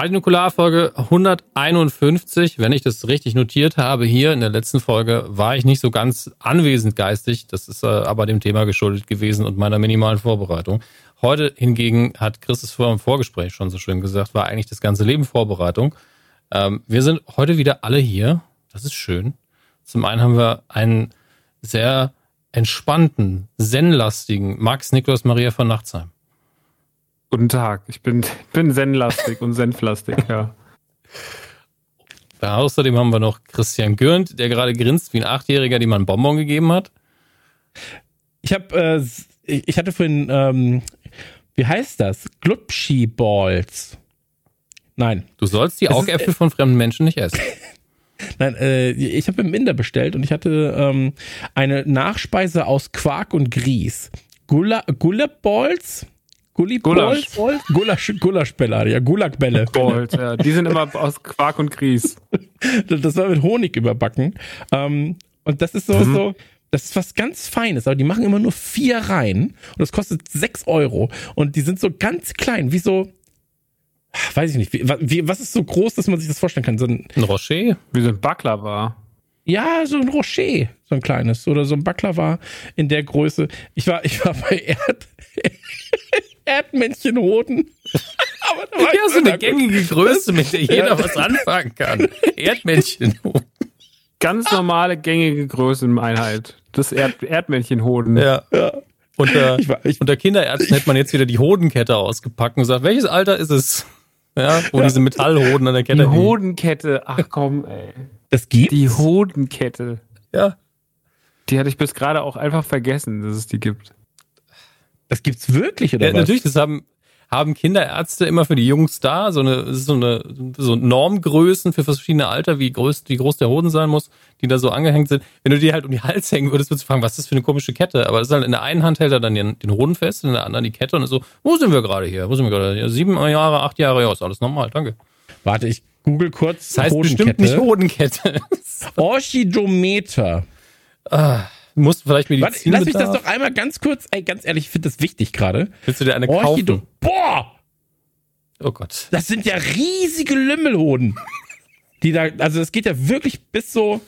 Radio Nukular Folge 151. Wenn ich das richtig notiert habe, hier in der letzten Folge war ich nicht so ganz anwesend geistig. Das ist äh, aber dem Thema geschuldet gewesen und meiner minimalen Vorbereitung. Heute hingegen hat Chris es vor im Vorgespräch schon so schön gesagt, war eigentlich das ganze Leben Vorbereitung. Ähm, wir sind heute wieder alle hier. Das ist schön. Zum einen haben wir einen sehr entspannten, zen-lastigen Max Niklas Maria von Nachtsheim. Guten Tag, ich bin, bin zen-lastig und senflastig, ja. Ja, außerdem haben wir noch Christian Gürnt, der gerade grinst wie ein Achtjähriger, dem man einen Bonbon gegeben hat. Ich habe, äh, ich hatte vorhin, ähm, wie heißt das? Glubschi Balls. Nein, Du sollst die Es ist, Augäpfel von fremden Menschen nicht essen. nein, äh, ich habe im Inder bestellt und ich hatte ähm, eine Nachspeise aus Quark und Grieß. Gula, Gulab Balls? Gulli Gulasch. Balls? Gulasch, Gulaschbälle, ja, Gulakbälle. Balls, ja. Die sind immer aus Quark und Grieß. Das war mit Honig überbacken. Ähm, und das ist so, so, das ist was ganz Feines, aber die machen immer nur vier Reihen und das kostet sechs Euro. Und die sind so ganz klein, wie so, weiß ich nicht, wie, wie, was ist so groß, dass man sich das vorstellen kann? So ein, Ein Rocher? Wie so ein Baklava. ja, so ein Rocher, so ein kleines. Oder so ein Baklava in der Größe. Ich war, ich war bei Erd, Erdmännchenhoden. aber da war Ja, so eine gängige Größe, mit der jeder was anfangen kann. Erdmännchen. Ganz normale, gängige Größeneinheit. Das Erd Erdmännchenhoden. Ja. Ja. Unter, Ich war- ich- unter Kinderärzten hätte man jetzt wieder die Hodenkette ausgepackt und gesagt, welches Alter ist es? Ja, wo diese Metallhoden an der Kette Die hängen. Hodenkette. Ach komm, ey. Das gibt? Die Hodenkette. Ja. Die hatte ich bis gerade auch einfach vergessen, dass es die gibt. Das gibt's wirklich, oder ja was? natürlich, das haben, haben Kinderärzte immer für die Jungs da, so eine, so eine, so Normgrößen für verschiedene Alter, wie groß, wie groß der Hoden sein muss, die da so angehängt sind. Wenn du die halt um die Hals hängen würdest, würdest du fragen, was ist das für eine komische Kette? Aber das ist halt in der einen Hand hält er dann den, den Hoden fest, in der anderen die Kette und ist so, wo sind wir gerade hier? Wo sind wir gerade? Ja, sieben Jahre, acht Jahre, ja, ist alles normal, danke. Warte, ich google kurz. Das heißt bestimmt nicht Hodenkette. Orchidometer. Du musst vielleicht Warte, Medizin lass mich das doch einmal ganz kurz, ey, ganz ehrlich, ich finde das wichtig gerade. Willst du dir eine Orchido. kaufen? Boah, Oh Gott. das sind ja riesige Lümmelhoden. Die da, also das geht ja wirklich bis so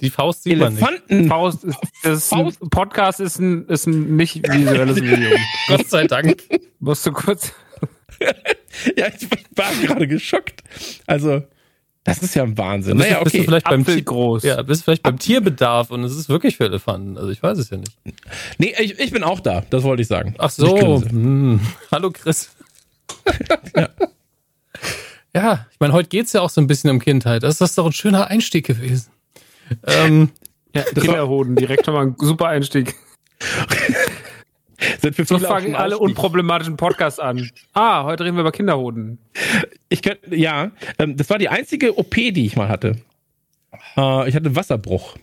Die Faust sieht man nicht. Elefanten. Faust ist, ist ein Faust. Podcast ist ein, ist ein nicht visuelles Medium. Gott sei Dank. Musst du kurz. Ja, ich war gerade geschockt. Also, das ist ja ein Wahnsinn. Bist, Naja, du, bist du okay. vielleicht beim Tier, Apfelgroß. ja, bist du vielleicht beim Tierbedarf und es ist wirklich für Elefanten. Also ich weiß es ja nicht. Nee, ich, ich bin auch da, das wollte ich sagen. Ach so. Hm. Hallo Chris. ja. ich meine, heute geht's ja auch so ein bisschen um Kindheit. Das ist doch ein schöner Einstieg gewesen. Ähm, Ja, Kinderhoden, direkt schon mal ein super Einstieg. Sind für So fangen alle unproblematischen Podcasts an. Ah, heute reden wir über Kinderhoden. Ich könnte, ja, ähm, das war die einzige OP, die ich mal hatte. Äh, ich hatte Wasserbruch.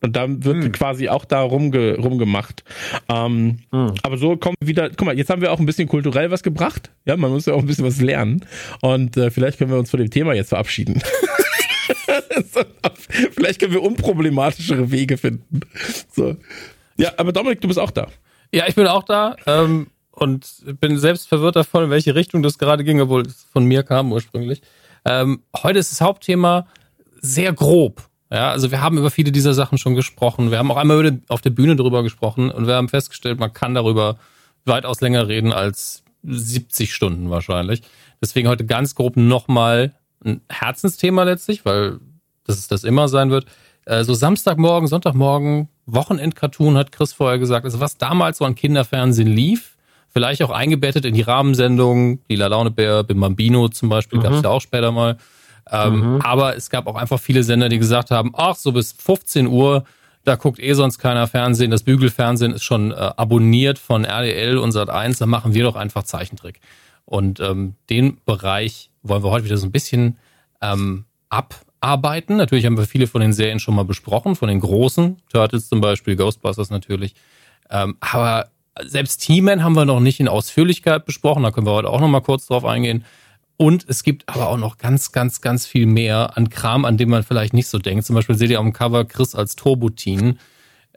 Und da wird Hm. quasi auch da rumge, rumgemacht. Ähm, Hm. Aber so kommen wir wieder, guck mal, jetzt haben wir auch ein bisschen kulturell was gebracht. Ja, man muss ja auch ein bisschen was lernen. Und äh, vielleicht können wir uns von dem Thema jetzt verabschieden. vielleicht können wir unproblematischere Wege finden. So. Ja, aber Dominik, du bist auch da. Ja, ich bin auch da ähm, und bin selbst verwirrt davon, in welche Richtung das gerade ging, obwohl es von mir kam ursprünglich. Ähm, heute ist das Hauptthema sehr grob. Ja, also wir haben über viele dieser Sachen schon gesprochen. Wir haben auch einmal auf der Bühne drüber gesprochen und wir haben festgestellt, man kann darüber weitaus länger reden als 70 Stunden wahrscheinlich. Deswegen heute ganz grob nochmal ein Herzensthema letztlich, weil das ist das immer sein wird. Äh, so Samstagmorgen, Sonntagmorgen, Wochenend-Cartoon hat Chris vorher gesagt. Also was damals so an Kinderfernsehen lief, vielleicht auch eingebettet in die Rahmensendungen, die La Laune Bär, Bim Bambino zum Beispiel, mhm. gab es ja auch später mal. Ähm, mhm. Aber es gab auch einfach viele Sender, die gesagt haben, ach, so bis 15 Uhr, da guckt eh sonst keiner Fernsehen. Das Bügelfernsehen ist schon äh, abonniert von RDL und Sat1, dann machen wir doch einfach Zeichentrick. Und ähm, den Bereich wollen wir heute wieder so ein bisschen ähm, abarbeiten. Natürlich haben wir viele von den Serien schon mal besprochen, von den großen, Turtles zum Beispiel, Ghostbusters natürlich. Ähm, aber selbst He-Man haben wir noch nicht in Ausführlichkeit besprochen, da können wir heute auch noch mal kurz drauf eingehen. Und es gibt aber auch noch ganz, ganz, ganz viel mehr an Kram, an dem man vielleicht nicht so denkt. Zum Beispiel seht ihr dem Cover Chris als Turbotin.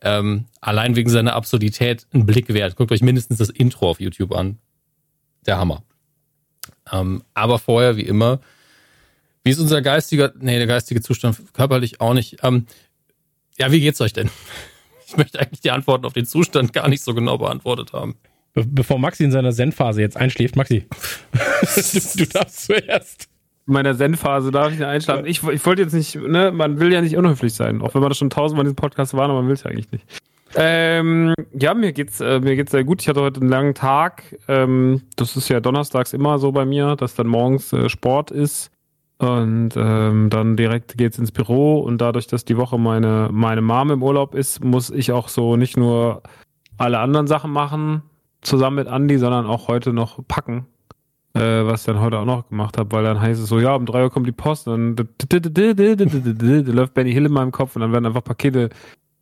Ähm, allein wegen seiner Absurdität ein Blick wert. Guckt euch mindestens das Intro auf YouTube an. Der Hammer. Ähm, aber vorher, wie immer, wie ist unser geistiger, nee, der geistige Zustand körperlich auch nicht. Ähm, ja, wie geht's euch denn? Ich möchte eigentlich die Antworten auf den Zustand gar nicht so genau beantwortet haben. Be bevor Maxi in seiner Zen-Phase jetzt einschläft, Maxi, du, du darfst zuerst. In meiner Zen-Phase darf ich nicht einschlafen. Ich, ich wollte jetzt nicht, ne, man will ja nicht unhöflich sein, auch wenn man das schon tausendmal in diesem Podcast war, aber man will es ja eigentlich nicht. Ähm, ja, mir geht's, äh, mir geht's sehr gut. Ich hatte heute einen langen Tag. Ähm, das ist ja donnerstags immer so bei mir, dass dann morgens äh, Sport ist. Und ähm, dann direkt geht's ins Büro und dadurch, dass die Woche meine, meine Mom im Urlaub ist, muss ich auch so nicht nur alle anderen Sachen machen, zusammen mit Andy, sondern auch heute noch packen. Äh, was ich dann heute auch noch gemacht habe, weil dann heißt es so, ja, um drei Uhr kommt die Post dann läuft Benny Hill in meinem Kopf und dann werden einfach Pakete,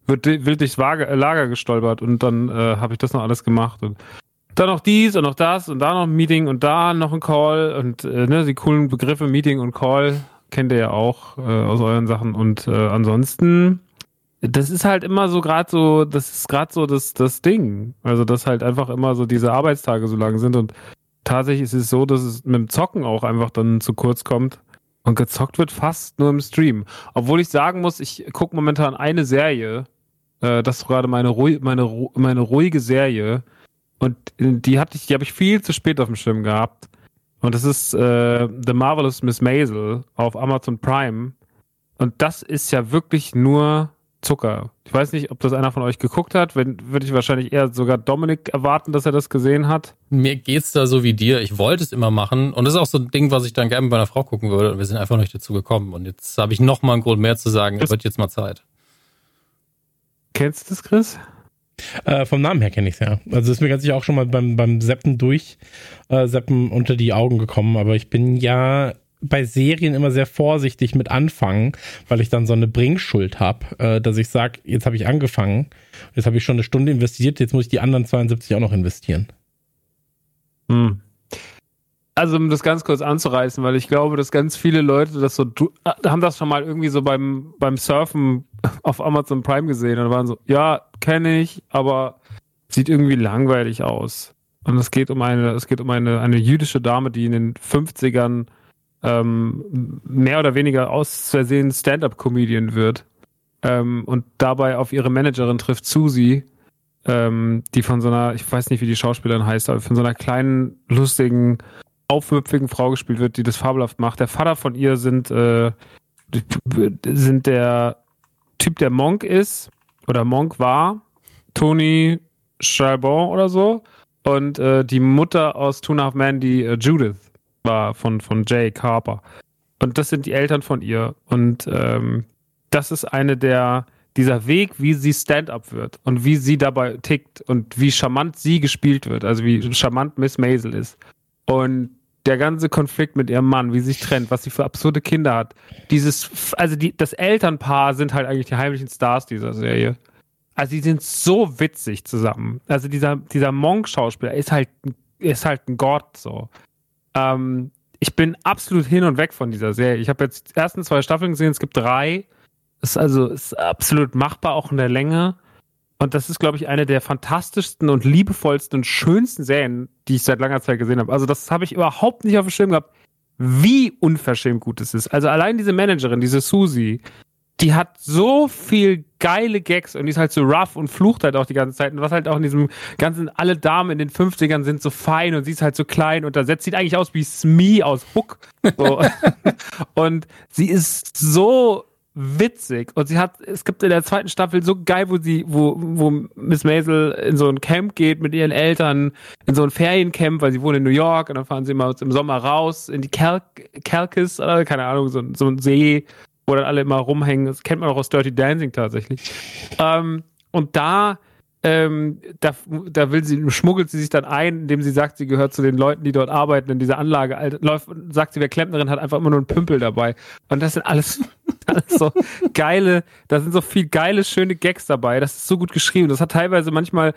wird wild durchs Lager gestolpert und dann äh, habe ich das noch alles gemacht und dann noch dies und noch das und da noch ein Meeting und da noch ein Call und äh, ne, die coolen Begriffe Meeting und Call kennt ihr ja auch äh, aus euren Sachen. Und äh, ansonsten das ist halt immer so gerade so, das ist gerade so das das Ding, also dass halt einfach immer so diese Arbeitstage so lang sind und tatsächlich ist es so, dass es mit dem Zocken auch einfach dann zu kurz kommt und gezockt wird fast nur im Stream, obwohl ich sagen muss, ich gucke momentan eine Serie, äh, das ist gerade meine meine meine ruhige Serie und die hatte ich, die habe ich viel zu spät auf dem Schirm gehabt. Und das ist äh, The Marvelous Miss Maisel auf Amazon Prime. Und das ist ja wirklich nur Zucker. Ich weiß nicht, ob das einer von euch geguckt hat. Wenn, würde ich wahrscheinlich eher sogar Dominik erwarten, dass er das gesehen hat. Mir geht's da so wie dir. Ich wollte es immer machen. Und das ist auch so ein Ding, was ich dann gerne bei einer Frau gucken würde. Und wir sind einfach nicht dazu gekommen. Und jetzt habe ich noch mal einen Grund mehr zu sagen. Es wird jetzt mal Zeit. Kennst du das, Chris? Äh, vom Namen her kenne ich es ja. Also ist mir ganz sicher auch schon mal beim, beim Seppen durch äh, Seppen unter die Augen gekommen, aber ich bin ja bei Serien immer sehr vorsichtig mit anfangen, weil ich dann so eine Bringschuld habe, äh, dass ich sage, jetzt habe ich angefangen, jetzt habe ich schon eine Stunde investiert, jetzt muss ich die anderen 72 auch noch investieren. Hm also um das ganz kurz anzureißen, weil ich glaube, dass ganz viele Leute das so äh, haben das schon mal irgendwie so beim beim Surfen auf Amazon Prime gesehen und waren so, ja, kenne ich, aber sieht irgendwie langweilig aus. Und es geht um eine, es geht um eine eine jüdische Dame, die in den 50ern ähm, mehr oder weniger aus Versehen Stand-up-Comedian wird ähm, und dabei auf ihre Managerin trifft, Susie, ähm, die von so einer, ich weiß nicht, wie die Schauspielerin heißt, aber von so einer kleinen, lustigen aufmüpfigen Frau gespielt wird, die das fabelhaft macht. Der Vater von ihr sind, äh, sind der Typ, der Monk ist, oder Monk war, Tony Charbon oder so. Und äh, die Mutter aus Two and a Half Men, die äh, Judith war von, von Jay Carper. Und das sind die Eltern von ihr. Und ähm, das ist eine der, dieser Weg, wie sie Stand-up wird und wie sie dabei tickt und wie charmant sie gespielt wird, also wie charmant Miss Maisel ist. Und der ganze Konflikt mit ihrem Mann, wie sie sich trennt, was sie für absurde Kinder hat. Dieses, also die, das Elternpaar sind halt eigentlich die heimlichen Stars dieser Serie. Also die sind so witzig zusammen. Also dieser, dieser Monk-Schauspieler ist halt, ist halt ein Gott so. Ähm, ich bin absolut hin und weg von dieser Serie. Ich habe jetzt die ersten zwei Staffeln gesehen, es gibt drei. Ist also ist absolut machbar, auch in der Länge. Und das ist, glaube ich, eine der fantastischsten und liebevollsten und schönsten Serien, die ich seit langer Zeit gesehen habe. Also das habe ich überhaupt nicht auf dem Schirm gehabt, wie unverschämt gut es ist. Also allein diese Managerin, diese Susie, die hat so viel geile Gags und die ist halt so rough und flucht halt auch die ganze Zeit. Und was halt auch in diesem ganzen, alle Damen in den 50ern sind so fein und sie ist halt so klein und da setzt sie eigentlich aus wie Smee aus Hook. So. und sie ist so witzig. Und sie hat, es gibt in der zweiten Staffel so geil, wo sie, wo, wo Miss Maisel in so ein Camp geht mit ihren Eltern, in so ein Feriencamp, weil sie wohnen in New York und dann fahren sie mal im Sommer raus in die Calkis oder keine Ahnung, so, so ein See, wo dann alle immer rumhängen. Das kennt man auch aus Dirty Dancing tatsächlich. Ähm, und da ähm, da, da will sie, schmuggelt sie sich dann ein, indem sie sagt, sie gehört zu den Leuten, die dort arbeiten in dieser Anlage. Läuft, sagt sie, wer Klempnerin hat einfach immer nur einen Pümpel dabei. Und das sind alles, alles so geile, da sind so viel geile, schöne Gags dabei. Das ist so gut geschrieben. Das hat teilweise manchmal,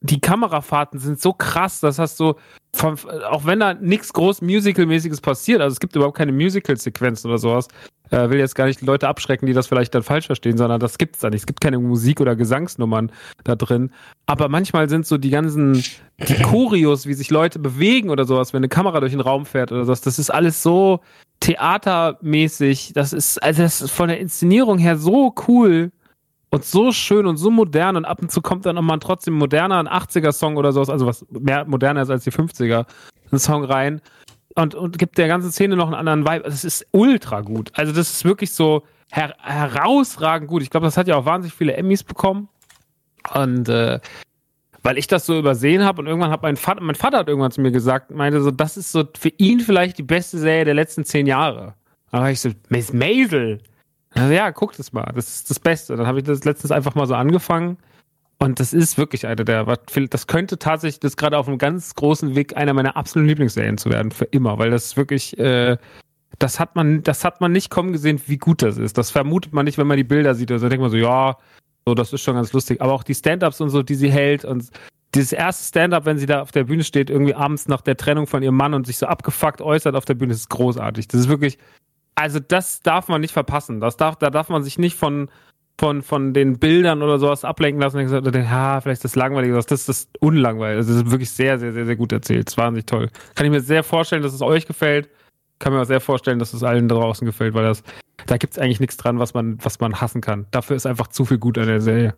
die Kamerafahrten sind so krass, das hast du, von, auch wenn da nichts groß Musical-mäßiges passiert, also es gibt überhaupt keine Musical-Sequenzen oder sowas, äh, will jetzt gar nicht Leute abschrecken, die das vielleicht dann falsch verstehen, sondern das gibt's da nicht. Es gibt keine Musik- oder Gesangsnummern da drin. Aber manchmal sind so die ganzen die Choreos, wie sich Leute bewegen oder sowas, wenn eine Kamera durch den Raum fährt oder sowas, das ist alles so theatermäßig. Das ist, also das ist von der Inszenierung her so cool und so schön und so modern und ab und zu kommt dann nochmal trotzdem moderner, ein 80er-Song oder sowas, also was mehr moderner ist als die 50er, ein Song rein und, und gibt der ganzen Szene noch einen anderen Vibe. Das ist ultra gut. Also das ist wirklich so her herausragend gut. Ich glaube, das hat ja auch wahnsinnig viele Emmys bekommen. Und äh, weil ich das so übersehen habe und irgendwann hat mein Vater, mein Vater hat irgendwann zu mir gesagt, meinte so, das ist so für ihn vielleicht die beste Serie der letzten zehn Jahre. Da war ich so, Miss Maisel. Also, ja, guck das mal, das ist das Beste. Dann habe ich das letztens einfach mal so angefangen und das ist wirklich eine der, das könnte tatsächlich, das gerade auf einem ganz großen Weg einer meiner absoluten Lieblingsserien zu werden, für immer, weil das wirklich, äh, das hat man, das hat man nicht kommen gesehen, wie gut das ist. Das vermutet man nicht, wenn man die Bilder sieht. Also denkt man so, ja, so, das ist schon ganz lustig. Aber auch die Stand-Ups und so, die sie hält und dieses erste Stand-up, wenn sie da auf der Bühne steht, irgendwie abends nach der Trennung von ihrem Mann und sich so abgefuckt äußert auf der Bühne, ist großartig. Das ist wirklich, also das darf man nicht verpassen. Das darf, da darf man sich nicht von, von, von den Bildern oder sowas ablenken lassen und gesagt, ja, vielleicht ist das langweilig, das ist das unlangweilig. Also, das ist wirklich sehr, sehr, sehr, sehr gut erzählt. Das war wahnsinnig toll. Kann ich mir sehr vorstellen, dass es euch gefällt. Kann mir auch sehr vorstellen, dass es allen draußen gefällt, weil das, da gibt es eigentlich nichts dran, was man, was man hassen kann. Dafür ist einfach zu viel gut an der Serie.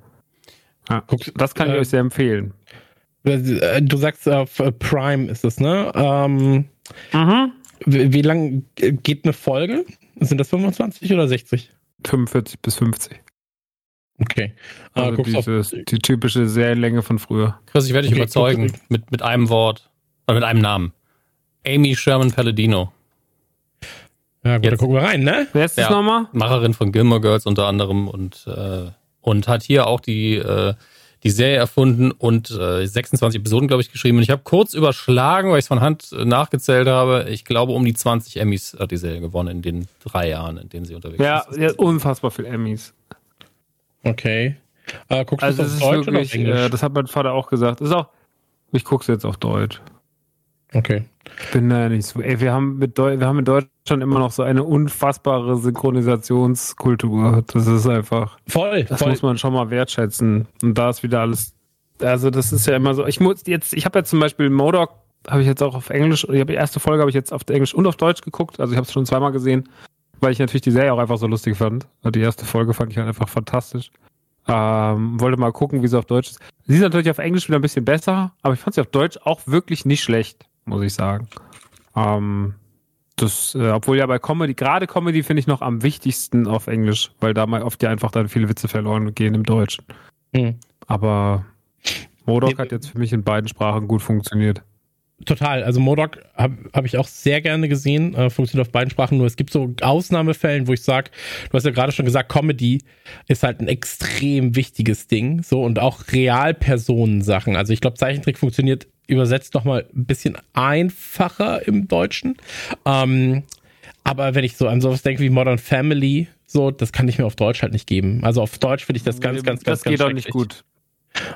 Ja, das kann ich äh, euch sehr empfehlen. Äh, du sagst auf uh, Prime ist es, ne? Ähm, mhm. Wie, wie lang geht eine Folge? Sind das 25 oder 60? 45 bis 50. Okay. Ah, also dieses, die typische Serienlänge von früher. Chris, ich werde dich okay, überzeugen mit, mit einem Wort oder mit einem Namen. Amy Sherman Palladino. Ja, gut, Jetzt, dann gucken wir rein, ne? Wer ist das ja, nochmal? Macherin von Gilmore Girls unter anderem und, äh, und hat hier auch die, äh, die Serie erfunden und äh, 26 Episoden, glaube ich, geschrieben. Und ich habe kurz überschlagen, weil ich es von Hand äh, nachgezählt habe. Ich glaube, um die 20 Emmys hat die Serie gewonnen in den drei Jahren, in denen sie unterwegs ja, ist. Ja, unfassbar viel Emmys. Okay. Äh, guckst also du es auf Deutsch wirklich, oder auf Englisch? Äh, das hat mein Vater auch gesagt. ist auch, ich guck's jetzt auf Deutsch. Okay. Ich bin da nicht so. Ey, wir haben mit Deu wir haben in Deutschland immer noch so eine unfassbare Synchronisationskultur. Das ist einfach. Voll. Das voll. muss man schon mal wertschätzen. Und da ist wieder alles. Also das ist ja immer so. Ich muss jetzt. Ich habe ja zum Beispiel Modoc habe ich jetzt auch auf Englisch. Ich habe die erste Folge habe ich jetzt auf Englisch und auf Deutsch geguckt. Also ich habe es schon zweimal gesehen weil ich natürlich die Serie auch einfach so lustig fand. Die erste Folge fand ich halt einfach fantastisch. Ähm, wollte mal gucken, wie sie auf Deutsch ist. Sie ist natürlich auf Englisch wieder ein bisschen besser, aber ich fand sie auf Deutsch auch wirklich nicht schlecht, muss ich sagen. Ähm, das, äh, obwohl ja bei Comedy, gerade Comedy finde ich noch am wichtigsten auf Englisch, weil da mal oft ja einfach dann viele Witze verloren gehen im Deutschen. Mhm. Aber Modoc hat jetzt für mich in beiden Sprachen gut funktioniert. Total. Also Modoc habe hab ich auch sehr gerne gesehen. Äh, funktioniert auf beiden Sprachen. Nur es gibt so Ausnahmefällen, wo ich sage, du hast ja gerade schon gesagt, Comedy ist halt ein extrem wichtiges Ding. So und auch Realpersonensachen. Also ich glaube, Zeichentrick funktioniert übersetzt noch mal ein bisschen einfacher im Deutschen. Ähm, aber wenn ich so an sowas denke wie Modern Family, so, das kann ich mir auf Deutsch halt nicht geben. Also auf Deutsch finde ich das ganz, ganz, ganz, das ganz, geht ganz auch nicht gut.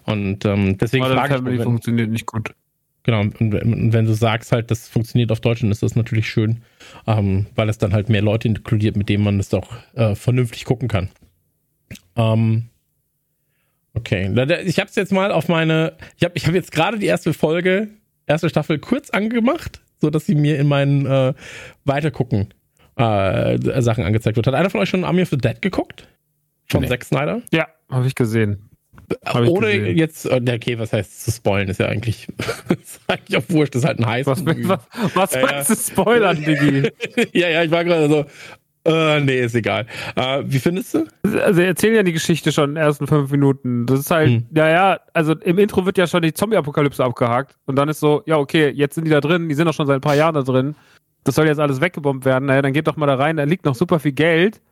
Und ähm, deswegen Modern frage Family ich, wenn, funktioniert nicht gut. Genau, und, wenn du sagst halt, das funktioniert auf Deutsch, dann ist das natürlich schön, ähm, weil es dann halt mehr Leute inkludiert, mit denen man das auch äh, vernünftig gucken kann. Ähm, okay, ich habe es jetzt mal auf meine, ich habe ich hab jetzt gerade die erste Folge, erste Staffel kurz angemacht, so dass sie mir in meinen äh, Weitergucken äh, Sachen angezeigt wird. Hat einer von euch schon Army of the Dead geguckt? Von nee. Zack Snyder? Ja, habe ich gesehen. Ohne jetzt, äh, okay, was heißt zu spoilen, ist ja eigentlich, ist eigentlich auch wurscht, das ist halt ein heiß. Was, was, was äh, meinst du spoilern, Digi? ja, ja, ich war gerade so, Äh, nee, ist egal. Äh, wie findest du? Also erzählen ja die Geschichte schon in den ersten fünf Minuten. Das ist halt, hm. naja, also im Intro wird ja schon die Zombie-Apokalypse abgehakt. Und dann ist so, ja, okay, jetzt sind die da drin, die sind doch schon seit ein paar Jahren da drin. Das soll jetzt alles weggebombt werden. Naja, dann geht doch mal da rein, da liegt noch super viel Geld.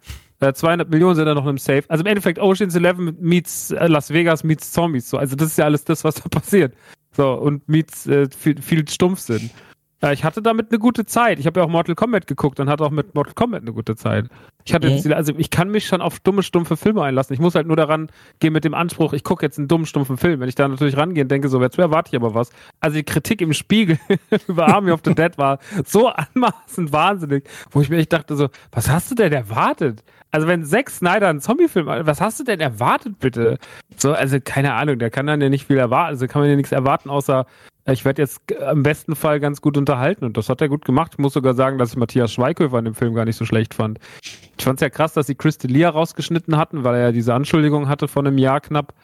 Äh, 200 Millionen sind da noch im Safe. Also im Endeffekt Ocean's Eleven meets äh, Las Vegas meets Zombies. So, also das ist ja alles das, was da passiert. So, und meets äh, viel, viel Stumpfsinn. Ja, ich hatte damit eine gute Zeit. Ich habe ja auch Mortal Kombat geguckt und hatte auch mit Mortal Kombat eine gute Zeit. Ich hatte jetzt, also ich kann mich schon auf dumme, stumpfe Filme einlassen. Ich muss halt nur daran gehen mit dem Anspruch, ich gucke jetzt einen dummen, stumpfen Film. Wenn ich da natürlich rangehe und denke, so, jetzt erwarte ich aber was. Also die Kritik im Spiegel über Army of the Dead war so anmaßend wahnsinnig, wo ich mir echt dachte, so, was hast du denn erwartet? Also wenn Zack Snyder einen Zombie-Film, was hast du denn erwartet, bitte? So, also keine Ahnung, der kann dann ja nicht viel erwarten, also kann man ja nichts erwarten, außer ich werde jetzt im besten Fall ganz gut unterhalten und das hat er gut gemacht. Ich muss sogar sagen, dass ich Matthias Schweighöfer in dem Film gar nicht so schlecht fand. Ich fand es ja krass, dass sie Chris D'Elia rausgeschnitten hatten, weil er ja diese Anschuldigung hatte von einem Jahr knapp.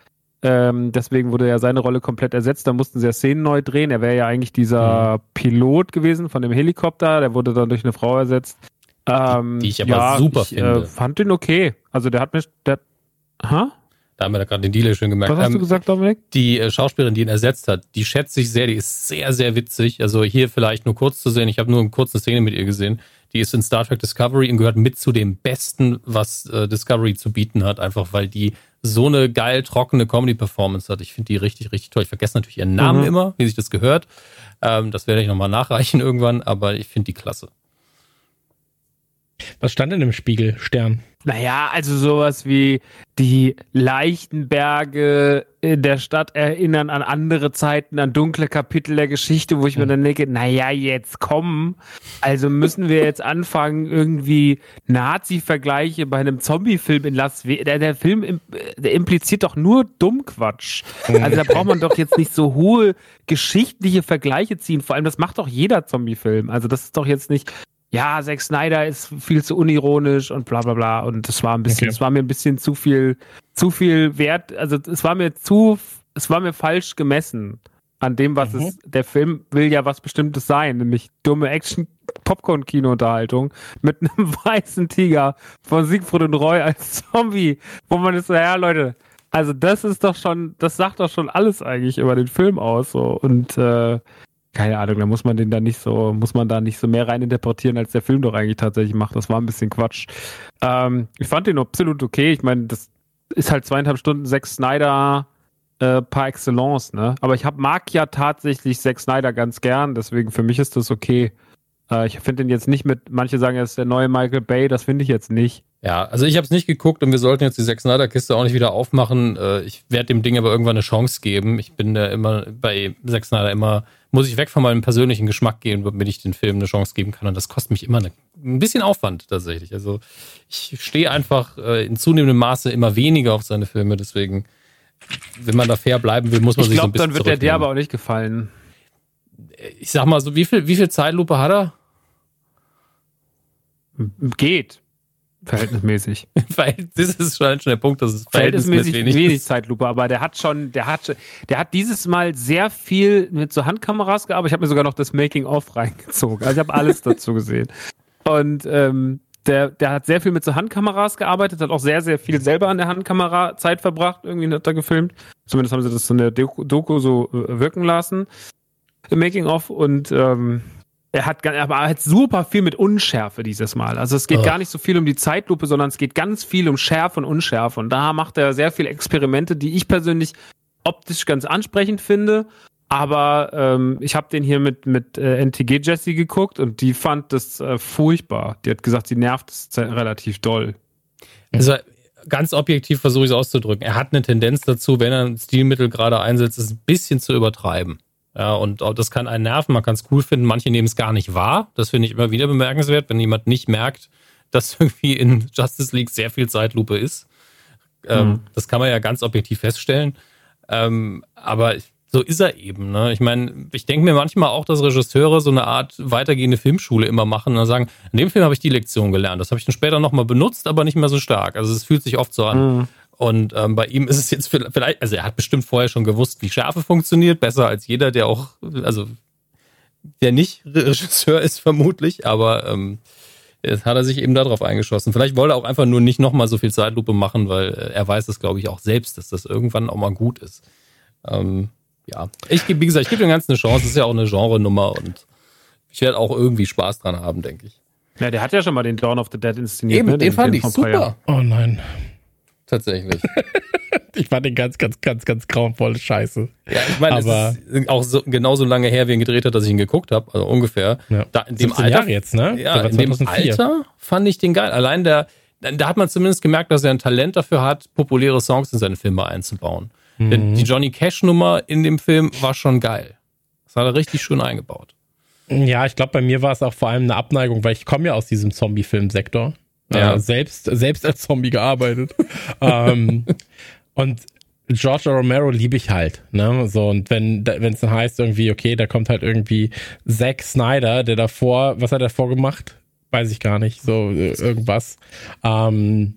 Ähm, deswegen wurde ja seine Rolle komplett ersetzt. Da mussten sie ja Szenen neu drehen. Er wäre ja eigentlich dieser mhm. Pilot gewesen von dem Helikopter. Der wurde dann durch eine Frau ersetzt. Ähm, die, ich aber ja, super ich, äh, finde. Äh, fand den okay. Also der hat mich, der, ha? Da haben wir da gerade den Deal schön gemerkt. Was hast du ähm, gesagt, Dominik? Die äh, Schauspielerin, die ihn ersetzt hat, die schätze ich sehr, die ist sehr, sehr witzig. Also hier vielleicht nur kurz zu sehen, ich habe nur eine kurze Szene mit ihr gesehen. Die ist in Star Trek Discovery und gehört mit zu dem Besten, was äh, Discovery zu bieten hat, einfach weil die so eine geil trockene Comedy-Performance hat. Ich finde die richtig, richtig toll. Ich vergesse natürlich ihren Namen mhm. immer, wie sich das gehört. Ähm, das werde ich nochmal nachreichen irgendwann, aber ich finde die klasse. Was stand denn im Spiegel, Stern? Naja, also sowas wie die leichten Berge in der Stadt erinnern an andere Zeiten, an dunkle Kapitel der Geschichte, wo ich mir dann denke, naja, jetzt kommen. Also müssen wir jetzt anfangen, irgendwie Nazi-Vergleiche bei einem Zombie-Film in Las Vegas. Der, der Film der impliziert doch nur Dummquatsch. Also da braucht man doch jetzt nicht so hohe geschichtliche Vergleiche ziehen. Vor allem, das macht doch jeder Zombie-Film. Also das ist doch jetzt nicht ja, Zack Snyder ist viel zu unironisch und bla bla bla. Und das war ein bisschen, es okay. war mir ein bisschen zu viel, zu viel wert. Also es war mir zu, es war mir falsch gemessen an dem, was mhm. es, der Film will ja was Bestimmtes sein, nämlich dumme Action Popcorn-Kino-Unterhaltung mit einem weißen Tiger von Siegfried und Roy als Zombie, wo man ist so, ja Leute, also das ist doch schon, das sagt doch schon alles eigentlich über den Film aus, so. Und äh, keine Ahnung, da muss man den da nicht so, muss man da nicht so mehr reininterpretieren, als der Film doch eigentlich tatsächlich macht. Das war ein bisschen Quatsch. Ähm, ich fand den absolut okay. Ich meine, das ist halt zweieinhalb Stunden sechs Snyder äh, par excellence, ne? Aber ich hab, mag ja tatsächlich Zack Snyder ganz gern, deswegen für mich ist das okay. Äh, ich finde den jetzt nicht mit, manche sagen, er ist der neue Michael Bay, das finde ich jetzt nicht. Ja, also ich habe es nicht geguckt und wir sollten jetzt die Zack Snyder Kiste auch nicht wieder aufmachen. Äh, ich werde dem Ding aber irgendwann eine Chance geben. Ich bin da immer bei Zack Snyder immer muss ich weg von meinem persönlichen Geschmack gehen, damit ich den Film eine Chance geben kann. Und das kostet mich immer eine, ein bisschen Aufwand tatsächlich. Also ich stehe einfach äh, in zunehmendem Maße immer weniger auf seine Filme. Deswegen, wenn man da fair bleiben will, muss man ich sich glaub, so ein bisschen dann wird der dir aber auch nicht gefallen. Ich sag mal so, wie viel, wie viel Zeitlupe hat er? Geht. Verhältnismäßig. das ist schon der Punkt, dass es verhältnismäßig, verhältnismäßig wenig, wenig Zeitlupe, aber der hat schon, der hat, der hat dieses Mal sehr viel mit so Handkameras gearbeitet. Ich habe mir sogar noch das Making-of reingezogen. Also ich habe alles dazu gesehen. Und ähm, der, der hat sehr viel mit so Handkameras gearbeitet, hat auch sehr, sehr viel selber an der Handkamera Zeit verbracht, irgendwie hat er gefilmt. Zumindest haben sie das in der Doku so äh, wirken lassen. Im Making-of und ähm, er hat, er hat super viel mit Unschärfe dieses Mal. Also es geht oh. gar nicht so viel um die Zeitlupe, sondern es geht ganz viel um Schärfe und Unschärfe. Und da macht er sehr viele Experimente, die ich persönlich optisch ganz ansprechend finde. Aber ähm, ich habe den hier mit, mit äh, NTG Jessie geguckt und die fand das äh, furchtbar. Die hat gesagt, sie nervt es relativ doll. Also ganz objektiv versuche ich es auszudrücken. Er hat eine Tendenz dazu, wenn er ein Stilmittel gerade einsetzt, es ein bisschen zu übertreiben. Ja, und das kann einen nerven, man kann es cool finden, manche nehmen es gar nicht wahr. Das finde ich immer wieder bemerkenswert, wenn jemand nicht merkt, dass irgendwie in Justice League sehr viel Zeitlupe ist. Ähm, mhm. Das kann man ja ganz objektiv feststellen. Ähm, aber so ist er eben. Ne? Ich meine, ich denke mir manchmal auch, dass Regisseure so eine Art weitergehende Filmschule immer machen und dann sagen, in dem Film habe ich die Lektion gelernt. Das habe ich dann später nochmal benutzt, aber nicht mehr so stark. Also es fühlt sich oft so an. Mhm. Und ähm, bei ihm ist es jetzt vielleicht, also er hat bestimmt vorher schon gewusst, wie Schärfe funktioniert, besser als jeder, der auch, also der nicht Regisseur ist vermutlich, aber ähm, Jetzt hat er sich eben darauf eingeschossen. Vielleicht wollte er auch einfach nur nicht nochmal so viel Zeitlupe machen, weil äh, er weiß es, glaube ich, auch selbst, dass das irgendwann auch mal gut ist. Ähm, ja, ich gebe, wie gesagt, ich gebe dem Ganzen eine Chance. Das ist ja auch eine Genre-Nummer und ich werde auch irgendwie Spaß dran haben, denke ich. Ja, der hat ja schon mal den Dawn of the Dead inszeniert. Eben, ne? den, fand ich super. Oh nein. Tatsächlich. ich fand den ganz, ganz, ganz, ganz grauenvolle Scheiße. Ja, ich meine, Aber- es ist auch so, genauso lange her, wie er ihn gedreht hat, dass ich ihn geguckt habe, also ungefähr. Ja. Da, in dem 17 Alter, Jahre jetzt, ne? Ja, in dem 2004. Alter fand ich den geil. Allein der, da hat man zumindest gemerkt, dass er ein Talent dafür hat, populäre Songs in seine Filme einzubauen. Mhm. Denn die Johnny Cash-Nummer in dem Film war schon geil. Das hat er richtig schön eingebaut. Ja, ich glaube, bei mir war es auch vor allem eine Abneigung, weil ich komme ja aus diesem Zombie-Film-Sektor. Ja. Äh, selbst, selbst als Zombie gearbeitet. ähm, und George Romero liebe ich halt. Ne? So, und wenn wenn es dann heißt irgendwie, okay, da kommt halt irgendwie Zack Snyder, der davor, was hat er davor gemacht? Weiß ich gar nicht. So äh, irgendwas. Ähm,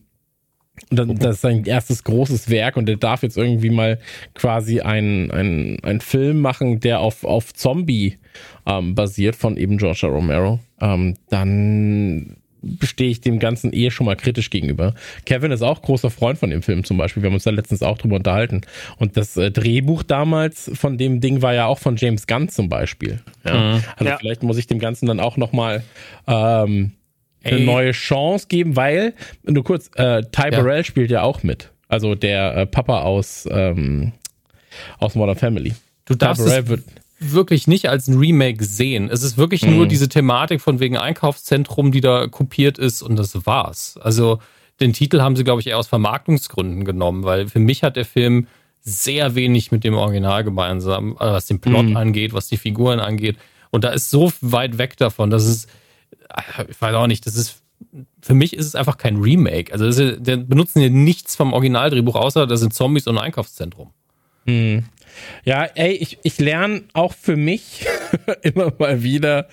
das ist sein erstes großes Werk und der darf jetzt irgendwie mal quasi einen ein, ein Film machen, der auf, auf Zombie ähm, basiert von eben George R. Romero. Ähm, dann stehe ich dem Ganzen eh schon mal kritisch gegenüber. Kevin ist auch großer Freund von dem Film zum Beispiel. Wir haben uns da letztens auch drüber unterhalten. Und das äh, Drehbuch damals von dem Ding war ja auch von James Gunn zum Beispiel. Ja. Also Ja. vielleicht muss ich dem Ganzen dann auch noch mal ähm, eine Ey. neue Chance geben, weil, nur kurz, äh, Ty Ja. Burrell spielt ja auch mit. Also der äh, Papa aus, ähm, aus Modern Family. Du Ty darfst es wird, wirklich nicht als ein Remake sehen. Es ist wirklich Mhm. nur diese Thematik von wegen Einkaufszentrum, die da kopiert ist und das war's. Also den Titel haben sie, glaube ich, eher aus Vermarktungsgründen genommen, weil für mich hat der Film sehr wenig mit dem Original gemeinsam, also was den Plot Mhm. angeht, was die Figuren angeht. Und da ist so weit weg davon, dass es, ich weiß auch nicht, das ist, für mich ist es einfach kein Remake. Also ist, benutzen hier nichts vom Originaldrehbuch, außer das sind Zombies und ein Einkaufszentrum. Ja, ey, ich, ich lerne auch für mich immer mal wieder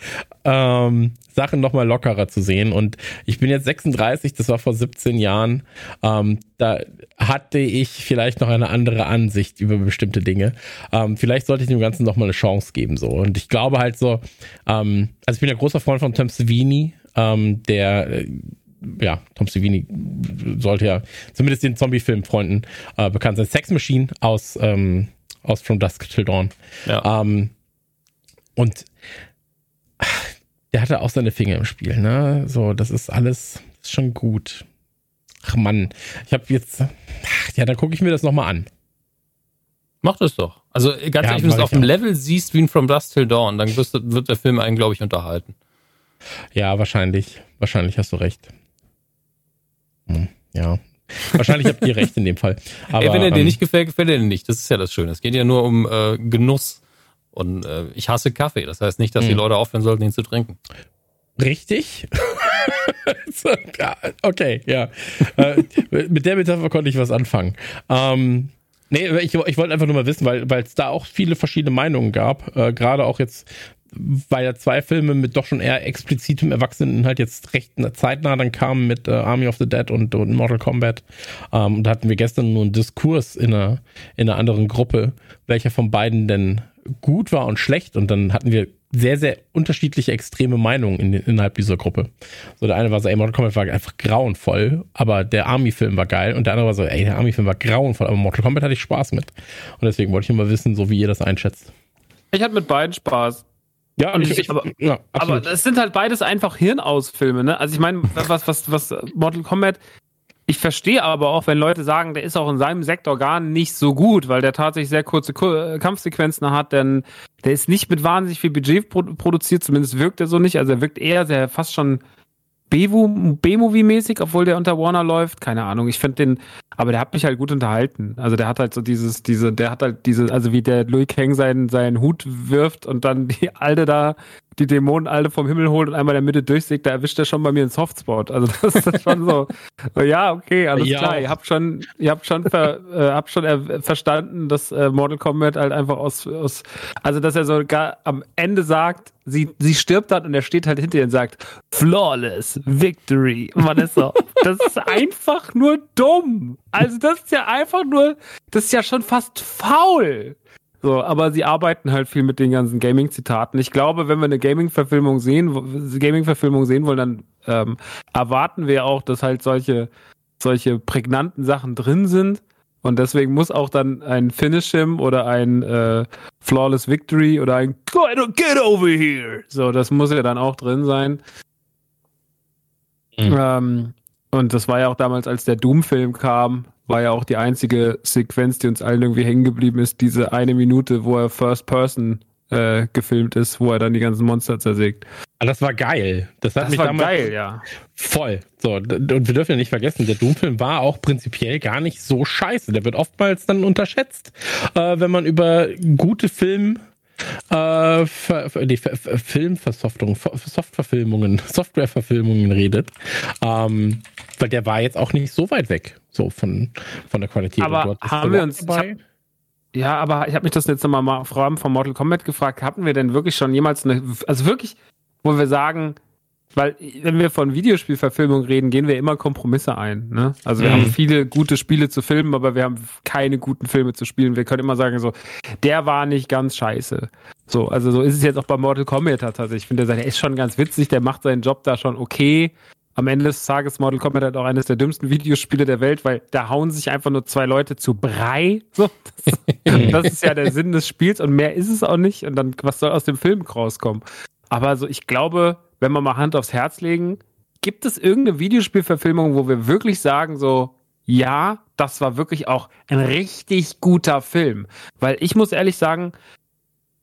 ähm, Sachen nochmal lockerer zu sehen. Und ich bin jetzt 36, das war vor 17 Jahren. Ähm, da hatte ich vielleicht noch eine andere Ansicht über bestimmte Dinge. Ähm, vielleicht sollte ich dem Ganzen nochmal eine Chance geben. so. Und ich glaube halt so, ähm, also ich bin ja großer Freund von Tom Savini, ähm, der äh, ja, Tom Savini sollte ja zumindest den Zombie-Film-Freunden äh, bekannt sein. Sex Machine aus, ähm, aus From Dusk Till Dawn. Ja. Ähm, und der hatte auch seine Finger im Spiel, ne? So, das ist alles ist schon gut. Ach Mann, ich habe jetzt, ach, ja, dann gucke ich mir das nochmal an. Mach das doch. Also ganz Ja, ehrlich, wenn du es auf dem. Level siehst wie in From Dusk Till Dawn, dann wirst, wird der Film einen, glaube ich, unterhalten. Ja, wahrscheinlich. Wahrscheinlich hast du recht. Hm, ja. Wahrscheinlich habt ihr recht in dem Fall. Aber, Ey, wenn er dir ähm, nicht gefällt, gefällt er dir nicht. Das ist ja das Schöne. Es geht ja nur um äh, Genuss. Und äh, ich hasse Kaffee. Das heißt nicht, dass die Hm. Leute aufhören sollten, ihn zu trinken. Richtig? Okay, ja. äh, mit der Metapher konnte ich was anfangen. Ähm, nee, ich, ich wollte einfach nur mal wissen, weil weil es da auch viele verschiedene Meinungen gab. Äh, Gerade auch jetzt, weil ja zwei Filme mit doch schon eher explizitem Erwachseneninhalt jetzt recht zeitnah dann kamen mit äh, Army of the Dead und, und Mortal Kombat. Ähm, und da hatten wir gestern nur einen Diskurs in einer, in einer anderen Gruppe, welcher von beiden denn gut war und schlecht. Und dann hatten wir sehr, sehr unterschiedliche extreme Meinungen in, innerhalb dieser Gruppe. So, der eine war so, ey, Mortal Kombat war einfach grauenvoll, aber der Army-Film war geil. Und der andere war so, ey, der Army-Film war grauenvoll, aber Mortal Kombat hatte ich Spaß mit. Und deswegen wollte ich mal wissen, so wie ihr das einschätzt. Ich hatte mit beiden Spaß. Ja, Und ich- aber- ja, Aber es sind halt beides einfach Hirnausfilme, ne? Also ich meine, was, was, was Mortal Kombat, ich verstehe aber auch, wenn Leute sagen, der ist auch in seinem Sektor gar nicht so gut, weil der tatsächlich sehr kurze Ku- äh, Kampfsequenzen hat, denn der ist nicht mit wahnsinnig viel Budget pro produziert, zumindest wirkt er so nicht. Also er wirkt eher sehr fast schon B-Movie-mäßig, obwohl der unter Warner läuft. Keine Ahnung. Ich finde den, aber der hat mich halt gut unterhalten. Also der hat halt so dieses, diese, der hat halt diese, also wie der Louis Kang seinen, seinen Hut wirft und dann die Alte da, die Dämonen alle vom Himmel holt und einmal in der Mitte durchsägt, da erwischt er schon bei mir einen Softspot. Also das ist schon so, so, ja, okay, alles Ja. klar. Ihr habt schon, ihr habt schon, ver, äh, habt schon er, verstanden, dass äh, Mortal Kombat halt einfach aus, aus, also dass er sogar am Ende sagt, sie, sie stirbt dann und er steht halt hinter ihr und sagt, flawless victory. Und man ist so, das ist einfach nur dumm. Also das ist ja einfach nur, das ist ja schon fast faul. So, aber sie arbeiten halt viel mit den ganzen Gaming-Zitaten. Ich glaube, wenn wir eine Gaming-Verfilmung sehen, Gaming-Verfilmung sehen wollen, dann ähm, erwarten wir auch, dass halt solche, solche prägnanten Sachen drin sind. Und deswegen muss auch dann ein Finish him oder ein äh, Flawless Victory oder ein Get over here. So, das muss ja dann auch drin sein. Mhm. Ähm, und das war ja auch damals, als der Doom-Film kam, war ja auch die einzige Sequenz, die uns allen irgendwie hängen geblieben ist, diese eine Minute, wo er First Person äh, gefilmt ist, wo er dann die ganzen Monster zersägt. Ah, das war geil. Das hat das mich war damals geil, ja. Voll. So, und wir dürfen ja nicht vergessen, der Doom-Film war auch prinzipiell gar nicht so scheiße. Der wird oftmals dann unterschätzt, äh, wenn man über gute Film äh, die Filmversoftung, Softverfilmungen, Softwareverfilmungen redet. Ähm, weil der war jetzt auch nicht so weit weg, so von, von der Qualität. Aber haben wir uns, hab, ja, aber ich habe mich das jetzt nochmal im Rahmen von Mortal Kombat gefragt, hatten wir denn wirklich schon jemals eine, also wirklich, wo wir sagen, weil wenn wir von Videospielverfilmung reden, gehen wir immer Kompromisse ein. Ne? Also wir mhm. haben viele gute Spiele zu filmen, aber wir haben keine guten Filme zu spielen. Wir können immer sagen so, der war nicht ganz scheiße. So, also so ist es jetzt auch bei Mortal Kombat tatsächlich. Ich finde, der ist schon ganz witzig, der macht seinen Job da schon okay. Am Ende des Tages Mortal Kombat hat auch eines der dümmsten Videospiele der Welt, weil da hauen sich einfach nur zwei Leute zu Brei. So, das, das ist ja der Sinn des Spiels und mehr ist es auch nicht. Und dann, was soll aus dem Film rauskommen? Aber so, ich glaube, wenn wir mal Hand aufs Herz legen, gibt es irgendeine Videospielverfilmung, wo wir wirklich sagen, so, ja, das war wirklich auch ein richtig guter Film. Weil ich muss ehrlich sagen,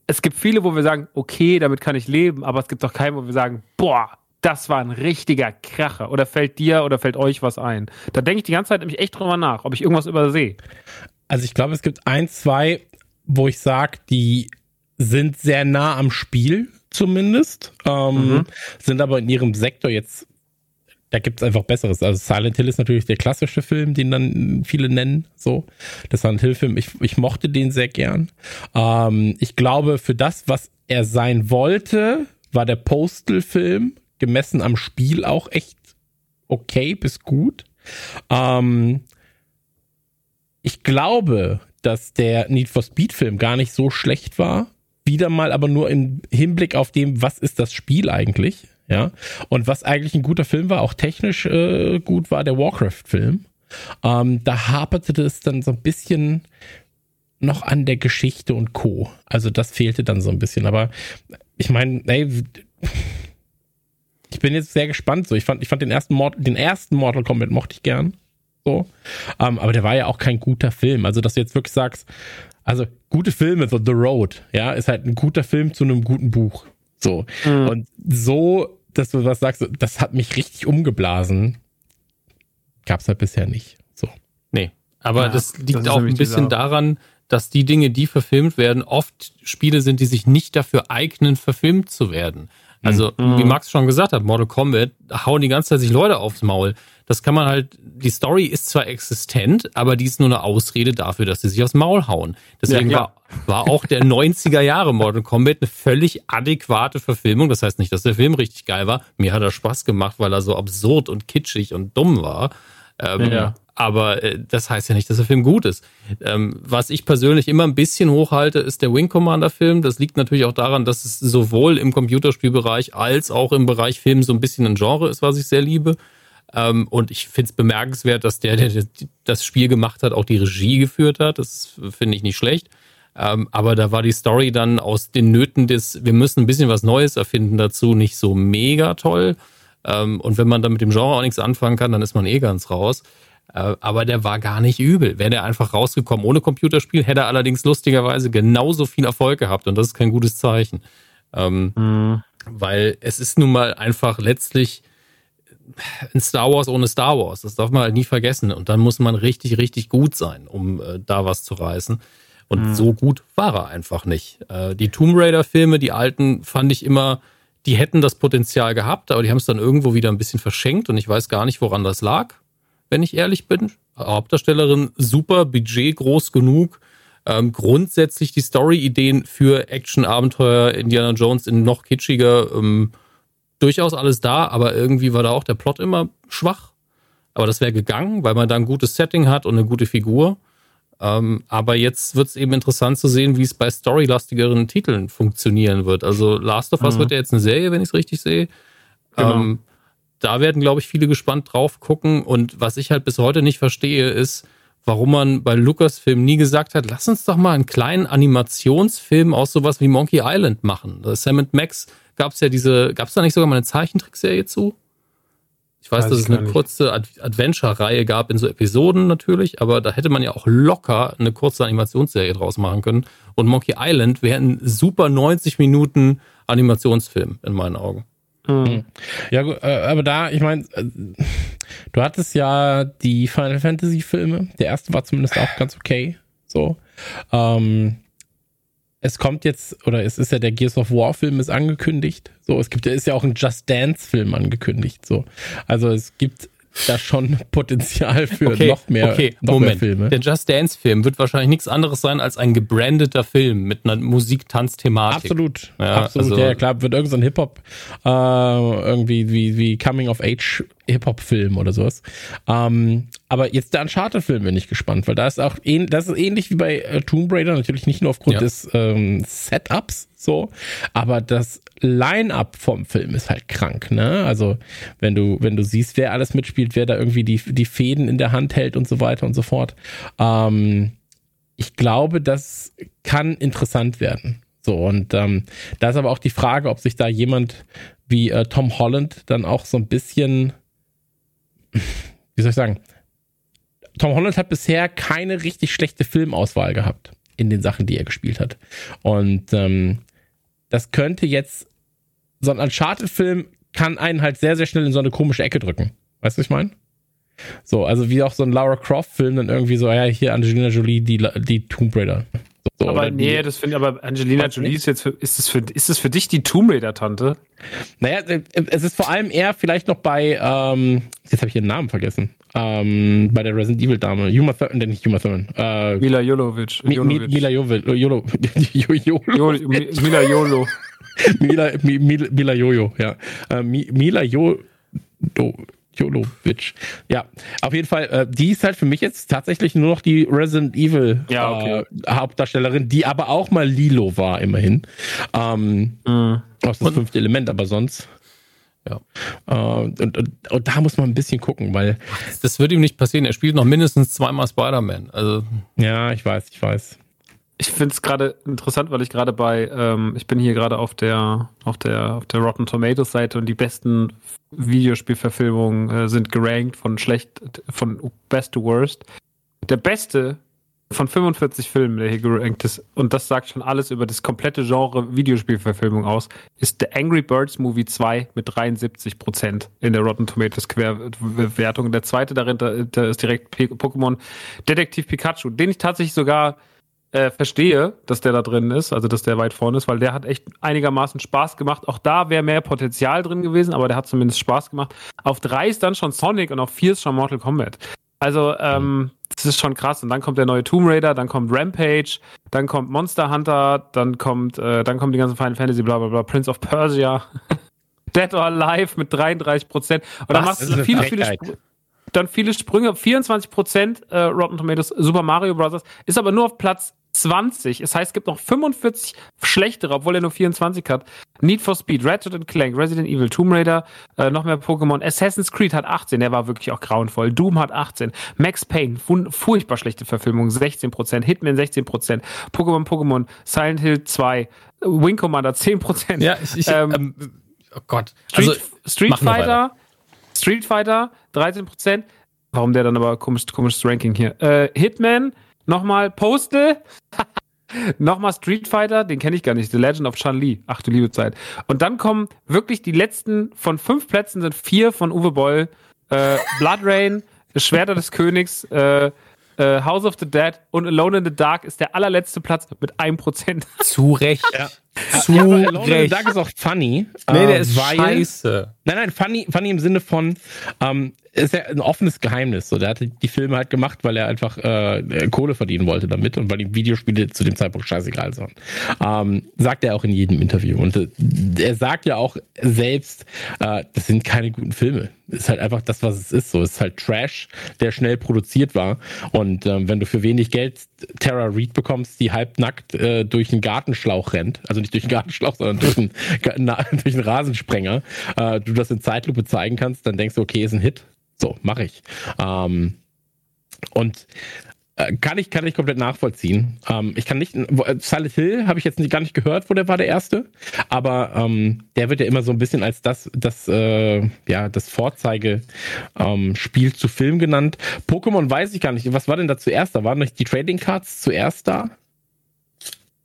es gibt viele, wo wir sagen, okay, damit kann ich leben, aber es gibt auch keinen, wo wir sagen, boah, das war ein richtiger Kracher. Oder fällt dir oder fällt euch was ein? Da denke ich die ganze Zeit nämlich echt drüber nach, ob ich irgendwas übersehe. Also ich glaube, es gibt ein, zwei, wo ich sage, die sind sehr nah am Spiel zumindest, ähm, mhm. sind aber in ihrem Sektor jetzt, da gibt es einfach Besseres. Also Silent Hill ist natürlich der klassische Film, den dann viele nennen, so. Der Silent Hill-Film, ich, ich mochte den sehr gern. Ähm, ich glaube, für das, was er sein wollte, war der Postal-Film gemessen am Spiel auch echt okay bis gut. Ähm, ich glaube, dass der Need for Speed Film gar nicht so schlecht war wieder mal aber nur im Hinblick auf dem, was ist das Spiel eigentlich, ja. Und was eigentlich ein guter Film war, auch technisch äh, gut war, der Warcraft-Film. Ähm, da haperte es dann so ein bisschen noch an der Geschichte und Co. Also das fehlte dann so ein bisschen. Aber ich meine, ey, ich bin jetzt sehr gespannt. So, ich fand, ich fand den ersten Mord, den ersten Mortal Kombat mochte ich gern. So, ähm, aber der war ja auch kein guter Film. Also dass du jetzt wirklich sagst, also gute Filme, so The Road, ja, ist halt ein guter Film zu einem guten Buch. So. Mhm. Und so, dass du was sagst, das hat mich richtig umgeblasen. Gab's halt bisher nicht. So. Nee. Aber ja, das liegt das auch ein bisschen daran, dass die Dinge, die verfilmt werden, oft Spiele sind, die sich nicht dafür eignen, verfilmt zu werden. Also, mhm. wie Max schon gesagt hat, Mortal Kombat hauen die ganze Zeit sich Leute aufs Maul. Das kann man halt, die Story ist zwar existent, aber die ist nur eine Ausrede dafür, dass sie sich aufs Maul hauen. Deswegen ja. War, war auch der 90er Jahre Mortal Kombat eine völlig adäquate Verfilmung. Das heißt nicht, dass der Film richtig geil war. Mir hat er Spaß gemacht, weil er so absurd und kitschig und dumm war. Ähm, ja. Aber äh, das heißt ja nicht, dass der Film gut ist. Ähm, was ich persönlich immer ein bisschen hochhalte, ist der Wing Commander Film. Das liegt natürlich auch daran, dass es sowohl im Computerspielbereich als auch im Bereich Film so ein bisschen ein Genre ist, was ich sehr liebe. Ähm, und ich finde es bemerkenswert, dass der, der das Spiel gemacht hat, auch die Regie geführt hat. Das finde ich nicht schlecht. Ähm, aber da war die Story dann aus den Nöten des, wir müssen ein bisschen was Neues erfinden dazu, nicht so mega toll. Ähm, und wenn man dann mit dem Genre auch nichts anfangen kann, dann ist man eh ganz raus. Äh, aber der war gar nicht übel. Wäre der einfach rausgekommen ohne Computerspiel, hätte er allerdings lustigerweise genauso viel Erfolg gehabt und das ist kein gutes Zeichen. Ähm, mhm. Weil es ist nun mal einfach letztlich ein Star Wars ohne Star Wars. Das darf man halt nie vergessen. Und dann muss man richtig, richtig gut sein, um äh, da was zu reißen. Und mhm. so gut war er einfach nicht. Äh, die Tomb Raider-Filme, die alten, fand ich immer, die hätten das Potenzial gehabt, aber die haben es dann irgendwo wieder ein bisschen verschenkt und ich weiß gar nicht, woran das lag wenn ich ehrlich bin. Hauptdarstellerin super, Budget groß genug. Ähm, grundsätzlich die Story-Ideen für Action-Abenteuer Indiana Jones in noch kitschiger, ähm, durchaus alles da, aber irgendwie war da auch der Plot immer schwach. Aber das wäre gegangen, weil man da ein gutes Setting hat und eine gute Figur. Ähm, aber jetzt wird es eben interessant zu sehen, wie es bei storylastigeren Titeln funktionieren wird. Also Last of Us mhm. wird ja jetzt eine Serie, wenn ich es richtig sehe. Genau. Ähm, da werden, glaube ich, viele gespannt drauf gucken. Und was ich halt bis heute nicht verstehe, ist, warum man bei Lucasfilm nie gesagt hat, lass uns doch mal einen kleinen Animationsfilm aus sowas wie Monkey Island machen. Sam Max gab es ja diese, gab es da nicht sogar mal eine Zeichentrickserie zu? Ich weiß, weiß dass es eine nicht. kurze Ad Adventure-Reihe gab in so Episoden natürlich, aber da hätte man ja auch locker eine kurze Animationsserie draus machen können. Und Monkey Island wäre ein super 90 Minuten Animationsfilm in meinen Augen. Mhm. Ja, äh, aber da, ich meine, äh, du hattest ja die Final Fantasy Filme. Der erste war zumindest auch ganz okay. So. Ähm, es kommt jetzt, oder es ist ja der Gears of War Film ist angekündigt. So, es gibt, ist ja auch ein Just Dance Film angekündigt. So, also es gibt da schon Potenzial für okay, noch mehr, okay, noch Moment. mehr Filme. Der Just Dance Film wird wahrscheinlich nichts anderes sein als ein gebrandeter Film mit einer Musik-Tanz-Thematik. Absolut, ja, absolut. Also, ja, klar, wird irgendein so Hip-Hop äh, irgendwie wie, wie Coming of Age Hip-Hop-Film oder sowas. Ähm, aber jetzt der Uncharted-Film bin ich gespannt, weil da ist auch ähn, das ist ähnlich wie bei äh, Tomb Raider, natürlich nicht nur aufgrund ja. des ähm, Setups so, aber das Line-up vom Film ist halt krank, ne? Also, wenn du, wenn du siehst, wer alles mitspielt, wer da irgendwie die, die Fäden in der Hand hält und so weiter und so fort. Ähm, ich glaube, das kann interessant werden. So, und ähm, da ist aber auch die Frage, ob sich da jemand wie äh, Tom Holland dann auch so ein bisschen, wie soll ich sagen, Tom Holland hat bisher keine richtig schlechte Filmauswahl gehabt in den Sachen, die er gespielt hat. Und ähm, das könnte jetzt so ein Uncharted-Film kann einen halt sehr, sehr schnell in so eine komische Ecke drücken. Weißt du, was ich meine? So, also wie auch so ein Lara Croft-Film dann irgendwie so, ja, hier Angelina Jolie, die, die Tomb Raider. So, aber nee, die, das finde ich, aber Angelina Jolie ist jetzt, für, ist es für, ist es für dich die Tomb Raider-Tante? Naja, äh, es ist vor allem eher vielleicht noch bei, ähm, jetzt habe ich ihren Namen vergessen, ähm, bei der Resident Evil Dame, Uma Thurman, nicht Uma Thurman, äh, Mila Jolovic. Mi, Mi, Mila Jolo, Jolo. Mila Jolo. Mila, Mila, Mila Jojo, ja. Äh, Mila Jo, Do, Jolovic. Ja, auf jeden Fall, äh, die ist halt für mich jetzt tatsächlich nur noch die Resident Evil ja, okay. äh, Hauptdarstellerin, die aber auch mal Lilo war, immerhin. Ähm, mhm. Aus das fünfte Element, aber sonst. Ja. Äh, und, und, und, da muss man ein bisschen gucken, weil. Das wird ihm nicht passieren. Er spielt noch mindestens zweimal Spider-Man. Also. Ja, ich weiß, ich weiß ich finde es gerade interessant, weil ich gerade bei, ähm, ich bin hier gerade auf der, auf der, auf der Rotten Tomatoes Seite und die besten Videospielverfilmungen äh, sind gerankt von schlecht, von best to worst. Der beste von 45 Filmen, der hier gerankt ist, und das sagt schon alles über das komplette Genre Videospielverfilmung aus, ist The Angry Birds Movie 2 mit 73 Prozent in der Rotten Tomatoes Querwertung. Der zweite darin, da ist direkt Pokémon Detektiv Pikachu, den ich tatsächlich sogar äh, verstehe, dass der da drin ist, also dass der weit vorne ist, weil der hat echt einigermaßen Spaß gemacht. Auch da wäre mehr Potenzial drin gewesen, aber der hat zumindest Spaß gemacht. Auf drei ist dann schon Sonic und auf vier ist schon Mortal Kombat. Also, ähm, das ist schon krass. Und dann kommt der neue Tomb Raider, dann kommt Rampage, dann kommt Monster Hunter, dann kommt, äh, dann kommen die ganzen Final Fantasy, bla bla bla, Prince of Persia, Dead or Alive mit 33 Prozent. Und dann machst du viele, viele, Sp dann viele Sprünge, 24 Prozent äh, Rotten Tomatoes, Super Mario Bros. ist aber nur auf Platz 20. Das heißt, es gibt noch 45 schlechtere, obwohl er nur 24 hat. Need for Speed, Ratchet Clank, Resident Evil, Tomb Raider, äh, noch mehr Pokémon. Assassin's Creed hat 18, der war wirklich auch grauenvoll. Doom hat 18. Max Payne, furchtbar schlechte Verfilmung, 16%. Hitman 16%. Pokémon, Pokémon, Silent Hill 2, Wing Commander 10%. Ja, ich, ich ähm, ähm, oh Gott. Street, also, Street Fighter, Street Fighter 13%. Warum der dann aber komisch, komisches Ranking hier? Äh, Hitman Nochmal Postal. Nochmal Street Fighter, den kenne ich gar nicht. The Legend of Chun-Li. Ach du liebe Zeit. Und dann kommen wirklich die letzten von fünf Plätzen sind vier von Uwe Boll. Äh, Blood Rain, Schwerter des Königs, äh, äh, House of the Dead und Alone in the Dark ist der allerletzte Platz mit einem Prozent. Zu Recht. Ja. Zu ja, aber Alone in the Dark ist auch funny. Nee, der äh, ist weil, scheiße. Nein, nein, funny, funny im Sinne von, ähm, ist ja ein offenes Geheimnis. So, der hat die Filme halt gemacht, weil er einfach äh, Kohle verdienen wollte damit und weil die Videospiele zu dem Zeitpunkt scheißegal waren. Ähm, sagt er auch in jedem Interview. Und äh, er sagt ja auch selbst, äh, das sind keine guten Filme. Ist halt einfach das, was es ist. So, es ist halt Trash, der schnell produziert war. Und ähm, wenn du für wenig Geld Tara Reid bekommst, die halbnackt äh, durch einen Gartenschlauch rennt, also nicht durch einen Gartenschlauch, sondern durch einen, durch einen Rasensprenger, äh, du das in Zeitlupe zeigen kannst, dann denkst du, okay, ist ein Hit so, mache ich. Ähm, und äh, kann ich, kann ich komplett nachvollziehen. Ähm, ich kann nicht, äh, Silent Hill habe ich jetzt nicht, gar nicht gehört, wo der war der erste, aber ähm, der wird ja immer so ein bisschen als das, das, äh, ja, das Vorzeigespiel ähm, zu Film genannt. Pokémon weiß ich gar nicht. Was war denn da zuerst? Da waren nicht die Trading Cards zuerst da?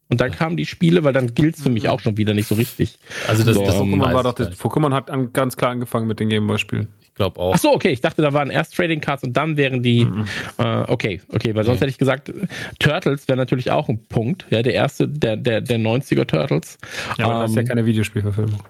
Und dann kamen die Spiele, weil dann gilt es für mich auch schon wieder nicht so richtig. Also das, so, das Pokémon war doch, das Pokémon hat an, ganz klar angefangen mit den Gameboy-Spielen glaube auch. Ach so, okay. Ich dachte, da waren erst Trading Cards und dann wären die. Mhm. Äh, okay, okay, weil sonst hätte ich gesagt, Turtles wäre natürlich auch ein Punkt. Ja, der erste, der, der, der 90er Turtles. Ja, aber ähm, das ist ja ähm, keine Videospielverfilmung.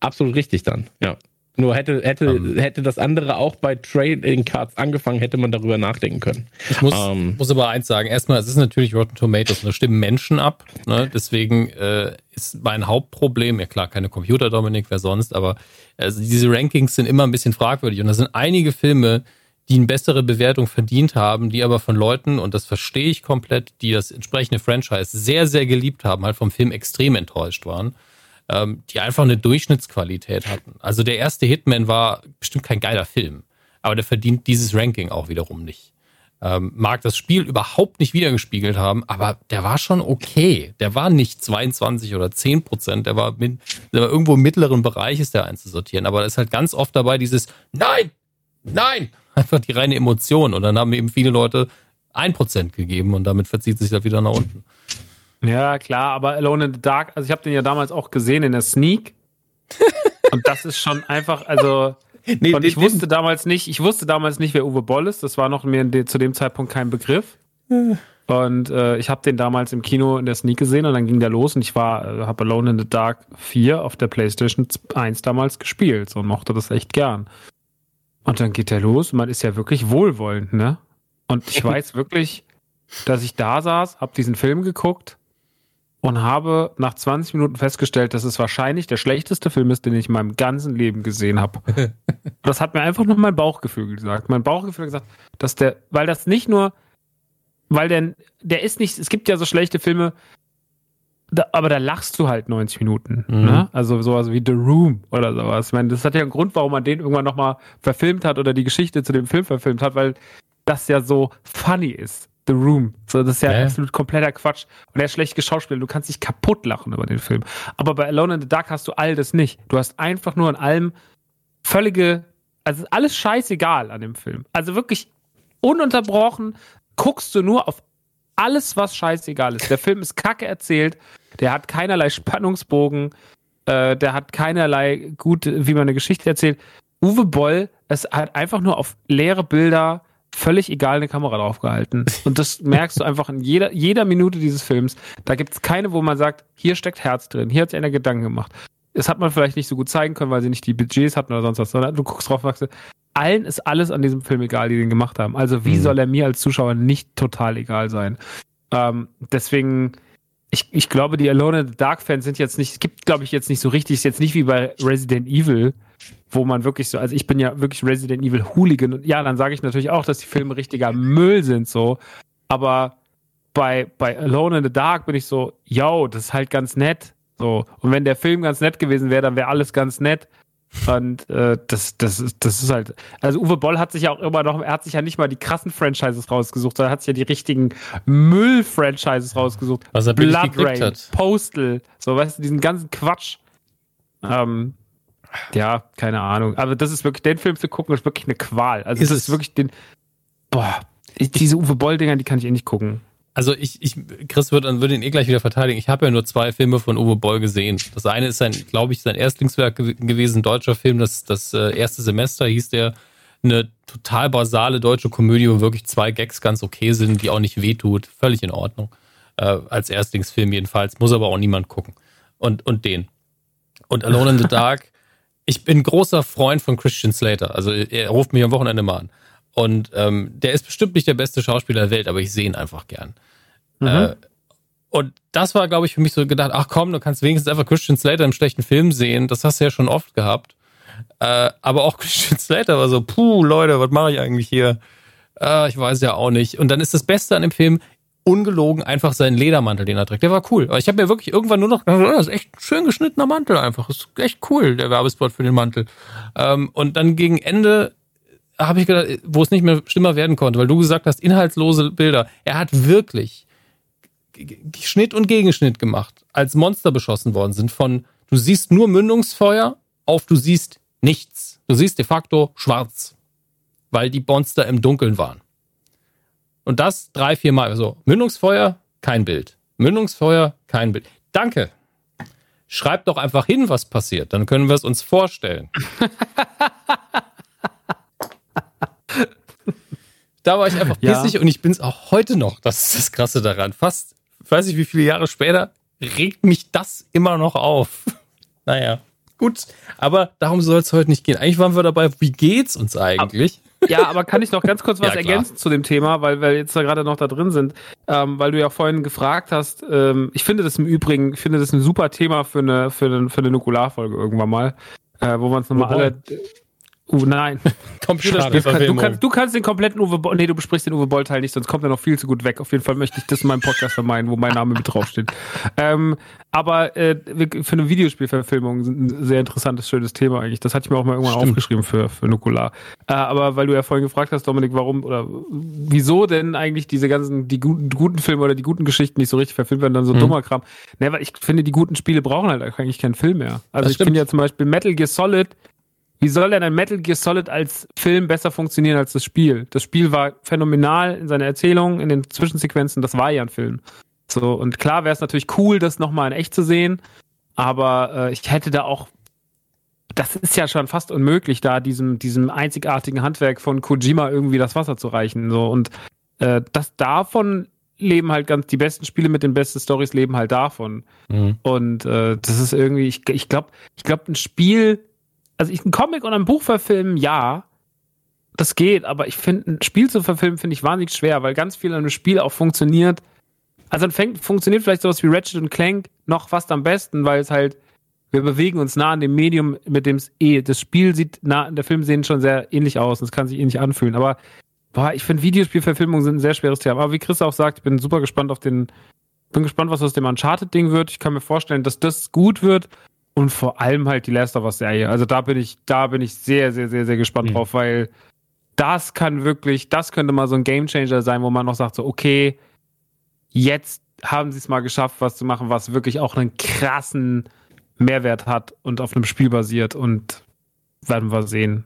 Absolut richtig dann, ja. Nur hätte, hätte, um, ähm. hätte das andere auch bei Trading Cards angefangen, hätte man darüber nachdenken können. Ich muss, um, ähm. muss aber eins sagen. Erstmal, es ist natürlich Rotten Tomatoes und da stimmen Menschen ab. Ne? Deswegen äh, ist mein Hauptproblem, ja klar, keine Computer, Dominik, wer sonst, aber also diese Rankings sind immer ein bisschen fragwürdig. Und da sind einige Filme, die eine bessere Bewertung verdient haben, die aber von Leuten, und das verstehe ich komplett, die das entsprechende Franchise sehr, sehr geliebt haben, halt vom Film extrem enttäuscht waren ähm, die einfach eine Durchschnittsqualität hatten. Also der erste Hitman war bestimmt kein geiler Film, aber der verdient dieses Ranking auch wiederum nicht. Ähm, mag das Spiel überhaupt nicht wiedergespiegelt haben, aber der war schon okay. Der war nicht 22 oder 10 Prozent, der war, der war irgendwo im mittleren Bereich ist der einzusortieren. Aber da ist halt ganz oft dabei dieses Nein, nein, einfach die reine Emotion. Und dann haben eben viele Leute ein Prozent gegeben und damit verzieht sich das wieder nach unten. Ja, klar, aber Alone in the Dark, also ich habe den ja damals auch gesehen in der Sneak. und das ist schon einfach, also. Nee, und ich wusste damals nicht, ich wusste damals nicht, wer Uwe Boll ist. Das war noch mir zu dem Zeitpunkt kein Begriff. Und äh, ich habe den damals im Kino in der Sneak gesehen und dann ging der los und ich war, äh, habe Alone in the Dark 4 auf der PlayStation 1 damals gespielt so, und mochte das echt gern. Und dann geht der los und man ist ja wirklich wohlwollend, ne? Und ich weiß wirklich, dass ich da saß, habe diesen Film geguckt und habe nach 20 Minuten festgestellt, dass es wahrscheinlich der schlechteste Film ist, den ich in meinem ganzen Leben gesehen habe. das hat mir einfach nur mein Bauchgefühl gesagt. Mein Bauchgefühl hat gesagt, dass der, weil das nicht nur, weil der, der ist nicht, es gibt ja so schlechte Filme, da, aber da lachst du halt 90 Minuten. Mhm. Ne? Also sowas wie The Room oder sowas. Ich meine, das hat ja einen Grund, warum man den irgendwann nochmal verfilmt hat oder die Geschichte zu dem Film verfilmt hat, weil das ja so funny ist. The Room. So, das ist ja äh? absolut kompletter Quatsch. Und er ist schlecht geschauspielt. Du kannst dich kaputt lachen über den Film. Aber bei Alone in the Dark hast du all das nicht. Du hast einfach nur an allem völlige, also alles scheißegal an dem Film. Also wirklich ununterbrochen guckst du nur auf alles, was scheißegal ist. Der Film ist kacke erzählt. Der hat keinerlei Spannungsbogen. Äh, der hat keinerlei gut, wie man eine Geschichte erzählt. Uwe Boll, es hat einfach nur auf leere Bilder völlig egal eine Kamera drauf gehalten. Und das merkst du einfach in jeder, jeder Minute dieses Films. Da gibt es keine, wo man sagt, hier steckt Herz drin, hier hat sich einer Gedanken gemacht. Das hat man vielleicht nicht so gut zeigen können, weil sie nicht die Budgets hatten oder sonst was, sondern du guckst drauf und sagst, allen ist alles an diesem Film egal, die den gemacht haben. Also wie mhm. soll er mir als Zuschauer nicht total egal sein? Ähm, deswegen, ich, ich glaube, die Alone in the Dark Fans sind jetzt nicht, es gibt, glaube ich, jetzt nicht so richtig, ist jetzt nicht wie bei Resident Evil, wo man wirklich so, also ich bin ja wirklich Resident Evil Hooligan und ja, dann sage ich natürlich auch, dass die Filme richtiger Müll sind, so. Aber bei, bei Alone in the Dark bin ich so, yo, das ist halt ganz nett. So. Und wenn der Film ganz nett gewesen wäre, dann wäre alles ganz nett. Und äh, das, das, ist, das ist halt. Also Uwe Boll hat sich ja auch immer noch, er hat sich ja nicht mal die krassen Franchises rausgesucht, sondern hat sich ja die richtigen Müll-Franchises rausgesucht. Was er Blood Rain, hat. Postal, so weißt du, diesen ganzen Quatsch. Ähm, ja, keine Ahnung. Aber das ist wirklich, den Film zu gucken, ist wirklich eine Qual. Also ist das ist wirklich den. Boah, diese Uwe Boll-Dinger, die kann ich eh nicht gucken. Also ich, ich Chris würde würd ihn eh gleich wieder verteidigen. Ich habe ja nur zwei Filme von Uwe Boll gesehen. Das eine ist sein, glaube ich, sein Erstlingswerk gewesen, deutscher Film. Das, das äh, erste Semester hieß der eine total basale deutsche Komödie, wo wirklich zwei Gags ganz okay sind, die auch nicht wehtut. Völlig in Ordnung. Äh, als Erstlingsfilm jedenfalls. Muss aber auch niemand gucken. und, und den. Und Alone in the Dark, ich bin großer Freund von Christian Slater. Also er ruft mich am Wochenende mal an. Und ähm, der ist bestimmt nicht der beste Schauspieler der Welt, aber ich sehe ihn einfach gern. Mhm. Äh, und das war, glaube ich, für mich so gedacht, ach komm, du kannst wenigstens einfach Christian Slater im schlechten Film sehen. Das hast du ja schon oft gehabt. Äh, aber auch Christian Slater war so, puh, Leute, was mache ich eigentlich hier? Äh, ich weiß ja auch nicht. Und dann ist das Beste an dem Film, ungelogen einfach seinen Ledermantel, den er trägt. Der war cool. Aber ich habe mir wirklich irgendwann nur noch gedacht, oh, das ist echt ein schön geschnittener Mantel einfach. Das ist echt cool, der Werbespot für den Mantel. Ähm, und dann gegen Ende habe ich gedacht, wo es nicht mehr schlimmer werden konnte, weil du gesagt hast, inhaltslose Bilder. Er hat wirklich Schnitt und Gegenschnitt gemacht, als Monster beschossen worden sind von du siehst nur Mündungsfeuer auf du siehst nichts. Du siehst de facto schwarz, weil die Monster im Dunkeln waren. Und das drei, vier Mal. Also Mündungsfeuer, kein Bild. Mündungsfeuer, kein Bild. Danke. Schreibt doch einfach hin, was passiert. Dann können wir es uns vorstellen. da war ich einfach pissig ja. und ich bin es auch heute noch. Das ist das Krasse daran. Fast, weiß ich wie viele Jahre später, regt mich das immer noch auf. naja, gut. Aber darum soll es heute nicht gehen. Eigentlich waren wir dabei, wie geht's uns eigentlich? Ja, aber kann ich noch ganz kurz was ja, ergänzen zu dem Thema, weil wir jetzt da gerade noch da drin sind, ähm, weil du ja vorhin gefragt hast. Ähm, ich finde das im Übrigen, ich finde das ein super Thema für eine für eine, für eine Nukularfolge irgendwann mal, äh, wo wir uns nochmal alle Uh, nein. Computerspielverfilmung. Du kannst, du kannst den kompletten Uwe Boll, nee, du besprichst den Uwe Boll Teil nicht, sonst kommt er noch viel zu gut weg. Auf jeden Fall möchte ich das in meinem Podcast vermeiden, wo mein Name mit draufsteht. Ähm, aber äh, für eine Videospielverfilmung ein sehr interessantes, schönes Thema eigentlich. Das hatte ich mir auch mal irgendwann Stimmt. aufgeschrieben für, für Nukular. Äh, aber weil du ja vorhin gefragt hast, Dominik, warum oder wieso denn eigentlich diese ganzen, die guten, guten Filme oder die guten Geschichten nicht so richtig verfilmt werden, dann so mhm. dummer Kram. Ne, weil ich finde, die guten Spiele brauchen halt eigentlich keinen Film mehr. Also das ich finde ja zum Beispiel Metal Gear Solid wie soll denn ein Metal Gear Solid als Film besser funktionieren als das Spiel? Das Spiel war phänomenal in seiner Erzählung, in den Zwischensequenzen, das war ja ein Film. So, und klar wäre es natürlich cool, das nochmal in echt zu sehen, aber äh, ich hätte da auch, das ist ja schon fast unmöglich, da diesem, diesem einzigartigen Handwerk von Kojima irgendwie das Wasser zu reichen. So, und äh, das davon leben halt ganz, die besten Spiele mit den besten Stories leben halt davon. Mhm. Und äh, das ist irgendwie, ich, ich glaube, ich glaube, ein Spiel also ich, ein Comic und ein Buch verfilmen, ja, das geht, aber ich finde, ein Spiel zu verfilmen, finde ich wahnsinnig schwer, weil ganz viel an einem Spiel auch funktioniert. Also dann fängt, funktioniert vielleicht sowas wie Ratchet und Clank noch fast am besten, weil es halt, wir bewegen uns nah an dem Medium, mit dem es eh, das Spiel sieht, nah, der Film sehen schon sehr ähnlich aus und es kann sich ähnlich anfühlen, aber boah, ich finde Videospielverfilmungen sind ein sehr schweres Thema. Aber wie Chris auch sagt, ich bin super gespannt auf den, bin gespannt, was aus dem Uncharted-Ding wird. Ich kann mir vorstellen, dass das gut wird und vor allem halt die Last of Us Serie. Also da bin ich, da bin ich sehr, sehr, sehr, sehr gespannt mhm. drauf, weil das kann wirklich, das könnte mal so ein Gamechanger sein, wo man noch sagt so, okay, jetzt haben sie es mal geschafft, was zu machen, was wirklich auch einen krassen Mehrwert hat und auf einem Spiel basiert und werden wir sehen.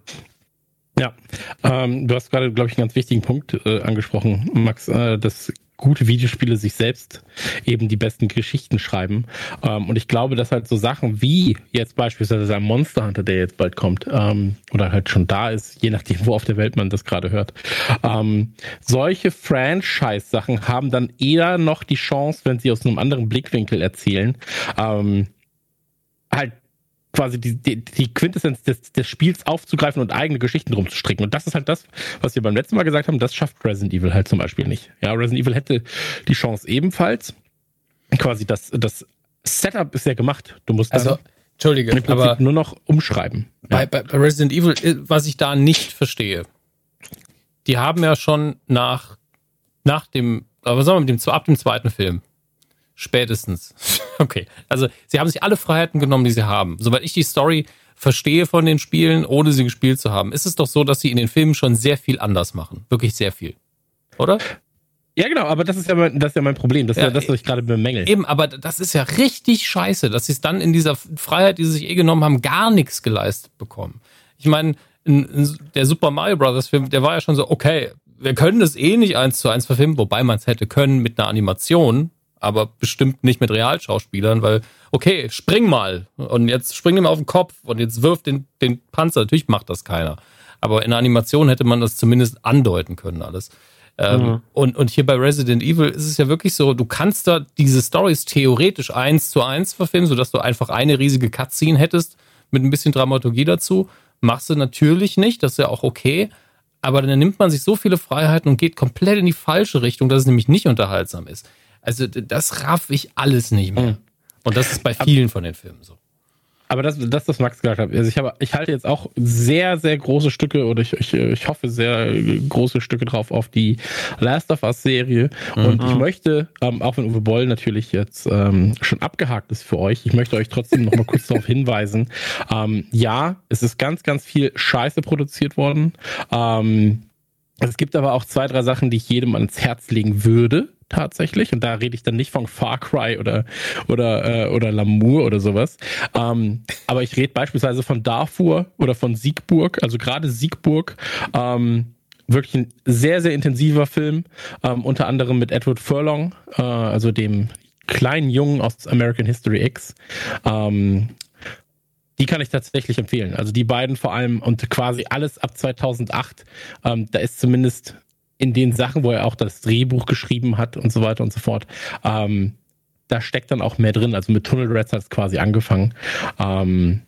Ja, ähm, du hast gerade, glaube ich, einen ganz wichtigen Punkt äh, angesprochen, Max. Äh, das gute Videospiele sich selbst eben die besten Geschichten schreiben. Ähm, und ich glaube, dass halt so Sachen wie jetzt beispielsweise ein Monster Hunter, der jetzt bald kommt, ähm, oder halt schon da ist, je nachdem, wo auf der Welt man das gerade hört, ähm, solche Franchise-Sachen haben dann eher noch die Chance, wenn sie aus einem anderen Blickwinkel erzählen, ähm, halt quasi die, die, die Quintessenz des, des Spiels aufzugreifen und eigene Geschichten drum zu stricken. Und das ist halt das, was wir beim letzten Mal gesagt haben, das schafft Resident Evil halt zum Beispiel nicht. Ja, Resident Evil hätte die Chance ebenfalls. Quasi das, das Setup ist ja gemacht. Du musst also, Entschuldige, aber nur noch umschreiben. Bei, ja. bei Resident Evil, äh, was ich da nicht verstehe, die haben ja schon nach, nach dem, was sagen wir dem, ab dem zweiten Film, Spätestens. Okay. Also, sie haben sich alle Freiheiten genommen, die sie haben. Soweit ich die Story verstehe von den Spielen, ohne sie gespielt zu haben, ist es doch so, dass sie in den Filmen schon sehr viel anders machen. Wirklich sehr viel. Oder? Ja, genau, aber das ist ja mein, das ist ja mein Problem. Das ist ja, ja das, was ich gerade bemängel. Eben, aber das ist ja richtig scheiße, dass sie es dann in dieser Freiheit, die sie sich eh genommen haben, gar nichts geleistet bekommen. Ich meine, der Super Mario Brothers Film, der war ja schon so, okay, wir können das eh nicht eins zu eins verfilmen, wobei man es hätte können mit einer Animation, aber bestimmt nicht mit Realschauspielern, weil, okay, spring mal und jetzt spring ihm auf den Kopf und jetzt wirft den, den Panzer. Natürlich macht das keiner. Aber in der Animation hätte man das zumindest andeuten können, alles. Ähm, mhm. und, und hier bei Resident Evil ist es ja wirklich so, du kannst da diese Stories theoretisch eins zu eins verfilmen, sodass du einfach eine riesige Cutscene hättest mit ein bisschen Dramaturgie dazu. Machst du natürlich nicht, das ist ja auch okay. Aber dann nimmt man sich so viele Freiheiten und geht komplett in die falsche Richtung, dass es nämlich nicht unterhaltsam ist. Also das raff ich alles nicht mehr. Mhm. Und das ist bei vielen von den Filmen so. Aber das, das, was Max gesagt hat, also ich habe, ich halte jetzt auch sehr, sehr große Stücke oder ich, ich, ich hoffe sehr große Stücke drauf auf die Last of Us Serie. Mhm. Und ich möchte, ähm, auch wenn Uwe Boll natürlich jetzt ähm, schon abgehakt ist für euch, ich möchte euch trotzdem noch mal kurz darauf hinweisen. Ähm, ja, es ist ganz, ganz viel Scheiße produziert worden. Ähm, es gibt aber auch zwei, drei Sachen, die ich jedem ans Herz legen würde tatsächlich. Und da rede ich dann nicht von Far Cry oder oder äh, oder Lamour oder sowas. Ähm, aber ich rede beispielsweise von Darfur oder von Siegburg. Also gerade Siegburg. Ähm, wirklich ein sehr, sehr intensiver Film, ähm, unter anderem mit Edward Furlong, äh, also dem kleinen Jungen aus American History X. Ähm, die kann ich tatsächlich empfehlen. Also die beiden vor allem und quasi alles ab 2008. Ähm, da ist zumindest in den Sachen, wo er auch das Drehbuch geschrieben hat und so weiter und so fort, ähm, da steckt dann auch mehr drin. Also mit Tunnel Rats hat es quasi angefangen. Ähm,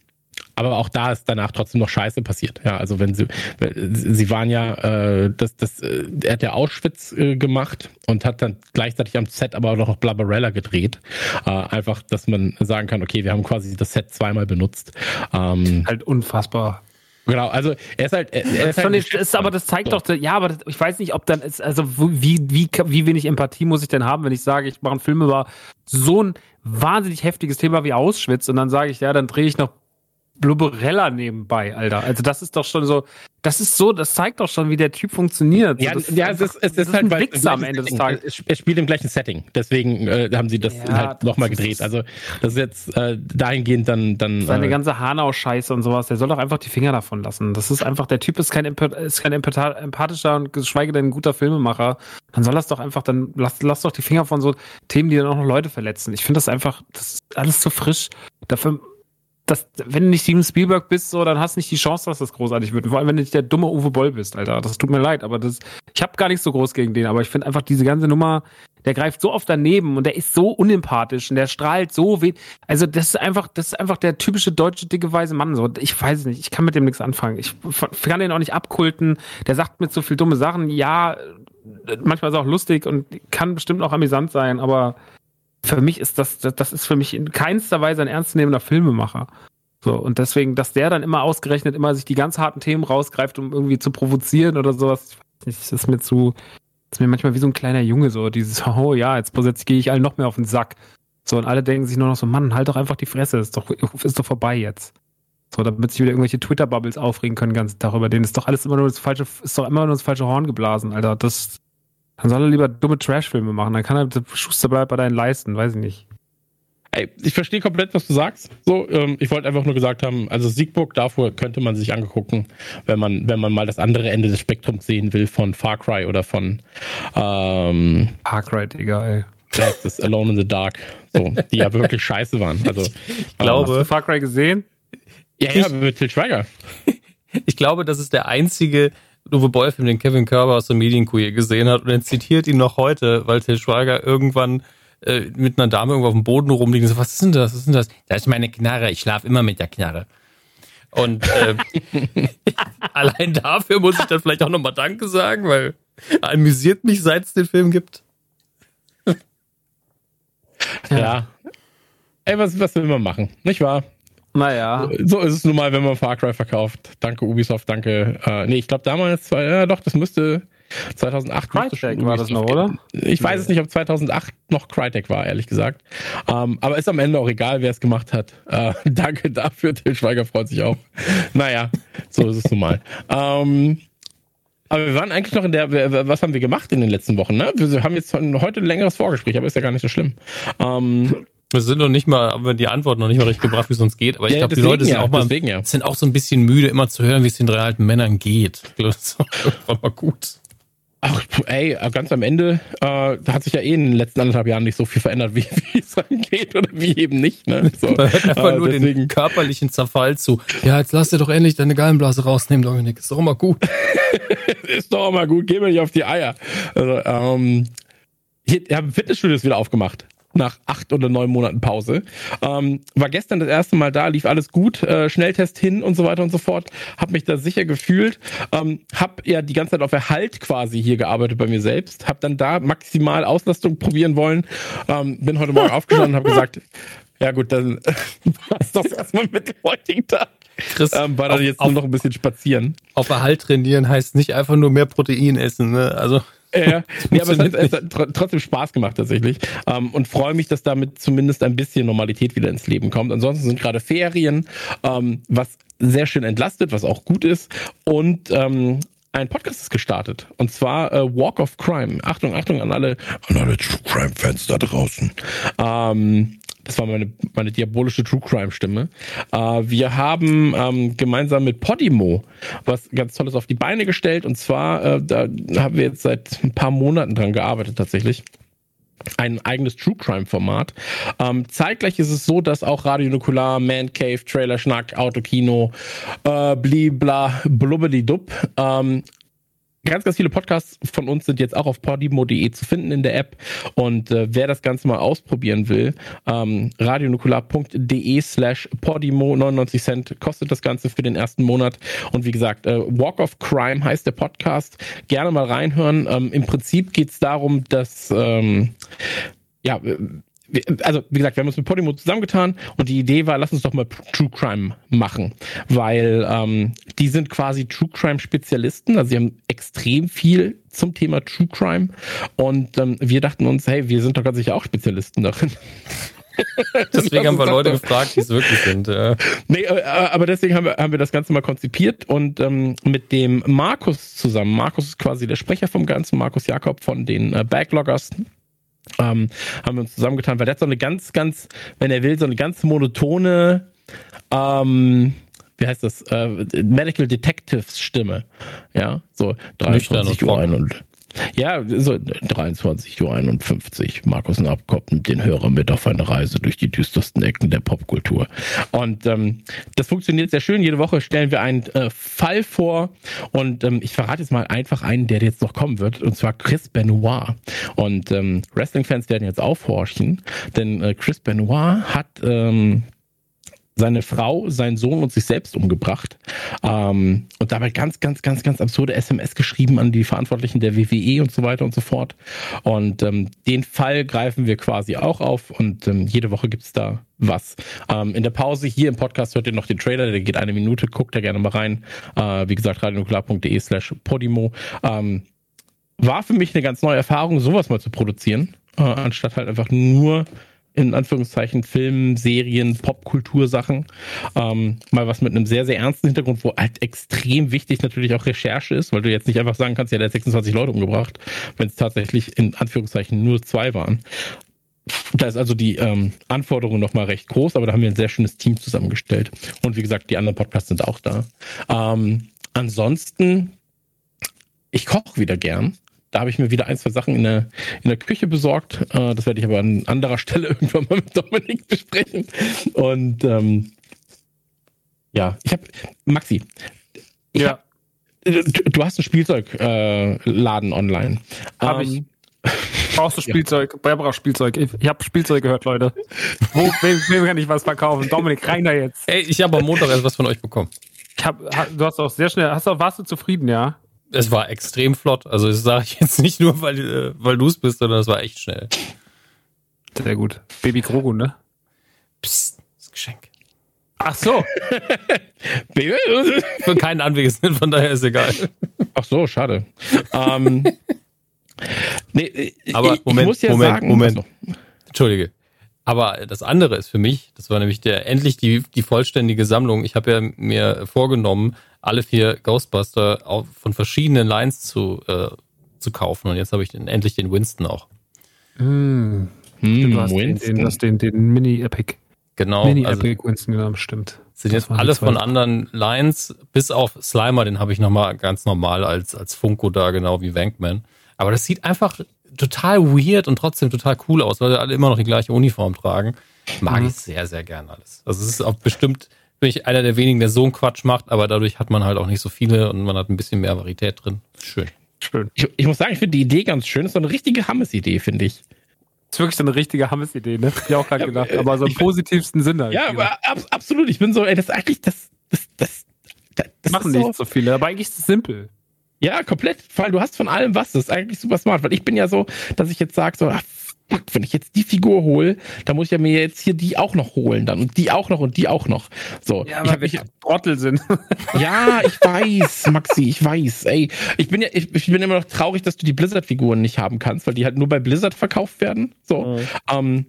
aber auch da ist danach trotzdem noch Scheiße passiert. Ja, also wenn sie, sie waren ja, äh, das, das, äh, er hat ja Auschwitz äh, gemacht und hat dann gleichzeitig am Set aber auch noch Blabberella gedreht. Äh, einfach, dass man sagen kann, okay, wir haben quasi das Set zweimal benutzt. Ähm, halt unfassbar. Genau, also er ist halt. Er, er ist, halt ist, ist, aber das zeigt so. doch, ja, aber das, ich weiß nicht, ob dann ist, also wie, wie, wie wenig Empathie muss ich denn haben, wenn ich sage, ich mache einen Film über so ein wahnsinnig heftiges Thema wie Auschwitz und dann sage ich, ja, dann drehe ich noch Blubberella nebenbei, Alter. Also das ist doch schon so, das ist so, das zeigt doch schon, wie der Typ funktioniert. Ja, das, ja es ist, es ist halt ein Wichser am Ende des Tages. Es spielt im gleichen Setting, deswegen äh, haben sie das ja, halt nochmal gedreht. Also das ist jetzt äh, dahingehend dann dann seine äh, ganze Hanau-Scheiße und sowas. Der soll doch einfach die Finger davon lassen. Das ist einfach, der Typ ist kein, ist kein empathischer und geschweige denn ein guter Filmemacher. Dann soll das doch einfach, dann lass, lass doch die Finger von so Themen, die dann auch noch Leute verletzen. Ich finde das einfach, das ist alles zu frisch. Dafür das, wenn du nicht Steven Spielberg bist, so, dann hast du nicht die Chance, dass das großartig wird. Vor allem, wenn du nicht der dumme Uwe Boll bist, Alter. Das tut mir leid, aber das, ich habe gar nicht so groß gegen den, aber ich finde einfach diese ganze Nummer, der greift so oft daneben und der ist so unempathisch und der strahlt so weh. Also, das ist einfach, das ist einfach der typische deutsche dicke weise Mann, so. Ich weiß nicht, ich kann mit dem nichts anfangen. Ich kann den auch nicht abkulten. Der sagt mit so viel dumme Sachen. Ja, manchmal ist er auch lustig und kann bestimmt auch amüsant sein, aber für mich ist das, das ist für mich in keinster Weise ein ernstzunehmender Filmemacher. So, und deswegen, dass der dann immer ausgerechnet immer sich die ganz harten Themen rausgreift, um irgendwie zu provozieren oder sowas, nicht, ist mir zu, das ist mir manchmal wie so ein kleiner Junge, so dieses, oh ja, jetzt, jetzt gehe ich allen noch mehr auf den Sack. So, und alle denken sich nur noch so, Mann, halt doch einfach die Fresse, ist doch, ist doch vorbei jetzt. So, damit sich wieder irgendwelche Twitter-Bubbles aufregen können, ganz darüber. Denen ist doch alles immer nur das falsche, ist doch immer nur das falsche Horn geblasen, Alter. Das, dann soll er lieber dumme Trash-Filme machen. Dann kann er Schuster bleibt bei deinen Leisten, weiß ich nicht. Ey, ich verstehe komplett, was du sagst. So, ähm, ich wollte einfach nur gesagt haben, also Siegburg, davor könnte man sich angucken, wenn man, wenn man mal das andere Ende des Spektrums sehen will von Far Cry oder von ähm, Far Cry, Digga, ey. Das ist Alone in the Dark, so, die ja wirklich scheiße waren. Also, ich glaube, hast du Far Cry gesehen? Ja, ja, mit Til Schweiger. ich glaube, das ist der einzige Uwe Boll-Film, den Kevin Körber aus der Medienkuh gesehen hat und er zitiert ihn noch heute, weil Til Schweiger irgendwann äh, mit einer Dame irgendwo auf dem Boden rumliegen. So, was ist denn das? Was ist denn das? Das ist meine Knarre. Ich schlafe immer mit der Knarre. Und äh, allein dafür muss ich dann vielleicht auch nochmal Danke sagen, weil amüsiert mich, seit es den Film gibt. ja. Ey, was, was will man machen? Nicht wahr? Naja. So ist es nun mal, wenn man Far Cry verkauft. Danke Ubisoft, danke. Äh, nee, ich glaube damals, ja doch, das müsste 2008 Crytek war das noch, oder? Ich weiß es nicht, ob 2008 noch Crytek war, ehrlich gesagt. Ähm, aber ist am Ende auch egal, wer es gemacht hat. Äh, danke dafür, Til Schweiger freut sich auch. naja, so ist es nun mal. Ähm, aber wir waren eigentlich noch in der, was haben wir gemacht in den letzten Wochen? Ne? Wir haben jetzt heute ein längeres Vorgespräch, aber ist ja gar nicht so schlimm. Ähm, wir sind noch nicht mal, haben wir die Antwort noch nicht mal richtig gebracht, wie es uns geht. Aber ich ja, glaube, die Leute sind ja, auch mal, ja. sind auch so ein bisschen müde, immer zu hören, wie es den drei alten Männern geht. Ich das ist auch mal gut. Ach, ey, ganz am Ende äh, da hat sich ja eh in den letzten anderthalb Jahren nicht so viel verändert, wie, wie es angeht oder wie eben nicht. Ne? So, Man hört einfach äh, nur deswegen. den körperlichen Zerfall zu. Ja, jetzt lass dir doch endlich deine Gallenblase rausnehmen, Dominik. Ist doch immer gut. ist doch immer gut. Geh mir nicht auf die Eier. Also, ähm, hier, haben Fitnessstudios wieder aufgemacht nach acht oder neun Monaten Pause. Ähm, war gestern das erste Mal da, lief alles gut, äh, Schnelltest hin und so weiter und so fort. Hab mich da sicher gefühlt. Ähm, hab ja die ganze Zeit auf Erhalt quasi hier gearbeitet bei mir selbst. Hab dann da maximal Auslastung probieren wollen. Ähm, bin heute Morgen aufgestanden und habe gesagt, ja gut, dann war es das erstmal mit dem heutigen Tag. Chris, ähm, war dann jetzt auf, nur noch ein bisschen spazieren. Auf Erhalt trainieren heißt nicht einfach nur mehr Protein essen, ne? Also ja, nee, aber es hat, es hat, trotzdem Spaß gemacht tatsächlich ähm, und freue mich, dass damit zumindest ein bisschen Normalität wieder ins Leben kommt. Ansonsten sind gerade Ferien, ähm, was sehr schön entlastet, was auch gut ist und ähm, ein Podcast ist gestartet und zwar äh, Walk of Crime. Achtung, Achtung an alle, an alle True Crime Fans da draußen. Ähm, das war meine, meine diabolische True Crime Stimme. Äh, wir haben ähm, gemeinsam mit Podimo was ganz Tolles auf die Beine gestellt. Und zwar, äh, da haben wir jetzt seit ein paar Monaten dran gearbeitet tatsächlich ein eigenes True Crime Format. Ähm, zeitgleich ist es so, dass auch Radio Nukular, Man Cave, Trailer Schnack, Autokino, äh, blibla, blubbedi dub ähm, Ganz, ganz viele Podcasts von uns sind jetzt auch auf podimo.de zu finden in der App. Und äh, wer das Ganze mal ausprobieren will, ähm, radionukular.de slash podimo, 99 Cent kostet das Ganze für den ersten Monat. Und wie gesagt, äh, Walk of Crime heißt der Podcast. Gerne mal reinhören. Ähm, Im Prinzip geht es darum, dass ähm, ja, also wie gesagt, wir haben uns mit Podimo zusammengetan und die Idee war, lass uns doch mal True Crime machen, weil ähm, die sind quasi True Crime Spezialisten, also sie haben extrem viel zum Thema True Crime und ähm, wir dachten uns, hey, wir sind doch ganz sicher auch Spezialisten darin. deswegen haben wir Leute gefragt, die es wirklich sind. Ja. Nee, äh, aber deswegen haben wir, haben wir das Ganze mal konzipiert und ähm, mit dem Markus zusammen, Markus ist quasi der Sprecher vom Ganzen, Markus Jakob von den äh, Backloggers, ähm, haben wir uns zusammengetan, weil der hat so eine ganz, ganz, wenn er will, so eine ganz monotone, ähm, wie heißt das, äh, Medical Detectives Stimme. Ja, so 23 Uhr ein und ja, so 23.51 Uhr, Markus Nabkopf den Hörer mit auf eine Reise durch die düstersten Ecken der Popkultur. Und ähm, das funktioniert sehr schön. Jede Woche stellen wir einen äh, Fall vor und ähm, ich verrate jetzt mal einfach einen, der jetzt noch kommen wird, und zwar Chris Benoit. Und ähm, Wrestling-Fans werden jetzt aufhorchen, denn äh, Chris Benoit hat ähm, seine Frau, seinen Sohn und sich selbst umgebracht. Ähm, und dabei ganz, ganz, ganz, ganz absurde SMS geschrieben an die Verantwortlichen der WWE und so weiter und so fort. Und ähm, den Fall greifen wir quasi auch auf und ähm, jede Woche gibt's da was. Ähm, in der Pause hier im Podcast hört ihr noch den Trailer, der geht eine Minute, guckt da gerne mal rein. Äh, wie gesagt, radionuklear.de slash Podimo. Ähm, war für mich eine ganz neue Erfahrung, sowas mal zu produzieren, äh, anstatt halt einfach nur in Anführungszeichen Film, Serien, Popkultursachen. Ähm, mal was mit einem sehr, sehr ernsten Hintergrund, wo halt extrem wichtig natürlich auch Recherche ist, weil du jetzt nicht einfach sagen kannst, ja, der hat 26 Leute umgebracht, wenn es tatsächlich in Anführungszeichen nur zwei waren. Da ist also die ähm, Anforderung nochmal recht groß, aber da haben wir ein sehr schönes Team zusammengestellt. Und wie gesagt, die anderen Podcasts sind auch da. Ähm, ansonsten, ich koche wieder gern. Da habe ich mir wieder ein, zwei Sachen in der, in der Küche besorgt. Äh, das werde ich aber an anderer Stelle irgendwann mal mit Dominik besprechen. Und ähm, ja, ich habe, Maxi, ich ja. Hab, du, du, hast einen Spielzeugladen äh, online. Habe ähm, ich. Brauchst du Spielzeug? Ja. Braucht Spielzeug? Ich, ich habe Spielzeug gehört, Leute. Wo, wem, wem kann ich was verkaufen? Dominik, rein da jetzt. Ey, ich habe am Montag erst was von euch bekommen. Ich hab, du hast auch sehr schnell, hast du, warst du zufrieden, ja? Es war extrem flott. Also das sage ich jetzt nicht nur, weil, äh, weil du es bist, sondern es war echt schnell. Sehr gut. Baby Krogu, ne? Psst, das Geschenk. Ach so. Für keinen Anwesenden, von daher ist egal. Ach so, schade. ähm, nee, Aber ich, Moment, ich muss ja Moment, sagen, Moment. Also, Entschuldige. Aber das andere ist für mich, das war nämlich der endlich die, die vollständige Sammlung. Ich habe ja mir vorgenommen, alle vier Ghostbuster auf, von verschiedenen Lines zu, äh, zu kaufen. Und jetzt habe ich den, endlich den Winston auch. Mm. Hm, du hast Winston. Den, den, den, den Mini-Epic. Genau. Mini-Epic also, Winston genommen, stimmt. Sind jetzt alle von anderen Lines, bis auf Slimer, den habe ich nochmal ganz normal als, als Funko da, genau wie Wankman. Aber das sieht einfach total weird und trotzdem total cool aus, weil alle immer noch die gleiche Uniform tragen. Mag mhm. ich sehr, sehr gern alles. Also es ist auch bestimmt, bin ich einer der wenigen, der so einen Quatsch macht, aber dadurch hat man halt auch nicht so viele und man hat ein bisschen mehr Varietät drin. Schön. Schön. Ich, ich muss sagen, ich finde die Idee ganz schön. Das ist so eine richtige Hammes-Idee, finde ich. Das ist wirklich so eine richtige Hammes-Idee, ne? Hab ich auch gerade gedacht. Aber so im positivsten Sinne. Ja, aber ab, absolut. Ich bin so, ey, das ist eigentlich, das, das, das, das, das machen nicht so viele, aber eigentlich ist es simpel. Ja, komplett. Weil du hast von allem was. Das ist eigentlich super smart. Weil ich bin ja so, dass ich jetzt sage, so, ach, fuck, wenn ich jetzt die Figur hole, dann muss ich ja mir jetzt hier die auch noch holen dann und die auch noch und die auch noch. So. Ja, weil ich wir Trottel sind. ja, ich weiß, Maxi, ich weiß. Ey, ich bin ja, ich, ich bin immer noch traurig, dass du die Blizzard-Figuren nicht haben kannst, weil die halt nur bei Blizzard verkauft werden. So. Mhm. Ähm,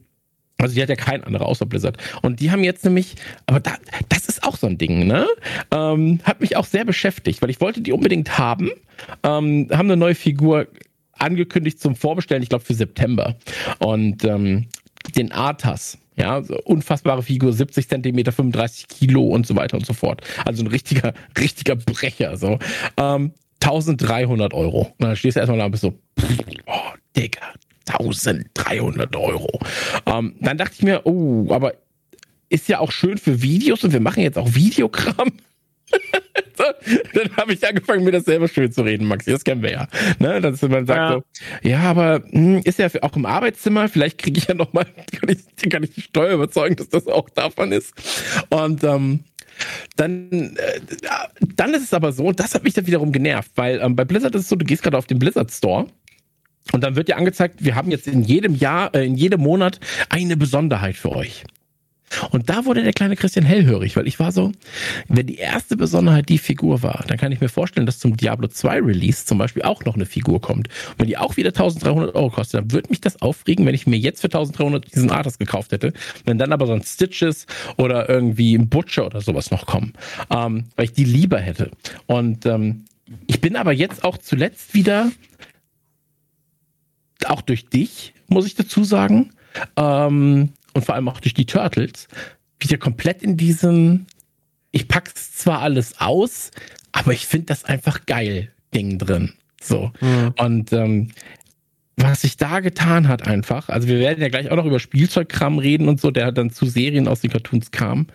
also die hat ja kein anderer außer Blizzard. Und die haben jetzt nämlich, aber da, das ist auch so ein Ding, ne? Ähm, hat mich auch sehr beschäftigt, weil ich wollte die unbedingt haben. Ähm, haben eine neue Figur angekündigt zum Vorbestellen, ich glaube für September. Und ähm, den Arthas, ja, so unfassbare Figur, 70 Zentimeter, 35 Kilo und so weiter und so fort. Also ein richtiger, richtiger Brecher, so. Ähm, 1300 Euro. Und dann stehst du erstmal da und bist so, oh, Digga, 1300 Euro. Ähm, dann dachte ich mir, oh, aber ist ja auch schön für Videos und wir machen jetzt auch Videokram. so, dann habe ich angefangen, mir das selber schön zu reden, Maxi. Das kennen wir ja. Ne? Dass man sagt ja. so, ja, aber hm, ist ja auch im Arbeitszimmer, vielleicht kriege ich ja nochmal, kann ich, kann ich die Steuer überzeugen, dass das auch davon ist. Und ähm, dann, äh, dann ist es aber so, das hat mich dann wiederum genervt, weil ähm, bei Blizzard ist es so, du gehst gerade auf den Blizzard Store und dann wird dir angezeigt, wir haben jetzt in jedem Jahr, äh, in jedem Monat eine Besonderheit für euch. Und da wurde der kleine Christian hellhörig, weil ich war so, wenn die erste Besonderheit die Figur war, dann kann ich mir vorstellen, dass zum Diablo 2 Release zum Beispiel auch noch eine Figur kommt. Und wenn die auch wieder 1300 Euro kostet, dann würde mich das aufregen, wenn ich mir jetzt für 1300 diesen Artist gekauft hätte, wenn dann aber so ein Stitches oder irgendwie ein Butcher oder sowas noch kommen, ähm, weil ich die lieber hätte. Und ähm, ich bin aber jetzt auch zuletzt wieder auch durch dich, muss ich dazu sagen, ähm, und vor allem auch durch die Turtles, wieder komplett in diesem, ich pack's zwar alles aus, aber ich finde das einfach geil, Ding drin. So. Mhm. Und ähm, was sich da getan hat einfach, also wir werden ja gleich auch noch über Spielzeugkram reden und so, der dann zu Serien aus den Cartoons kam.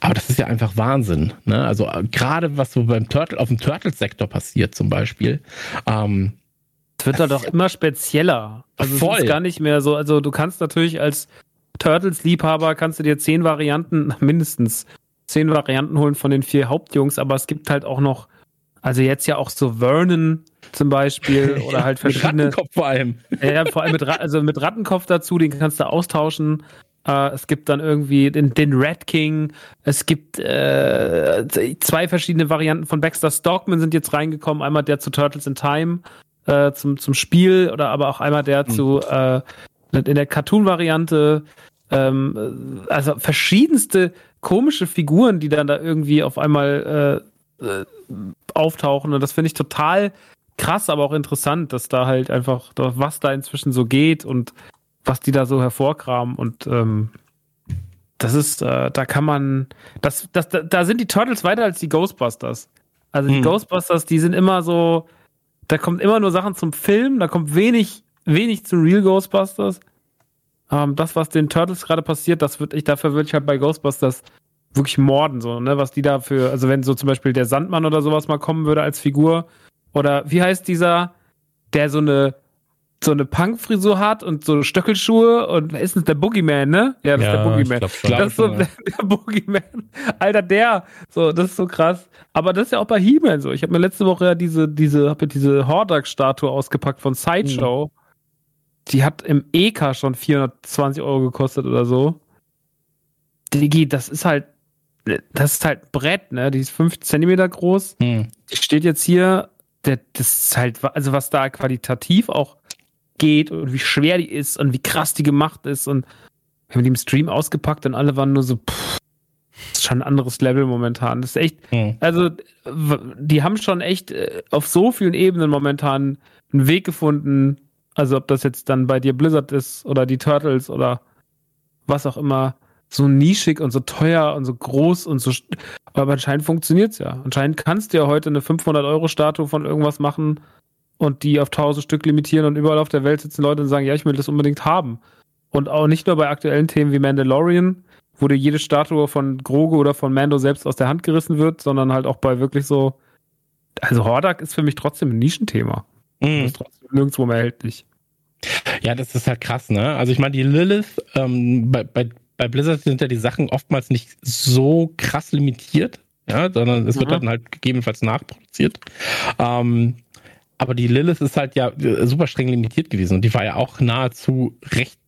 Aber das ist ja einfach Wahnsinn. Ne? Also äh, gerade was so beim Turtle, auf dem Turtles-Sektor passiert zum Beispiel, ähm, es wird da doch immer spezieller. Also Voll. es ist gar nicht mehr so, also du kannst natürlich als Turtles-Liebhaber kannst du dir zehn Varianten, mindestens zehn Varianten holen von den vier Hauptjungs, aber es gibt halt auch noch, also jetzt ja auch so Vernon zum Beispiel oder halt verschiedene. mit Rattenkopf vor allem. Ja, vor allem mit, also mit Rattenkopf dazu, den kannst du austauschen. Uh, es gibt dann irgendwie den, den Red King. Es gibt äh, zwei verschiedene Varianten von Baxter Stockman sind jetzt reingekommen. Einmal der zu Turtles in Time äh, zum, zum Spiel oder aber auch einmal der mhm. zu äh, in der Cartoon-Variante. Ähm, also verschiedenste komische Figuren, die dann da irgendwie auf einmal äh, äh, auftauchen. Und das finde ich total krass, aber auch interessant, dass da halt einfach, was da inzwischen so geht und was die da so hervorkramen. Und ähm, das ist, äh, da kann man, das, das, da, da sind die Turtles weiter als die Ghostbusters. Also die hm. Ghostbusters, die sind immer so, da kommt immer nur Sachen zum Film, da kommt wenig, wenig zu Real Ghostbusters. Ähm, das, was den Turtles gerade passiert, das würde ich, dafür würde ich halt bei Ghostbusters wirklich morden, so, ne, was die da für, also wenn so zum Beispiel der Sandmann oder sowas mal kommen würde als Figur, oder wie heißt dieser, der so eine so eine Punkfrisur hat und so Stöckelschuhe und wer ist denn der Boogeyman, ne? Ja, das ja, ist der Boogeyman. das ist so der, der Boogeyman. Alter, der. So, das ist so krass. Aber das ist ja auch bei He-Man so. Ich habe mir letzte Woche ja diese, diese, hab mir diese Hordak-Statue ausgepackt von Sideshow. Mhm. Die hat im EK schon 420 Euro gekostet oder so. Digi, das ist halt, das ist halt Brett, ne? Die ist 5 Zentimeter groß. Mhm. Die steht jetzt hier, das ist halt, also was da qualitativ auch geht und wie schwer die ist und wie krass die gemacht ist. Und wir haben die im Stream ausgepackt und alle waren nur so, pff, das ist schon ein anderes Level momentan. Das ist echt, mhm. also die haben schon echt äh, auf so vielen Ebenen momentan einen Weg gefunden. Also ob das jetzt dann bei dir Blizzard ist oder die Turtles oder was auch immer, so nischig und so teuer und so groß und so. Aber anscheinend funktioniert's ja. Anscheinend kannst du ja heute eine 500-Euro-Statue von irgendwas machen und die auf 1000 Stück limitieren und überall auf der Welt sitzen Leute und sagen, ja, ich will das unbedingt haben. Und auch nicht nur bei aktuellen Themen wie Mandalorian, wo dir jede Statue von Grogu oder von Mando selbst aus der Hand gerissen wird, sondern halt auch bei wirklich so. Also Hordak ist für mich trotzdem ein Nischenthema. Mhm. Ist trotzdem nirgendwo mehr erhältlich. Ja, das ist halt krass, ne? Also ich meine, die Lilith, ähm, bei, bei, bei Blizzard sind ja die Sachen oftmals nicht so krass limitiert, ja, sondern es wird Mhm. dann halt gegebenenfalls nachproduziert. Ähm, aber die Lilith ist halt ja äh, super streng limitiert gewesen und die war ja auch nahezu recht,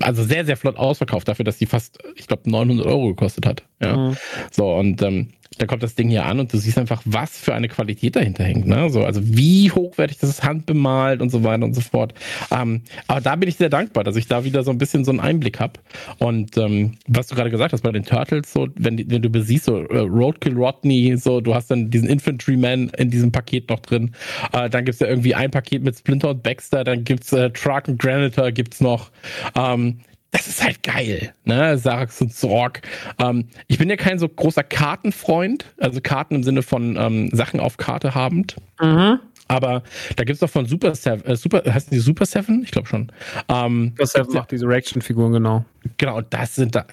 also sehr, sehr flott ausverkauft dafür, dass die fast, ich glaube, 900 Euro gekostet hat. Ja. Mhm. So, und ähm, da kommt das Ding hier an und du siehst einfach, was für eine Qualität dahinter hängt. Ne? So, also wie hochwertig das ist, handbemalt und so weiter und so fort. Ähm, aber da bin ich sehr dankbar, dass ich da wieder so ein bisschen so einen Einblick habe. Und ähm, was du gerade gesagt hast bei den Turtles, so, wenn, wenn du besiehst, so äh, Roadkill Rodney, so, du hast dann diesen Infantryman in diesem Paket noch drin. Äh, dann gibt's ja irgendwie ein Paket mit Splinter und Baxter, dann gibt's äh, Truck und Granitor gibt's noch. Ähm, das ist halt geil, ne? Sarax und Zorg. Ähm, ich bin ja kein so großer Kartenfreund, also Karten im Sinne von ähm, Sachen auf Karte habend. Mhm. Aber da gibt's doch von Super Seven, äh, Super, heißt die Super Seven? Ich glaube schon. Ähm, Das macht diese Reaction-Figuren, genau. genau, und das sind da.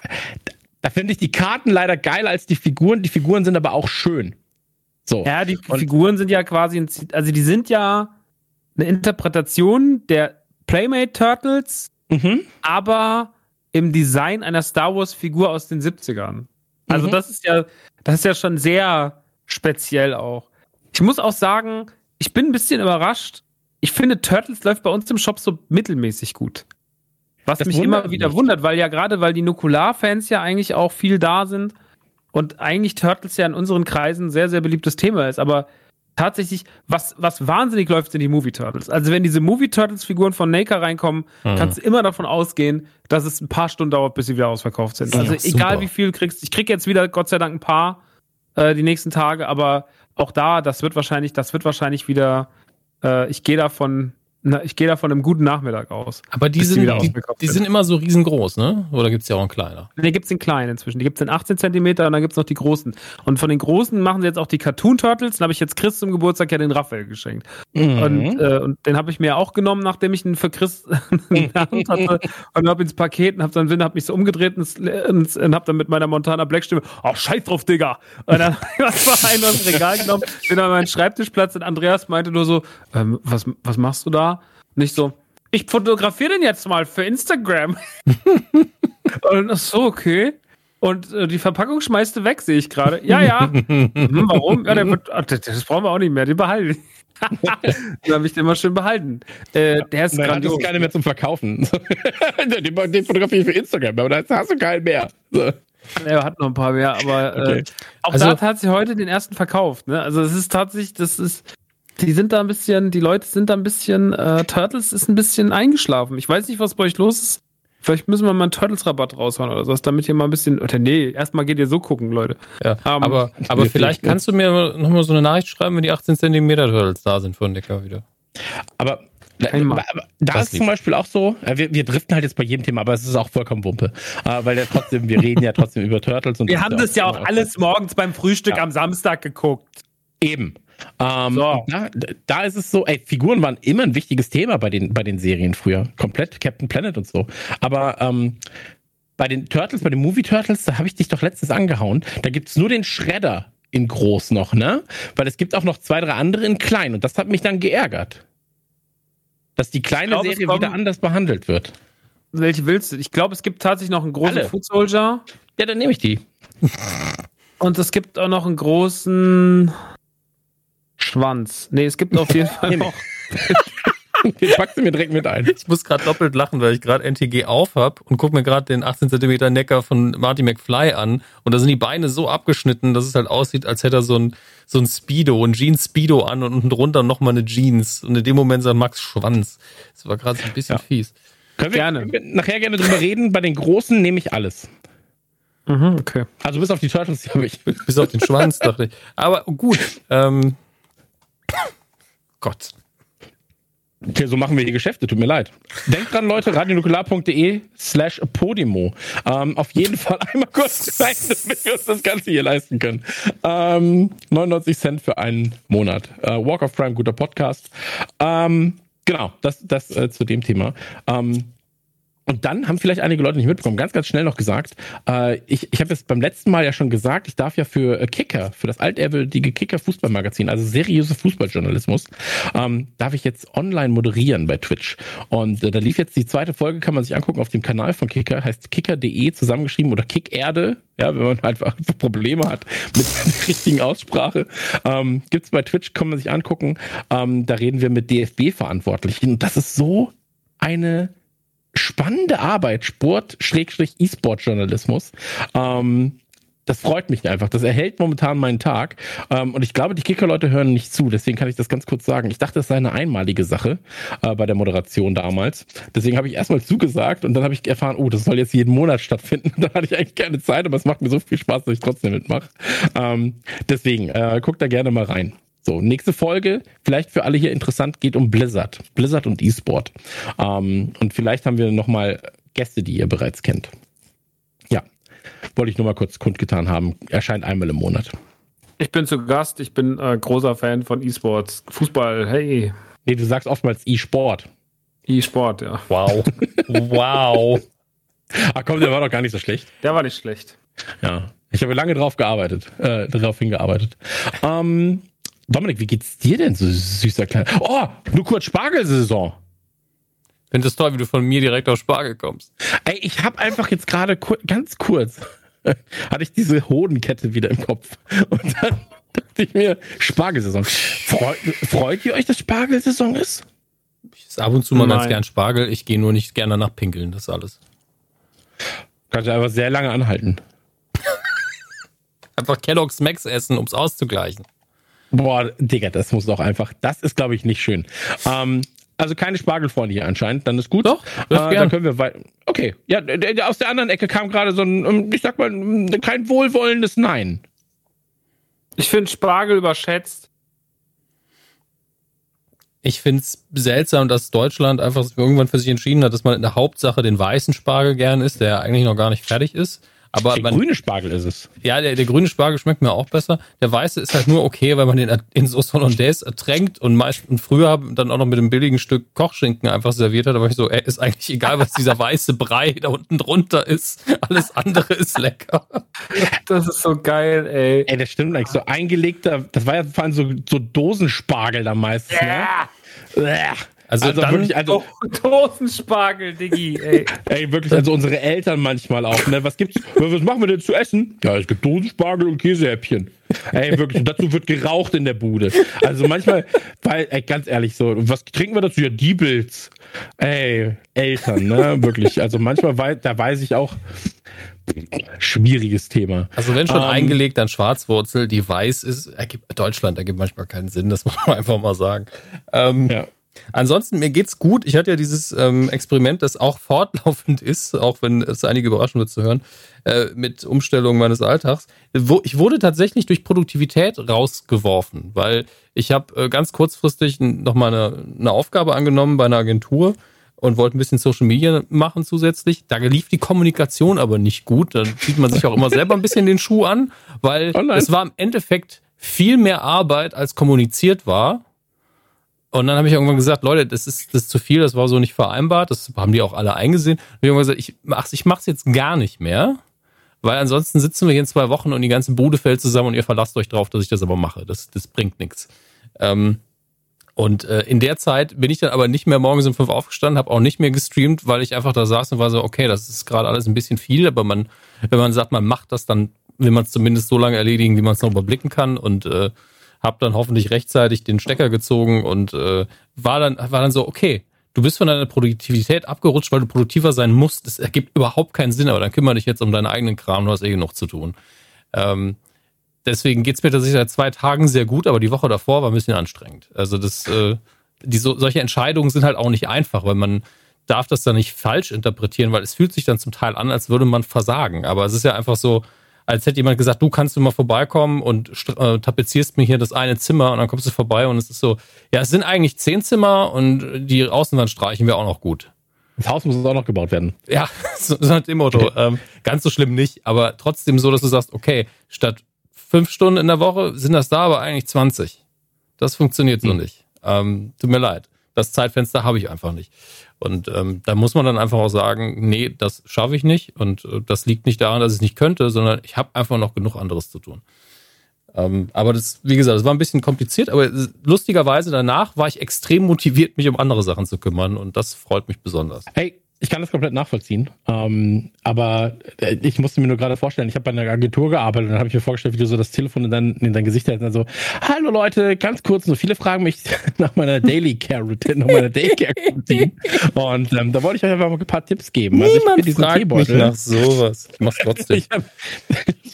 Da, finde ich die Karten leider geiler als die Figuren. Die Figuren sind aber auch schön. So. Ja, die Und- Figuren sind ja quasi, also die sind ja eine Interpretation der Playmate Turtles, Mhm. aber im Design einer Star Wars Figur aus den 70ern. Also Mhm. das ist ja, das ist ja schon sehr speziell auch. Ich muss auch sagen, ich bin ein bisschen überrascht. Ich finde, Turtles läuft bei uns im Shop so mittelmäßig gut. Was Das mich immer wieder mich. wundert, weil ja gerade, weil die Nukular-Fans ja eigentlich auch viel da sind und eigentlich Turtles ja in unseren Kreisen ein sehr, sehr beliebtes Thema ist. Aber tatsächlich, was, was wahnsinnig läuft, sind die Movie Turtles. Also wenn diese Movie Turtles-Figuren von Naker reinkommen, Mhm. kannst du immer davon ausgehen, dass es ein paar Stunden dauert, bis sie wieder ausverkauft sind. Ja, Also super. egal wie viel du kriegst. Ich krieg jetzt wieder Gott sei Dank ein paar äh, die nächsten Tage, aber auch da, das wird wahrscheinlich, das wird wahrscheinlich wieder, äh, ich gehe davon, na, ich gehe davon einem guten Nachmittag aus. Aber die die sind, die, ausverkauft die sind. immer so riesengroß, ne? Oder gibt's ja auch einen kleiner? Ne, gibt's den kleinen inzwischen. Die gibt's in 18 Zentimeter und dann gibt's noch die großen. Und von den großen machen sie jetzt auch die Cartoon Turtles. Dann habe ich jetzt Chris zum Geburtstag ja den Raphael geschenkt. Mhm. Und, äh, und den habe ich mir auch genommen, nachdem ich ihn für Chris in der Hand hatte und habe ins Paket und habe dann hab mich so umgedreht und, und, und habe dann mit meiner Montana Black Stimme, oh scheiß drauf, Digga. Und dann hab ich was einen aus dem Regal genommen, bin an meinen Schreibtischplatz und Andreas meinte nur so, ähm, was, was machst du da? Nicht so, ich fotografiere den jetzt mal für Instagram. und ach so, okay. Und äh, die Verpackung schmeißt du weg, sehe ich gerade. Ja, ja. Hm, warum? Ja, wird, ach, das, das brauchen wir auch nicht mehr, den behalten. den habe ich den mal schön behalten. Äh, der ist hat grandios. es keine mehr zum Verkaufen. den, den fotografiere ich für Instagram, aber da hast du keinen mehr. So. Er hat noch ein paar mehr, aber Okay. äh, auch Also- da hat sie heute den ersten verkauft. Ne? Also es ist tatsächlich, das ist, die sind da ein bisschen, die Leute sind da ein bisschen, äh, Turtles ist ein bisschen eingeschlafen. Ich weiß nicht, was bei euch los ist. Vielleicht müssen wir mal einen Turtles-Rabatt raushauen oder sowas, damit ihr mal ein bisschen, oder nee, erstmal geht ihr so gucken, Leute. Ja, Ähm, aber, aber vielleicht kannst du mir nochmal so eine Nachricht schreiben, wenn die 18 Zentimeter Turtles da sind von Dicker wieder. Aber, da Das ist zum Beispiel auch so, äh, wir, wir driften halt jetzt bei jedem Thema, aber es ist auch vollkommen Wumpe. Äh, weil ja trotzdem, wir reden ja trotzdem über Turtles und Wir haben das ja auch alles morgens beim Frühstück Ja. am Samstag geguckt. Eben. Ähm, So. da, da ist es so, ey, Figuren waren immer ein wichtiges Thema bei den, bei den Serien früher. Komplett Captain Planet und so. Aber ähm, bei den Turtles, bei den Movie Turtles, da habe ich dich doch letztens angehauen. Da gibt's nur den Schredder in groß noch, ne? Weil es gibt auch noch zwei, drei andere in klein und das hat mich dann geärgert. Dass die kleine glaub, es Serie wieder anders behandelt wird. Welche willst du? Ich glaube, es gibt tatsächlich noch einen großen Alle. Food Soldier Ja, dann nehme ich die. und es gibt auch noch einen großen Schwanz. Nee, es gibt auf jeden Fall noch. Den packst du mir direkt mit ein. Ich muss gerade doppelt lachen, weil ich gerade NTG auf hab und guck mir gerade den 18 Zentimeter Necker von Marty McFly an und da sind die Beine so abgeschnitten, dass es halt aussieht, als hätte er so ein, so ein Speedo, ein Jeans Speedo an und unten drunter nochmal eine Jeans und in dem Moment sagt Max Schwanz. Das war gerade so ein bisschen Ja. fies. Können wir, Gerne. können wir nachher gerne drüber reden. Bei den Großen nehme ich alles. Mhm, okay. Also bis auf die Turtles, die habe ich. Bis auf den Schwanz, dachte ich. Aber gut. Ähm, Gott. Okay, so machen wir hier Geschäfte, tut mir leid. Denkt dran, Leute, radionukular.de slash Podimo. Ähm, auf jeden Fall einmal kurz rein, damit wir uns das Ganze hier leisten können. Ähm, 99 Cent für einen Monat. Äh, Walk of Crime, guter Podcast. Ähm, genau, das, das äh, zu dem Thema. Ähm, und dann haben vielleicht einige Leute nicht mitbekommen, ganz, ganz schnell noch gesagt, äh, ich, ich habe es beim letzten Mal ja schon gesagt, ich darf ja für äh, Kicker, für das altehrwürdige Kicker Fußballmagazin, also seriöse Fußballjournalismus, ähm, darf ich jetzt online moderieren bei Twitch. Und äh, da lief jetzt die zweite Folge, kann man sich angucken auf dem Kanal von Kicker, heißt kicker.de zusammengeschrieben oder Kickerde, ja, wenn man halt einfach Probleme hat mit der richtigen Aussprache. Ähm, gibt's bei Twitch, kann man sich angucken. Ähm, da reden wir mit DFB-Verantwortlichen. Das ist so eine spannende Arbeit, Sport-E-Sport-Journalismus. Ähm, das freut mich einfach. Das erhält momentan meinen Tag. Ähm, und ich glaube, die Kicker-Leute hören nicht zu. Deswegen kann ich das ganz kurz sagen. Ich dachte, das sei eine einmalige Sache äh, bei der Moderation damals. Deswegen habe ich erstmal zugesagt und dann habe ich erfahren, oh, das soll jetzt jeden Monat stattfinden. da hatte ich eigentlich keine Zeit, aber es macht mir so viel Spaß, dass ich trotzdem mitmache. Ähm, deswegen, äh, guckt da gerne mal rein. So, nächste Folge, vielleicht für alle hier interessant, geht um Blizzard. Blizzard und E-Sport. Ähm, und vielleicht haben wir nochmal Gäste, die ihr bereits kennt. Ja, wollte ich nur mal kurz kundgetan haben. Erscheint einmal im Monat. Ich bin zu Gast, ich bin äh, großer Fan von E-Sports. Fußball, hey. Nee, du sagst oftmals E-Sport. E-Sport, ja. Wow. wow. Ach komm, der war doch gar nicht so schlecht. Der war nicht schlecht. Ja. Ich habe lange drauf gearbeitet, äh, darauf hingearbeitet. Ähm, Dominik, wie geht's dir denn, so süßer Kleiner? Oh, nur kurz Spargelsaison. Finde es toll, wie du von mir direkt auf Spargel kommst. Ey, ich habe einfach jetzt gerade kur ganz kurz hatte ich diese Hodenkette wieder im Kopf. Und dann dachte ich mir, Spargelsaison. Freut, freut ihr euch, dass Spargelsaison ist? Ich esse ab und zu mal Nein. ganz gern Spargel. Ich gehe nur nicht gerne nach Pinkeln, das ist alles. Kannst du aber sehr lange anhalten. einfach Kellogg's Max essen, ums auszugleichen. Boah, Digga, das muss doch einfach. Das ist, glaube ich, nicht schön. Ähm, also keine Spargelfreunde hier anscheinend, dann ist gut. Doch, äh, dann können wir weiter. Okay, ja, aus der anderen Ecke kam gerade so ein, ähm, ich sag mal, kein wohlwollendes Nein. Ich finde Spargel überschätzt. Ich finde es seltsam, dass Deutschland einfach irgendwann für sich entschieden hat, dass man in der Hauptsache den weißen Spargel gern isst, der eigentlich noch gar nicht fertig ist. Aber der man, grüne Spargel ist es. Ja, der, der grüne Spargel schmeckt mir auch besser. Der weiße ist halt nur okay, weil man den in Sauce Hollandaise ertränkt und meist und früher dann auch noch mit einem billigen Stück Kochschinken einfach serviert hat. Aber ich so, ey, ist eigentlich egal, was dieser weiße Brei da unten drunter ist. Alles andere ist lecker. Das ist so geil, ey. Ey, das stimmt eigentlich. So eingelegter, das war ja vor allem so, so Dosenspargel da meistens, ja. ne? Also, also dann, wirklich, also Dosenspargel, Diggi, ey. ey, wirklich, also unsere Eltern manchmal auch, ne? Was gibt's? Was machen wir denn zu essen? Ja, es gibt Dosenspargel und Käsehäppchen. Ey, wirklich, und dazu wird geraucht in der Bude. Also manchmal, weil, ey, ganz ehrlich, so, was trinken wir dazu? Ja, Diebels. Ey, Eltern, ne? Wirklich. Also manchmal, weiß, da weiß ich auch, schwieriges Thema. Also wenn schon ähm, eingelegt an Schwarzwurzel, die weiß ist, ergibt, Deutschland ergibt manchmal keinen Sinn, das muss man einfach mal sagen. Ähm, ja. Ansonsten, mir geht's gut. Ich hatte ja dieses ähm, Experiment, das auch fortlaufend ist, auch wenn es einige überraschen wird zu hören, äh, mit Umstellung meines Alltags. Wo, ich wurde tatsächlich durch Produktivität rausgeworfen, weil ich habe äh, ganz kurzfristig nochmal eine, eine Aufgabe angenommen bei einer Agentur und wollte ein bisschen Social Media machen zusätzlich. Da lief die Kommunikation aber nicht gut. Da zieht man sich auch immer selber ein bisschen den Schuh an, weil oh es war im Endeffekt viel mehr Arbeit, als kommuniziert war. Und dann habe ich irgendwann gesagt, Leute, das ist, das ist zu viel, das war so nicht vereinbart. Das haben die auch alle eingesehen. Und ich habe gesagt, ich mach's, ich mach's jetzt gar nicht mehr, weil ansonsten sitzen wir hier in zwei Wochen und die ganze Bude fällt zusammen und ihr verlasst euch drauf, dass ich das aber mache. Das, das bringt nichts. Ähm, und äh, in der Zeit bin ich dann aber nicht mehr morgens um fünf aufgestanden, habe auch nicht mehr gestreamt, weil ich einfach da saß und war so, okay, das ist gerade alles ein bisschen viel, aber man, wenn man sagt, man macht das, dann will man es zumindest so lange erledigen, wie man es noch überblicken kann und äh, habe dann hoffentlich rechtzeitig den Stecker gezogen und äh, war dann war dann so okay. Du bist von deiner Produktivität abgerutscht, weil du produktiver sein musst. Das ergibt überhaupt keinen Sinn, aber dann kümmere dich jetzt um deinen eigenen Kram, du hast eh genug zu tun. Ähm, deswegen geht's mir tatsächlich seit zwei Tagen sehr gut, aber die Woche davor war ein bisschen anstrengend. Also das, äh, die so, solche Entscheidungen sind halt auch nicht einfach, weil man darf das dann nicht falsch interpretieren, weil es fühlt sich dann zum Teil an, als würde man versagen. Aber es ist ja einfach so, als hätte jemand gesagt, du kannst du mal vorbeikommen und äh, tapezierst mir hier das eine Zimmer und dann kommst du vorbei und es ist so, ja, es sind eigentlich zehn Zimmer und die Außenwand streichen wir auch noch gut. Das Haus muss auch noch gebaut werden. Ja, so, so nach dem Motto. Ähm, ganz so schlimm nicht, aber trotzdem so, dass du sagst, okay, statt fünf Stunden in der Woche sind das da aber eigentlich 20. Das funktioniert so hm. nicht. Ähm, tut mir leid. Das Zeitfenster habe ich einfach nicht. Und ähm, da muss man dann einfach auch sagen, nee, das schaffe ich nicht. Und äh, das liegt nicht daran, dass ich es nicht könnte, sondern ich habe einfach noch genug anderes zu tun. Ähm, aber das, wie gesagt, das war ein bisschen kompliziert, aber lustigerweise danach war ich extrem motiviert, mich um andere Sachen zu kümmern und das freut mich besonders. Hey, ich kann das komplett nachvollziehen. Ähm, aber äh, ich musste mir nur gerade vorstellen, ich habe bei einer Agentur gearbeitet und dann habe ich mir vorgestellt, wie du so das Telefon in dein, in dein Gesicht hältst und dann so, hallo Leute, ganz kurz, nur viele fragen mich nach meiner Daily Care Routine, nach meiner Daily Care Routine. Und ähm, da wollte ich euch einfach mal ein paar Tipps geben. Also Niemand ich fragt Teebeutel, mich nach sowas. Ich mach's trotzdem. ich habe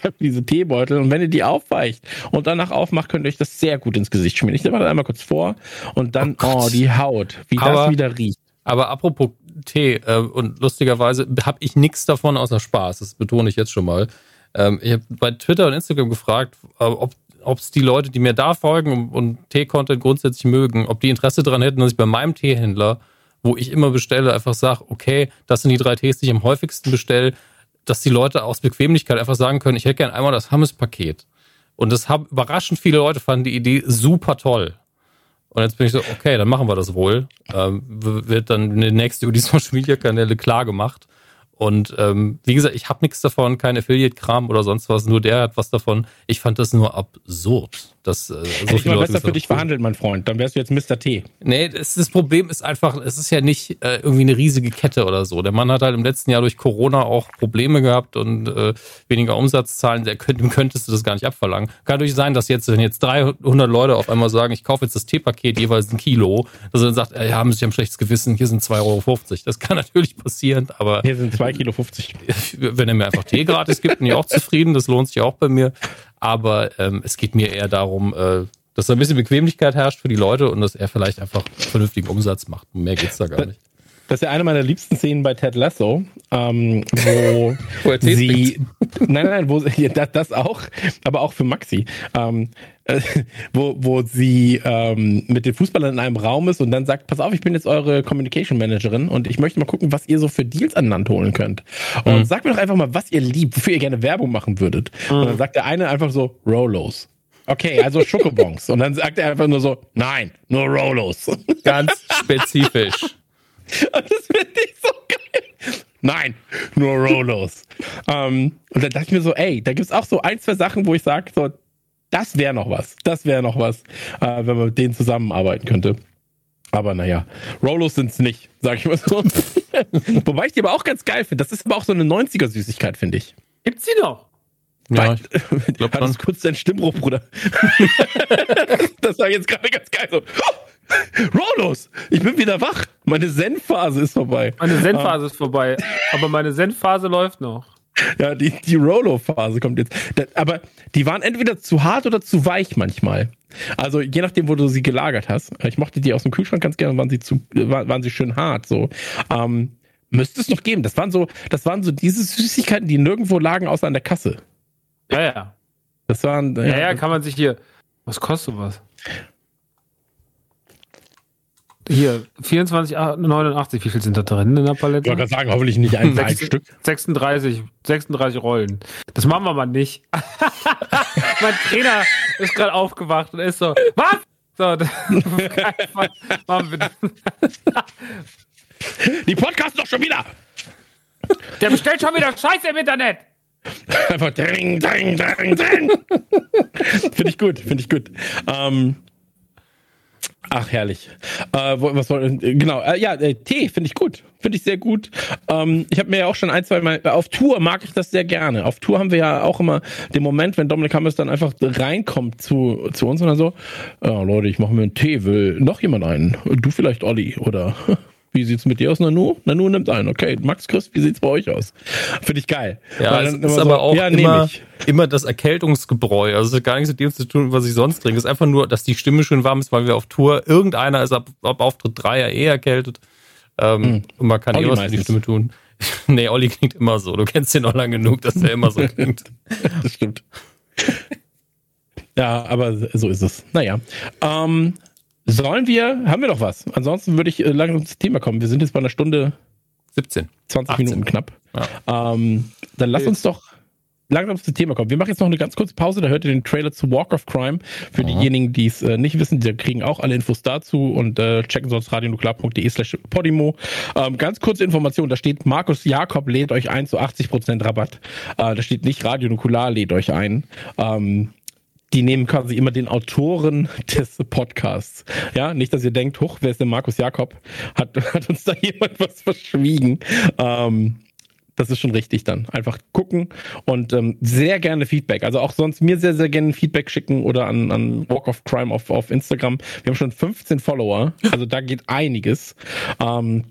hab diese Teebeutel und wenn ihr die aufweicht und danach aufmacht, könnt ihr euch das sehr gut ins Gesicht schmieren. Ich mal das einmal kurz vor und dann, oh, oh die Haut, wie aber, das wieder riecht. Aber apropos Tee äh, und lustigerweise habe ich nichts davon außer Spaß. Das betone ich jetzt schon mal. Ähm, ich habe bei Twitter und Instagram gefragt, äh, ob es die Leute, die mir da folgen und, und Tee-Content grundsätzlich mögen, ob die Interesse daran hätten, dass ich bei meinem Teehändler, wo ich immer bestelle, einfach sage, okay, das sind die drei Tees, die ich am häufigsten bestelle, dass die Leute aus Bequemlichkeit einfach sagen können, ich hätte gern einmal das Hammes-Paket. Und das haben überraschend viele Leute fanden die Idee super toll. Und jetzt bin ich so, okay, dann machen wir das wohl. Ähm, wird dann demnächst über die Social Media Kanäle klar gemacht. Und ähm, wie gesagt, ich habe nichts davon, kein Affiliate-Kram oder sonst was. Nur der hat was davon. Ich fand das nur absurd. Dass, äh, so Hätte ich mal besser für dich verhandelt, mein Freund. Dann wärst du jetzt Mr. T. Nee, das, das Problem ist einfach, es ist ja nicht äh, irgendwie eine riesige Kette oder so. Der Mann hat halt im letzten Jahr durch Corona auch Probleme gehabt und äh, weniger Umsatzzahlen. Der könnt, dem könntest du das gar nicht abverlangen. Kann natürlich sein, dass jetzt, wenn jetzt 300 Leute auf einmal sagen, ich kaufe jetzt das Teepaket jeweils ein Kilo, dass er dann sagt, äh, ja, haben Sie ein schlechtes Gewissen, hier sind 2,50 Euro. Das kann natürlich passieren, aber. Hier sind 2 Kilo 50. Wenn er mir einfach Tee gratis gibt, bin ich auch zufrieden. Das lohnt sich auch bei mir. Aber ähm, es geht mir eher darum, äh, dass da ein bisschen Bequemlichkeit herrscht für die Leute und dass er vielleicht einfach vernünftigen Umsatz macht. Mehr geht's da gar nicht. Das ist ja eine meiner liebsten Szenen bei Ted Lasso, ähm, wo, wo sie, nein, nein, wo das, das auch, aber auch für Maxi, ähm, äh, wo, wo sie ähm, mit den Fußballern in einem Raum ist und dann sagt, pass auf, ich bin jetzt eure Communication Managerin und ich möchte mal gucken, was ihr so für Deals an Land holen könnt. Und mhm. sagt mir doch einfach mal, was ihr liebt, wofür ihr gerne Werbung machen würdet. Mhm. Und dann sagt der eine einfach so, Rolos. Okay, also Schokobons. und dann sagt er einfach nur so, nein, nur Rolos. Ganz spezifisch. Und das finde ich so geil. Nein, nur Rolos. ähm, und dann dachte ich mir so, ey, da gibt es auch so ein, zwei Sachen, wo ich sage, so, das wäre noch was. Das wäre noch was, äh, wenn man mit denen zusammenarbeiten könnte. Aber naja, Rolos sind es nicht, sag ich mal so. Wobei ich die aber auch ganz geil finde. Das ist aber auch so eine 90er-Süßigkeit, finde ich. Gibt's die noch? Ja, ich glaube schon. kurz deinen Stimmbruch, Bruder. das war jetzt gerade ganz geil so. Rolos, ich bin wieder wach. Meine Zen-Phase ist vorbei. Meine Zen-Phase ah. ist vorbei. Aber meine Zen-Phase läuft noch. Ja, die, die Rolo-Phase kommt jetzt. aber die waren entweder zu hart oder zu weich manchmal. Also je nachdem, wo du sie gelagert hast. Ich mochte die aus dem Kühlschrank ganz gerne, waren sie zu, waren sie schön hart. So ähm, müsste es noch geben. Das waren so, das waren so diese Süßigkeiten, die nirgendwo lagen, außer an der Kasse. Ja, ja. Das waren. Ja, ja, ja kann man sich hier. Was kostet was? Hier, 24,89. Wie viel sind da drin in der Palette? Ich wollte sagen, hoffentlich nicht ein, 6, ein Stück. 36, 36 Rollen. Das machen wir mal nicht. mein Trainer ist gerade aufgewacht und ist so, was? So, machen wir Die Podcast doch schon wieder. Der bestellt schon wieder Scheiße im Internet. Einfach dring, dring, dring, dring. finde ich gut, finde ich gut. Ähm, Ach, herrlich. Äh, was soll, genau, äh, ja, äh, Tee finde ich gut. Finde ich sehr gut. Ähm, ich habe mir ja auch schon ein, zwei Mal, auf Tour mag ich das sehr gerne. Auf Tour haben wir ja auch immer den Moment, wenn Dominik Hammers dann einfach reinkommt zu, zu uns und dann so, ja, Leute, ich mache mir einen Tee, will noch jemand einen? Du vielleicht Olli oder wie sieht's mit dir aus, Nanu? Nanu nimmt ein. Okay, Max Christ, wie sieht's bei euch aus? Finde ich geil. Ja, es ist aber so, auch ja, immer, immer das Erkältungsgebräu. Also es hat gar nichts mit dem zu tun, was ich sonst trinke. Es ist einfach nur, dass die Stimme schön warm ist, weil wir auf Tour, irgendeiner ist ab, ab Auftritt 3 ja eh erkältet. Ähm, mhm. Und man kann Olli eh was für die Stimme tun. nee, Olli klingt immer so. Du kennst ihn noch lange genug, dass er immer so klingt. das stimmt. ja, aber so ist es. Naja. Ähm, sollen wir, haben wir noch was? Ansonsten würde ich äh, langsam ins Thema kommen. Wir sind jetzt bei einer Stunde 17. 20 18. Minuten knapp. Ja. Ähm, dann lass uns doch langsam zum Thema kommen. Wir machen jetzt noch eine ganz kurze Pause, da hört ihr den Trailer zu Walk of Crime. Für Mhm. diejenigen, die es äh, nicht wissen, die kriegen auch alle Infos dazu und äh, checken sonst radionuklear.de slash podimo. Ähm, ganz kurze Information, da steht Markus Jakob lädt euch ein zu 80% Rabatt. Äh, da steht nicht Radio Nukular lädt euch ein. Ähm, die nehmen quasi immer den Autoren des Podcasts. Ja, nicht, dass ihr denkt, hoch, wer ist denn Markus Jakob? Hat, hat uns da jemand was verschwiegen? Ähm, das ist schon richtig dann. Einfach gucken und ähm, sehr gerne Feedback. Also auch sonst mir sehr, sehr gerne Feedback schicken oder an, an Walk of Crime auf, auf Instagram. Wir haben schon 15 Follower, also da geht einiges. Ähm,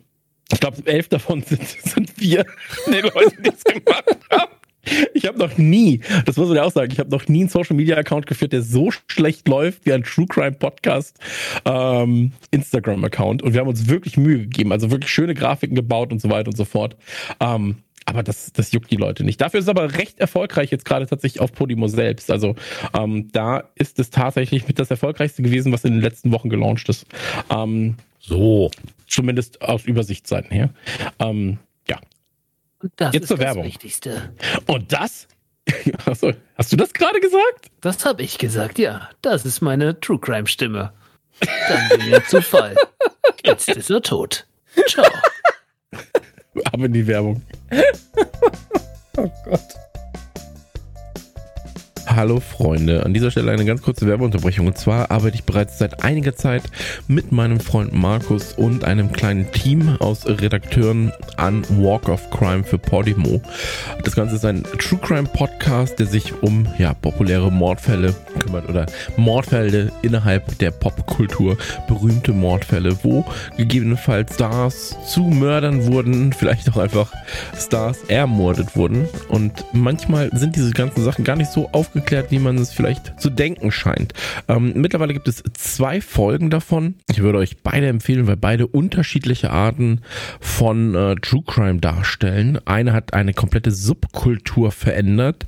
ich glaube, elf davon sind, sind wir, die Leute, die es gemacht haben. Ich habe noch nie, das muss ich auch sagen, ich habe noch nie einen Social Media Account geführt, der so schlecht läuft wie ein True Crime Podcast ähm, Instagram Account. Und wir haben uns wirklich Mühe gegeben, also wirklich schöne Grafiken gebaut und so weiter und so fort. Ähm, aber das, das juckt die Leute nicht. Dafür ist es aber recht erfolgreich jetzt gerade tatsächlich auf Podimo selbst. Also ähm, da ist es tatsächlich mit das erfolgreichste gewesen, was in den letzten Wochen gelauncht ist. Ähm, So. zumindest aus Übersichtsseiten her. Ähm, ja. Und das Jetzt ist zur das Werbung. Wichtigste. Und das? Achso, hast du das gerade gesagt? Das habe ich gesagt, ja. Das ist meine True Crime Stimme. Dann bin ich zu Fall. Jetzt ist er tot. Ciao. Ab in die Werbung. Oh Gott. Hallo Freunde, an dieser Stelle eine ganz kurze Werbeunterbrechung. Und zwar arbeite ich bereits seit einiger Zeit mit meinem Freund Markus und einem kleinen Team aus Redakteuren an Walk of Crime für Podimo. Das Ganze ist ein True Crime Podcast, der sich um ja, populäre Mordfälle kümmert oder Mordfälle innerhalb der Popkultur, berühmte Mordfälle, wo gegebenenfalls Stars zu Mördern wurden, vielleicht auch einfach Stars ermordet wurden. Und manchmal sind diese ganzen Sachen gar nicht so aufgeklärt, wie man es vielleicht zu denken scheint. Ähm, mittlerweile gibt es zwei Folgen davon. Ich würde euch beide empfehlen, weil beide unterschiedliche Arten von äh, True Crime darstellen. Eine hat eine komplette Subkultur verändert,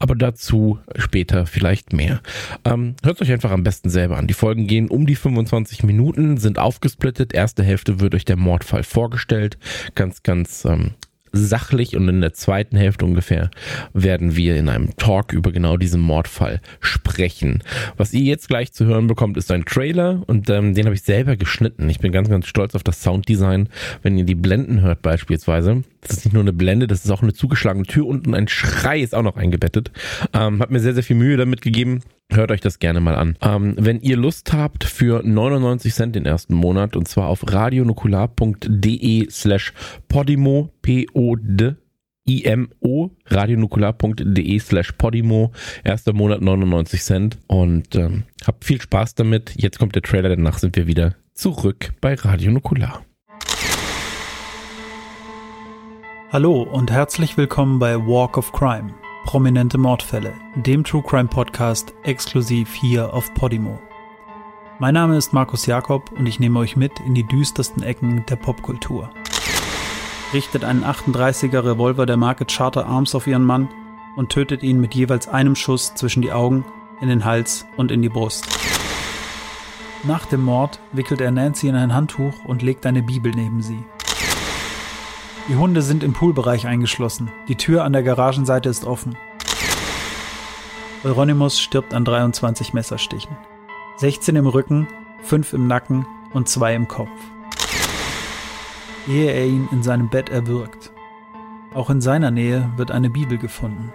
aber dazu später vielleicht mehr. Ähm, hört euch einfach am besten selber an. Die Folgen gehen um die 25 Minuten, sind aufgesplittet. Erste Hälfte wird euch der Mordfall vorgestellt. Ganz, ganz ähm, sachlich und in der zweiten Hälfte ungefähr werden wir in einem Talk über genau diesen Mordfall sprechen. Was ihr jetzt gleich zu hören bekommt, ist ein Trailer und ähm, den habe ich selber geschnitten. Ich bin ganz, ganz stolz auf das Sounddesign. Wenn ihr die Blenden hört beispielsweise, das ist nicht nur eine Blende, das ist auch eine zugeschlagene Tür und ein Schrei ist auch noch eingebettet. Ähm, hat mir sehr, sehr viel Mühe damit gegeben. Hört euch das gerne mal an. Ähm, wenn ihr Lust habt für 99 Cent den ersten Monat und zwar auf radionukular.de slash podimo p-o-d IMO, radionukular.de slash podimo, erster Monat 99 Cent und ähm, habt viel Spaß damit. Jetzt kommt der Trailer, danach sind wir wieder zurück bei Radio Nukular. Hallo und herzlich willkommen bei Walk of Crime, prominente Mordfälle, dem True Crime Podcast exklusiv hier auf Podimo. Mein Name ist Markus Jakob und ich nehme euch mit in die düstersten Ecken der Popkultur. Richtet einen 38er Revolver der Marke Charter Arms auf ihren Mann und tötet ihn mit jeweils einem Schuss zwischen die Augen, in den Hals und in die Brust. Nach dem Mord wickelt er Nancy in ein Handtuch und legt eine Bibel neben sie. Die Hunde sind im Poolbereich eingeschlossen. Die Tür an der Garagenseite ist offen. Euronymous stirbt an 23 Messerstichen. 16 im Rücken, 5 im Nacken und 2 im Kopf. Ehe er ihn in seinem Bett erwürgt. Auch in seiner Nähe wird eine Bibel gefunden.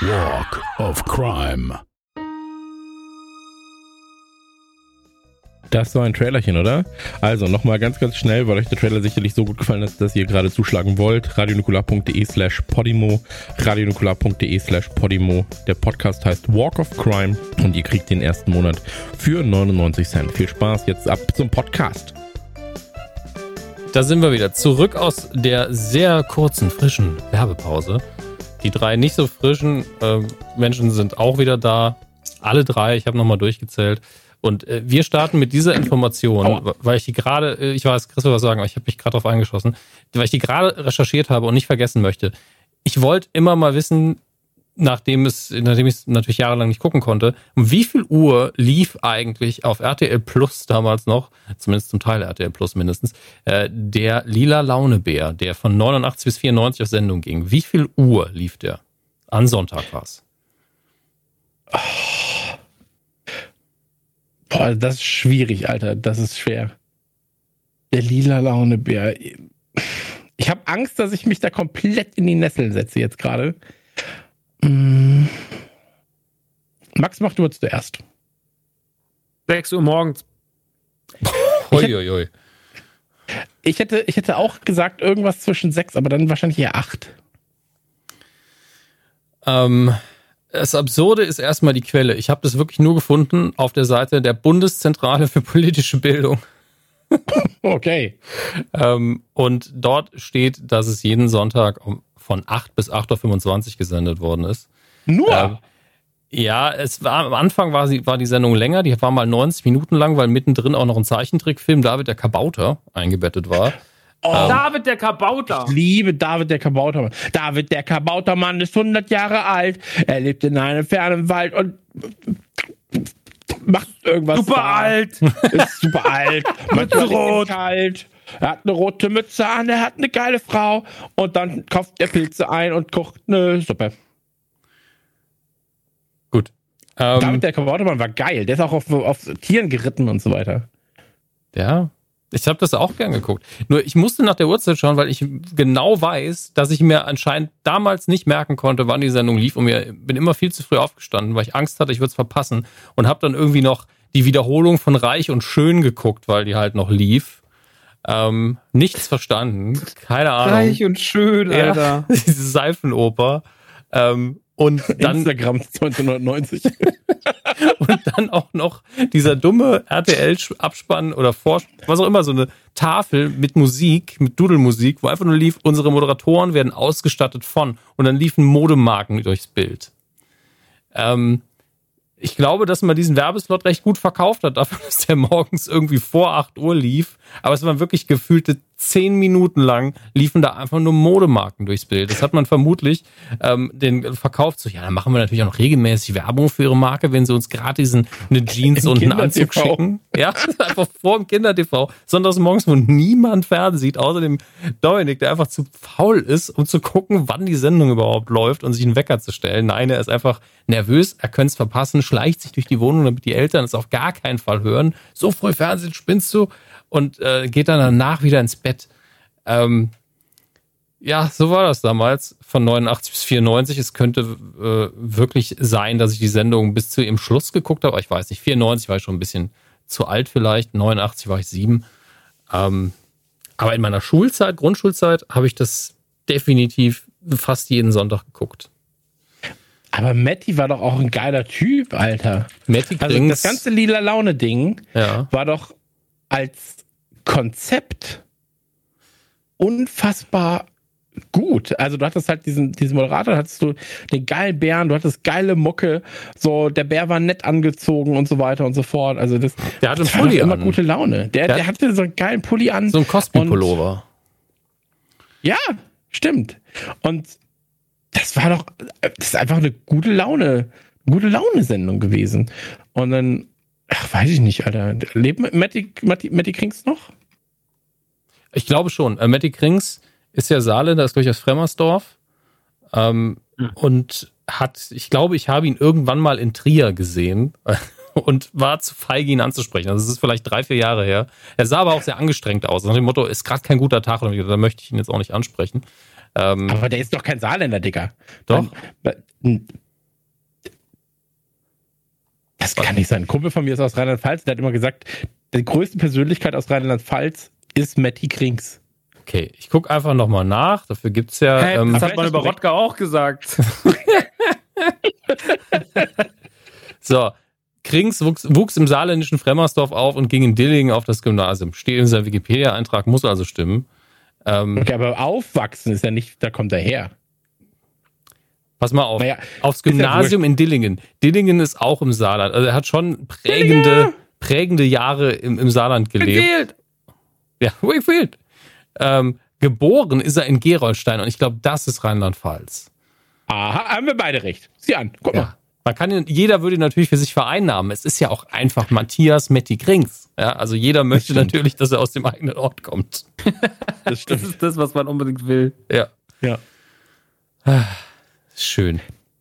Walk of Crime. Das war ein Trailerchen, oder? Also nochmal ganz, ganz schnell, weil euch der Trailer sicherlich so gut gefallen hat, dass ihr gerade zuschlagen wollt. radionukular.de slash podimo, radionukular.de slash podimo. Der Podcast heißt Walk of Crime und ihr kriegt den ersten Monat für 99 Cent. Viel Spaß, jetzt ab zum Podcast. Da sind wir wieder zurück aus der sehr kurzen, frischen Werbepause. Die drei nicht so frischen äh, Menschen sind auch wieder da. Alle drei, ich habe nochmal durchgezählt. Und äh, wir starten mit dieser Information, Aua. weil ich die gerade, äh, ich weiß, Chris will was sagen, aber ich habe mich gerade drauf eingeschossen, weil ich die gerade recherchiert habe und nicht vergessen möchte. Ich wollte immer mal wissen, nachdem es, nachdem ich es natürlich jahrelang nicht gucken konnte, um wie viel Uhr lief eigentlich auf RTL Plus damals noch, zumindest zum Teil RTL Plus mindestens, äh, der Lila Launebär, der von 89 bis 94 auf Sendung ging. Wie viel Uhr lief der? An Sonntag war's. Boah, das ist schwierig, Alter. Das ist schwer. Der lila Launebär. Ich habe Angst, dass ich mich da komplett in die Nesseln setze jetzt gerade. Mm. Max, mach du jetzt zuerst. 6 Uhr morgens. Uiuiui. Ich hätte, ich hätte auch gesagt, irgendwas zwischen sechs, aber dann wahrscheinlich eher acht. Ähm, das Absurde ist erstmal die Quelle. Ich habe das wirklich nur gefunden auf der Seite der Bundeszentrale für politische Bildung. Okay. Ähm, und dort steht, dass es jeden Sonntag um, von 8 bis 8.25 Uhr gesendet worden ist. Nur. Ähm, ja, es war am Anfang war sie war die Sendung länger, die war mal 90 Minuten lang, weil mittendrin auch noch ein Zeichentrickfilm David der Kabauter eingebettet war. Oh, David der Kabauter. ich liebe David der Kabautermann. David der Kabautermann ist 100 Jahre alt. Er lebt in einem fernen Wald und macht irgendwas. Super da. alt. Ist super alt. Ist ihm kalt. Er hat eine rote Mütze an, er hat eine geile Frau und dann kauft er Pilze ein und kocht eine Suppe. Gut. Ähm, David der Kabautermann war geil. Der ist auch auf, auf Tieren geritten und so weiter. Ja, ich habe das auch gern geguckt. Nur ich musste nach der Uhrzeit schauen, weil ich genau weiß, dass ich mir anscheinend damals nicht merken konnte, wann die Sendung lief und mir bin immer viel zu früh aufgestanden, weil ich Angst hatte, ich würde es verpassen und habe dann irgendwie noch die Wiederholung von Reich und Schön geguckt, weil die halt noch lief. Ähm, nichts verstanden, keine Ahnung. Reich und schön, Ja, Alter. diese Seifenoper. Ähm, und dann Instagram 1990. und dann auch noch dieser dumme RTL-Abspann oder Vor was auch immer, so eine Tafel mit Musik, mit Dudelmusik, wo einfach nur lief, unsere Moderatoren werden ausgestattet von und dann liefen Modemarken durchs Bild. Ähm, ich glaube, dass man diesen Werbeslot recht gut verkauft hat, dafür, dass der morgens irgendwie vor 8 Uhr lief. Aber es waren wirklich gefühlte 10 Minuten lang liefen da einfach nur Modemarken durchs Bild. Das hat man vermutlich ähm, den verkauft. So, ja, dann machen wir natürlich auch noch regelmäßig Werbung für ihre Marke, wenn sie uns gratis ein- eine Jeans Im und einen Anzug schicken. Ja, einfach vor dem Kinder-TV. Sonntags morgens, wo niemand Fernsehen sieht, außer dem Dominik, der einfach zu faul ist, um zu gucken, wann die Sendung überhaupt läuft und sich einen Wecker zu stellen. Nein, er ist einfach nervös, er könnte es verpassen, schleicht sich durch die Wohnung, damit die Eltern es auf gar keinen Fall hören. So früh Fernsehen, spinnst du? Und äh, geht dann danach wieder ins Bett. Ähm, ja, so war das damals, von 89 bis 94. Es könnte äh, wirklich sein, dass ich die Sendung bis zu ihrem Schluss geguckt habe. Ich weiß nicht, 94 war ich schon ein bisschen zu alt vielleicht, 89 war ich sieben. Ähm, aber in meiner Schulzeit, Grundschulzeit, habe ich das definitiv fast jeden Sonntag geguckt. Aber Matti war doch auch ein geiler Typ, Alter. Matti Also das ganze lila Laune-Ding ja. war doch als Konzept unfassbar gut. Also du hattest halt diesen, diesen Moderator, hattest du den geilen Bären, du hattest geile Mucke, so der Bär war nett angezogen und so weiter und so fort. Also das, Der hatte einen das Pulli immer an. gute Laune. Der, Der der, hatte so einen geilen Pulli an. So ein Cosby-Pullover. Ja, stimmt. Und das war doch, das ist einfach eine gute Laune, gute Laune-Sendung gewesen. Und dann, ach, weiß ich nicht, Alter. Lebt Matti, Matti, Matti Krings noch? Ich glaube schon. Äh, Matti Krings ist ja Saarländer, ist glaube ich aus Fremmersdorf. Ähm, Und hat, ich glaube, ich habe ihn irgendwann mal in Trier gesehen und war zu feige, ihn anzusprechen. Also es ist vielleicht drei, vier Jahre her. Er sah aber auch sehr angestrengt aus. Nach dem Motto, ist gerade kein guter Tag. Und da möchte ich ihn jetzt auch nicht ansprechen. Ähm, Aber der ist doch kein Saarländer, Digga. Doch. Weil- Das kann nicht sein. Ein Kumpel von mir ist aus Rheinland-Pfalz, der hat immer gesagt, die größte Persönlichkeit aus Rheinland-Pfalz ist Matti Krings. okay, ich gucke einfach nochmal nach. Dafür gibt's ja. Hey, ähm, das hat man über Rodka auch gesagt. So, Krings wuchs, wuchs im saarländischen Fremmersdorf auf und ging in Dillingen auf das Gymnasium. Steht in seinem Wikipedia-Eintrag, muss also stimmen. Ähm, Okay, aber aufwachsen ist ja nicht, da kommt er her. Pass mal auf. Naja, Aufs ja Gymnasium in Dillingen. Dillingen ist auch im Saarland. Also er hat schon prägende, prägende Jahre im, im Saarland gelebt. Wakefield! Ja, Wakefield. Ähm, geboren ist er in Gerolstein und ich glaube, das ist Rheinland-Pfalz. Aha, haben wir beide recht. Sieh an, guck mal. Ja. Man kann, ihn- jeder würde ihn natürlich für sich vereinnahmen. Es ist ja auch einfach Matthias Metti Krings. Ja, also jeder möchte natürlich, dass er aus dem eigenen Ort kommt. Das Das ist das, was man unbedingt will. Ja. Ja. Schön.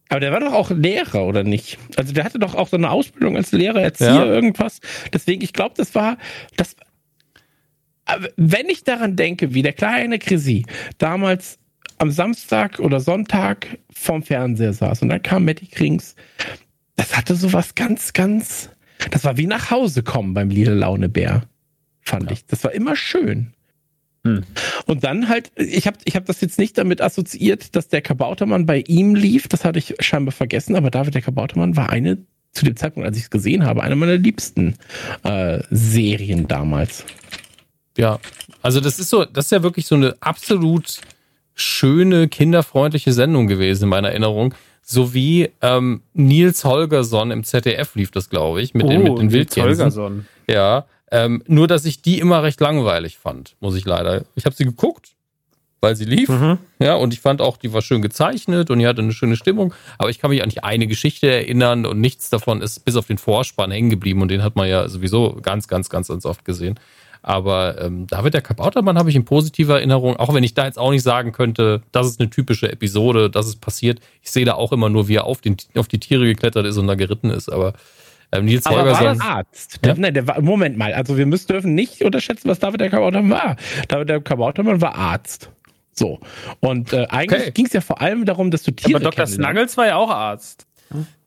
Aber der war doch auch Lehrer, oder nicht? Also der hatte doch auch so eine Ausbildung als Lehrer, Erzieher, Ja. irgendwas. Deswegen, ich glaube, das war, das, wenn ich daran denke, wie der kleine Chrissy damals am Samstag oder Sonntag vorm Fernseher saß und dann kam Matty Krings, das hatte so was ganz, ganz, das war wie nach Hause kommen beim Lila Laune Bär, fand ich. Das war immer schön. Hm. Und dann halt, ich habe ich hab das jetzt nicht damit assoziiert, dass der Kabautermann bei ihm lief. Das hatte ich scheinbar vergessen, aber David der Kabautermann war eine, zu dem Zeitpunkt, als ich es gesehen habe, eine meiner liebsten äh, Serien damals. Ja, also das ist so, das ist ja wirklich so eine absolut schöne, kinderfreundliche Sendung gewesen in meiner Erinnerung. So wie ähm, Nils Holgersson im ZDF lief das, glaube ich, mit, den, mit den Oh, Nils Wildgänsen. Holgersson. Ja, ähm, nur dass ich die immer recht langweilig fand, muss ich leider. Ich habe sie geguckt, weil sie lief. Mhm. Ja, und ich fand auch, die war schön gezeichnet und die hatte eine schöne Stimmung. Aber ich kann mich an nicht eine Geschichte erinnern und nichts davon ist bis auf den Vorspann hängen geblieben und den hat man ja sowieso ganz, ganz, ganz, ganz oft gesehen. Aber ähm, David der Kabautermann habe ich in positiver Erinnerung, auch wenn ich da jetzt auch nicht sagen könnte, das ist eine typische Episode, das ist passiert. Ich sehe da auch immer nur, wie er auf, den, auf die Tiere geklettert ist und da geritten ist. Aber ähm, Nils Aber war Holgersson. das Arzt? Der, Nein, der war, Moment mal, also wir müssen, dürfen nicht unterschätzen, was David der Kabautermann war. David der Kabautermann war Arzt. So. Und äh, eigentlich Okay. ging es ja vor allem darum, dass du Tiere Aber Dr. Snuggles war ja auch Arzt.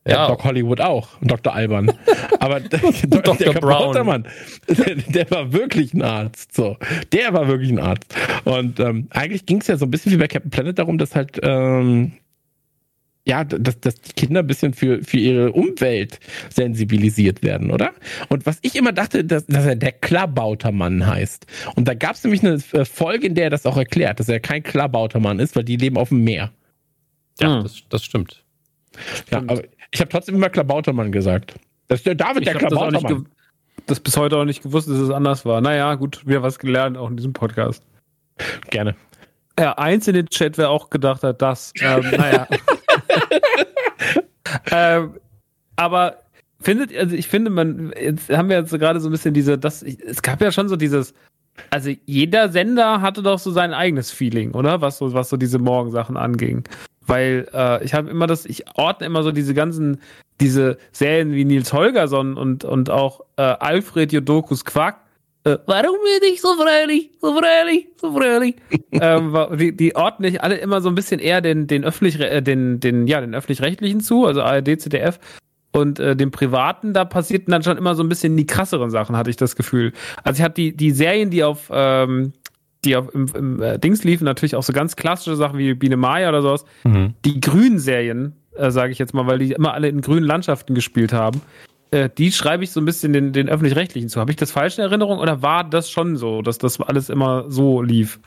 Ja, Ja. Doc Hollywood auch. Und Dr. Alban. Aber Dr. Dr. Der Brown. Kabautermann, der, der war wirklich ein Arzt. So. Der war wirklich ein Arzt. Und ähm, eigentlich ging es ja so ein bisschen wie bei Captain Planet darum, dass halt ähm, ja, dass, dass die Kinder ein bisschen für, für ihre Umwelt sensibilisiert werden, oder? Und was ich immer dachte, dass, dass er der Klabautermann heißt. Und da gab es nämlich eine äh, Folge, in der er das auch erklärt, dass er kein Klabautermann ist, weil die leben auf dem Meer. Ja, Hm. das, das stimmt. Ja, aber ich habe trotzdem immer Klabautermann gesagt. Das ist der David, Ich der das Klabautermann. ge- das bis heute auch nicht gewusst, dass es anders war. Naja, gut, wieder was gelernt, auch in diesem Podcast. Gerne. Ja, eins in den Chat, wer auch gedacht hat, das. Ähm, naja. ähm, aber findet, also ich finde, man, jetzt haben wir jetzt gerade so ein bisschen diese, das, ich, es gab ja schon so dieses, also jeder Sender hatte doch so sein eigenes Feeling, oder? Was so, was so diese Morgensachen anging. Weil äh, ich habe immer das, ich ordne immer so diese ganzen, diese Serien wie Nils Holgersson und, und auch äh, Alfred Jodokus Quack. Äh, warum bin ich so fröhlich, so fröhlich, so fröhlich? ähm, die, die ordne ich alle immer so ein bisschen eher den, den öffentlich, äh, den, den, ja, den öffentlich-rechtlichen zu, also ARD, ZDF. Und äh, dem Privaten, da passierten dann schon immer so ein bisschen die krasseren Sachen, hatte ich das Gefühl. Also ich hatte die, die Serien, die auf, ähm, die auf im, im äh, Dings liefen, natürlich auch so ganz klassische Sachen wie Biene Maya oder sowas. Mhm. Die grünen Serien, äh, sage ich jetzt mal, weil die immer alle in grünen Landschaften gespielt haben, äh, die schreibe ich so ein bisschen den, den öffentlich-rechtlichen zu. Habe ich das falsch in Erinnerung oder war das schon so, dass das alles immer so lief?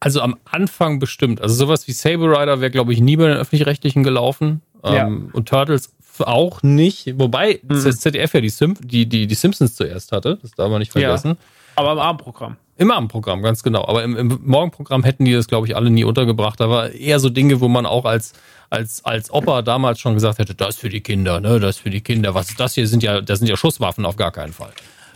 Also am Anfang bestimmt. Also sowas wie Saber Rider wäre, glaube ich, nie bei den Öffentlich-Rechtlichen gelaufen. Ja. Ähm, und Turtles auch nicht. Wobei Mhm. das ZDF ja die, Sim die, die, die Simpsons zuerst hatte. Das darf man nicht Ja. vergessen. Aber im Abendprogramm. Im Abendprogramm, ganz genau. Aber im, im Morgenprogramm hätten die das, glaube ich, alle nie untergebracht. Da war eher so Dinge, wo man auch als, als, als Opa damals schon gesagt hätte, das ist für die Kinder, ne, das ist für die Kinder. Was ist das hier? Sind ja, das sind ja Schusswaffen auf gar keinen Fall.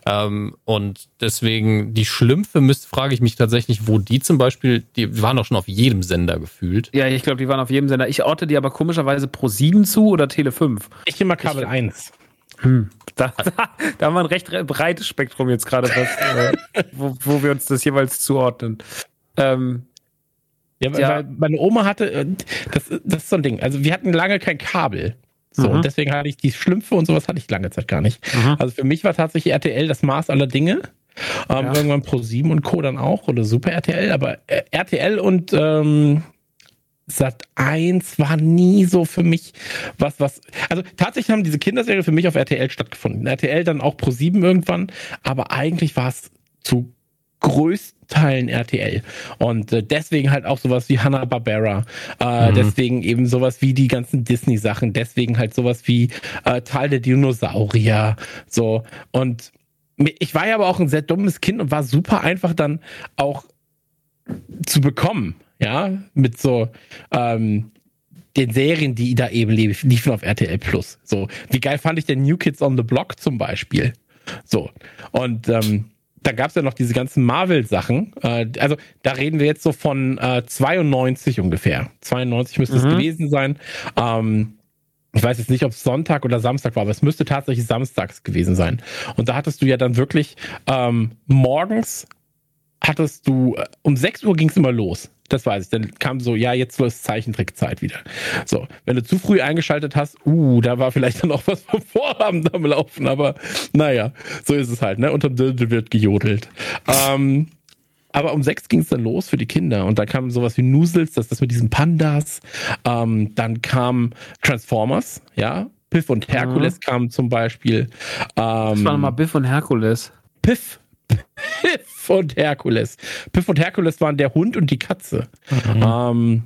Ähm, und deswegen die Schlümpfe müsste, frage ich mich tatsächlich, wo die zum Beispiel, die waren doch schon auf jedem Sender gefühlt. Ja, ich glaube, die waren auf jedem Sender. Ich orte die aber komischerweise pro 7 zu oder Tele 5. Ich immer Kabel 1. Da, da, da haben wir ein recht re- breites Spektrum jetzt gerade, äh, wo, wo wir uns das jeweils zuordnen. Ähm, Ja, weil, Ja. meine Oma hatte, äh, das, das ist so ein Ding. Also wir hatten lange kein Kabel. So, Mhm. und deswegen hatte ich die Schlümpfe und sowas hatte ich lange Zeit gar nicht. Also für mich war tatsächlich RTL das Maß aller Dinge. Ähm, Ja. Irgendwann Pro 7 und Co. dann auch oder Super RTL, aber äh, RTL und ähm, Sat 1 war nie so für mich was, was. Also tatsächlich haben diese Kinderserien für mich auf RTL stattgefunden. RTL dann auch Pro 7 irgendwann, aber eigentlich war es zu größten Teilen RTL. Und äh, deswegen halt auch sowas wie Hanna-Barbera. Äh, mhm. Deswegen eben sowas wie die ganzen Disney-Sachen. Deswegen halt sowas wie äh, Teil der Dinosaurier. So. Und ich war ja aber auch ein sehr dummes Kind und war super einfach dann auch zu bekommen. Ja, mit so ähm, den Serien, die da eben liefen auf RTL Plus. So, wie geil fand ich denn New Kids on the Block zum Beispiel? So. Und ähm, da gab es ja noch diese ganzen Marvel-Sachen. Äh, also da reden wir jetzt so von äh, 92 ungefähr. 92 müsste mhm. es gewesen sein. Ähm, ich weiß jetzt nicht, ob es Sonntag oder Samstag war, aber es müsste tatsächlich samstags gewesen sein. Und da hattest du ja dann wirklich ähm, morgens hattest du, äh, um 6 Uhr ging es immer los. Das weiß ich. Dann kam so, ja, jetzt ist Zeichentrickzeit wieder. So, wenn du zu früh eingeschaltet hast, uh, da war vielleicht dann auch was vom Vorabend am Laufen, aber naja, so ist es halt, ne? Unterm Dirndl wird gejodelt. Ähm, aber um sechs ging es dann los für die Kinder und da kam sowas wie Nusels, das ist das mit diesen Pandas. Ähm, dann kam Transformers, ja. Piff und Herkules mhm. kamen zum Beispiel. Ähm, das war nochmal Biff und Herkules. Piff Piff und Herkules. Piff und Herkules waren der Hund und die Katze. Mhm. Ähm,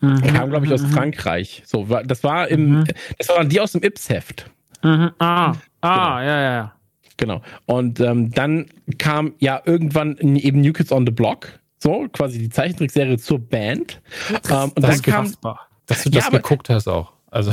mhm. Kam, glaube ich, aus mhm. Frankreich. So, das war im, mhm. das waren die aus dem Ips-Heft. Mhm. Ah, ah, genau. ja, ja. Genau. Und ähm, dann kam ja irgendwann eben New Kids on the Block, so quasi die Zeichentrickserie zur Band. Ähm, und das dann kam, dass du das ja, geguckt hast auch. Also.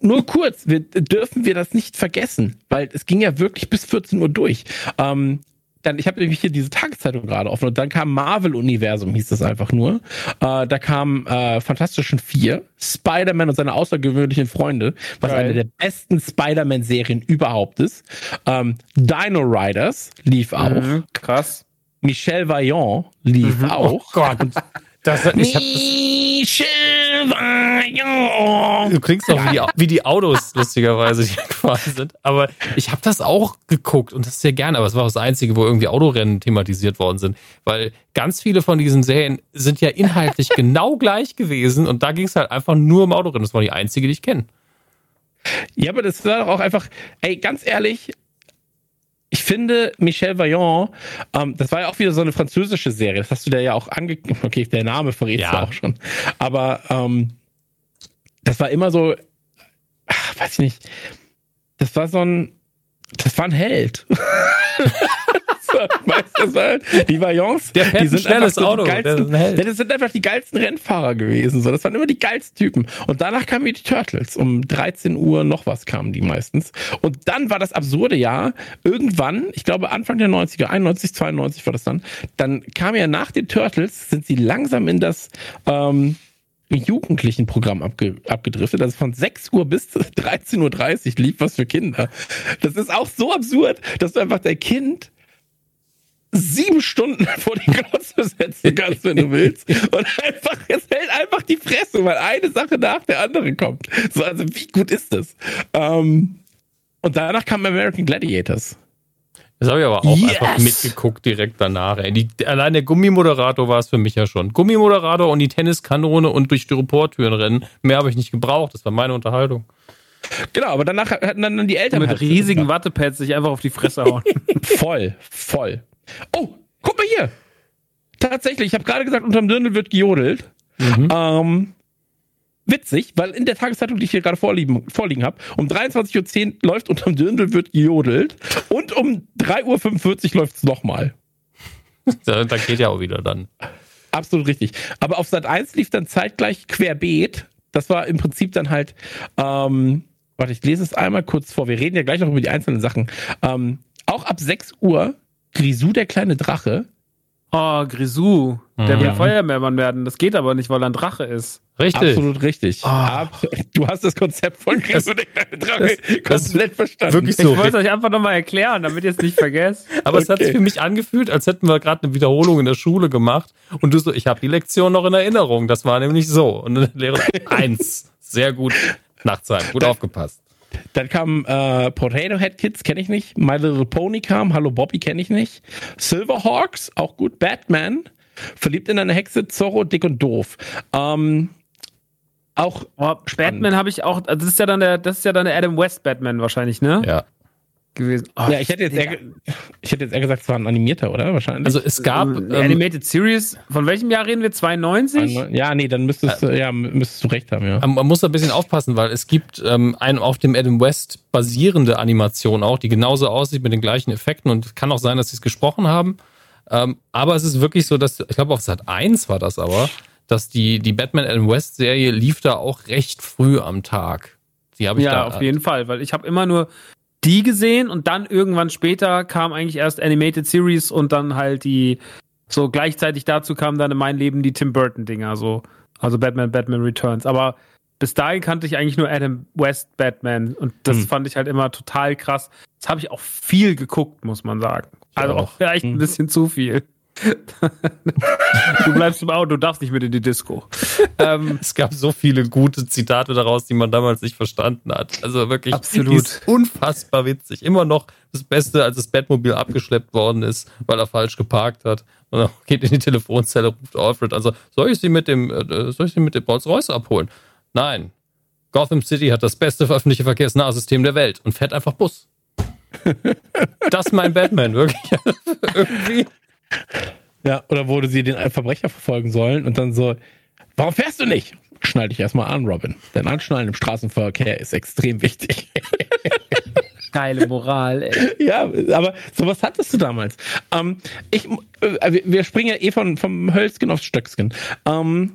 Nur kurz, wir, dürfen wir das nicht vergessen, weil es ging ja wirklich bis 14 Uhr durch. Ähm, dann, ich habe nämlich hier diese Tageszeitung gerade offen und dann kam Marvel-Universum, hieß das einfach nur. Äh, da kam äh, Fantastischen Vier, Spider-Man und seine außergewöhnlichen Freunde, was Geil. eine der besten Spider-Man-Serien überhaupt ist. Ähm, Dino Riders lief auch. Mhm, krass. Michel Vaillant lief mhm. auch. Oh Gott. Das, ich hab das, du klingst doch wie die, wie die Autos, lustigerweise, die gefahren sind. Aber ich habe das auch geguckt und das sehr gerne. Aber es war auch das Einzige, wo irgendwie Autorennen thematisiert worden sind. Weil ganz viele von diesen Serien sind ja inhaltlich genau gleich gewesen und da ging es halt einfach nur um Autorennen. Das war die einzige, die ich kenne. Ja, aber das war doch auch einfach, ey, ganz ehrlich, ich finde, Michel Vaillant, ähm, das war ja auch wieder so eine französische Serie. Das hast du da ja auch angegeben. Okay, der Name verrät ja auch schon. Aber ähm, das war immer so, ach, weiß ich nicht. Das war so ein, das war ein Held. weißt du, halt, die Vaillants, der die sind einfach so Auto. Geilsten, das sind einfach die geilsten Rennfahrer gewesen. So, das waren immer die geilsten Typen. Und danach kamen die Turtles. Um 13 Uhr noch was kamen die meistens. Und dann war das absurde Jahr. Irgendwann, ich glaube Anfang der 90er, 91, 92 war das dann, dann kam ja nach den Turtles, sind sie langsam in das ähm, jugendlichen Programm abge abgedriftet. Also von 6 Uhr bis 13.30 Uhr lief was für Kinder. Das ist auch so absurd, dass du einfach dein Kind sieben Stunden vor die Glotze setzen kannst, wenn du willst. Und einfach, es hält einfach die Fresse, weil eine Sache nach der anderen kommt. So, also wie gut ist das? Ähm, und danach kam American Gladiators. Das habe ich aber auch yes. einfach mitgeguckt direkt danach. Die, allein der Gummimoderator war es für mich ja schon. Gummimoderator und die Tenniskanone und durch Styroportüren rennen. Mehr habe ich nicht gebraucht. Das war meine Unterhaltung. Genau, aber danach hatten dann die Eltern mit halt riesigen Wattepads sich einfach auf die Fresse hauen. voll, voll. Oh, guck mal hier. Tatsächlich, ich habe gerade gesagt, unterm Dirndl wird gejodelt. Mhm. Ähm, witzig, weil in der Tageszeitung, die ich hier gerade vorliegen, vorliegen habe, um 23.10 Uhr läuft unterm Dirndl wird gejodelt und um 3.45 Uhr läuft es nochmal. Da, da geht ja auch wieder dann. Absolut richtig. Aber auf Sat 1 lief dann zeitgleich querbeet. Das war im Prinzip dann halt, ähm, warte, ich lese es einmal kurz vor. Wir reden ja gleich noch über die einzelnen Sachen. Ähm, auch ab 6 Uhr Grisou, der kleine Drache. Oh, Grisou. Der mhm. will Feuerwehrmann werden. Das geht aber nicht, weil er ein Drache ist. Richtig. Absolut richtig. Oh. Du hast das Konzept von Grisou, der kleine Drache, das, komplett verstanden. Wirklich so. Ich wollte es euch einfach nochmal erklären, damit ihr es nicht vergesst. aber okay. es hat sich für mich angefühlt, als hätten wir gerade eine Wiederholung in der Schule gemacht. Und du so, ich habe die Lektion noch in Erinnerung. Das war nämlich so. Und dann Lehrer, eins. Sehr gut. Nachtsheim. Gut aufgepasst. Dann kam äh, Potato Head Kids, kenne ich nicht. My Little Pony kam, Hallo Bobby kenne ich nicht. Silverhawks, auch gut. Batman, Verliebt in eine Hexe, Zorro, Dick und Doof. Ähm, auch oh, Batman habe ich auch, also das ist ja dann der, das ist ja dann der Adam West Batman wahrscheinlich, ne? Ja. Gewesen. Oh, ja, ich hätte jetzt eher, ich hätte jetzt eher gesagt, es war ein animierter, oder? Wahrscheinlich. Also es gab ähm, ähm, Animated Series. Von welchem Jahr reden wir? 92? ja, nee, dann müsstest du, ja, müsstest du recht haben, ja. Ähm, Man muss da ein bisschen aufpassen, weil es gibt ähm, eine auf dem Adam West basierende Animation auch, die genauso aussieht mit den gleichen Effekten und es kann auch sein, dass sie es gesprochen haben. Ähm, aber es ist wirklich so, dass, ich glaube auf Sat 1 war das aber, dass die, die Batman Adam West Serie lief da auch recht früh am Tag. Die habe ich ja, da. auf jeden Fall, weil ich habe immer nur die gesehen und dann irgendwann später kam eigentlich erst Animated Series und dann halt die so gleichzeitig dazu kamen dann in mein Leben die Tim Burton Dinger so, also Batman Batman Returns, aber bis dahin kannte ich eigentlich nur Adam West Batman und das Hm. fand ich halt immer total krass. Das habe ich auch viel geguckt, muss man sagen. Also auch auch. vielleicht ein Hm. bisschen zu viel. Du bleibst im Auto, du darfst nicht mit in die Disco. ähm, Es gab so viele gute Zitate daraus, die man damals nicht verstanden hat. Also wirklich Absolut. unfassbar witzig. Immer noch das Beste, als das Batmobil abgeschleppt worden ist, weil er falsch geparkt hat. Und er geht in die Telefonzelle, ruft Alfred. Also soll ich sie mit dem, äh, soll ich sie mit dem Rolls Royce abholen? Nein. Gotham City hat das beste öffentliche Verkehrsnahsystem der Welt und fährt einfach Bus. das ist mein Batman, wirklich. Irgendwie. Ja, oder wo sie den Verbrecher verfolgen sollen und dann so, warum fährst du nicht? Schnall dich erstmal an, Robin. Denn Anschnallen im Straßenverkehr ist extrem wichtig. geile Moral, ey. ja, aber sowas hattest du damals. Ähm, ich, äh, wir- springen ja eh von, vom Hölzchen aufs Stöckskin. Ähm,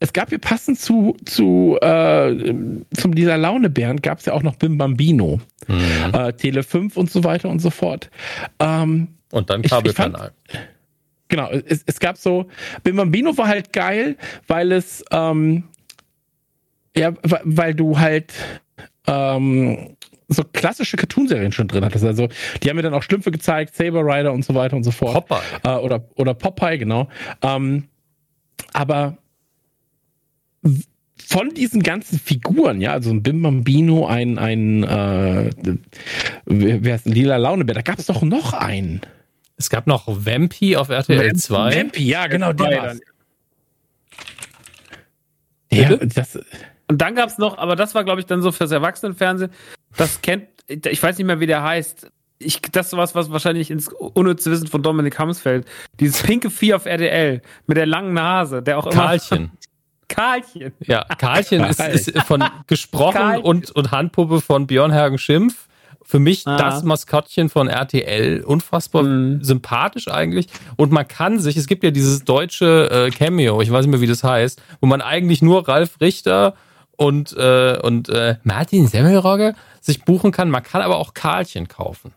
es gab hier passend zu, zu äh, zum dieser Launebären gab es ja auch noch Bim Bambino, äh, Tele 5 und so weiter und so fort. Ähm, Und dann Ich- ich fand- Kabelkanal. Genau, es, es gab so, Bim Bambino war halt geil, weil es, ähm, ja, weil du halt ähm, so klassische Cartoonserien schon drin hattest. Also, die haben mir dann auch Schlümpfe gezeigt, Saber Rider und so weiter und so fort. Popeye. Äh, oder, oder Popeye, genau. Ähm, aber von diesen ganzen Figuren, ja, also ein Bim Bambino, ein, ein äh, wer wer ist ein lila Launebär, da gab es doch noch einen. Es gab noch Vampy auf RTL 2. Vampy, ja, genau, der dann. Ja, das, Und dann gab's noch, aber das war, glaube ich, dann so fürs Erwachsenenfernsehen. Das kennt, ich weiß nicht mehr, wie der heißt. Ich, das ist was, was wahrscheinlich ins unnütze Wissen von Dominik Hamsfeld. Dieses pinke Vieh auf RTL mit der langen Nase, der auch immer. Karlchen. Karlchen. Ja, Karlchen ist, ist von gesprochen Karlchen. und, und Handpuppe von Björn Hergen Schimpf. Für mich Ah. das Maskottchen von RTL. Unfassbar Mhm. sympathisch eigentlich. Und man kann sich, es gibt ja dieses deutsche äh, Cameo, ich weiß nicht mehr, wie das heißt, wo man eigentlich nur Ralf Richter und, äh, und äh, Martin Semmelrogge sich buchen kann. Man kann aber auch Karlchen kaufen.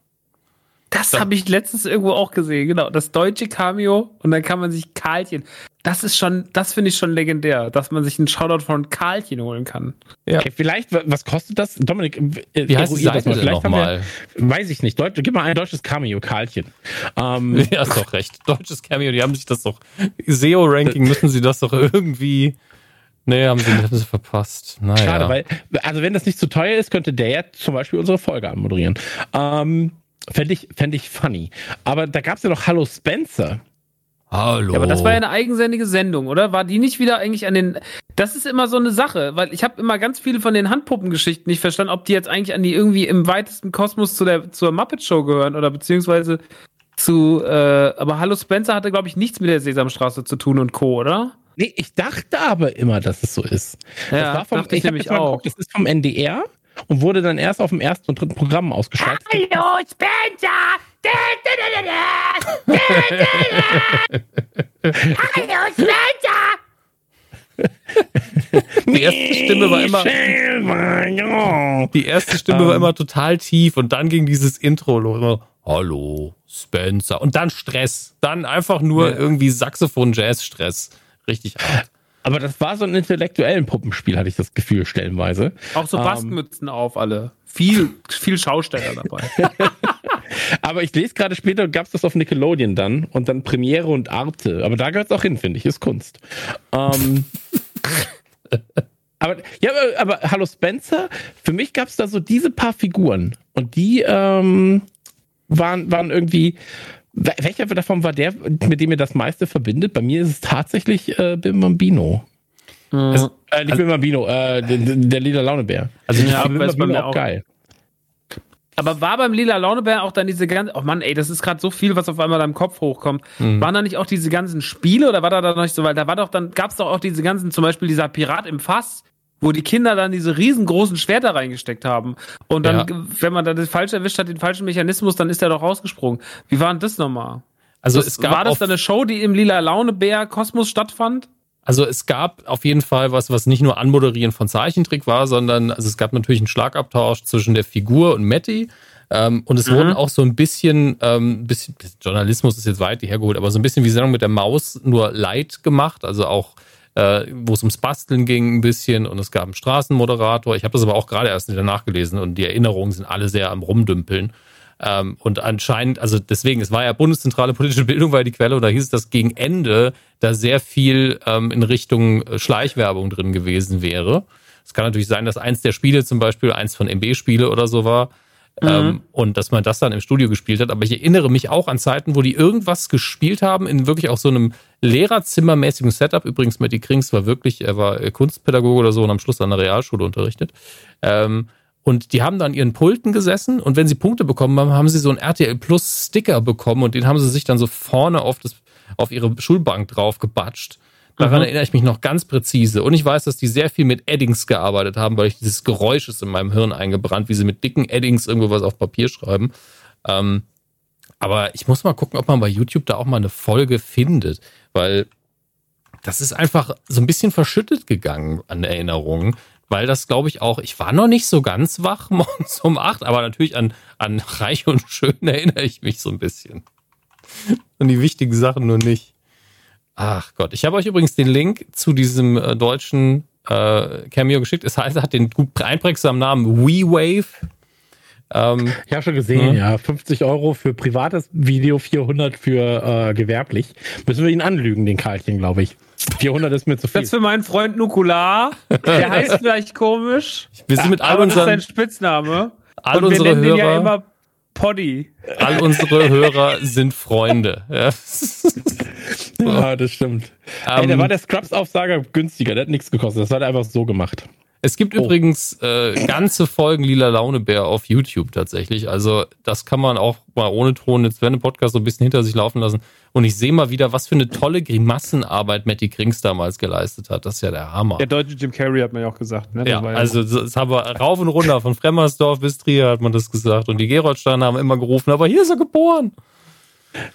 Das habe ich letztens irgendwo auch gesehen, genau. Das deutsche Cameo und dann kann man sich Karlchen. Das ist schon, das finde ich schon legendär, dass man sich einen Shoutout von Karlchen holen kann. Ja. okay, vielleicht, wa- was kostet das? Dominik, äh, Wie heißt die eruier das Seite denn Vielleicht nochmal? wir- Weiß ich nicht. Deut gib mal ein deutsches Cameo, Karlchen. Ähm, Ja, ist doch recht. Deutsches Cameo, die haben sich das doch. SEO-Ranking müssen sie das doch irgendwie. Nee, haben sie, haben sie verpasst. Naja. Schade, weil, also wenn das nicht zu teuer ist, könnte der ja zum Beispiel unsere Folge anmoderieren. Ähm, Fände ich, fänd ich funny. Aber da gab es ja noch Hallo Spencer. Hallo. Ja, aber das war ja eine eigenständige Sendung, oder? War die nicht wieder eigentlich an den. Das ist immer so eine Sache, weil ich habe immer ganz viele von den Handpuppengeschichten nicht verstanden, ob die jetzt eigentlich an die irgendwie im weitesten Kosmos zu der zur Muppet Show gehören oder beziehungsweise zu. Äh, aber Hallo Spencer hatte, glaube ich, nichts mit der Sesamstraße zu tun und Co., oder? Nee, ich dachte aber immer, dass es so ist. Ja, das war vom, dachte ich hab nämlich auch. geguckt, Das ist vom NDR und wurde dann erst auf dem ersten und dritten Programm ausgestrahlt. Hallo Spencer! Hallo Spencer! die erste Stimme war immer, die erste Stimme Ähm. war immer total tief und dann ging dieses Intro los. Immer, Hallo, Spencer. Und dann Stress. Dann einfach nur irgendwie Saxophon-Jazz-Stress. Richtig hart. Aber das war so ein intellektuellen Puppenspiel, hatte ich das Gefühl, stellenweise. Auch so Ähm. Baskenmützen auf alle. Viel, viel Schausteller dabei. Aber ich lese gerade später, gab es das auf Nickelodeon dann und dann Premiere und Arte. Aber da gehört es auch hin, finde ich, ist Kunst. Ähm, aber, ja, aber, aber Hallo Spencer, für mich gab es da so diese paar Figuren und die ähm, waren, waren irgendwie. Wel- Welcher davon war der, mit dem ihr das meiste verbindet? Bei mir ist es tatsächlich äh, Bim Bambino. Also, Äh, nicht Bim Bambino, äh, der, der lila Launebär. Also Ja, Aber Bim Bambino auch geil. Aber war beim Lila Launebär auch dann diese ganze, oh Mann, ey, das ist gerade so viel, was auf einmal da im Kopf hochkommt. Mhm. Waren da nicht auch diese ganzen Spiele oder war da, da noch nicht so, weil da war doch dann, gab's doch auch diese ganzen, zum Beispiel dieser Pirat im Fass, wo die Kinder dann diese riesengroßen Schwerter reingesteckt haben. Und dann, Ja. wenn man dann das falsch erwischt hat, den falschen Mechanismus, dann ist der doch rausgesprungen. Wie war denn das nochmal? Also Das, es gab war das dann eine Show, die im Lila Launebär Kosmos stattfand? Also es gab auf jeden Fall was, was nicht nur Anmoderieren von Zeichentrick war, sondern also es gab natürlich einen Schlagabtausch zwischen der Figur und Matty. Ähm, und es Mhm. wurden auch so ein bisschen, ähm, bisschen, Journalismus ist jetzt weit hergeholt, aber so ein bisschen wie Sendung mit der Maus nur light gemacht, also auch äh, wo es ums Basteln ging ein bisschen und es gab einen Straßenmoderator. Ich habe das aber auch gerade erst wieder nachgelesen und die Erinnerungen sind alle sehr am Rumdümpeln. Ähm, und anscheinend, also deswegen, es war ja Bundeszentrale politische Bildung, war die Quelle, und da hieß es, dass gegen Ende da sehr viel ähm, in Richtung äh, Schleichwerbung drin gewesen wäre. Es kann natürlich sein, dass eins der Spiele zum Beispiel eins von MB-Spiele oder so war. Ähm, und dass man das dann im Studio gespielt hat. Aber ich erinnere mich auch an Zeiten, wo die irgendwas gespielt haben, in wirklich auch so einem Lehrerzimmermäßigen Setup. Übrigens, Matty Krings war wirklich, er war Kunstpädagoge oder so und am Schluss an der Realschule unterrichtet. Ähm, und die haben da an ihren Pulten gesessen und wenn sie Punkte bekommen haben, haben sie so einen RTL Plus Sticker bekommen und den haben sie sich dann so vorne auf, das, auf ihre Schulbank drauf gebatscht. Daran erinnere ich mich noch ganz präzise. Und ich weiß, dass die sehr viel mit Eddings gearbeitet haben, weil ich dieses Geräusch ist in meinem Hirn eingebrannt, wie sie mit dicken Eddings irgendwo was auf Papier schreiben. Ähm, aber ich muss mal gucken, ob man bei YouTube da auch mal eine Folge findet, weil das ist einfach so ein bisschen verschüttet gegangen an Erinnerungen, weil das glaube ich auch, ich war noch nicht so ganz wach morgens um acht, aber natürlich an, an Reich und Schön erinnere ich mich so ein bisschen. Und die wichtigen Sachen nur nicht. Ach Gott, ich habe euch übrigens den Link zu diesem äh, deutschen äh, Cameo geschickt. Es heißt, hat den gut einprägsamen Namen WeWave. Ähm, Ich habe schon gesehen, Mhm. ja. 50 Euro für privates Video, 400 für äh, gewerblich. Müssen wir ihn anlügen, den Karlchen, glaube ich. 400 ist mir zu viel. Das für meinen Freund Nukular. Der heißt vielleicht komisch, wir sind mit all aber das ist sein unseren, Spitzname. all Und wir unsere nennen den ja Hörer, immer Poddy. all unsere Hörer sind Freunde. Ja. Ja, das stimmt. Ey, da Ähm, war der Scrubs-Aufsager günstiger, der hat nichts gekostet. Das hat er einfach so gemacht. Es gibt Oh. übrigens äh, ganze Folgen Lila Launebär auf YouTube tatsächlich. Also das kann man auch mal ohne Ton jetzt während dem Podcast so ein bisschen hinter sich laufen lassen. Und ich sehe mal wieder, was für eine tolle Grimassenarbeit Matty Krings damals geleistet hat. Das ist ja der Hammer. Der deutsche Jim Carrey hat man ja auch gesagt. Ne? Ja, war also das haben wir rauf und runter, von Fremmersdorf bis Trier hat man das gesagt. Und die Geroldsteiner haben immer gerufen, aber hier ist er geboren.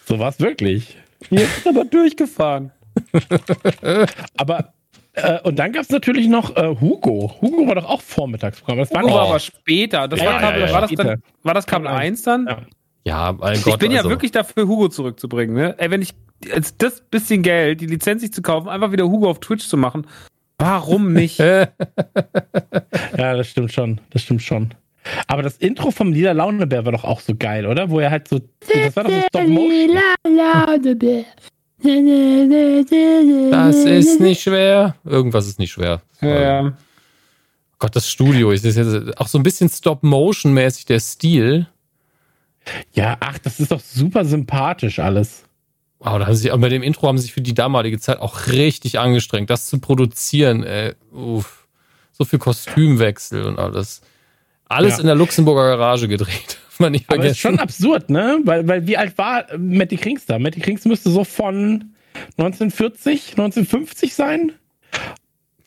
So war es wirklich. Hier ist aber durchgefahren. Aber, äh, und dann gab es natürlich noch äh, Hugo. Hugo war doch auch Vormittagsprogramm. Das war war aber später. Das Ja, war, ja, Kabel, ja, war, das dann, war das Kabel Kabel 1 dann? Ja. Ja, mein Gott. ich bin ja also, wirklich dafür, Hugo zurückzubringen. Ne? Ey, wenn ich jetzt das bisschen Geld, die Lizenz sich zu kaufen, einfach wieder Hugo auf Twitch zu machen, warum nicht? Ja, das stimmt schon. Das stimmt schon. Aber das Intro vom Lila Launebär war doch auch so geil, oder? Wo er halt so. Das war doch so Stop Motion. das ist nicht schwer. Irgendwas ist nicht schwer. ja. Gott, das Studio ist jetzt auch so ein bisschen Stop-Motion-mäßig der Stil. Ja, ach, das ist doch super sympathisch alles. Wow, da haben sie, aber bei dem Intro haben sie sich für die damalige Zeit auch richtig angestrengt, das zu produzieren. Ey. Uff. So viel Kostümwechsel und alles. Alles Ja. in der Luxemburger Garage gedreht. Man nicht Aber ist schon vergessen. absurd, ne? Weil, weil wie alt war Matty Krings da? Matty Krings müsste so von 1940, 1950 sein.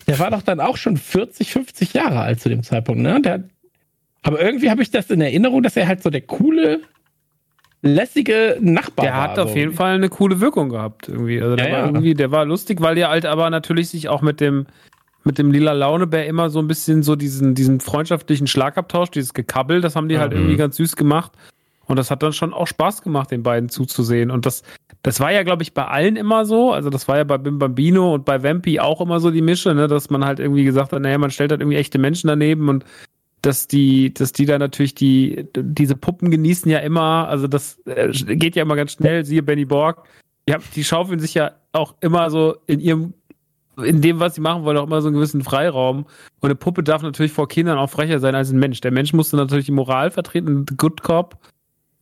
Der war doch dann auch schon 40, 50 Jahre alt zu dem Zeitpunkt, ne? Der, aber irgendwie habe ich das in Erinnerung, dass er halt so der coole, lässige Nachbar Der war. hat auf so. jeden Fall eine coole Wirkung gehabt irgendwie. Also der Ja, war ja. irgendwie, der war lustig, weil der halt aber natürlich sich auch mit dem mit dem lila Launebär immer so ein bisschen so diesen diesen freundschaftlichen Schlagabtausch, dieses Gekabbel, das haben die halt Mhm. irgendwie ganz süß gemacht. Und das hat dann schon auch Spaß gemacht, den beiden zuzusehen. Und das, das war ja, glaube ich, bei allen immer so. Also das war ja bei Bim Bambino und bei Vampi auch immer so die Mische, ne, dass man halt irgendwie gesagt hat, naja, man stellt halt irgendwie echte Menschen daneben und dass die, dass die da natürlich die, diese Puppen genießen ja immer, also das äh, geht ja immer ganz schnell, siehe Benny Borg. Die, haben, die schaufeln sich ja auch immer so in ihrem, in dem, was sie machen wollen, auch immer so einen gewissen Freiraum. Und eine Puppe darf natürlich vor Kindern auch frecher sein als ein Mensch. Der Mensch musste natürlich die Moral vertreten, the good cop.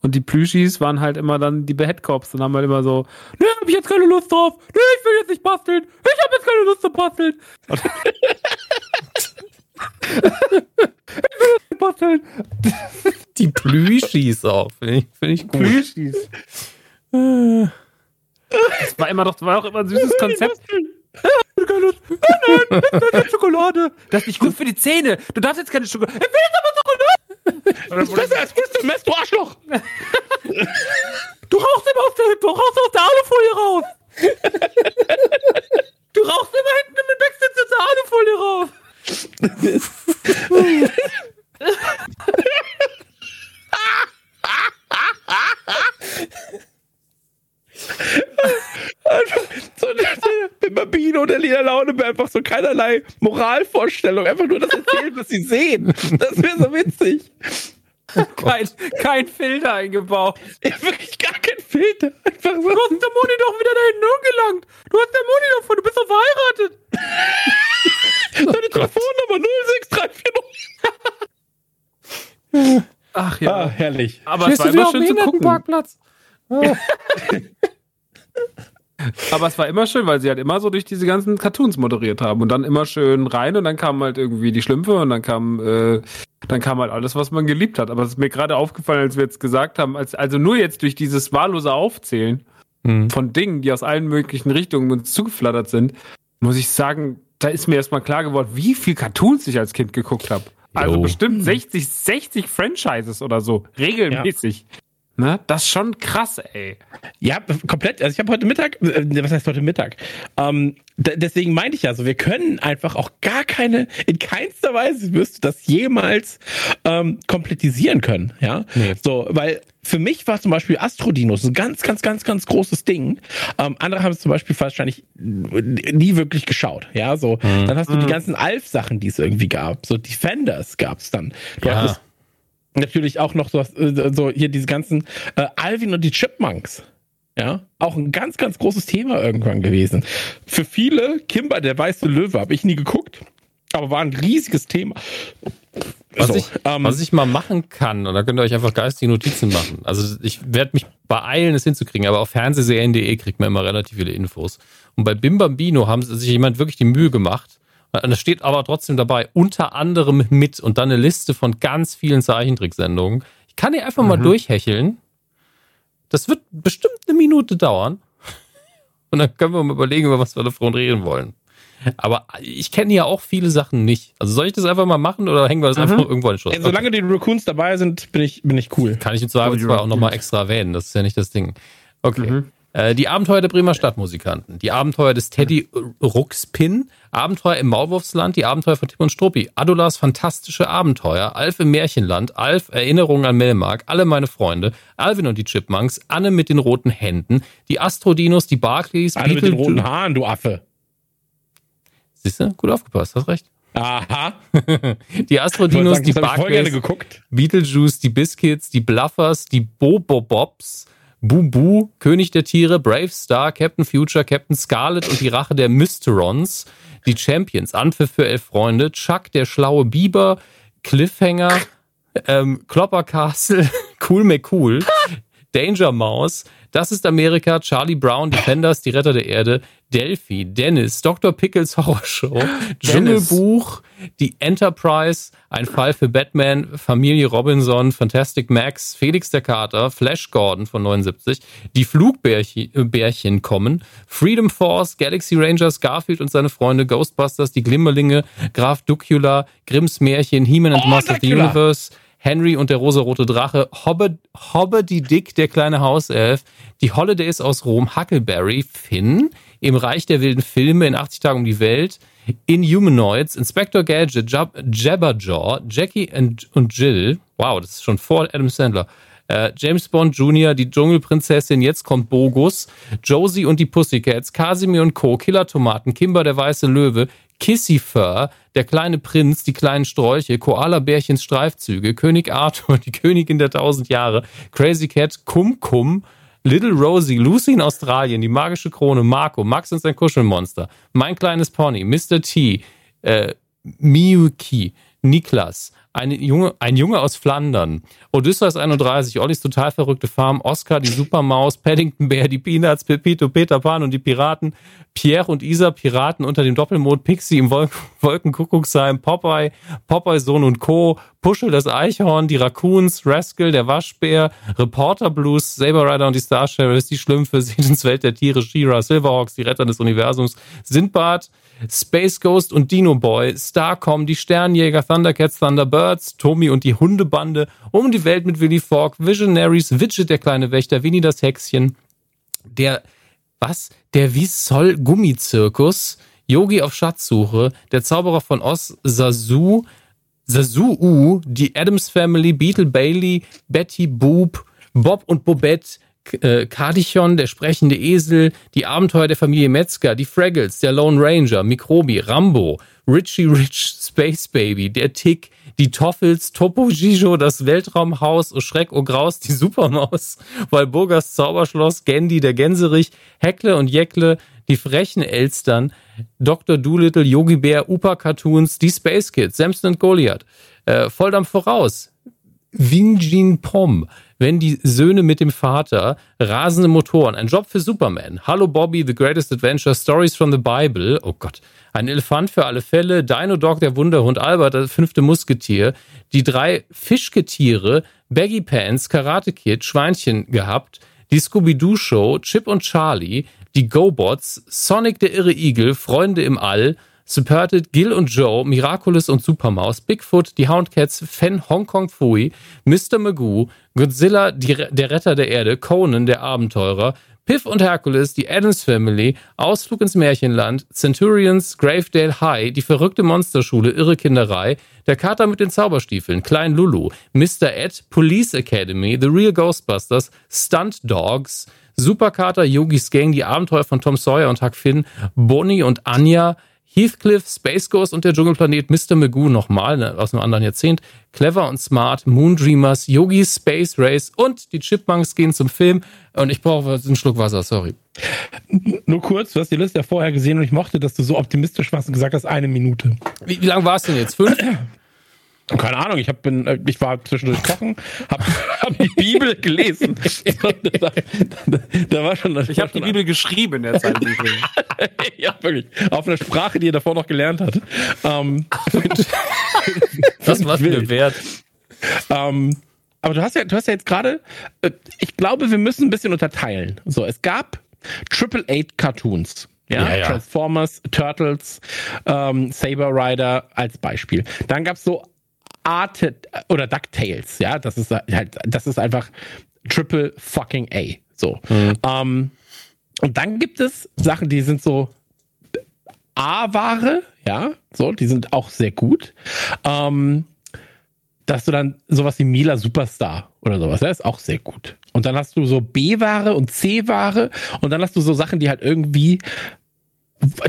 Und die Plüschis waren halt immer dann die Bad Cops und haben halt immer so, ne, hab ich jetzt keine Lust drauf, ne, ich will jetzt nicht basteln, ich hab jetzt keine Lust zu basteln. Ich will jetzt nicht basteln. Die Plüschis auch, finde ich, find ich gut. Plüschis. Das war immer doch, das war auch immer ein süßes Konzept. Nein, nein, Schokolade. Das ist nicht gut für die Zähne. Du darfst jetzt keine Schokolade. Ich will jetzt aber Schokolade. Besser als Crystal Mess, du Arschloch! Du rauchst immer aus der, du rauchst aus der Alufolie raus. Du rauchst immer hinten im Backstage aus der Alufolie raus. So, der, Bambino, der Lila Laune, einfach so keinerlei Moralvorstellung, einfach nur das erzählen, was sie sehen. Das wäre so witzig. Kein, kein Filter eingebaut. Ja, wirklich gar kein Filter. Einfach so. Du hast der Moni doch wieder da hinten angelangt. Du hast der Moni doch von, du bist doch verheiratet. Deine Telefonnummer 06340. Ach ja. Ah, herrlich. aber es war immer schön zu gucken. Parkplatz. Aber es war immer schön, weil sie halt immer so durch diese ganzen Cartoons moderiert haben und dann immer schön rein und dann kamen halt irgendwie die Schlümpfe und dann kam, äh, dann kam halt alles, was man geliebt hat. Aber es ist mir gerade aufgefallen, als wir jetzt gesagt haben, als, also nur jetzt durch dieses wahllose Aufzählen Hm. von Dingen, die aus allen möglichen Richtungen uns zugeflattert sind, muss ich sagen, da ist mir erstmal klar geworden, wie viel Cartoons ich als Kind geguckt habe. Also bestimmt 60, 60 Franchises oder so, regelmäßig. Ne? Das ist schon krass, ey. Ja, komplett. Also ich habe heute Mittag, äh, was heißt heute Mittag? Ähm, deswegen meinte ich ja so, wir können einfach auch gar keine, in keinster Weise wirst du das jemals ähm, komplettisieren können, ja. Nee. So, weil für mich war zum Beispiel Astrodinos ein ganz, ganz, ganz, ganz großes Ding. Ähm, andere haben es zum Beispiel wahrscheinlich nie wirklich geschaut, ja. So, dann hast du die ganzen Alf-Sachen, die es irgendwie gab. So Defenders gab's dann. Du Ja. hattest natürlich auch noch so, äh, so hier diese ganzen äh, Alvin und die Chipmunks. Ja, auch ein ganz, ganz großes Thema irgendwann gewesen. Für viele, Kimber, der weiße Löwe, habe ich nie geguckt, aber war ein riesiges Thema. Was, So, ich, ähm, was ich mal machen kann, und da könnt ihr euch einfach geistige Notizen machen. Also ich werde mich beeilen, es hinzukriegen, aber auf fernsehserien.de kriegt man immer relativ viele Infos. Und bei Bim Bambino haben sich jemand wirklich die Mühe gemacht. Und da steht aber trotzdem dabei, unter anderem mit und dann eine Liste von ganz vielen Zeichentricksendungen. Ich kann hier einfach mal durchhecheln. Das wird bestimmt eine Minute dauern. Und dann können wir mal überlegen, über was wir davon reden wollen. Aber ich kenne ja auch viele Sachen nicht. Also soll ich das einfach mal machen oder hängen wir das einfach irgendwo in den Schuss? ey, solange die Raccoons dabei sind, bin ich, bin ich cool. Kann ich im Zweifelsfall auch nochmal extra erwähnen. Das ist ja nicht das Ding. Okay. Äh, die Abenteuer der Bremer Stadtmusikanten, die Abenteuer des Teddy Ruxpin, Abenteuer im Maulwurfsland, die Abenteuer von Tim und Struppi, Adulas fantastische Abenteuer, Alf im Märchenland, Alf Erinnerungen an Melmark, alle meine Freunde, Alvin und die Chipmunks, Anne mit den roten Händen, die Astrodinos, die Barclays, Alle mit den roten Haaren, du Affe. Siehst du? Gut aufgepasst, hast recht. Aha. Die Astrodinos, die Barclays, geguckt. Beetlejuice, die Biscuits, die Bluffers, die Bobobobs, Bubu, König der Tiere, Brave Star, Captain Future, Captain Scarlet und die Rache der Mysterons, die Champions, Anpfiff für elf Freunde, Chuck, der schlaue Biber, Cliffhanger, ähm, Klopper Castle, Cool McCool, Danger Mouse, Das ist Amerika, Charlie Brown, Defenders, die Retter der Erde, Delphi, Dennis, Dr. Pickles Horrorshow, Dschungelbuch, die Enterprise, ein Fall für Batman, Familie Robinson, Fantastic Max, Felix der Kater, Flash Gordon von 79, die Flugbärchen äh, kommen, Freedom Force, Galaxy Rangers, Garfield und seine Freunde, Ghostbusters, die Glimmerlinge, Graf Ducula, Grimms Märchen, He-Man and Oh, Master of the. Universe, Henry und der rosarote Drache, Hobbit, Hobbity Dick, der kleine Hauself, die Holidays aus Rom, Huckleberry, Finn, im Reich der wilden Filme, in 80 Tagen um die Welt, Inhumanoids, Inspector Gadget, Jab Jabberjaw, Jackie and, und Jill, wow, das ist schon vor Adam Sandler, äh, James Bond Jr., die Dschungelprinzessin, jetzt kommt Bogus, Josie und die Pussycats, Casimir und Co., Killer Tomaten, Kimber der weiße Löwe, Kissy Fur, der kleine Prinz, die kleinen Sträuche, Koala-Bärchens Streifzüge, König Arthur, die Königin der tausend Jahre, Crazy Cat, Kum Kum, Little Rosie, Lucy in Australien, die magische Krone, Marco, Max und sein Kuschelmonster, Mein kleines Pony, Mr. T, äh, Miyuki, Niklas, ein Junge, ein Junge aus Flandern. Odysseus 31, Ollis total verrückte Farm, Oscar, die Supermaus, Paddington Bear, die Peanuts, Pepito, Peter Pan und die Piraten, Pierre und Isa, Piraten unter dem Doppelmond, Pixie im Wolken Wolkenkuckucksheim, Popeye, Popeye Sohn und Co., Puschel das Eichhorn, die Raccoons, Rascal, der Waschbär, Reporter Blues, Saber Rider und die Star Sheriffs, die Schlümpfe, Sedens Welt der Tiere, She-Ra, Silverhawks, die Retter des Universums, Sindbad, Space Ghost und Dino Boy, Starcom, die Sternjäger, Thundercats, Thunderbirds, Tommy und die Hundebande, um die Welt mit Willy Fogg, Visionaries, Widget, der kleine Wächter, Winnie das Hexchen, der, was? Der Wiesol Gummizirkus, Yogi auf Schatzsuche, der Zauberer von Oz, Sasu, Sasu, die Adams Family, Beetle Bailey, Betty Boop, Bob und Bobette, äh, Kardichon, der sprechende Esel, die Abenteuer der Familie Metzger, die Fraggles, der Lone Ranger, Mikrobi, Rambo, Richie Rich, Space Baby, der Tick, die Toffels, Topo Gijo, das Weltraumhaus, O Schreck, O Graus, die Supermaus, Walburgas Zauberschloss, Gandhi, der Gänserich, Heckle und Jeckle, die frechen Elstern, Dr. Doolittle, Yogi Bär, Upa Cartoons, die Space Kids, Samson und Goliath, äh, Volldampf voraus, Wingjin Pom, wenn die Söhne mit dem Vater, rasende Motoren, ein Job für Superman, Hallo Bobby, The Greatest Adventure, Stories from the Bible, oh Gott, ein Elefant für alle Fälle, Dino Dog, der Wunderhund, Albert, das fünfte Musketier, die drei Fischgetiere, Baggy Pants, Karate Kid, Schweinchen gehabt, die Scooby-Doo Show, Chip und Charlie, die GoBots, Sonic der irre Igel, Freunde im All, Supported, Gil und Joe, Miraculous und Supermaus, Bigfoot, die Houndcats, Fan Hongkong Fui, Mr. Magoo, Godzilla, die, der Retter der Erde, Conan, der Abenteurer, Piff und Hercules, die Adams Family, Ausflug ins Märchenland, Centurions, Gravedale High, die verrückte Monsterschule, Irre Kinderei, der Kater mit den Zauberstiefeln, Klein Lulu, Mr. Ed, Police Academy, The Real Ghostbusters, Stunt Dogs, Superkater, Yogis Gang, die Abenteuer von Tom Sawyer und Huck Finn, Bonnie und Anja, Heathcliff, Space Ghost und der Dschungelplanet Mr. Magoo nochmal ne, aus einem anderen Jahrzehnt, Clever und Smart, Moondreamers, Yogis Space Race und die Chipmunks gehen zum Film und ich brauche einen Schluck Wasser, sorry. Nur kurz, du hast die Liste ja vorher gesehen und ich mochte, dass du so optimistisch warst und gesagt hast, eine Minute. Wie, wie lang war es denn jetzt? Fünf? Keine Ahnung, ich, hab, bin, äh, ich war zwischendurch kochen, habe hab die Bibel gelesen. da, da, da war schon, Ich habe die Bibel geschrieben in der Zeit. ja, wirklich. Auf einer Sprache, die er davor noch gelernt hat. Ähm, Das war mir wert. Ähm, aber du hast ja, du hast ja jetzt gerade, äh, ich glaube, wir müssen ein bisschen unterteilen. So, es gab Triple Eight Cartoons. Ja, Ja, ja. Transformers, Turtles, ähm, Saber Rider als Beispiel. Dann gab's so Arte oder DuckTales, ja, das ist halt, das ist einfach Triple fucking A. So. Ähm, und dann gibt es Sachen, die sind so A-Ware, ja, so, die sind auch sehr gut. Ähm, dass du dann sowas wie Mila Superstar oder sowas, das ist auch sehr gut. Und dann hast du so B-Ware und C-Ware und dann hast du so Sachen, die halt irgendwie,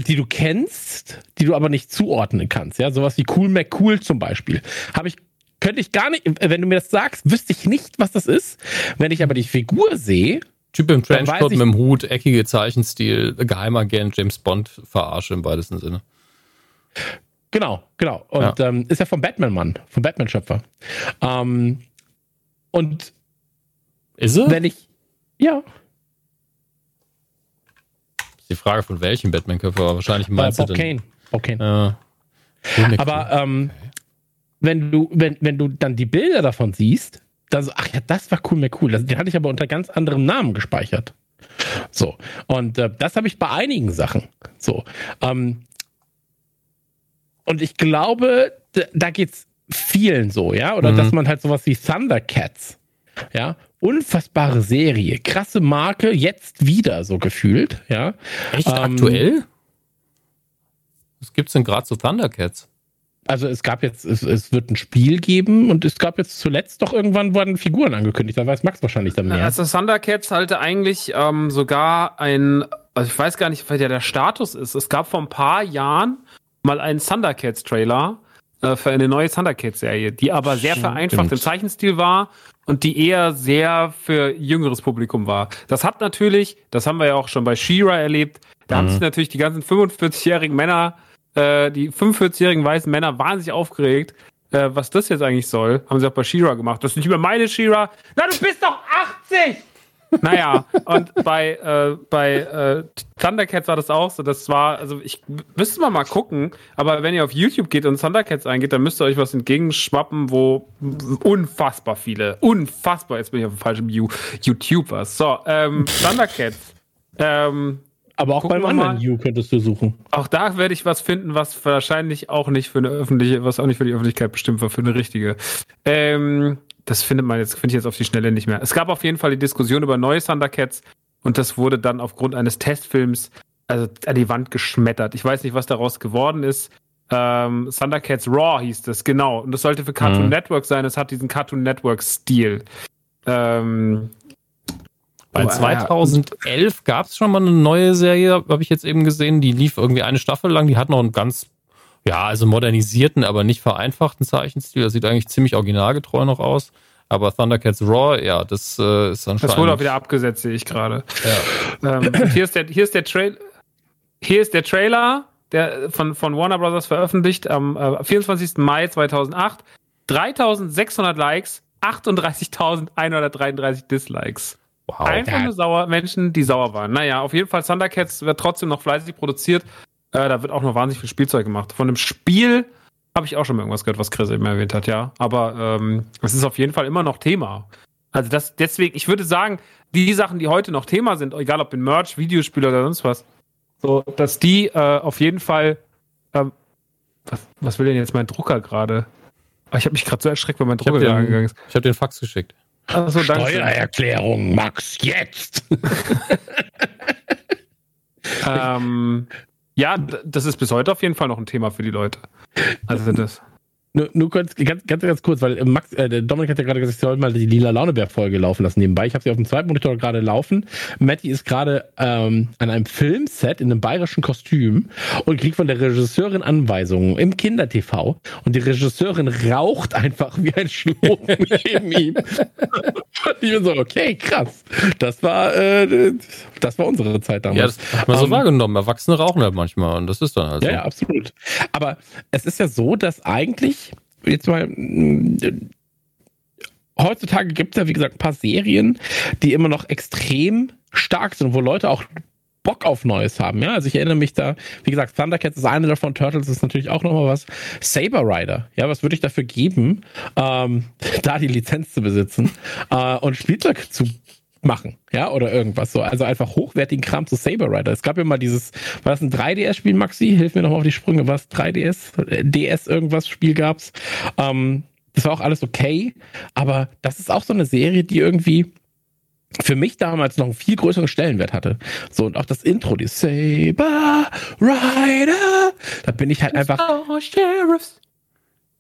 die du kennst, die du aber nicht zuordnen kannst. Ja, sowas wie Cool McCool zum Beispiel. Habe ich, könnte ich gar nicht, wenn du mir das sagst, wüsste ich nicht, was das ist. Wenn ich aber die Figur sehe, Typ im Trenchcoat mit dem Hut, eckige Zeichenstil, Geheimagent, James Bond verarsche im weitesten Sinne. Genau, genau. Und ähm, ist ja vom Batman-Mann, vom Batman-Schöpfer. Ähm, und Ist er? wenn ich, ja, die Frage von welchem Batman-Körper, aber wahrscheinlich äh, meinst Bob du. Kane. Bob Kane. Ja. Aber ähm, wenn du, wenn, wenn du dann die Bilder davon siehst, dann so, ach ja, das war cool, mir cool. Das, den hatte ich aber unter ganz anderem Namen gespeichert. So. Und äh, das habe ich bei einigen Sachen. So. Ähm, und ich glaube, d- da geht's vielen so, ja. Oder Mhm. dass man halt sowas wie Thundercats, ja, unfassbare Serie, krasse Marke, jetzt wieder so gefühlt, ja. Echt Ähm, aktuell? Was gibt's denn gerade zu Thundercats? Also es gab jetzt, es, es wird ein Spiel geben und es gab jetzt zuletzt doch irgendwann wurden Figuren angekündigt. Da weiß Max wahrscheinlich dann mehr. Also Thundercats halte eigentlich ähm, sogar ein, also ich weiß gar nicht, was ja der Status ist. Es gab vor ein paar Jahren mal einen Thundercats-Trailer äh, für eine neue Thundercats-Serie, die aber sehr vereinfacht im Zeichenstil war und die eher sehr für jüngeres Publikum war. Das hat natürlich, das haben wir ja auch schon bei She-Ra erlebt, da haben sich natürlich die ganzen 45-jährigen Männer, äh, die 45-jährigen weißen Männer wahnsinnig aufgeregt, äh, was das jetzt eigentlich soll. Haben sie auch bei Shira gemacht. Das ist nicht mehr meine Shira. Na, du bist doch 80! Naja, und bei, äh, bei äh, Thundercats war das auch so. Das war, also ich müsste mal mal gucken, aber wenn ihr auf YouTube geht und Thundercats eingeht, dann müsst ihr euch was entgegenschwappen, wo unfassbar viele, unfassbar, jetzt bin ich auf dem falschen You- YouTube was. So, ähm, Thundercats. Ähm, Aber auch Gucken beim anderen. You könntest du suchen. auch da werde ich was finden, was wahrscheinlich auch nicht für eine öffentliche, was auch nicht für die Öffentlichkeit bestimmt war, für eine richtige. Ähm, das findet man jetzt, finde ich jetzt auf die Schnelle nicht mehr. Es gab auf jeden Fall die Diskussion über neue Thundercats und das wurde dann aufgrund eines Testfilms also an die Wand geschmettert. Ich weiß nicht, was daraus geworden ist. Ähm, Thundercats Raw hieß das, genau. Und das sollte für Cartoon Mhm. Network sein. Es hat diesen Cartoon Network-Stil. Ähm, Bei Oh, ja. 2011 gab es schon mal eine neue Serie, habe ich jetzt eben gesehen. Die lief irgendwie eine Staffel lang. Die hat noch einen ganz, ja, also modernisierten, aber nicht vereinfachten Zeichenstil. Das sieht eigentlich ziemlich originalgetreu noch aus. Aber Thundercats Raw, ja, das äh, ist anscheinend. Das wurde auch wieder abgesetzt, sehe ich gerade. Ja. Ähm, hier ist der, hier ist der Trail, hier ist der Trailer, der von, von Warner Brothers veröffentlicht am äh, 24. Mai 2008. 3600 Likes, 38.133 Dislikes. Wow. Einfach nur sauer, Menschen, die sauer waren. Naja, auf jeden Fall Thundercats wird trotzdem noch fleißig produziert. Äh, da wird auch noch wahnsinnig viel Spielzeug gemacht. Von dem Spiel habe ich auch schon mal irgendwas gehört, was Chris eben erwähnt hat, ja. Aber ähm, es ist auf jeden Fall immer noch Thema. Also das deswegen, ich würde sagen, die Sachen, die heute noch Thema sind, egal ob in Merch, Videospiele oder sonst was, so, dass die äh, auf jeden Fall. Ähm, was, was will denn jetzt mein Drucker gerade? Ah, Ich habe mich gerade so erschreckt, weil mein habe Drucker gerade angegangen den, ist. ich hab den Fax geschickt. Achso, danke. Steuererklärung, Max, jetzt! Ähm, ja, das ist bis heute auf jeden Fall noch ein Thema für die Leute. Also das. Nur, nur kurz, ganz, ganz, ganz kurz, weil Max, äh, der Dominik hat ja gerade gesagt, ich soll mal die Lila Launeberg-Folge laufen lassen nebenbei. Ich habe sie auf dem zweiten Monitor gerade laufen. Matty ist gerade ähm, an einem Filmset in einem bayerischen Kostüm und kriegt von der Regisseurin Anweisungen im Kinder-TV. Und die Regisseurin raucht einfach wie ein Schlot neben ihm. ich bin so, okay, krass. Das war, äh, das war unsere Zeit damals. Ja, das hat man so Ähm, wahrgenommen. Erwachsene rauchen halt manchmal und das ist dann halt so. ja, ja, absolut. Aber es ist ja so, dass eigentlich jetzt mal mh, heutzutage gibt es ja, wie gesagt, ein paar Serien, die immer noch extrem stark sind, wo Leute auch Bock auf Neues haben. Ja, also ich erinnere mich da, wie gesagt, Thundercats ist eine davon, Turtles ist natürlich auch nochmal was. Saber Rider, ja, was würde ich dafür geben, ähm, da die Lizenz zu besitzen äh, und Spielzeug zu machen, ja, oder irgendwas so. Also einfach hochwertigen Kram zu Saber Rider. Es gab ja mal dieses, war das ein 3DS-Spiel, Maxi? Hilf mir nochmal auf die Sprünge. Was 3DS? Äh, DS irgendwas Spiel gab's. Ähm, das war auch alles okay, aber das ist auch so eine Serie, die irgendwie für mich damals noch einen viel größeren Stellenwert hatte. So, und auch das Intro, die Saber Rider, da bin ich halt einfach Oh, Sheriffs.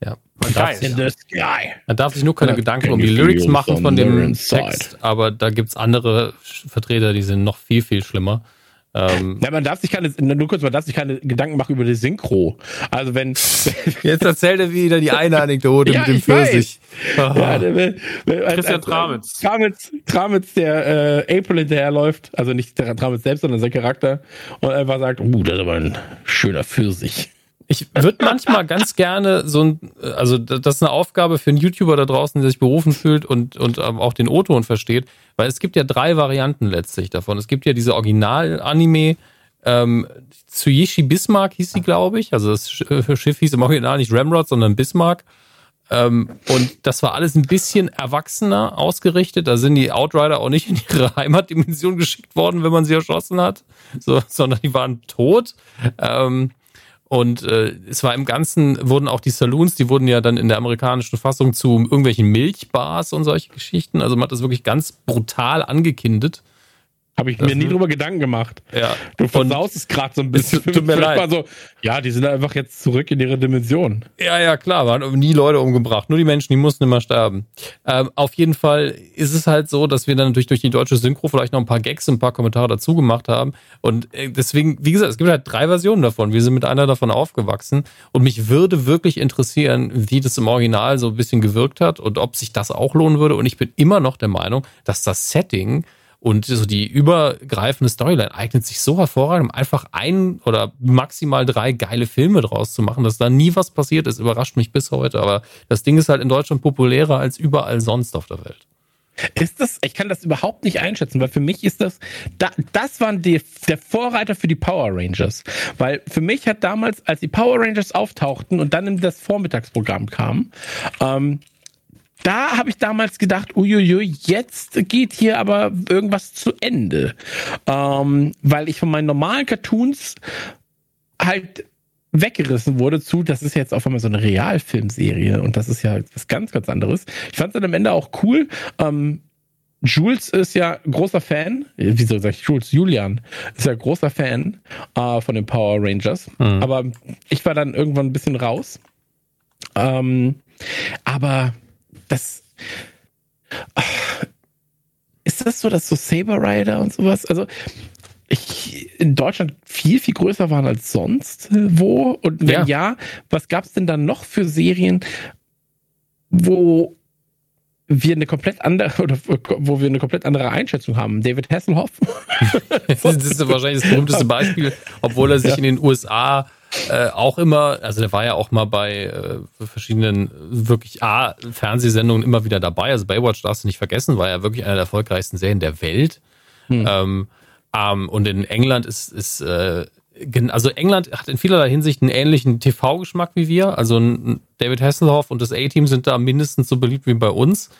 Ja. Man darf, Geil. in the sky. man darf sich nur keine Ja, Gedanken um die Lyrics machen von dem? Text, aber da gibt's andere Vertreter, die sind noch viel, viel schlimmer. Ähm, Ja, man darf sich keine, nur kurz, man darf sich keine Gedanken machen über die Synchro. Also wenn, Jetzt erzählt er wieder die eine Anekdote Ja, mit dem. Pfirsich. Ja, der, Christian Tramitz. Tramitz, Tramitz, der äh, April hinterherläuft, also nicht der Tramitz selbst, sondern sein Charakter, und einfach sagt, uh, das ist aber ein schöner Pfirsich. Ich würde manchmal ganz gerne so ein, also das ist eine Aufgabe für einen YouTuber da draußen, der sich berufen fühlt und, und ähm, auch den O-Ton versteht, weil es gibt ja drei Varianten letztlich davon. Es gibt ja diese Original-Anime, ähm, Tsuyishi Bismarck hieß sie, glaube ich. Also das äh, Schiff hieß im Original nicht Ramrod, sondern Bismarck. Ähm, und das war alles ein bisschen erwachsener ausgerichtet. Da sind die Outrider auch nicht in ihre Heimatdimension geschickt worden, wenn man sie erschossen hat, so, sondern die waren tot. Ähm, und äh, es war im Ganzen, wurden auch die Saloons, die wurden ja dann in der amerikanischen Fassung zu irgendwelchen Milchbars und solche Geschichten. Also man hat das wirklich ganz brutal angekindet. Habe ich mir nie drüber Gedanken gemacht. Ja. Du versaust es gerade so ein bisschen. Es tut mir leid. So, ja, die sind einfach jetzt zurück in ihre Dimension. Ja, ja, klar, waren nie Leute umgebracht. Nur die Menschen, die mussten immer sterben. Ähm, auf jeden Fall ist es halt so, dass wir dann natürlich durch die deutsche Synchro vielleicht noch ein paar Gags und ein paar Kommentare dazu gemacht haben. Und äh, deswegen, wie gesagt, es gibt halt drei Versionen davon. Wir sind mit einer davon aufgewachsen. Und mich würde wirklich interessieren, wie das im Original so ein bisschen gewirkt hat und ob sich das auch lohnen würde. Und ich bin immer noch der Meinung, dass das Setting Und so die übergreifende Storyline eignet sich so hervorragend, um einfach ein oder maximal drei geile Filme draus zu machen, dass da nie was passiert ist, überrascht mich bis heute. Aber das Ding ist halt in Deutschland populärer als überall sonst auf der Welt. Ist das, ich kann das überhaupt nicht einschätzen, weil für mich ist das, da, das waren die, der Vorreiter für die Power Rangers. Weil für mich hat damals, als die Power Rangers auftauchten und dann in das Vormittagsprogramm kam, ähm, da habe ich damals gedacht, uiuiui, jetzt geht hier aber irgendwas zu Ende. Ähm, weil ich von meinen normalen Cartoons halt weggerissen wurde zu, das ist jetzt auf einmal so eine Realfilmserie und das ist ja was ganz, ganz anderes. Ich fand es dann am Ende auch cool. Ähm, Jules ist ja großer Fan, wieso sag ich Jules? Julian ist ja großer Fan äh, von den Power Rangers, Mhm. aber ich war dann irgendwann ein bisschen raus. Ähm, aber das ist das so, dass so Saber Rider und sowas, also ich in Deutschland viel, viel größer waren als sonst äh, wo? Und wenn ja, Ja. was gab es denn dann noch für Serien, wo wir eine komplett andere oder wo wir eine komplett andere Einschätzung haben? David Hasselhoff? Das ist wahrscheinlich das berühmteste Beispiel, obwohl er sich Ja. in den USA äh, auch immer, also der war ja auch mal bei äh, verschiedenen wirklich A, Fernsehsendungen immer wieder dabei. Also Baywatch darfst du nicht vergessen, war ja wirklich einer der erfolgreichsten Serien der Welt. Hm. Ähm, ähm, und in England ist, ist äh, also England hat in vielerlei Hinsicht einen ähnlichen TV-Geschmack wie wir. Also David Hasselhoff und das A-Team sind da mindestens so beliebt wie bei uns.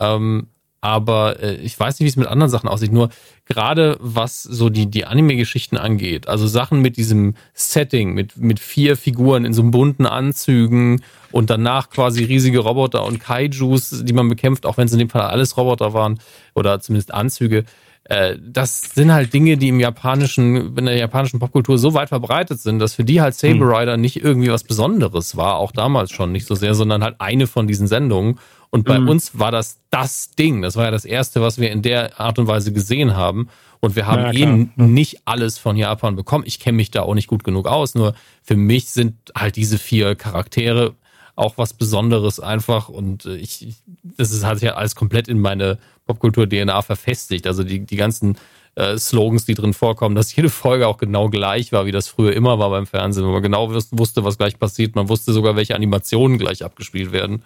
Ähm, aber äh, ich weiß nicht, wie es mit anderen Sachen aussieht. Nur gerade was so die, die Anime-Geschichten angeht, also Sachen mit diesem Setting, mit, mit vier Figuren in so bunten Anzügen und danach quasi riesige Roboter und Kaijus, die man bekämpft, auch wenn es in dem Fall alles Roboter waren oder zumindest Anzüge. Äh, das sind halt Dinge, die im japanischen, in der japanischen Popkultur so weit verbreitet sind, dass für die halt Saber Rider nicht irgendwie was Besonderes war, auch damals schon nicht so sehr, sondern halt eine von diesen Sendungen. Und bei uns war das das Ding. Das war ja das erste, was wir in der Art und Weise gesehen haben. Und wir haben Ja, eh klar. n- nicht alles von Japan bekommen. Ich kenne mich da auch nicht gut genug aus. Nur für mich sind halt diese vier Charaktere auch was Besonderes einfach. Und äh, ich, ich- das ist halt ja alles komplett in meine Popkultur-DNA verfestigt. Also die, die ganzen äh, Slogans, die drin vorkommen, dass jede Folge auch genau gleich war, wie das früher immer war beim Fernsehen, wo man genau wus- wusste, was gleich passiert. Man wusste sogar, welche Animationen gleich abgespielt werden.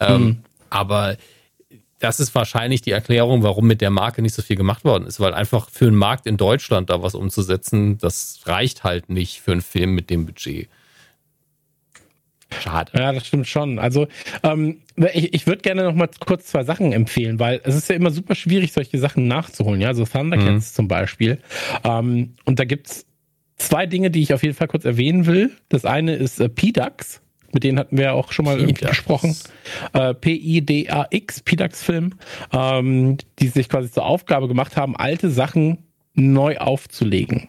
Ähm, Aber das ist wahrscheinlich die Erklärung, warum mit der Marke nicht so viel gemacht worden ist, weil einfach für einen Markt in Deutschland da was umzusetzen, das reicht halt nicht für einen Film mit dem Budget. Schade. Ja, das stimmt schon. Also ähm, ich, ich würde gerne noch mal kurz zwei Sachen empfehlen, weil es ist ja immer super schwierig, solche Sachen nachzuholen. Ja, so Thundercats zum Beispiel. Ähm, und da gibt's zwei Dinge, die ich auf jeden Fall kurz erwähnen will. Das eine ist äh, P-Dax. Mit denen hatten wir ja auch schon mal irgendwie gesprochen. Äh, P-I-D-A-X, P-Dax-Film, ähm, die sich quasi zur Aufgabe gemacht haben, alte Sachen neu aufzulegen.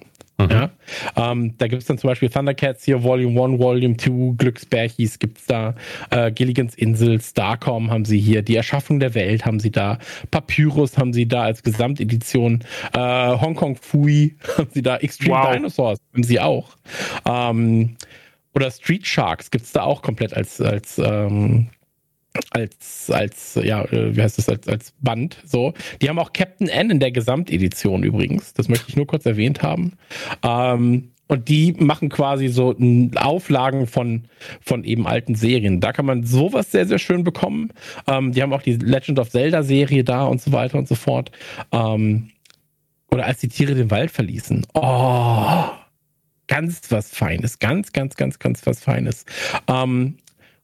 Ja, ähm, da gibt's dann zum Beispiel Thundercats hier, Volume 1, Volume 2, Glücksbärchis gibt's da, äh, Gilligans Insel, Starcom haben sie hier, die Erschaffung der Welt haben sie da, Papyrus haben sie da als Gesamtedition, äh, Hongkong Fui haben sie da, Extreme Wow. Dinosaurs haben sie auch. Ähm, oder Street Sharks gibt's da auch komplett als, als ähm, als, als, ja, äh, wie heißt das, als, als Band, so. Die haben auch Captain N in der Gesamtedition übrigens. Das möchte ich nur kurz erwähnt haben. Ähm, und die machen quasi so Auflagen von, von eben alten Serien. Da kann man sowas sehr, sehr schön bekommen. Ähm, die haben auch die Legend of Zelda Serie da und so weiter und so fort. Ähm, oder als die Tiere den Wald verließen. Oh, ganz was Feines. Ganz, ganz, ganz, ganz was Feines. Ähm,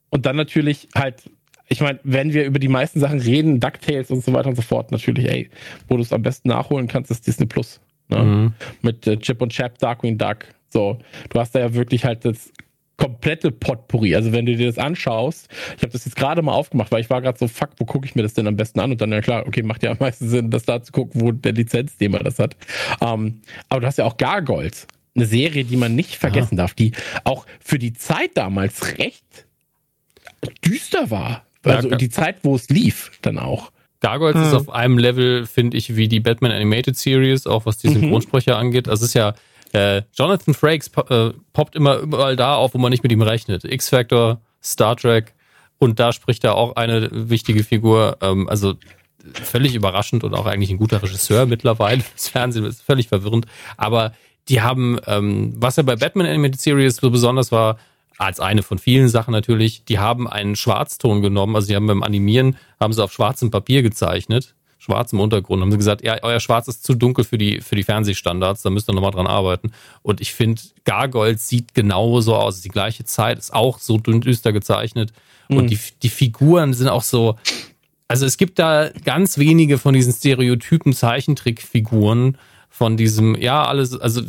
und dann natürlich halt, ich meine, wenn wir über die meisten Sachen reden, DuckTales und so weiter und so fort, natürlich, ey, wo du es am besten nachholen kannst, ist Disney Plus. Ne? Mhm. Mit äh, Chip und Chap, Darkwing Duck. So, du hast da ja wirklich halt das komplette Potpourri. Also wenn du dir das anschaust, ich habe das jetzt gerade mal aufgemacht, weil ich war gerade so, fuck, wo gucke ich mir das denn am besten an? Und dann, ja klar, okay, macht ja am meisten Sinn, das da zu gucken, wo der Lizenznehmer das hat. Ähm, aber du hast ja auch Gargoyles. Eine Serie, die man nicht vergessen darf, die auch für die Zeit damals recht düster war. Ja, Also klar. die Zeit, wo es lief, dann auch. Gargoyles ist auf einem Level, finde ich, wie die Batman Animated Series, auch was die Synchronsprecher angeht. Also es ist ja, äh, Jonathan Frakes po äh, poppt immer überall da auf, wo man nicht mit ihm rechnet. X-Factor, Star Trek und da spricht er auch eine wichtige Figur. Ähm, also völlig überraschend und auch eigentlich ein guter Regisseur mittlerweile. Das Fernsehen ist völlig verwirrend. Aber die haben, ähm, was ja bei Batman Animated Series so besonders war, als eine von vielen Sachen natürlich, die haben einen Schwarzton genommen, also die haben beim Animieren, haben sie auf schwarzem Papier gezeichnet, schwarzem Untergrund, haben sie gesagt, ja, euer Schwarz ist zu dunkel für die, für die Fernsehstandards, da müsst ihr nochmal dran arbeiten. Und ich finde, Gargold sieht genauso aus, die gleiche Zeit, ist auch so düster gezeichnet. Und die, die Figuren sind auch so, also es gibt da ganz wenige von diesen stereotypen Zeichentrickfiguren, von diesem, ja, alles, also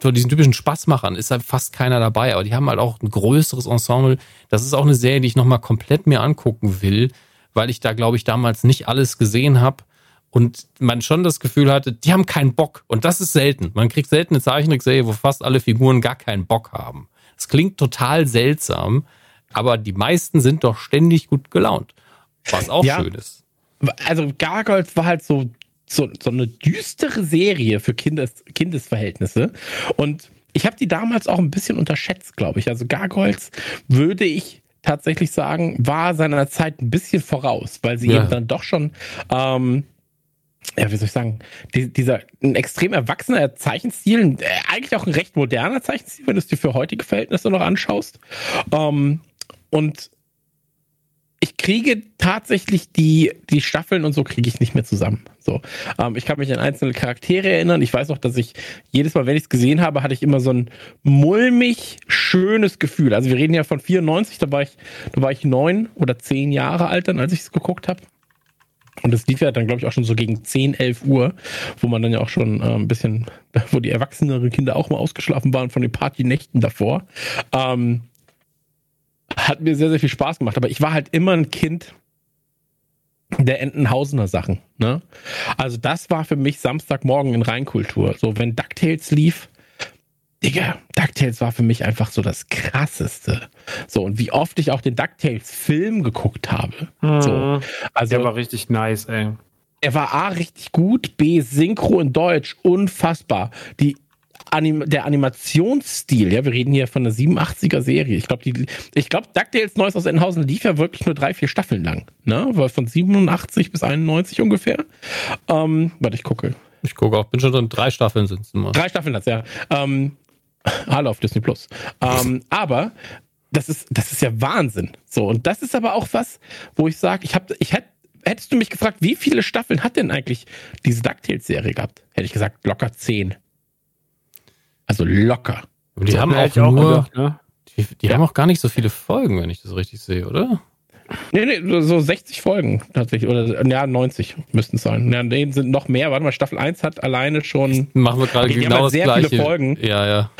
von diesen typischen Spaßmachern ist halt fast keiner dabei, aber die haben halt auch ein größeres Ensemble. Das ist auch eine Serie, die ich nochmal komplett mir angucken will, weil ich da, glaube ich, damals nicht alles gesehen habe und man schon das Gefühl hatte, die haben keinen Bock. Und das ist selten. Man kriegt selten eine Zeichentrickserie, wo fast alle Figuren gar keinen Bock haben. Das klingt total seltsam, aber die meisten sind doch ständig gut gelaunt. Was auch Ja. schön ist. Also Gargoyles war halt so, so, so eine düstere Serie für Kindes, Kindesverhältnisse. Und ich habe die damals auch ein bisschen unterschätzt, glaube ich. Also Gargoyles würde ich tatsächlich sagen, war seiner Zeit ein bisschen voraus, weil sie Ja. eben dann doch schon, ähm, ja, wie soll ich sagen, die, dieser ein extrem erwachsener Zeichenstil, äh, eigentlich auch ein recht moderner Zeichenstil, wenn du es dir für heutige Verhältnisse noch anschaust. Ähm, und ich kriege tatsächlich die, die Staffeln und so kriege ich nicht mehr zusammen. So, ähm, ich kann mich an einzelne Charaktere erinnern. Ich weiß auch, dass ich jedes Mal, wenn ich es gesehen habe, hatte ich immer so ein mulmig schönes Gefühl. Also wir reden ja von 94, da war ich, da war ich neun oder zehn Jahre alt dann, als ich es geguckt habe. Und das lief ja dann, glaube ich, auch schon so gegen 10, 11 Uhr, wo man dann ja auch schon äh, ein bisschen, wo die erwachseneren Kinder auch mal ausgeschlafen waren von den Partynächten davor. Ähm, hat mir sehr, sehr viel Spaß gemacht. Aber ich war halt immer ein Kind der Entenhausener Sachen. Ne? Also das war für mich Samstagmorgen in Reinkultur. So, wenn DuckTales lief, Digga, DuckTales war für mich einfach so das Krasseste. So, und wie oft ich auch den DuckTales-Film geguckt habe. So, Mhm. also Der war richtig nice, ey. er war A richtig gut, B Synchro in Deutsch unfassbar. Die Anim der Animationsstil, ja, wir reden hier von einer 87er Serie. Ich glaube, ich glaube DuckTales Neues aus Entenhausen lief ja wirklich nur drei, vier Staffeln lang, ne? War von 87 bis 91 ungefähr. Ähm, warte, ich gucke. Ich gucke auch, bin schon drin, drei Staffeln sind es immer. Drei Staffeln hat's, ja. Ähm, alle auf Disney Plus. Ähm, aber das ist, das ist ja Wahnsinn. So, und das ist aber auch was, wo ich sage, ich habe, ich hätte, hättest du mich gefragt, wie viele Staffeln hat denn eigentlich diese DuckTales-Serie gehabt? Hätte ich gesagt, locker zehn. Also locker. Aber die haben Hätte auch nur, gedacht, ne? die, die haben auch gar nicht so viele Folgen, wenn ich das richtig sehe, oder? Nee, nee, so- so 60 Folgen tatsächlich. Oder ja, 90 müssten es sein. Ja, nee, sind noch mehr. Warte mal, Staffel 1 hat alleine schon. Machen wir gerade genau haben das halt sehr viele gleiche. Folgen. Ja, ja.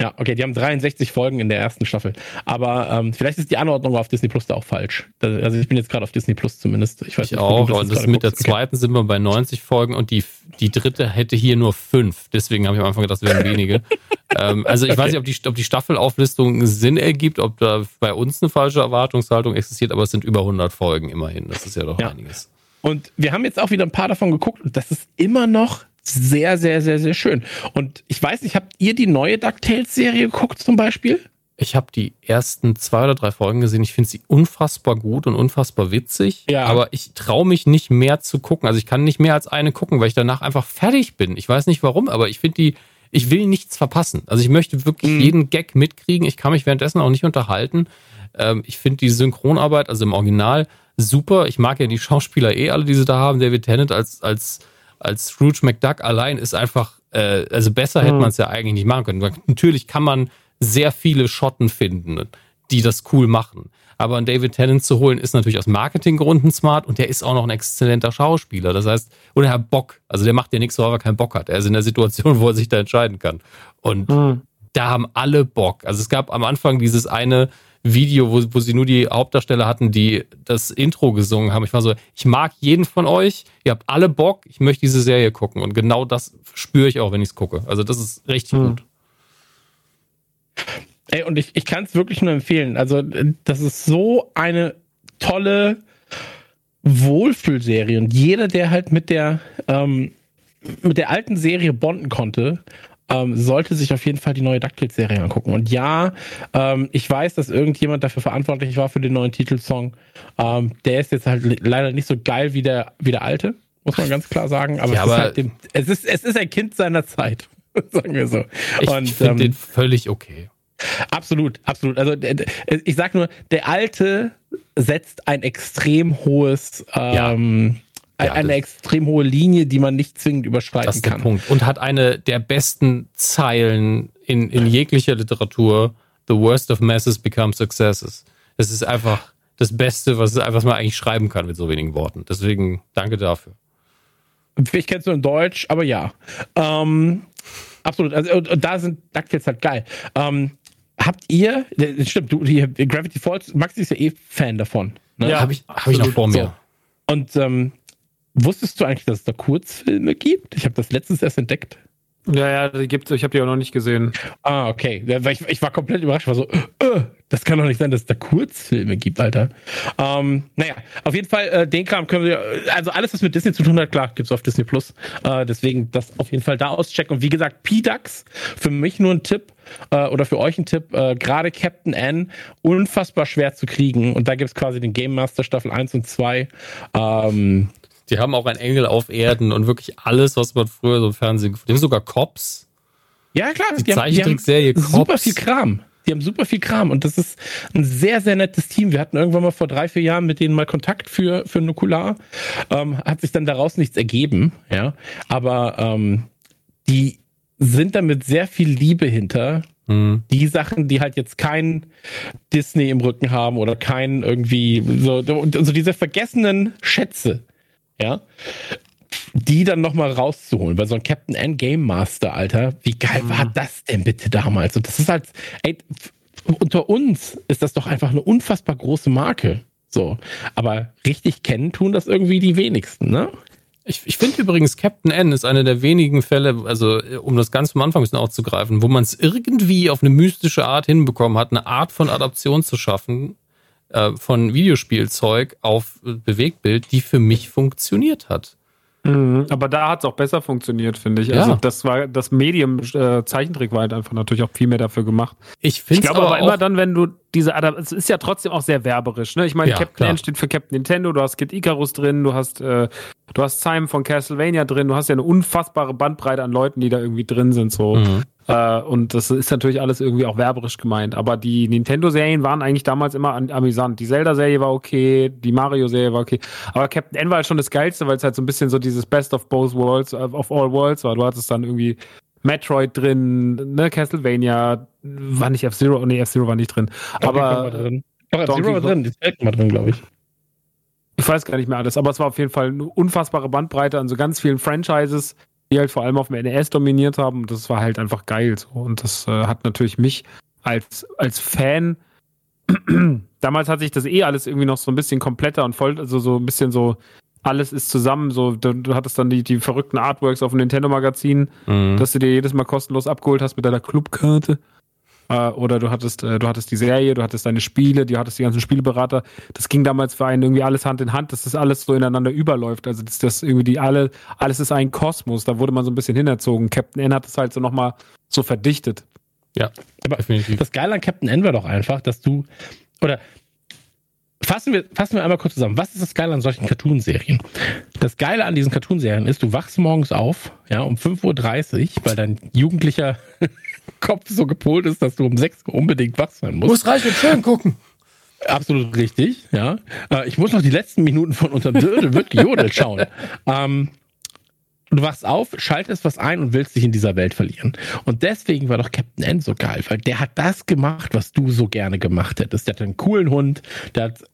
Ja, okay, die haben 63 Folgen in der ersten Staffel. Aber ähm, vielleicht ist die Anordnung auf Disney Plus da auch falsch. Also ich bin jetzt gerade auf Disney Plus zumindest. Ich weiß Ich nicht, auch. ob du gerade mit der guckst. Okay. zweiten sind wir bei 90 Folgen und die, die dritte hätte hier nur fünf. Deswegen habe ich am Anfang gedacht, das wären wenige. ähm, also ich weiß nicht, ob die, ob die Staffelauflistung Sinn ergibt, ob da bei uns eine falsche Erwartungshaltung existiert, aber es sind über 100 Folgen immerhin. Das ist ja doch Ja. einiges. Und wir haben jetzt auch wieder ein paar davon geguckt und das ist immer noch sehr, sehr, sehr, sehr schön. Und ich weiß nicht, habt ihr die neue DuckTales-Serie geguckt zum Beispiel? Ich habe die ersten zwei oder drei Folgen gesehen. Ich finde sie unfassbar gut und unfassbar witzig. Ja. Aber ich traue mich nicht mehr zu gucken. Also ich kann nicht mehr als eine gucken, weil ich danach einfach fertig bin. Ich weiß nicht warum, aber ich finde die, ich will nichts verpassen. Also ich möchte wirklich Mhm. jeden Gag mitkriegen. Ich kann mich währenddessen auch nicht unterhalten. Ähm, ich finde die Synchronarbeit, also im Original, super. Ich mag ja die Schauspieler eh alle, die sie da haben. David Tennant als, als, als Scrooge McDuck allein ist einfach, äh, also besser hätte man es ja eigentlich nicht machen können. Natürlich kann man sehr viele Schotten finden, die das cool machen. Aber einen David Tennant zu holen, ist natürlich aus Marketinggründen smart und der ist auch noch ein exzellenter Schauspieler. Das heißt, und er hat Bock. Also der macht ja nichts, weil er keinen Bock hat. Er ist in der Situation, wo er sich da entscheiden kann. Und Hm. da haben alle Bock. Also es gab am Anfang dieses eine Video, wo, wo sie nur die Hauptdarsteller hatten, die das Intro gesungen haben. Ich war so, ich mag jeden von euch, ihr habt alle Bock, ich möchte diese Serie gucken. Und genau das spüre ich auch, wenn ich es gucke. Also das ist richtig Hm. gut. Ey, und ich, ich kann es wirklich nur empfehlen. Also, das ist so eine tolle Wohlfühlserie. Und jeder, der halt mit der, ähm, mit der alten Serie bonden konnte, ähm, sollte sich auf jeden Fall die neue DuckTales-Serie angucken. Und ja, ähm, ich weiß, dass irgendjemand dafür verantwortlich war für den neuen Titelsong. Ähm, der ist jetzt halt leider nicht so geil wie der, wie der alte, muss man ganz klar sagen. Aber, Ja, es, ist aber- halt dem, es, ist, es ist ein Kind seiner Zeit, sagen wir so. Ich finde ähm, den völlig okay. Absolut, absolut. Also ich sag nur, der alte setzt ein extrem hohes, ähm, Ja, eine das- extrem hohe Linie, die man nicht zwingend überschreiten Das ist der kann. Punkt. Und hat eine der besten Zeilen in, in jeglicher Literatur. The worst of messes become successes. Das ist einfach das Beste, was, was man eigentlich schreiben kann mit so wenigen Worten. Deswegen danke dafür. Ich kenn's nur in Deutsch, aber ja. Ähm, absolut. Also, und, und da sind DuckTales halt geil. Ähm, habt ihr, äh, stimmt, du, hier, Gravity Falls, Maxi ist ja eh Fan davon. Ne? Ja, Habe ich, hab ich noch vor mir. Und ähm, wusstest du eigentlich, dass es da Kurzfilme gibt? Ich habe das letztens erst entdeckt. Ja, ja, die gibt's, ich habe die auch noch nicht gesehen. Ah, okay. Ich, ich war komplett überrascht, war so, äh, das kann doch nicht sein, dass es da Kurzfilme gibt, Alter. Ähm, naja, auf jeden Fall, äh, den Kram können wir, also alles, was mit Disney zu tun hat, klar, gibt's auf Disney Plus. Äh, deswegen das auf jeden Fall da auschecken. Und wie gesagt, P-Dax, für mich nur ein Tipp, äh, oder für euch ein Tipp, äh, gerade Captain N, unfassbar schwer zu kriegen. Und da gibt's quasi den Game Master Staffel 1 und 2. Ähm, Die haben auch einen Engel auf Erden und wirklich alles, was man früher so im Fernsehen. Die haben sogar Cops. Ja, klar. Die haben- Zeichentrickserie haben super Cops. viel Kram. Die haben super viel Kram und das ist ein sehr, sehr nettes Team. Wir hatten irgendwann mal vor drei, vier Jahren mit denen mal Kontakt für, für Nukular. Ähm, hat sich dann daraus nichts ergeben, ja. Aber ähm, die sind da mit sehr viel Liebe hinter. Hm. Die Sachen, die halt jetzt kein Disney im Rücken haben oder kein irgendwie so, und so diese vergessenen Schätze, ja die dann nochmal rauszuholen, weil so ein Captain N Game Master, Alter, wie geil war das denn bitte damals? Und das ist halt, ey, unter uns ist das doch einfach eine unfassbar große Marke. So. Aber richtig kennen tun das irgendwie die wenigsten, ne? Ich, ich finde übrigens, Captain N ist einer der wenigen Fälle, also um das ganz vom Anfang ein bisschen aufzugreifen, wo man es irgendwie auf eine mystische Art hinbekommen hat, eine Art von Adaption zu schaffen äh, von Videospielzeug auf Bewegtbild, die für mich funktioniert hat. Mhm, aber da hat's auch besser funktioniert, finde ich. Ja. Also das war das Medium äh, Zeichentrick war halt einfach natürlich auch viel mehr dafür gemacht. Ich Ich finde glaube aber, aber immer dann, wenn du diese Adap es ist ja trotzdem auch sehr werberisch, ne? Ich meine, Ja, Captain klar. N steht für Captain Nintendo, du hast Kid Icarus drin, du hast äh, du hast Simon von Castlevania drin, du hast ja eine unfassbare Bandbreite an Leuten, die da irgendwie drin sind so. Mhm. Äh, und das ist natürlich alles irgendwie auch werberisch gemeint. Aber die Nintendo-Serien waren eigentlich damals immer an, amüsant. Die Zelda-Serie war okay, die Mario-Serie war okay. Aber Captain N war halt schon das Geilste, weil es halt so ein bisschen so dieses Best of both worlds, äh, of all worlds war. Du hattest dann irgendwie Metroid drin, ne, Castlevania, war nicht F-Zero, nee, F-Zero war nicht drin. Donkey Aber drin. Doch, Donkey Zero war drin, die Zelten war drin, glaube ich. ich weiß gar nicht mehr alles, aber es war auf jeden Fall eine unfassbare Bandbreite an so ganz vielen Franchises, die halt vor allem auf dem NES dominiert haben. Und das war halt einfach geil. So. Und das äh, hat natürlich mich als, als Fan, damals hat sich das eh alles irgendwie noch so ein bisschen kompletter und voll, also so ein bisschen so, alles ist zusammen. So, du, du hattest dann die, die verrückten Artworks auf dem Nintendo-Magazin, Mhm. dass du dir jedes Mal kostenlos abgeholt hast mit deiner Clubkarte. Äh, oder du hattest, äh, du hattest die Serie, du hattest deine Spiele, du hattest die ganzen Spielberater. Das ging damals für einen irgendwie alles Hand in Hand, dass das alles so ineinander überläuft. Also dass das irgendwie die alle, alles ist ein Kosmos. Da wurde man so ein bisschen hinerzogen. Captain N hat es halt so nochmal so verdichtet. Ja, Aber definitiv. Das Geile an Captain N war doch einfach, dass du, oder fassen wir, fassen wir einmal kurz zusammen. Was ist das Geile an solchen Cartoonserien? Das Geile an diesen Cartoonserien ist, du wachst morgens auf, ja, um 5.30 Uhr, weil dein jugendlicher Kopf so gepolt ist, dass du um 6 Uhr unbedingt wach sein musst. reich mit Film gucken. Absolut richtig, ja. Äh, Ich muss noch die letzten Minuten von unterm Dödel wird gejodelt schauen. Ähm, du wachst auf, schaltest was ein und willst dich in dieser Welt verlieren. Und deswegen war doch Captain N so geil, weil der hat das gemacht, was du so gerne gemacht hättest. Der hat einen coolen Hund, der hat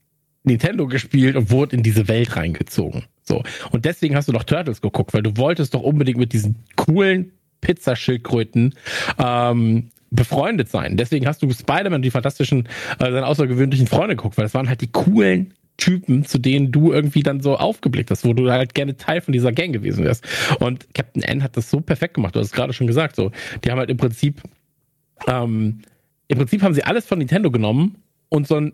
Nintendo gespielt und wurde in diese Welt reingezogen. So. Und deswegen hast du doch Turtles geguckt, weil du wolltest doch unbedingt mit diesen coolen Pizzaschildkröten ähm, befreundet sein. Deswegen hast du Spider-Man und die fantastischen, äh, seine außergewöhnlichen Freunde geguckt, weil das waren halt die coolen Typen, zu denen du irgendwie dann so aufgeblickt hast, wo du halt gerne Teil von dieser Gang gewesen wärst. Und Captain N hat das so perfekt gemacht. Du hast es gerade schon gesagt, so. Die haben halt im Prinzip, ähm, im Prinzip haben sie alles von Nintendo genommen und so ein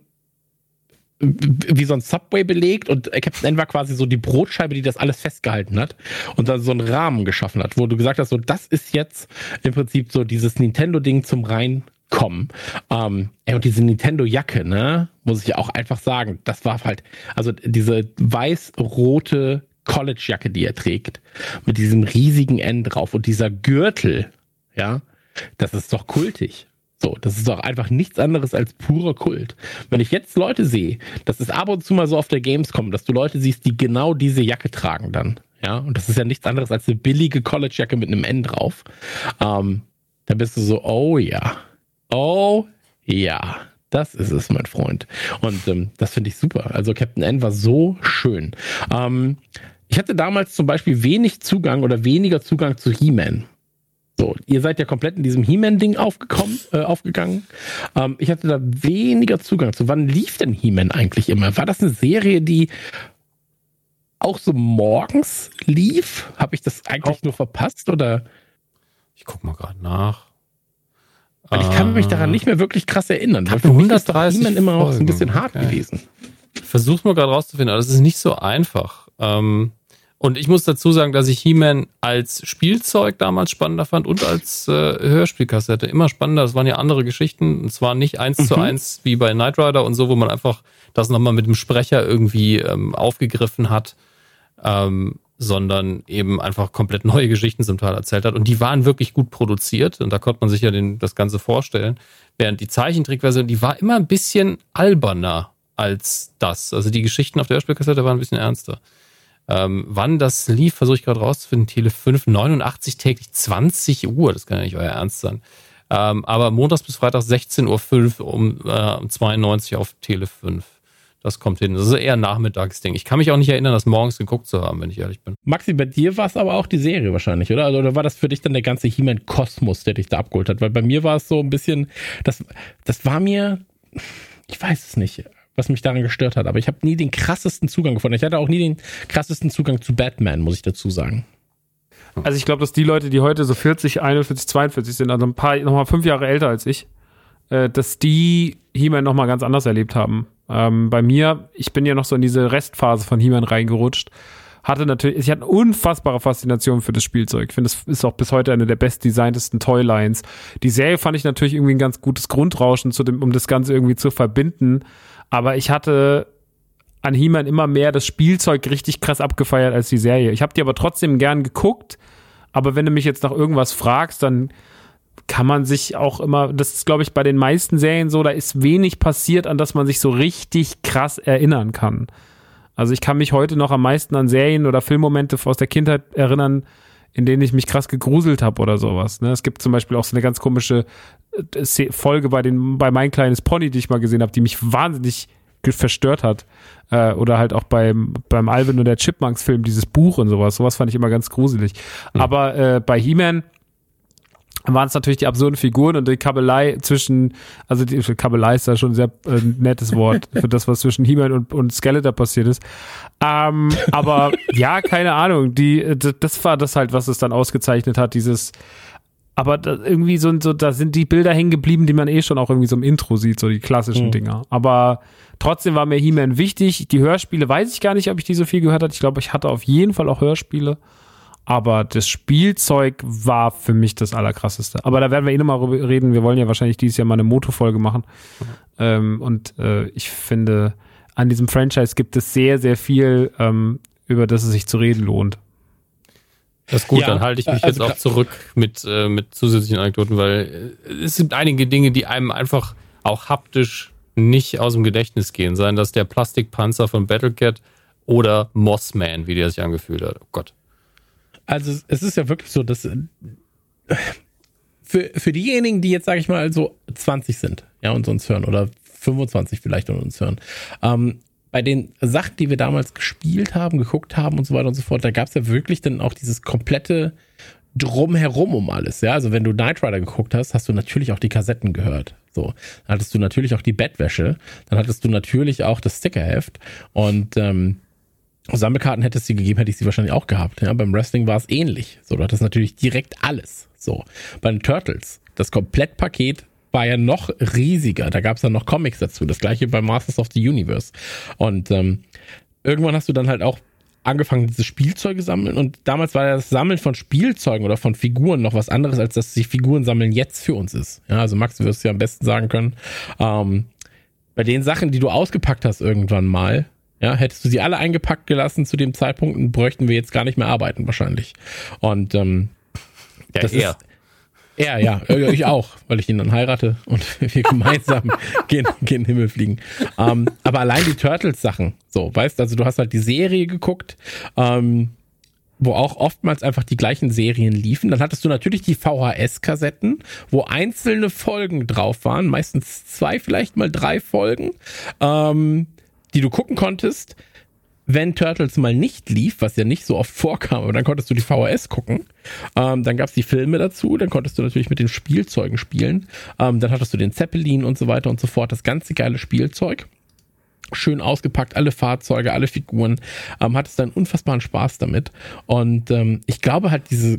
wie so ein Subway belegt und Captain N war quasi so die Brotscheibe, die das alles festgehalten hat und dann so einen Rahmen geschaffen hat, wo du gesagt hast, so das ist jetzt im Prinzip so dieses Nintendo-Ding zum Reinkommen. Ähm, ey, und diese Nintendo-Jacke, ne, muss ich auch einfach sagen, das war halt, also diese weiß-rote College-Jacke, die er trägt, mit diesem riesigen N drauf und dieser Gürtel, ja, das ist doch kultig. So, das ist doch einfach nichts anderes als purer Kult. Wenn ich jetzt Leute sehe, das ist ab und zu mal so auf der Gamescom, dass du Leute siehst, die genau diese Jacke tragen dann. Ja, und das ist ja nichts anderes als eine billige College-Jacke mit einem N drauf. Ähm, dann bist du so, oh ja. Oh ja. Das ist es, mein Freund. Und ähm, das finde ich super. Also Captain N war so schön. Ähm, ich hatte damals zum Beispiel wenig Zugang oder weniger Zugang zu He-Man. So, ihr seid ja komplett in diesem He-Man-Ding aufgekommen, äh, aufgegangen. Ähm, ich hatte da weniger Zugang zu. Wann lief denn He-Man eigentlich immer? War das eine Serie, die auch so morgens lief? Habe ich das eigentlich Oh. nur verpasst oder? Ich guck mal gerade nach. Weil ich kann mich daran Äh, nicht mehr wirklich krass erinnern. Weil Hat für mich ist 130 immer auch so ein bisschen hart okay. gewesen. Ich versuch's mal gerade rauszufinden, aber das ist nicht so einfach. Ähm, und ich muss dazu sagen, dass ich He-Man als Spielzeug damals spannender fand und als äh, Hörspielkassette immer spannender. Es waren ja andere Geschichten und zwar nicht eins zu Mhm. eins wie bei Knight Rider und so, wo man einfach das nochmal mit dem Sprecher irgendwie ähm, aufgegriffen hat, ähm, sondern eben einfach komplett neue Geschichten zum Teil erzählt hat. Und die waren wirklich gut produziert und da konnte man sich ja den, das Ganze vorstellen. Während die Zeichentrickversion, die war immer ein bisschen alberner als das. Also die Geschichten auf der Hörspielkassette waren ein bisschen ernster. Ähm, wann das lief, versuche ich gerade rauszufinden. Tele 5, 89 täglich 20 Uhr. Das kann ja nicht euer Ernst sein. Ähm, aber montags bis freitags 16.05 Uhr um, äh, um 92 auf Tele 5. Das kommt hin. Das ist eher ein Nachmittagsding. Ich kann mich auch nicht erinnern, das morgens geguckt zu haben, wenn ich ehrlich bin. Maxi, bei dir war es aber auch die Serie wahrscheinlich, oder? Also, Oder war das für dich dann der ganze He-Man-Kosmos, der dich da abgeholt hat? Weil bei mir war es so ein bisschen, das, das war mir, ich weiß es nicht, was mich daran gestört hat, aber ich habe nie den krassesten Zugang gefunden. Ich hatte auch nie den krassesten Zugang zu Batman, muss ich dazu sagen. Also ich glaube, dass die Leute, die heute so 40, 41, 42 sind, also ein paar, nochmal fünf Jahre älter als ich, äh, dass die He-Man nochmal ganz anders erlebt haben. Ähm, bei mir, ich bin ja noch so in diese Restphase von He-Man reingerutscht, hatte natürlich, ich hatte eine unfassbare Faszination für das Spielzeug. Ich finde, es ist auch bis heute eine der bestdesigntesten Toylines. Die Serie fand ich natürlich irgendwie ein ganz gutes Grundrauschen, zu dem, um das Ganze irgendwie zu verbinden. Aber ich hatte an He-Man immer mehr das Spielzeug richtig krass abgefeiert als die Serie. Ich habe die aber trotzdem gern geguckt, aber wenn du mich jetzt nach irgendwas fragst, dann kann man sich auch immer, das ist glaube ich bei den meisten Serien so, da ist wenig passiert, an das man sich so richtig krass erinnern kann. Also ich kann mich heute noch am meisten an Serien oder Filmmomente aus der Kindheit erinnern, in denen ich mich krass gegruselt habe oder sowas. Ne? Es gibt zum Beispiel auch so eine ganz komische äh, Folge bei den bei mein kleines Pony, die ich mal gesehen habe, die mich wahnsinnig verstört hat. Äh, oder halt auch beim beim Alvin und der Chipmunks Film dieses Buch und sowas. Sowas fand ich immer ganz gruselig. Aber äh, bei He-Man waren es natürlich die absurden Figuren und die Kabelei zwischen, also die Kabelei ist da schon ein sehr äh, nettes Wort für das, was zwischen He-Man und, und Skeletor passiert ist. Ähm, aber ja, keine Ahnung, die, das war das halt, was es dann ausgezeichnet hat, dieses, aber da, irgendwie so, so, da sind die Bilder hängen geblieben, die man eh schon auch irgendwie so im Intro sieht, so die klassischen Mhm. Dinger. Aber trotzdem war mir He-Man wichtig. Die Hörspiele weiß ich gar nicht, ob ich die so viel gehört habe. Ich glaube, ich hatte auf jeden Fall auch Hörspiele. Aber das Spielzeug war für mich das Allerkrasseste. Aber da werden wir eh nochmal drüber reden. Wir wollen ja wahrscheinlich dieses Jahr mal eine Moto-Folge machen. Ähm, und äh, ich finde, an diesem Franchise gibt es sehr, sehr viel, ähm, über das es sich zu reden lohnt. Das ist gut, Ja, dann halte ich mich also jetzt auch zurück mit, äh, mit zusätzlichen Anekdoten, weil äh, es gibt einige Dinge, die einem einfach auch haptisch nicht aus dem Gedächtnis gehen. Seien das der Plastikpanzer von Battlecat oder Mossman, wie der sich angefühlt hat. Oh Gott. Also es ist ja wirklich so, dass äh, für, für diejenigen, die jetzt, sage ich mal, so 20 sind, ja, und uns hören, oder 25 vielleicht und uns hören, ähm, bei den Sachen, die wir damals gespielt haben, geguckt haben und so weiter und so fort, da gab es ja wirklich dann auch dieses komplette Drumherum um alles, ja. Also wenn du Knight Rider geguckt hast, hast du natürlich auch die Kassetten gehört. So. Dann hattest du natürlich auch die Bettwäsche, dann hattest du natürlich auch das Stickerheft und ähm, Sammelkarten hätte es sie gegeben, hätte ich sie wahrscheinlich auch gehabt. Ja, beim Wrestling war es ähnlich. So, du hattest natürlich direkt alles. So, bei den Turtles, das Komplettpaket war ja noch riesiger. Da gab es dann noch Comics dazu. Das gleiche bei Masters of the Universe. Und ähm, irgendwann hast du dann halt auch angefangen, diese Spielzeuge sammeln. Und damals war das Sammeln von Spielzeugen oder von Figuren noch was anderes, als dass sich Figuren sammeln jetzt für uns ist. Ja, also Max, du wirst ja am besten sagen können, ähm, bei den Sachen, die du ausgepackt hast irgendwann mal, ja, hättest du sie alle eingepackt gelassen zu dem Zeitpunkt, bräuchten wir jetzt gar nicht mehr arbeiten wahrscheinlich. Und ähm, Ja, das er. ist er, ja, äh, ich auch, weil ich ihn dann heirate und wir gemeinsam gehen, gehen in den Himmel fliegen. Ähm, aber allein die Turtles-Sachen, so, weißt also du hast halt die Serie geguckt, ähm, wo auch oftmals einfach die gleichen Serien liefen. Dann hattest du natürlich die VHS-Kassetten, wo einzelne Folgen drauf waren, meistens zwei, vielleicht mal drei Folgen, ähm, die du gucken konntest. Wenn Turtles mal nicht lief, was ja nicht so oft vorkam, aber dann konntest du die VHS gucken. Ähm, dann gab's die Filme dazu, dann konntest du natürlich mit den Spielzeugen spielen. Ähm, dann hattest du den Zeppelin und so weiter und so fort. Das ganze geile Spielzeug. Schön ausgepackt, alle Fahrzeuge, alle Figuren. Ähm, hattest dann unfassbaren Spaß damit. Und ähm, ich glaube halt, diese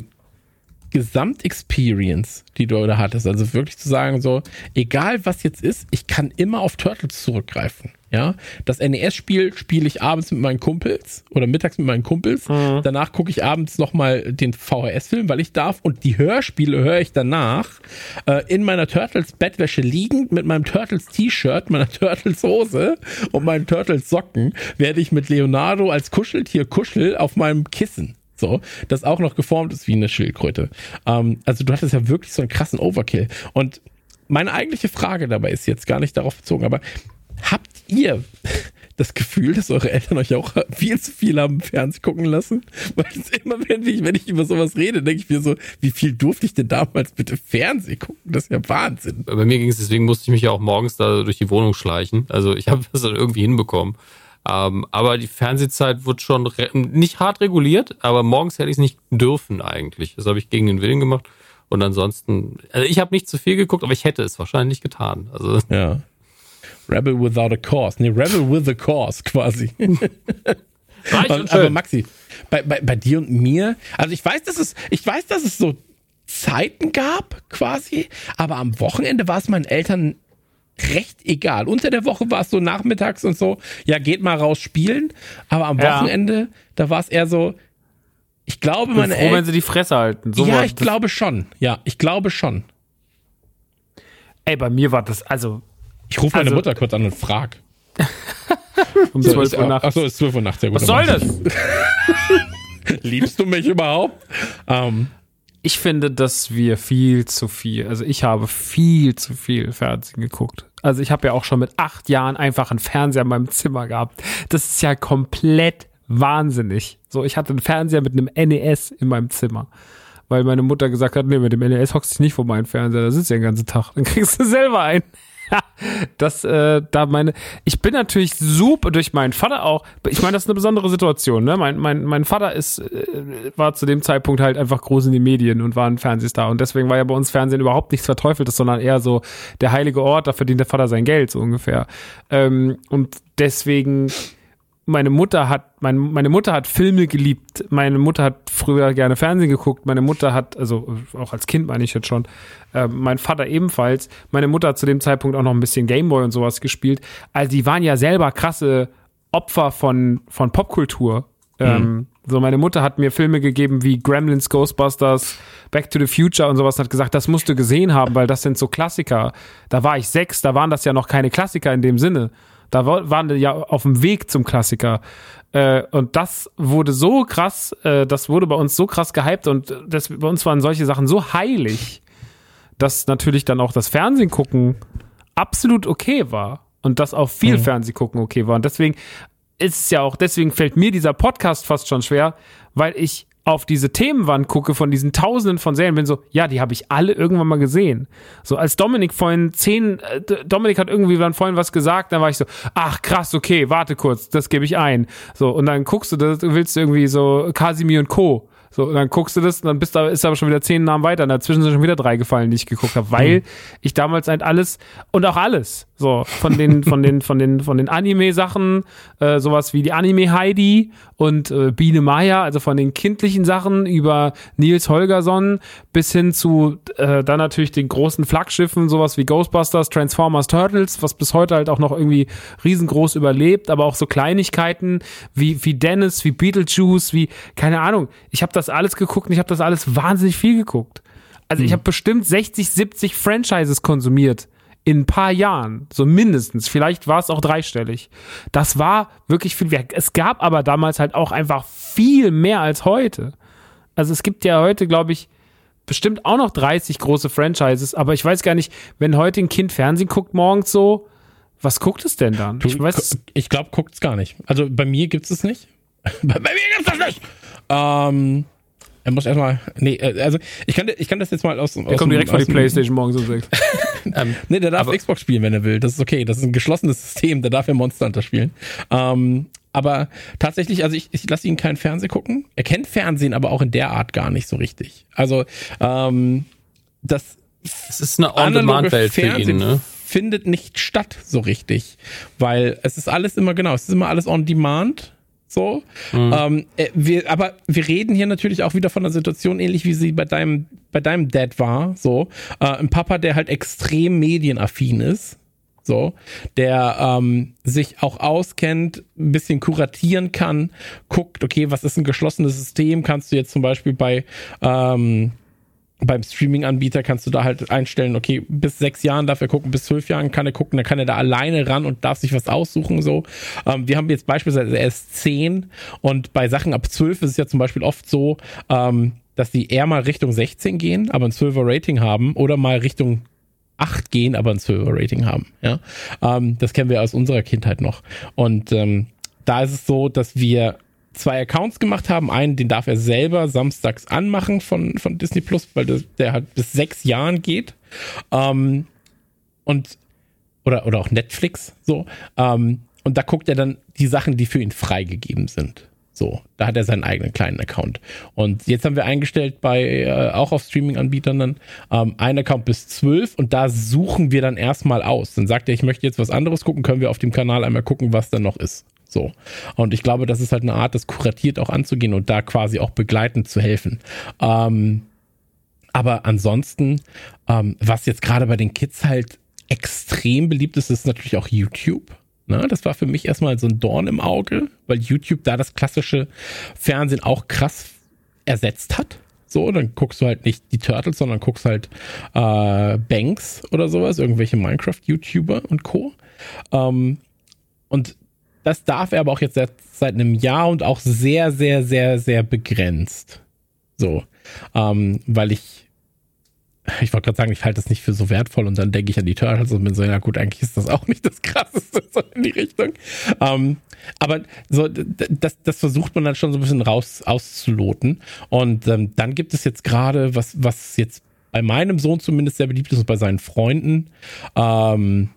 Gesamtexperience, die du da hattest, also wirklich zu sagen, so, egal was jetzt ist, ich kann immer auf Turtles zurückgreifen. Ja, das NES-Spiel spiele ich abends mit meinen Kumpels oder mittags mit meinen Kumpels. Danach gucke ich abends nochmal den VHS-Film, weil ich darf. Und die Hörspiele höre ich danach äh, in meiner Turtles-Bettwäsche liegend mit meinem Turtles-T-Shirt, meiner Turtles-Hose und meinen Turtles-Socken, werde ich mit Leonardo als Kuscheltier kuschel auf meinem Kissen. So, das auch noch geformt ist wie eine Schildkröte. Ähm, also du hattest ja wirklich so einen krassen Overkill. Und meine eigentliche Frage dabei ist jetzt gar nicht darauf bezogen, aber habt ihr das Gefühl, dass eure Eltern euch auch viel zu viel haben Fernsehen gucken lassen? Weil es immer, wenn ich, wenn ich über sowas rede, denke ich mir so, wie viel durfte ich denn damals bitte Fernsehen gucken? Das ist ja Wahnsinn. Bei mir ging es, deswegen musste ich mich ja auch morgens da durch die Wohnung schleichen. Also ich habe das dann irgendwie hinbekommen. Ähm, aber die Fernsehzeit wird schon nicht hart reguliert, aber morgens hätte ich es nicht dürfen eigentlich. Das habe ich gegen den Willen gemacht. Und ansonsten, also ich habe nicht zu viel geguckt, aber ich hätte es wahrscheinlich getan. Also Ja. Rebel without a cause. Nee, Rebel with a cause quasi. aber, aber. Maxi, bei, bei, bei dir und mir, also ich weiß, dass es, ich weiß, dass es so Zeiten gab, quasi, aber am Wochenende war es meinen Eltern recht egal. Unter der Woche war es so nachmittags und so, ja, geht mal raus spielen, aber am Ja. Wochenende, da war es eher so, ich glaube, Ich meine froh, wenn Eltern. sie die Fresse halten. So Ja, ich glaube schon. Ja, ich glaube schon. Ey, bei mir war das, also Ich rufe meine Also- Mutter kurz an und frag. um So, 12 ist- Uhr nachts. Achso, ist 12 Uhr nachts. Ja, gut, Was soll das? Liebst du mich überhaupt? Ähm, Ich finde, dass wir viel zu viel, also ich habe viel zu viel Fernsehen geguckt. Also ich habe ja auch schon mit acht Jahren einfach einen Fernseher in meinem Zimmer gehabt. Das ist ja komplett wahnsinnig. So, ich hatte einen Fernseher mit einem NES in meinem Zimmer. Weil meine Mutter gesagt hat, nee, mit dem NES hockst du dich nicht vor meinen Fernseher, da sitzt du den ganzen Tag. Dann kriegst du selber einen. Das, äh, da meine, ich bin natürlich super durch meinen Vater auch, ich meine, das ist eine besondere Situation, ne? Mein, mein, mein Vater ist, äh, war zu dem Zeitpunkt halt einfach groß in den Medien und war ein Fernsehstar und deswegen war ja bei uns Fernsehen überhaupt nichts Verteufeltes, sondern eher so der heilige Ort, da verdient der Vater sein Geld, so ungefähr. Ähm, und deswegen, meine Mutter hat, mein, meine Mutter hat Filme geliebt. Meine Mutter hat früher gerne Fernsehen geguckt. Meine Mutter hat, also auch als Kind meine ich jetzt schon, äh, mein Vater ebenfalls. Meine Mutter hat zu dem Zeitpunkt auch noch ein bisschen Gameboy und sowas gespielt. Also die waren ja selber krasse Opfer von, von Popkultur. Ähm, so, meine Mutter hat mir Filme gegeben wie Gremlins, Ghostbusters, Back to the Future und sowas und hat gesagt, das musst du gesehen haben, weil das sind so Klassiker. Da war ich sechs, da waren das ja noch keine Klassiker in dem Sinne. Da wa- waren die ja auf dem Weg zum Klassiker. Äh, und das wurde so krass, äh, das wurde bei uns so krass gehypt und das, bei uns waren solche Sachen so heilig, dass natürlich dann auch das Fernsehen gucken absolut okay war. Und dass auch viel Fernsehen gucken okay war. Und deswegen ist es ja auch, deswegen fällt mir dieser Podcast fast schon schwer, weil ich auf diese Themenwand gucke von diesen Tausenden von Serien, bin so, ja, die habe ich alle irgendwann mal gesehen. So als Dominik vorhin zehn, äh, Dominik hat irgendwie dann vorhin was gesagt, dann war ich so, ach krass, okay, warte kurz, das gebe ich ein. So und dann guckst du das, du willst irgendwie so Casimir und Co. So, und dann guckst du das und dann bist da, ist aber schon wieder zehn Namen weiter. Und dazwischen sind schon wieder drei gefallen, die ich geguckt habe, weil ich damals halt alles und auch alles. So, von den, von den, von den, von den Anime-Sachen, äh, sowas wie die Anime-Heidi und äh, Biene Maya, also von den kindlichen Sachen über Nils Holgersson bis hin zu äh, dann natürlich den großen Flaggschiffen, sowas wie Ghostbusters, Transformers, Turtles, was bis heute halt auch noch irgendwie riesengroß überlebt, aber auch so Kleinigkeiten wie, wie Dennis, wie Beetlejuice, wie, keine Ahnung. Ich habe das alles geguckt und ich habe das alles wahnsinnig viel geguckt. Also ich habe bestimmt 60, 70 Franchises konsumiert in ein paar Jahren, so mindestens. Vielleicht war es auch dreistellig. Das war wirklich viel. Es gab aber damals halt auch einfach viel mehr als heute. Also es gibt ja heute, glaube ich, bestimmt auch noch 30 große Franchises, aber ich weiß gar nicht, wenn heute ein Kind Fernsehen guckt morgens so, was guckt es denn dann? Du, Ich weiß, ich glaube, guckt's gar nicht. Also bei mir gibt's es nicht. bei, mir gibt's das nicht. Ähm, er muss erstmal. Nee, äh, also ich kann, ich kann das jetzt mal aus. aus der kommt direkt aus die Playstation morgens um sechs. Nee, der darf Aber- Xbox spielen, wenn er will. Das ist okay. Das ist ein geschlossenes System. Da darf er Monster Hunter spielen. Ähm, aber tatsächlich, also ich, ich lasse ihn kein Fernsehen gucken. Er kennt Fernsehen, aber auch in der Art gar nicht so richtig. Also ähm, das Es ist eine On-Demand-Welt für ihn, ne? findet nicht statt so richtig, weil es ist alles immer genau, es ist immer alles on demand. So, Mhm. ähm, äh, wir, aber wir reden hier natürlich auch wieder von einer Situation ähnlich wie sie bei deinem bei deinem Dad war. So, äh, ein Papa, der halt extrem medienaffin ist. So, der ähm, sich auch auskennt, ein bisschen kuratieren kann, guckt, okay, was ist ein geschlossenes System? Kannst du jetzt zum Beispiel bei ähm, beim Streaming-Anbieter kannst du da halt einstellen, okay, bis sechs Jahren darf er gucken, bis zwölf Jahren kann er gucken, dann kann er da alleine ran und darf sich was aussuchen, so. Ähm, wir haben jetzt beispielsweise, er ist zehn und bei Sachen ab zwölf ist es ja zum Beispiel oft so, ähm, dass die eher mal Richtung 16 gehen, aber ein 12er Rating haben oder mal Richtung 8 gehen, aber ein 12er Rating haben, ja. Ähm, das kennen wir aus unserer Kindheit noch. Und ähm, da ist es so, dass wir zwei Accounts gemacht haben. Einen, den darf er selber samstags anmachen von, von Disney Plus, weil das, der halt bis sechs Jahren geht. Ähm, und oder, oder auch Netflix so. Ähm, und da guckt er dann die Sachen, die für ihn freigegeben sind. So, da hat er seinen eigenen kleinen Account. Und jetzt haben wir eingestellt bei, äh, auch auf Streaming-Anbietern dann, ähm, einen Account bis zwölf und da suchen wir dann erstmal aus. Dann sagt er, ich möchte jetzt was anderes gucken, können wir auf dem Kanal einmal gucken, was da noch ist. So. Und ich glaube, das ist halt eine Art, das kuratiert auch anzugehen und da quasi auch begleitend zu helfen. Ähm, aber ansonsten, ähm, was jetzt gerade bei den Kids halt extrem beliebt ist, ist natürlich auch YouTube. Ne? Das war für mich erstmal so ein Dorn im Auge, weil YouTube da das klassische Fernsehen auch krass ersetzt hat. So, dann guckst du halt nicht die Turtles, sondern guckst halt äh, Banks oder sowas, irgendwelche Minecraft-YouTuber und Co. Ähm, und das darf er aber auch jetzt seit, seit einem Jahr und auch sehr, sehr, sehr, sehr begrenzt. So, ähm, weil ich ich wollte gerade sagen, ich halte das nicht für so wertvoll und dann denke ich an die Turtles und bin so, ja gut, eigentlich ist das auch nicht das Krasseste so in die Richtung. Ähm, aber so, das, das versucht man dann schon so ein bisschen raus auszuloten. Und ähm, dann gibt es jetzt gerade, was, was jetzt bei meinem Sohn zumindest sehr beliebt ist und bei seinen Freunden, ähm,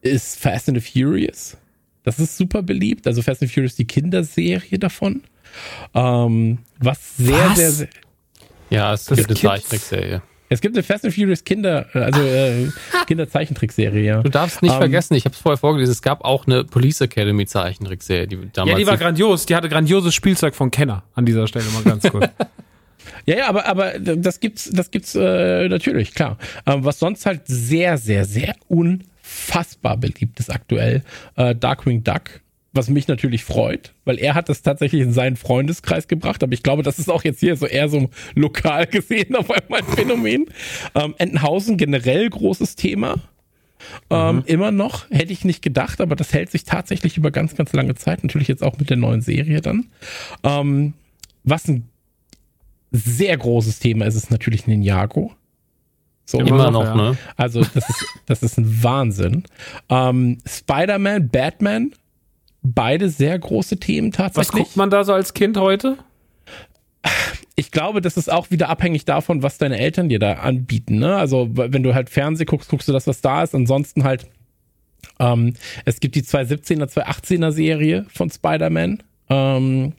ist Fast and the Furious. Das ist super beliebt. Also Fast and Furious, die Kinderserie davon. Ähm, was sehr, Was? sehr, sehr, Ja, es Das gibt eine Zeichentrickserie. es gibt eine Fast and Furious Kinder, also äh, Kinderzeichentrickserie, ja. Du darfst nicht Ähm, vergessen, ich habe es vorher vorgelesen, es gab auch eine Police Academy Zeichentrickserie, die damals Ja, die war grandios. Die hatte grandioses Spielzeug von Kenner an dieser Stelle mal ganz kurz. Ja, ja, aber, aber das gibt's, das gibt's äh, natürlich, klar. Ähm, was sonst halt sehr, sehr, sehr unfassbar beliebt ist aktuell, äh, Darkwing Duck. Was mich natürlich freut, weil er hat das tatsächlich in seinen Freundeskreis gebracht, aber ich glaube, das ist auch jetzt hier so eher so lokal gesehen auf einmal ein Phänomen. Ähm, Entenhausen generell großes Thema. Ähm, Immer noch, hätte ich nicht gedacht, aber das hält sich tatsächlich über ganz, ganz lange Zeit. Natürlich jetzt auch mit der neuen Serie dann. Ähm, was ein sehr großes Thema ist, ist natürlich Ninjago. So, immer noch, ja. ne? also das ist, das ist ein Wahnsinn. Ähm, Spider-Man, Batman, beide sehr große Themen Was tatsächlich. guckt man da so als Kind heute? ich glaube, das ist auch wieder abhängig davon, was deine Eltern dir da anbieten. Ne? Also wenn du halt Fernsehen guckst, guckst du das, was da ist. Ansonsten halt, ähm, es gibt die 217er, 218er Serie von Spider-Man. Ähm,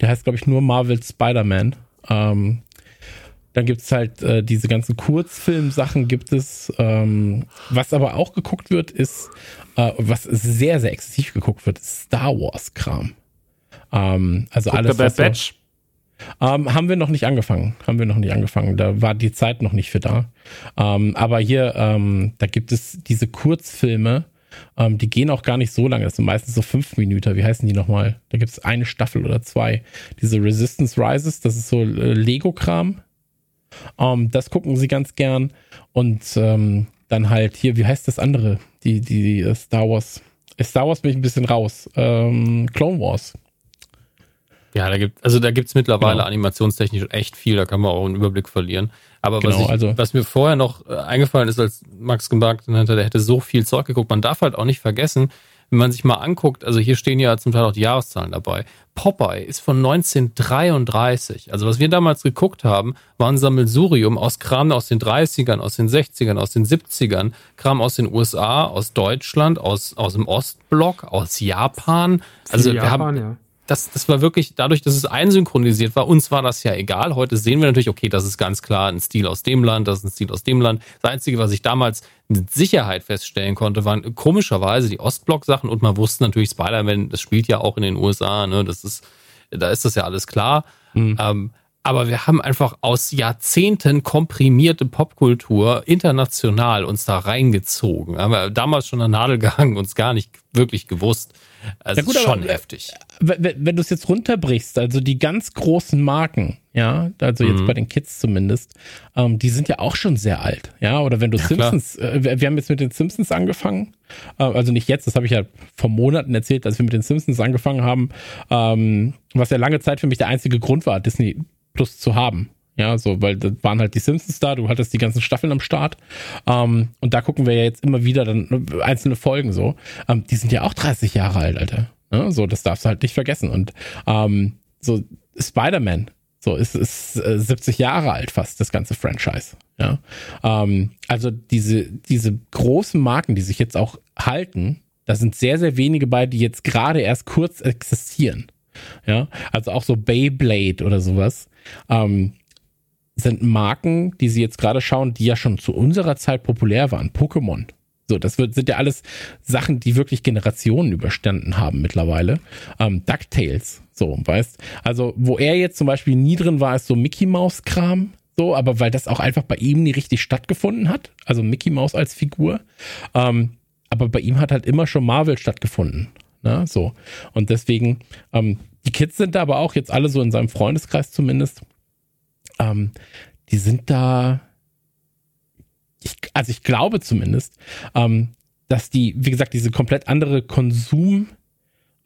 der heißt, glaube ich, nur Marvel Spider-Man. Ähm, Dann gibt's halt äh, diese ganzen Kurzfilmsachen gibt es. Ähm, was aber auch geguckt wird, ist, äh, was sehr, sehr exzessiv geguckt wird, ist Star Wars-Kram. Ähm, also Guckt alles, was so- Batch? ähm, haben wir noch nicht angefangen. Haben wir noch nicht angefangen. Da war die Zeit noch nicht für da. Ähm, aber hier, ähm, da gibt es diese Kurzfilme, ähm, die gehen auch gar nicht so lange. Das sind meistens so fünf Minuten. Wie heißen die nochmal? Da gibt es eine Staffel oder zwei. Diese Resistance Rises, das ist so äh, Lego-Kram. Ähm, das gucken sie ganz gern. Und ähm, dann halt hier, wie heißt das andere? Die, die, die äh, Star Wars. Äh, Star Wars bin ich ein bisschen raus. Ähm, Clone Wars. Ja, da gibt, also da gibt's mittlerweile Genau. animationstechnisch echt viel, da kann man auch einen Überblick verlieren. Aber was, Genau, ich, also- was mir vorher noch äh, eingefallen ist, als Max gesagt hat, der hätte so viel Zeug geguckt, man darf halt auch nicht vergessen, wenn man sich mal anguckt, also hier stehen ja zum Teil auch die Jahreszahlen dabei. Popeye ist von 1933. Also was wir damals geguckt haben, war ein Sammelsurium aus Kram aus den 30ern, aus den 60ern, aus den 70ern, Kram aus den USA, aus Deutschland, aus, aus dem Ostblock, aus Japan. Also wir haben, ja. Das, das war wirklich, dadurch, dass es einsynchronisiert war, uns war das ja egal. Heute sehen wir natürlich, okay, das ist ganz klar ein Stil aus dem Land, das ist ein Stil aus dem Land. Das Einzige, was ich damals mit Sicherheit feststellen konnte, waren komischerweise die Ostblock-Sachen und man wusste natürlich, Spider-Man, das spielt ja auch in den USA, ne, das ist, da ist das ja alles klar. Ähm, aber wir haben einfach aus Jahrzehnten komprimierte Popkultur international uns da reingezogen. Haben wir damals schon an Nadel gehangen, uns gar nicht wirklich gewusst. Also Ja gut, schon aber, äh, heftig. Wenn, du es jetzt runterbrichst, also die ganz großen Marken, ja, also Mhm. jetzt bei den Kids zumindest, ähm, die sind ja auch schon sehr alt, ja, oder wenn du klar. Simpsons, äh, wir wir haben jetzt mit den Simpsons angefangen, äh, also nicht jetzt, das habe ich ja vor Monaten erzählt, als wir mit den Simpsons angefangen haben, ähm, was ja lange Zeit für mich der einzige Grund war, Disney Plus zu haben. Ja, so, weil da waren halt die Simpsons da, du hattest die ganzen Staffeln am Start. Ähm, und da gucken wir ja jetzt immer wieder dann äh, einzelne Folgen so. Ähm, die sind ja auch 30 Jahre alt, Alter. Ja, so, das darfst du halt nicht vergessen. Und ähm, so Spider-Man, so ist, ist äh, 70 Jahre alt fast, das ganze Franchise. Ja. Ähm, also diese, diese großen Marken, die sich jetzt auch halten, da sind sehr, sehr wenige bei, die jetzt gerade erst kurz existieren. Ja, also auch so Beyblade oder sowas. Ähm, sind Marken, die sie jetzt gerade schauen, die ja schon zu unserer Zeit populär waren. Pokémon. So, das wird, sind ja alles Sachen, die wirklich Generationen überstanden haben mittlerweile. Ähm, DuckTales, so, weißt. Also, wo er jetzt zum Beispiel nie drin war, ist so Mickey Mouse Kram, so, aber weil das auch einfach bei ihm nie richtig stattgefunden hat. Also Mickey Mouse als Figur. Ähm, aber bei ihm hat halt immer schon Marvel stattgefunden. Ne? So. Und deswegen, ähm, die Kids sind da aber auch jetzt alle so in seinem Freundeskreis zumindest. Ähm, die sind da, ich, also ich glaube zumindest, ähm, dass die, wie gesagt, diese komplett andere Konsum,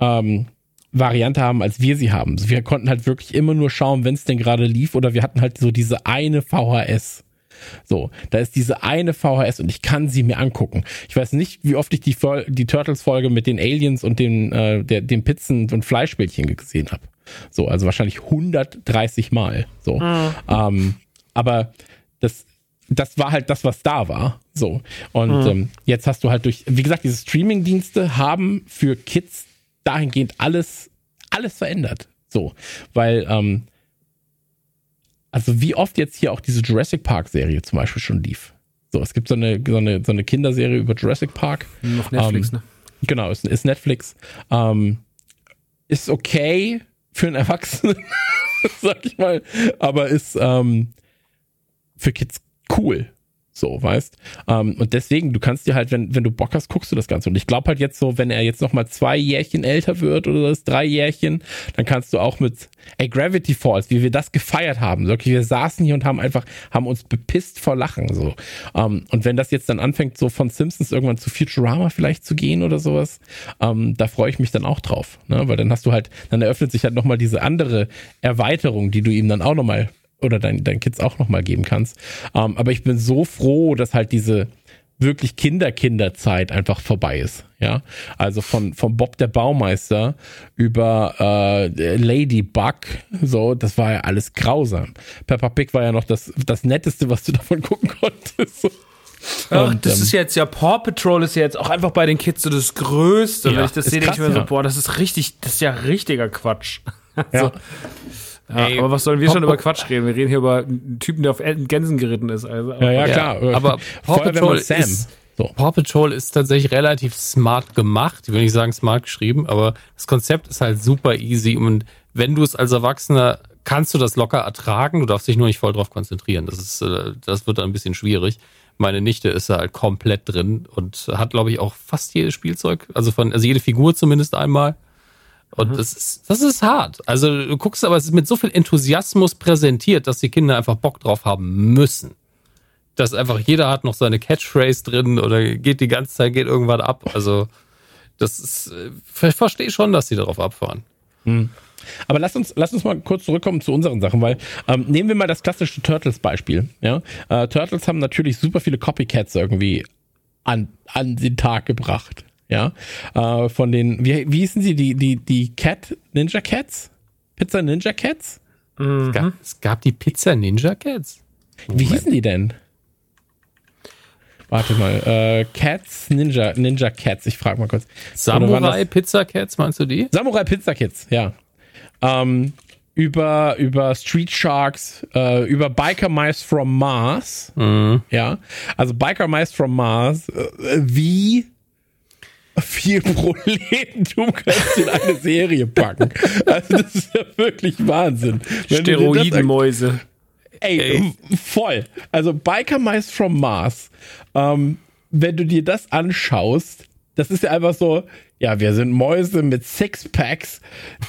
ähm, Variante haben, als wir sie haben. Wir konnten halt wirklich immer nur schauen, wenn es denn gerade lief, oder wir hatten halt so diese eine VHS. So, da ist diese eine VHS und ich kann sie mir angucken. Ich weiß nicht, wie oft ich die, die Turtles-Folge mit den Aliens und den, äh, der, den Pizzen und Fleischbällchen gesehen habe. So, also wahrscheinlich 130 Mal. So. Ähm, aber das, das war halt das, was da war. So. Und ähm, jetzt hast du halt durch, wie gesagt, diese Streaming-Dienste haben für Kids dahingehend alles, alles verändert. So. Weil, ähm, also wie oft jetzt hier auch diese Jurassic Park Serie zum Beispiel schon lief. So, es gibt so eine, so eine, so eine Kinderserie über Jurassic Park. Auf Netflix, Ähm, ne? Genau, ist, ist Netflix. Ähm, ist okay für einen Erwachsenen, sag ich mal, aber ist ähm, für Kids cool. So, weißt? Ähm, und deswegen, du kannst dir halt, wenn, wenn du Bock hast, guckst du das Ganze. Und ich glaube halt jetzt so, wenn er jetzt nochmal zwei Jährchen älter wird oder das drei Jährchen, dann kannst du auch mit, ey, Gravity Falls, wie wir das gefeiert haben. Okay, wir saßen hier und haben einfach, haben uns bepisst vor Lachen. So. Ähm, und wenn das jetzt dann anfängt, so von Simpsons irgendwann zu Futurama vielleicht zu gehen oder sowas, ähm, da freue ich mich dann auch drauf. Ne? Weil dann hast du halt, dann eröffnet sich halt nochmal diese andere Erweiterung, die du ihm dann auch nochmal oder deinen dein Kids auch nochmal geben kannst. Ähm, aber ich bin so froh, dass halt diese wirklich Kinder-Kinderzeit einfach vorbei ist. Ja, also von, von Bob der Baumeister über äh, Ladybug, so, das war ja alles grausam. Peppa Pig war ja noch das, das Netteste, was du davon gucken konntest. Ach, Und, das ähm, ist jetzt ja Paw Patrol ist ja jetzt auch einfach bei den Kids so das Größte. Ja, Wenn ich das sehe, denke ich mir ja. so, boah, das ist richtig, das ist ja richtiger Quatsch. Ja. Ja, Ey, aber was sollen wir Pop- schon über Quatsch reden? Wir reden hier über einen Typen, der auf Gänsen geritten ist. Also, Ja, ja, Ja, klar. aber Paw Patrol Sam. ist- so. Paw Patrol ist tatsächlich relativ smart gemacht. Ich will nicht sagen smart geschrieben, aber das Konzept ist halt super easy und wenn du es als Erwachsener kannst du das locker ertragen, du darfst dich nur nicht voll drauf konzentrieren. Das ist, äh, das wird dann ein bisschen schwierig. Meine Nichte ist da halt komplett drin und hat, glaube ich, auch fast jedes Spielzeug, also von, also jede Figur zumindest einmal. Und das ist, das ist hart. Also du guckst, aber es ist mit so viel Enthusiasmus präsentiert, dass die Kinder einfach Bock drauf haben müssen dass einfach jeder hat noch seine Catchphrase drin oder geht die ganze Zeit, geht irgendwann ab. Also, das ist, äh, ich verstehe schon, dass sie darauf abfahren. Aber lass uns, lass uns mal kurz zurückkommen zu unseren Sachen, weil ähm, nehmen wir mal das klassische Turtles-Beispiel. Ja? Äh, Turtles haben natürlich super viele Copycats irgendwie an, an den Tag gebracht. Ja, äh, von den, wie, wie hießen sie, die, die, die Cat, Ninja Cats? Pizza Ninja Cats? Es, gab, es gab die Pizza Ninja Cats. Wie hießen die denn? Warte mal, äh, Cats, Ninja, Ninja Cats, ich frage mal kurz. Samurai Pizza Cats, meinst du die? Samurai Pizza Kids, ja. Ähm, über, über Street Sharks, äh, über Biker Mice from Mars. Ja. Also Biker Mice from Mars, äh, wie viel Proletentum kannst du in eine Serie packen? Also das ist ja wirklich Wahnsinn. Steroidenmäuse. Ey, voll. Also Biker Mice from Mars. Ähm, wenn du dir das anschaust, das ist ja einfach so, ja, wir sind Mäuse mit Sixpacks,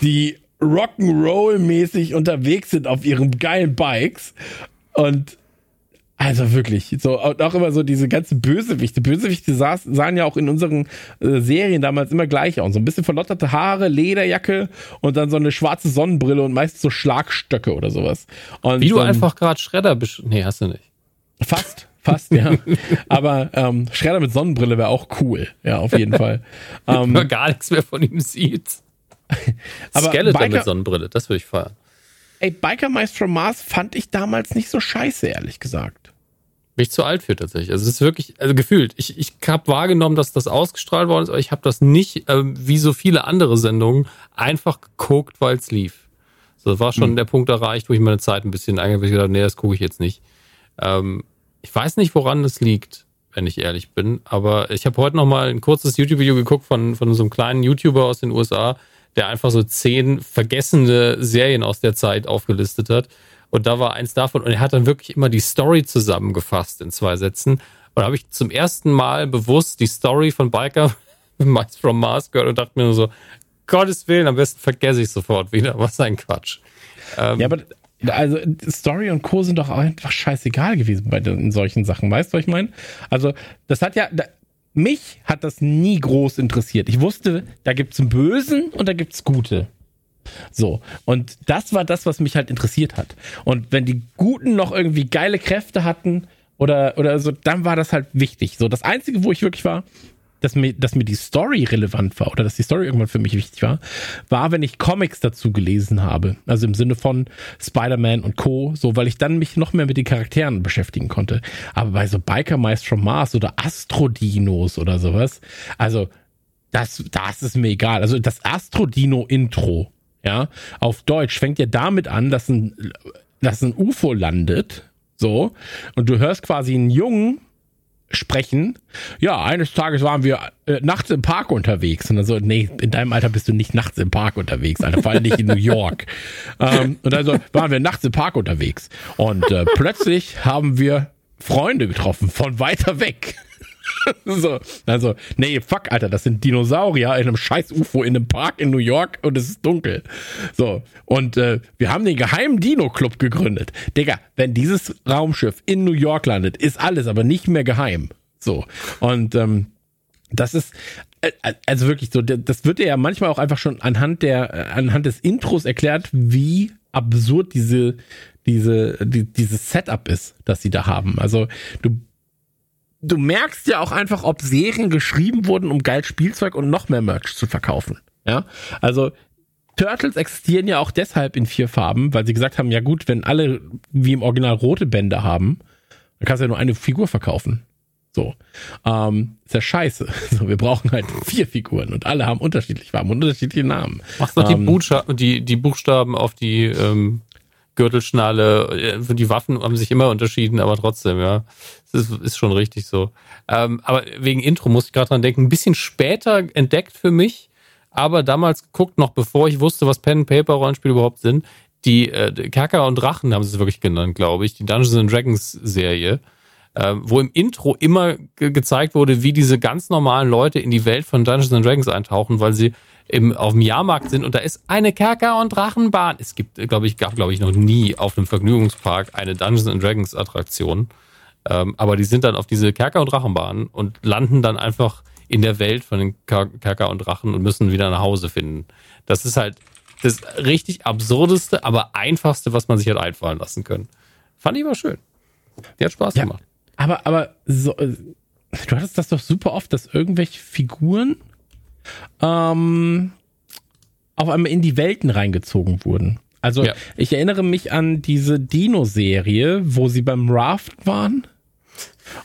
die Rock'n'Roll-mäßig unterwegs sind auf ihren geilen Bikes. Und also wirklich, so und auch immer so diese ganzen Bösewichte. Bösewichte saß, sahen ja auch in unseren äh, Serien damals immer gleich aus. So ein bisschen verlotterte Haare, Lederjacke und dann so eine schwarze Sonnenbrille und meist so Schlagstöcke oder sowas. Und, Wie du ähm, einfach gerade Schredder besch Nee, hast du nicht. Fast, fast, ja. Aber ähm, Schredder mit Sonnenbrille wäre auch cool. Ja, auf jeden Fall. Wenn Ähm, man gar nichts mehr von ihm sieht. Aber Skeleton Biker- mit Sonnenbrille, das würde ich feiern. Ey, Biker Mice from Mars fand ich damals nicht so scheiße, ehrlich gesagt. Bin ich zu alt für tatsächlich. Also es ist wirklich, also gefühlt, ich, ich habe wahrgenommen, dass das ausgestrahlt worden ist, aber ich habe das nicht, ähm, wie so viele andere Sendungen, einfach geguckt, weil es lief. So das war schon der Punkt erreicht, wo ich meine Zeit ein bisschen eingewickelt gedacht, nee, das gucke ich jetzt nicht. Ähm, ich weiß nicht, woran das liegt, wenn ich ehrlich bin, aber ich habe heute noch mal ein kurzes YouTube-Video geguckt von, von so einem kleinen YouTuber aus den USA, der einfach so zehn vergessene Serien aus der Zeit aufgelistet hat. Und da war eins davon. Und er hat dann wirklich immer die Story zusammengefasst in zwei Sätzen. Und da habe ich zum ersten Mal bewusst die Story von Biker Mice from Mars gehört und dachte mir nur so, Gottes Willen, am besten vergesse ich sofort wieder. Was ein Quatsch. Ähm, Ja, aber also Story und Co. sind doch einfach scheißegal gewesen bei den, solchen Sachen. Weißt du, was ich meine? Also, das hat ja. Mich hat das nie groß interessiert. Ich wusste, da gibt's einen Bösen und da gibt's Gute. So. Und das war das, was mich halt interessiert hat. Und wenn die Guten noch irgendwie geile Kräfte hatten oder, oder so, dann war das halt wichtig. So, das Einzige, wo ich wirklich war, dass mir, dass mir die Story relevant war oder dass die Story irgendwann für mich wichtig war, war, wenn ich Comics dazu gelesen habe. Also im Sinne von Spider-Man und Co., so, weil ich dann mich noch mehr mit den Charakteren beschäftigen konnte. Aber bei so Biker Mice from Mars oder Astrodinos oder sowas, also das, das ist mir egal. Also das Astrodino-Intro, ja, auf Deutsch fängt ja damit an, dass ein, dass ein UFO landet, so, und du hörst quasi einen Jungen sprechen. Ja, eines Tages waren wir äh, nachts im Park unterwegs. Und dann so, nee, in deinem Alter bist du nicht nachts im Park unterwegs, Alter, vor allem nicht in New York. ähm, und dann so, waren wir nachts im Park unterwegs. Und äh, plötzlich haben wir Freunde getroffen von weiter weg. so, also, nee, fuck, Alter, das sind Dinosaurier in einem scheiß UFO in einem Park in New York und es ist dunkel. So, und äh, wir haben den geheimen Dino-Club gegründet. Digga, wenn dieses Raumschiff in New York landet, ist alles aber nicht mehr geheim. So, und ähm, das ist, äh, also wirklich so, das wird ja manchmal auch einfach schon anhand der, äh, anhand des Intros erklärt, wie absurd diese, diese, die, dieses Setup ist, das sie da haben. Also, du du merkst ja auch einfach, ob Serien geschrieben wurden, um geil Spielzeug und noch mehr Merch zu verkaufen. Ja, also Turtles existieren ja auch deshalb in vier Farben, weil sie gesagt haben, ja gut, wenn alle wie im Original rote Bänder haben, dann kannst du ja nur eine Figur verkaufen. So. Ähm, ist ja scheiße. So, wir brauchen halt vier Figuren und alle haben unterschiedliche Farben und unterschiedliche Namen. Machst doch die, Ähm, Buchsta die, die Buchstaben auf die ähm, Gürtelschnalle, äh, die Waffen haben sich immer unterschieden, aber trotzdem, ja. Das ist, schon richtig so. Ähm, aber wegen Intro muss ich gerade dran denken, ein bisschen später entdeckt für mich, aber damals geguckt, noch bevor ich wusste, was Pen and Paper Rollenspiele überhaupt sind. Die äh, Kerker und Drachen haben sie es wirklich genannt, glaube ich, die Dungeons and Dragons Serie, äh, wo im Intro immer ge gezeigt wurde, wie diese ganz normalen Leute in die Welt von Dungeons and Dragons eintauchen, weil sie im, auf dem Jahrmarkt sind und da ist eine Kerker- und Drachenbahn. Es gibt, glaube ich, gab, glaube ich, noch nie auf einem Vergnügungspark eine Dungeons and Dragons Attraktion. Ähm, aber die sind dann auf diese Kerker- und Drachenbahnen und landen dann einfach in der Welt von den Ker Kerker und Drachen und müssen wieder nach Hause finden. Das ist halt das richtig absurdeste, aber einfachste, was man sich hat einfallen lassen können. Fand ich aber schön. Die hat Spaß Ja. gemacht. Aber, aber so, äh, du hattest das doch super oft, dass irgendwelche Figuren ähm, auf einmal in die Welten reingezogen wurden. Also Ja. ich erinnere mich an diese Dino-Serie, wo sie beim Raft waren.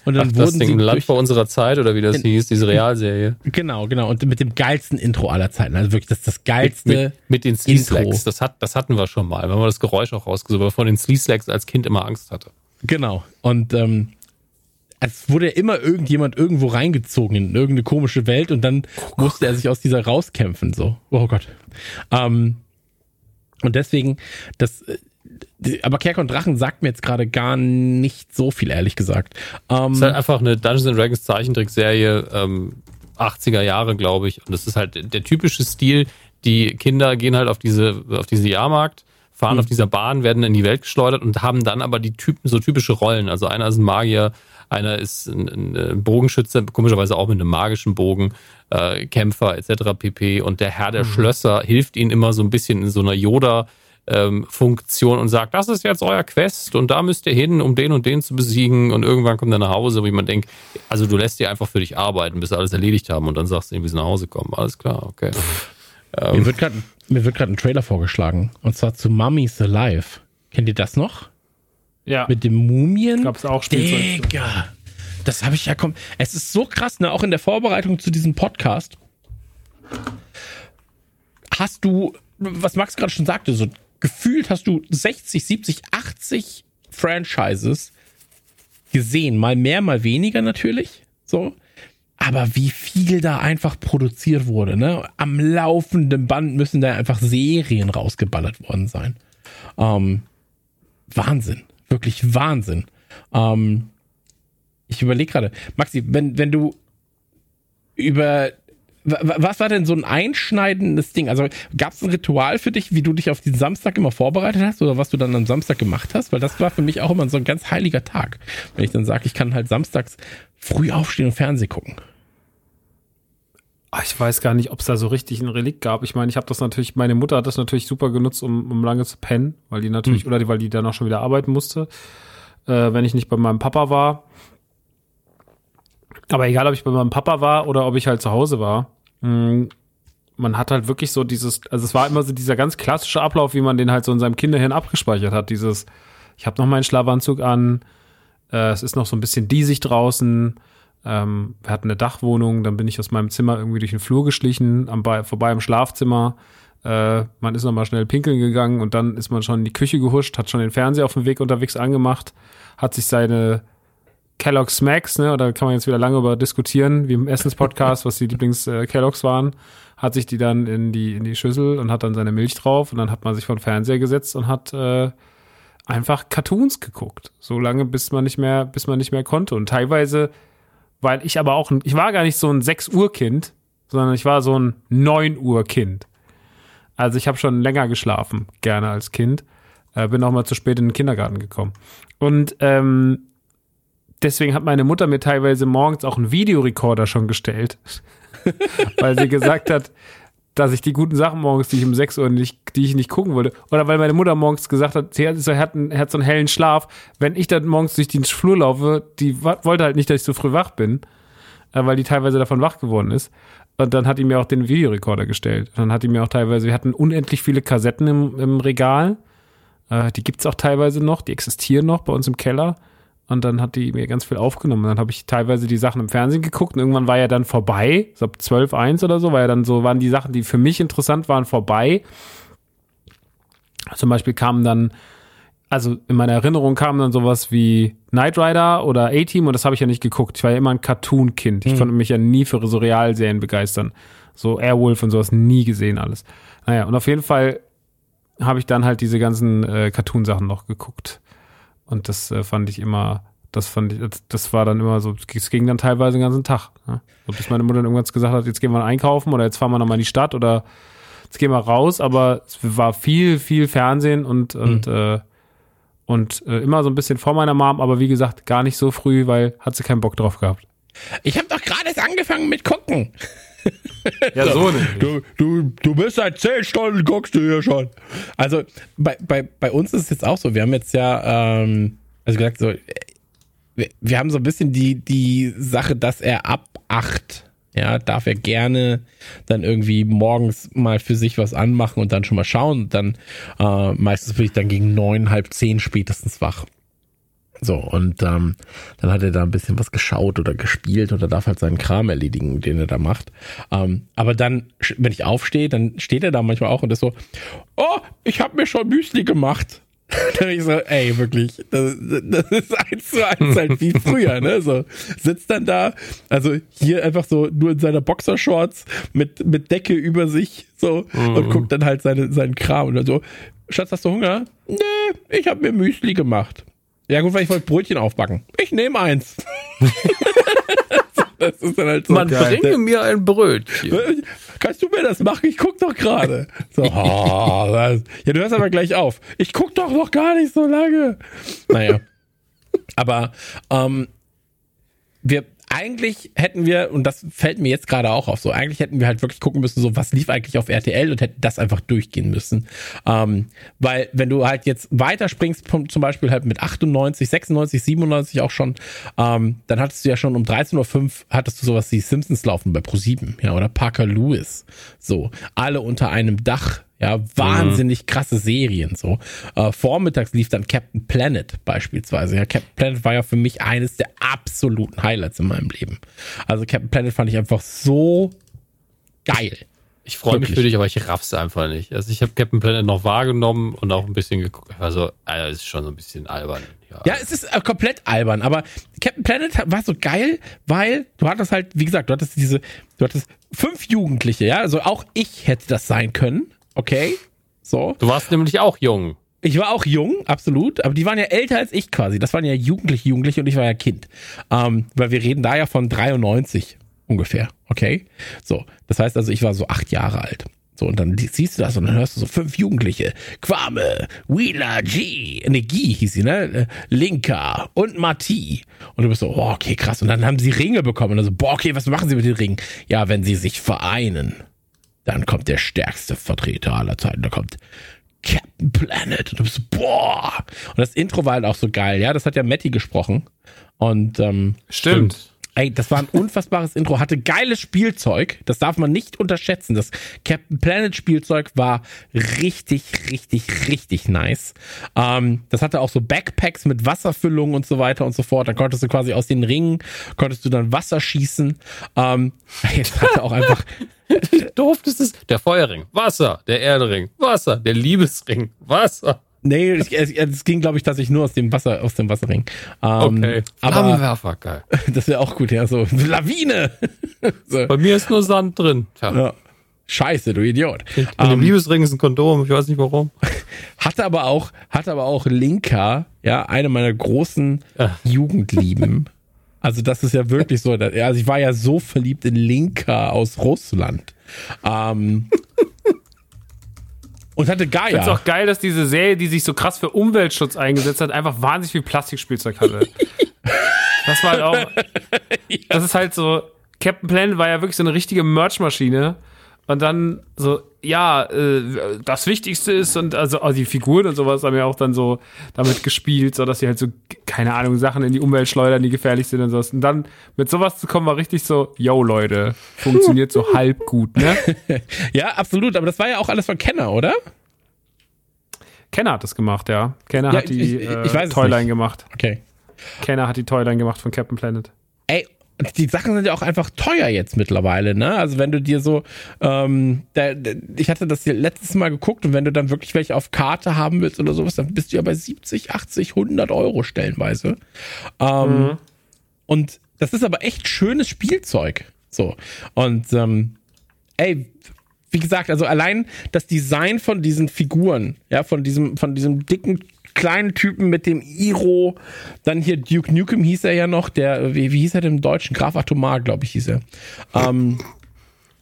Und dann Ach, das wurden Ding sie im Land vor unserer Zeit oder wie das In- hieß, diese Realserie. genau, genau, und mit dem geilsten Intro aller Zeiten. Also wirklich das, das Mit, geilste. mit, mit den Intro. Sleeslacks. Das, hat, das hatten wir schon mal, wenn man das Geräusch auch rausgesucht, weil man von den Sleeslacks als Kind immer Angst hatte. Genau. Und ähm, es wurde ja immer irgendjemand irgendwo reingezogen in irgendeine komische Welt und dann musste er sich aus dieser rauskämpfen. So, oh Gott. Ähm, und deswegen, das, aber Kerker und Drachen sagt mir jetzt gerade gar nicht so viel, ehrlich gesagt. Ähm, Es ist halt einfach eine Dungeons and Dragons Zeichentrickserie, ähm, 80er Jahre, glaube ich. Und das ist halt der typische Stil. Die Kinder gehen halt auf diese, auf diese Jahrmarkt, fahren auf dieser Bahn, werden in die Welt geschleudert und haben dann aber die Typen, so typische Rollen. Also einer ist ein Magier, einer ist ein, ein Bogenschütze, komischerweise auch mit einem magischen Bogen, äh, Kämpfer etc. pp. Und der Herr der Schlösser hilft ihnen immer so ein bisschen in so einer Yoda- ähm, Funktion und sagt, das ist jetzt euer Quest und da müsst ihr hin, um den und den zu besiegen und irgendwann kommt er nach Hause, wo man denkt, also du lässt dir einfach für dich arbeiten, bis sie alles erledigt haben und dann sagst du ihnen, wie sie nach Hause kommen. Alles klar, okay. mir wird gerade mir wird gerade ein Trailer vorgeschlagen und zwar zu Mummies Alive. Kennt ihr das noch? Ja. Mit dem Mumien? Gab's auch Spielzeug. Digga. Das habe ich ja komm. Es ist so krass, ne? Auch in der Vorbereitung zu diesem Podcast. Hast du, was Max gerade schon sagte, so gefühlt hast du 60, 70, 80 Franchises gesehen. Mal mehr, mal weniger natürlich. So. Aber wie viel da einfach produziert wurde, ne? Am laufenden Band müssen da einfach Serien rausgeballert worden sein. Ähm, Wahnsinn. Wirklich Wahnsinn. Ähm, ich überlege gerade, Maxi, wenn, wenn du über. Wa- wa- Was war denn so ein einschneidendes Ding? Also gab es ein Ritual für dich, wie du dich auf den Samstag immer vorbereitet hast oder was du dann am Samstag gemacht hast? Weil das war für mich auch immer so ein ganz heiliger Tag. Wenn ich dann sage, ich kann halt samstags früh aufstehen und Fernsehen gucken. Ah, Ich weiß gar nicht, ob es da so richtig ein Relikt gab. Ich meine, ich habe das natürlich, meine Mutter hat das natürlich super genutzt, um, um lange zu pennen, weil die natürlich, oder die, weil die dann auch schon wieder arbeiten musste, äh, wenn ich nicht bei meinem Papa war. Aber egal, ob ich bei meinem Papa war oder ob ich halt zu Hause war, mh, man hat halt wirklich so dieses, also es war immer so dieser ganz klassische Ablauf, wie man den halt so in seinem Kinderhirn abgespeichert hat. Dieses, ich habe noch meinen Schlafanzug an, äh, es ist noch so ein bisschen diesig draußen, ähm, wir hatten eine Dachwohnung, dann bin ich aus meinem Zimmer irgendwie durch den Flur geschlichen, am, bei, vorbei am Schlafzimmer. Äh, man ist nochmal schnell pinkeln gegangen und dann ist man schon in die Küche gehuscht, hat schon den Fernseher auf dem Weg unterwegs angemacht, hat sich seine Kellogg's Smacks, ne, oder kann man jetzt wieder lange über diskutieren, wie im Essenspodcast, was die Lieblings äh, waren, hat sich die dann in die, in die Schüssel und hat dann seine Milch drauf und dann hat man sich vor den Fernseher gesetzt und hat äh, einfach Cartoons geguckt. So lange, bis man nicht mehr, bis man nicht mehr konnte. Und teilweise, weil ich aber auch, ich war gar nicht so ein 6 Uhr Kind, sondern ich war so ein 9 Uhr Kind. Also ich habe schon länger geschlafen, gerne als Kind. Äh, bin auch mal zu spät in den Kindergarten gekommen. Und ähm, deswegen hat meine Mutter mir teilweise morgens auch einen Videorekorder schon gestellt, weil sie gesagt hat, dass ich die guten Sachen morgens, die ich um 6 Uhr nicht, die ich nicht gucken wollte. Oder weil meine Mutter morgens gesagt hat, sie hat, sie hat, einen, hat so einen hellen Schlaf. Wenn ich dann morgens durch den Flur laufe, die wollte halt nicht, dass ich so früh wach bin, äh, weil die teilweise davon wach geworden ist. Und dann hat die mir auch den Videorekorder gestellt. Dann hat die mir auch teilweise, wir hatten unendlich viele Kassetten im, im Regal. Äh, die gibt's auch teilweise noch, die existieren noch bei uns im Keller. Und dann hat die mir ganz viel aufgenommen. Dann habe ich teilweise die Sachen im Fernsehen geguckt und irgendwann war ja dann vorbei. Ich glaube 12, 1 oder so, war ja dann so, waren die Sachen, die für mich interessant waren, vorbei. Zum Beispiel kamen dann, also in meiner Erinnerung kam dann sowas wie Knight Rider oder A-Team und das habe ich ja nicht geguckt. Ich war ja immer ein Cartoon-Kind. Ich konnte mich ja nie für so Realserien begeistern. So Airwolf und sowas nie gesehen alles. Naja, und auf jeden Fall habe ich dann halt diese ganzen äh, Cartoon-Sachen noch geguckt. Und das äh, fand ich immer, das fand ich, das, war dann immer so, es ging dann teilweise den ganzen Tag. Ne? So, bis meine Mutter dann irgendwann gesagt hat, jetzt gehen wir einkaufen oder jetzt fahren wir nochmal in die Stadt oder jetzt gehen wir raus, aber es war viel, viel Fernsehen und, und, äh, und äh, immer so ein bisschen vor meiner Mom, aber wie gesagt, gar nicht so früh, weil hat sie keinen Bock drauf gehabt. Ich habe doch gerade erst angefangen mit gucken. Ja, so. Du, du, du bist seit zehn Stunden, guckst du hier schon. Also bei, bei, bei uns ist es jetzt auch so, wir haben jetzt ja, ähm, also gesagt, so, wir, wir haben so ein bisschen die, die Sache, dass er ab acht, ja, darf er gerne dann irgendwie morgens mal für sich was anmachen und dann schon mal schauen. Und dann äh, meistens bin ich dann gegen neun, halb zehn spätestens wach. So, und ähm, dann hat er da ein bisschen was geschaut oder gespielt oder darf halt seinen Kram erledigen, den er da macht. Ähm, aber dann, wenn ich aufstehe, dann steht er da manchmal auch und ist so, oh, ich habe mir schon Müsli gemacht. dann bin ich so, ey, wirklich, das, das ist eins zu eins halt wie früher, ne? So, sitzt dann da, also hier einfach so nur in seiner Boxershorts mit, mit Decke über sich, so, und guckt dann halt seine, seinen Kram und dann so, Schatz, hast du Hunger? Nee, ich habe mir Müsli gemacht. Ja gut, weil ich wollte Brötchen aufbacken. Ich nehme eins. das ist dann halt so. Man bringe mir ein Brötchen. Kannst du mir das machen? Ich guck doch gerade. So, oh, das, ja, du hörst aber gleich auf. Ich guck doch noch gar nicht so lange. Naja. Aber ähm, wir eigentlich hätten wir, und das fällt mir jetzt gerade auch auf, so eigentlich hätten wir halt wirklich gucken müssen, so was lief eigentlich auf RTL und hätten das einfach durchgehen müssen. Ähm, weil wenn du halt jetzt weiterspringst, zum Beispiel halt mit 98, 96, 97 auch schon, ähm, dann hattest du ja schon um 13.05 Uhr hattest du sowas wie Simpsons laufen bei Pro7, ja, oder Parker Lewis. So, alle unter einem Dach. Ja, wahnsinnig krasse Serien so. Äh, vormittags lief dann Captain Planet beispielsweise. Ja, Captain Planet war ja für mich eines der absoluten Highlights in meinem Leben. Also Captain Planet fand ich einfach so geil. Ich freue mich für dich, aber ich raff's einfach nicht. Also ich habe Captain Planet noch wahrgenommen und auch ein bisschen geguckt. Also, äh, ist schon so ein bisschen albern. Ja. Ja, es ist äh, komplett albern, aber Captain Planet war so geil, weil du hattest halt, wie gesagt, du hattest diese, du hattest fünf Jugendliche, ja, also auch ich hätte das sein können, okay, so. Du warst nämlich auch jung. Ich war auch jung, absolut, aber die waren ja älter als ich quasi. Das waren ja jugendliche Jugendliche und ich war ja Kind. Ähm, weil wir reden da ja von 93 ungefähr, okay? So, das heißt also, ich war so acht Jahre alt. So, und dann siehst du das und dann hörst du so fünf Jugendliche. Quame, Wheeler, G, ne, G hieß sie, ne? Linka und Mati. Und du bist so, oh, okay, krass. Und dann haben sie Ringe bekommen. Und dann so, boah, okay, was machen sie mit den Ringen? Ja, wenn sie sich vereinen, dann kommt der stärkste Vertreter aller Zeiten. Da kommt Captain Planet. Und du bist boah. Und das Intro war halt auch so geil, ja. Das hat ja Matti gesprochen. Und ähm, Stimmt. Ey, das war ein unfassbares Intro, hatte geiles Spielzeug. Das darf man nicht unterschätzen. Das Captain Planet Spielzeug war richtig, richtig, richtig nice. Ähm, das hatte auch so Backpacks mit Wasserfüllung und so weiter und so fort. Dann konntest du quasi aus den Ringen, konntest du dann Wasser schießen. Ähm, jetzt hatte auch einfach, Durftest es? Der Feuerring, Wasser. Der Erdring, Wasser. Der Liebesring, Wasser. Nee, es, es, es ging glaube ich tatsächlich nur aus dem Wasser, aus dem Wasserring. Ähm, Okay. Aber Flammenwerfer, geil. das wäre auch gut, ja, so Lawine. so, Bei mir ist nur Sand drin. Tja. ja. Scheiße, du Idiot. Mit dem Ähm, Liebesring ist ein Kondom, ich weiß nicht warum. Hatte aber auch, hatte aber auch Linka, ja, eine meiner großen Ja. Jugendlieben. Also das ist ja wirklich so, also ich war ja so verliebt in Linka aus Russland. Ähm, und hatte Ich find's Gaia. auch geil, dass diese Serie, die sich so krass für Umweltschutz eingesetzt hat, einfach wahnsinnig viel Plastikspielzeug hatte. das war halt auch. Das ist halt so. Captain Planet war ja wirklich so eine richtige Merchmaschine. Und dann so, ja, äh, das Wichtigste ist, und also, also die Figuren und sowas haben ja auch dann so damit gespielt, so dass sie halt so, keine Ahnung, Sachen in die Umwelt schleudern, die gefährlich sind und sowas. Und dann mit sowas zu kommen, war richtig so, yo, Leute, funktioniert so halb gut, ne? Ja, absolut, aber das war ja auch alles von Kenner, oder? Kenner hat das gemacht, ja. Kenner Ja, hat die ich- ich- äh, ich es Toyline gemacht. Okay. Kenner hat die Toyline gemacht von Captain Planet. Die Sachen sind ja auch einfach teuer jetzt mittlerweile, ne? Also wenn du dir so, ähm, da, ich hatte das hier letztes Mal geguckt und wenn du dann wirklich welche auf Karte haben willst oder sowas, dann bist du ja bei 70, 80, 100 Euro stellenweise. Ähm, Mhm. Und das ist aber echt schönes Spielzeug. So. Und ähm, ey, wie gesagt, also allein das Design von diesen Figuren, ja, von diesem, von diesem dicken kleinen Typen mit dem Iro, dann hier Duke Nukem hieß er ja noch, der, wie, wie hieß er denn im Deutschen? Graf Atomar, glaube ich, hieß er. Ähm,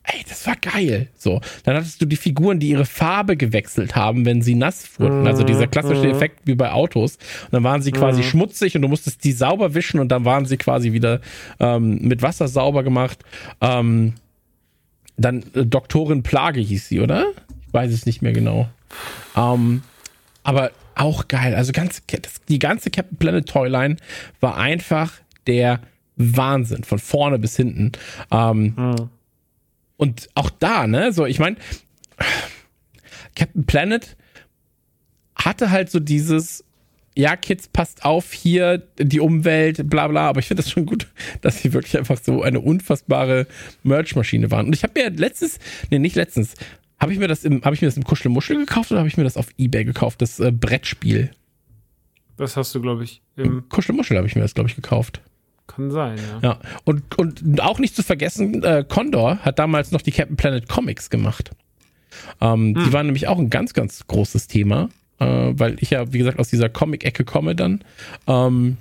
ey, das war geil. So, dann hattest du die Figuren, die ihre Farbe gewechselt haben, wenn sie nass wurden. Also dieser klassische Effekt wie bei Autos. Und dann waren sie quasi schmutzig und du musstest die sauber wischen und dann waren sie quasi wieder ähm, mit Wasser sauber gemacht. Ähm, dann äh, Doktorin Plage hieß sie, oder? Ich weiß es nicht mehr genau. Ähm, aber auch geil. Also ganz, die ganze Captain Planet Toyline war einfach der Wahnsinn. Von vorne bis hinten. Ähm, Und auch da, ne, so, ich meine, Captain Planet hatte halt so dieses, ja, Kids, passt auf, hier die Umwelt, bla bla, aber ich finde das schon gut, dass sie wirklich einfach so eine unfassbare Merch-Maschine waren. Und ich habe mir letztens, nee, nicht letztens, habe ich mir das im, habe ich mir das im Kuschelmuschel gekauft oder habe ich mir das auf Ebay gekauft, das äh, Brettspiel? Das hast du, glaube ich, im, Kuschelmuschel habe ich mir das, glaube ich, gekauft. kann sein, ja. Ja. Und, und auch nicht zu vergessen, äh, Condor hat damals noch die Captain Planet Comics gemacht. Ähm, Die waren nämlich auch ein ganz, ganz großes Thema, äh, weil ich ja, wie gesagt, aus dieser Comic-Ecke komme dann. Ähm,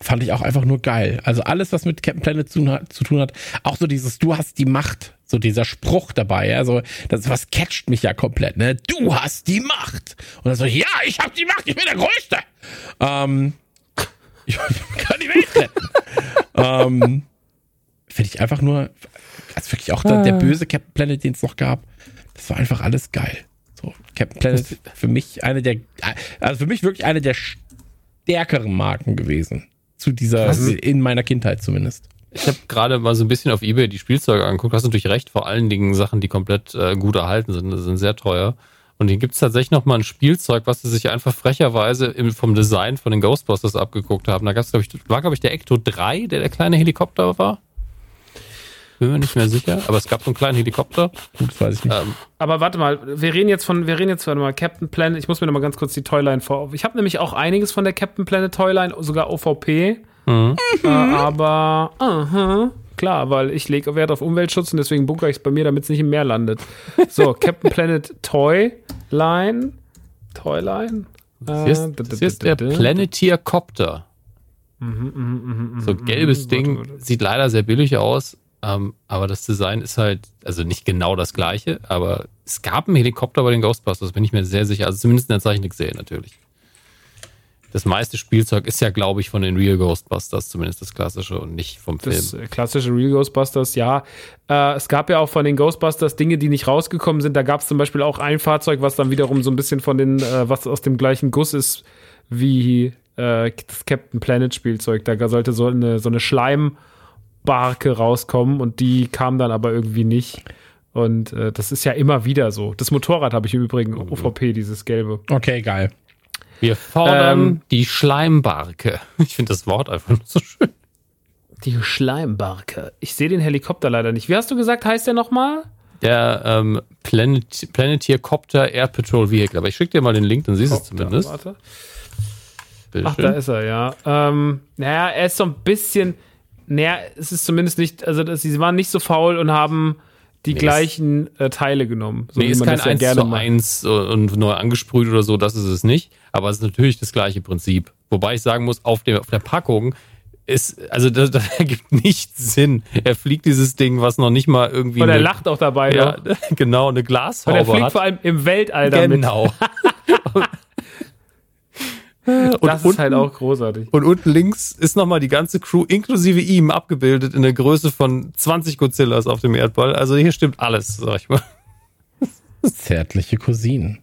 fand ich auch einfach nur geil. Also alles, was mit Captain Planet zu, zu tun hat, auch so dieses Du hast die Macht, so dieser Spruch dabei, also das was catcht mich ja komplett, ne? Du hast die Macht. Und dann so, ja, ich hab die Macht, ich bin der Größte. Ähm, ich, kann die Welt retten. ähm, Finde ich einfach nur, also wirklich auch der, der böse Captain Planet, den es noch gab, das war einfach alles geil. So, Captain Planet für mich eine der, also für mich wirklich eine der stärkeren Marken gewesen. Zu dieser, in meiner Kindheit zumindest. Ich habe gerade mal so ein bisschen auf Ebay die Spielzeuge angeguckt. Du hast natürlich recht, vor allen Dingen Sachen, die komplett äh, gut erhalten sind, das sind sehr teuer. Und hier gibt's tatsächlich noch mal ein Spielzeug, was sie sich einfach frecherweise im, vom Design von den Ghostbusters abgeguckt haben. Da gab's, glaube ich, war, glaube ich, der Ecto 3, der der kleine Helikopter war. Bin mir nicht mehr sicher, aber es gab so einen kleinen Helikopter. Gut, weiß ich nicht. Ähm, Aber warte mal, wir reden jetzt von, wir reden jetzt, warte mal, Captain Planet, ich muss mir noch mal ganz kurz die Toyline vor. Ich habe nämlich auch einiges von der Captain Planet Toyline, sogar OVP. Mhm. Äh, aber, aha, klar, weil ich lege Wert auf Umweltschutz und deswegen bunkere ich es bei mir, damit es nicht im Meer landet. So, Captain Planet Toyline. Toyline? Das hier ist, das hier ist der Planeteer Copter. Mhm, So gelbes Ding, sieht leider sehr billig aus, ähm, aber das Design ist halt, also nicht genau das gleiche, aber es gab einen Helikopter bei den Ghostbusters, bin ich mir sehr sicher, also zumindest in der Zeichentrickserie natürlich. Das meiste Spielzeug ist ja, glaube ich, von den Real Ghostbusters, zumindest das klassische und nicht vom Film. Das klassische Real Ghostbusters, ja. Äh, es gab ja auch von den Ghostbusters Dinge, die nicht rausgekommen sind. Da gab es zum Beispiel auch ein Fahrzeug, was dann wiederum so ein bisschen von den, äh, was aus dem gleichen Guss ist wie äh, das Captain Planet Spielzeug. Da sollte so eine, so eine Schleimbarke rauskommen und die kam dann aber irgendwie nicht. Und äh, das ist ja immer wieder so. Das Motorrad habe ich im Übrigen, OVP, dieses gelbe. Okay, geil. Wir fordern Ähm, die Schleimbarke. Ich finde das Wort einfach nur so schön. Die Schleimbarke. Ich sehe den Helikopter leider nicht. Wie hast du gesagt, heißt der nochmal? Der ähm, Planet, Planeteer Copter Air Patrol Vehicle. Aber ich schicke dir mal den Link, dann siehst du es zumindest. Warte. Bitte Ach, schön. da ist er, ja. Ähm, naja, er ist so ein bisschen. Naja, es ist zumindest nicht. Also, das, sie waren nicht so faul und haben die Nee, gleichen äh, Teile genommen. So nee, wie ist kein das ja 1 gerne zu macht. 1 und neu angesprüht oder so, das ist es nicht. Aber es ist natürlich das gleiche Prinzip. Wobei ich sagen muss, auf der, auf der Packung ist, also das, das ergibt nicht Sinn. Er fliegt dieses Ding, was noch nicht mal irgendwie. Und er eine- lacht auch dabei. Ja, noch. genau, eine Und er Glashaube fliegt hat. vor allem im Weltall damit. Genau. Das und ist unten, halt auch großartig. und unten links ist nochmal die ganze Crew inklusive ihm abgebildet in der Größe von 20 Godzillas auf dem Erdball. Also hier stimmt alles, sag ich mal. Zärtliche Cousinen.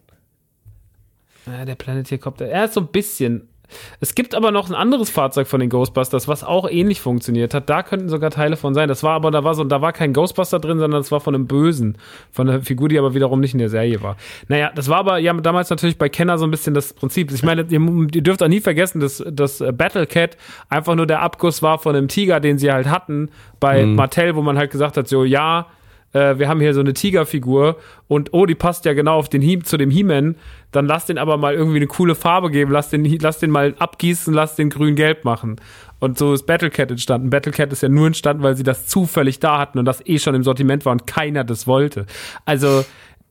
Ja, der Planeteer Copter. Er ist so ein bisschen. Es gibt aber noch ein anderes Fahrzeug von den Ghostbusters, was auch ähnlich funktioniert hat. Da könnten sogar Teile von sein. Das war aber, da war so, da war kein Ghostbuster drin, sondern das war von einem Bösen. Von einer Figur, die aber wiederum nicht in der Serie war. Naja, das war aber ja damals natürlich bei Kenner so ein bisschen das Prinzip. Ich meine, ihr, ihr dürft auch nie vergessen, dass das Battle Cat einfach nur der Abguss war von einem Tiger, den sie halt hatten bei Mattel, wo man halt gesagt hat, so, ja, äh, wir haben hier so eine Tigerfigur und oh, die passt ja genau auf den He zu dem He-Man, dann lass den aber mal irgendwie eine coole Farbe geben, lass den, lass den mal abgießen, lass den grün-gelb machen. Und so ist Battlecat entstanden. Battlecat ist ja nur entstanden, weil sie das zufällig da hatten und das eh schon im Sortiment war und keiner das wollte. Also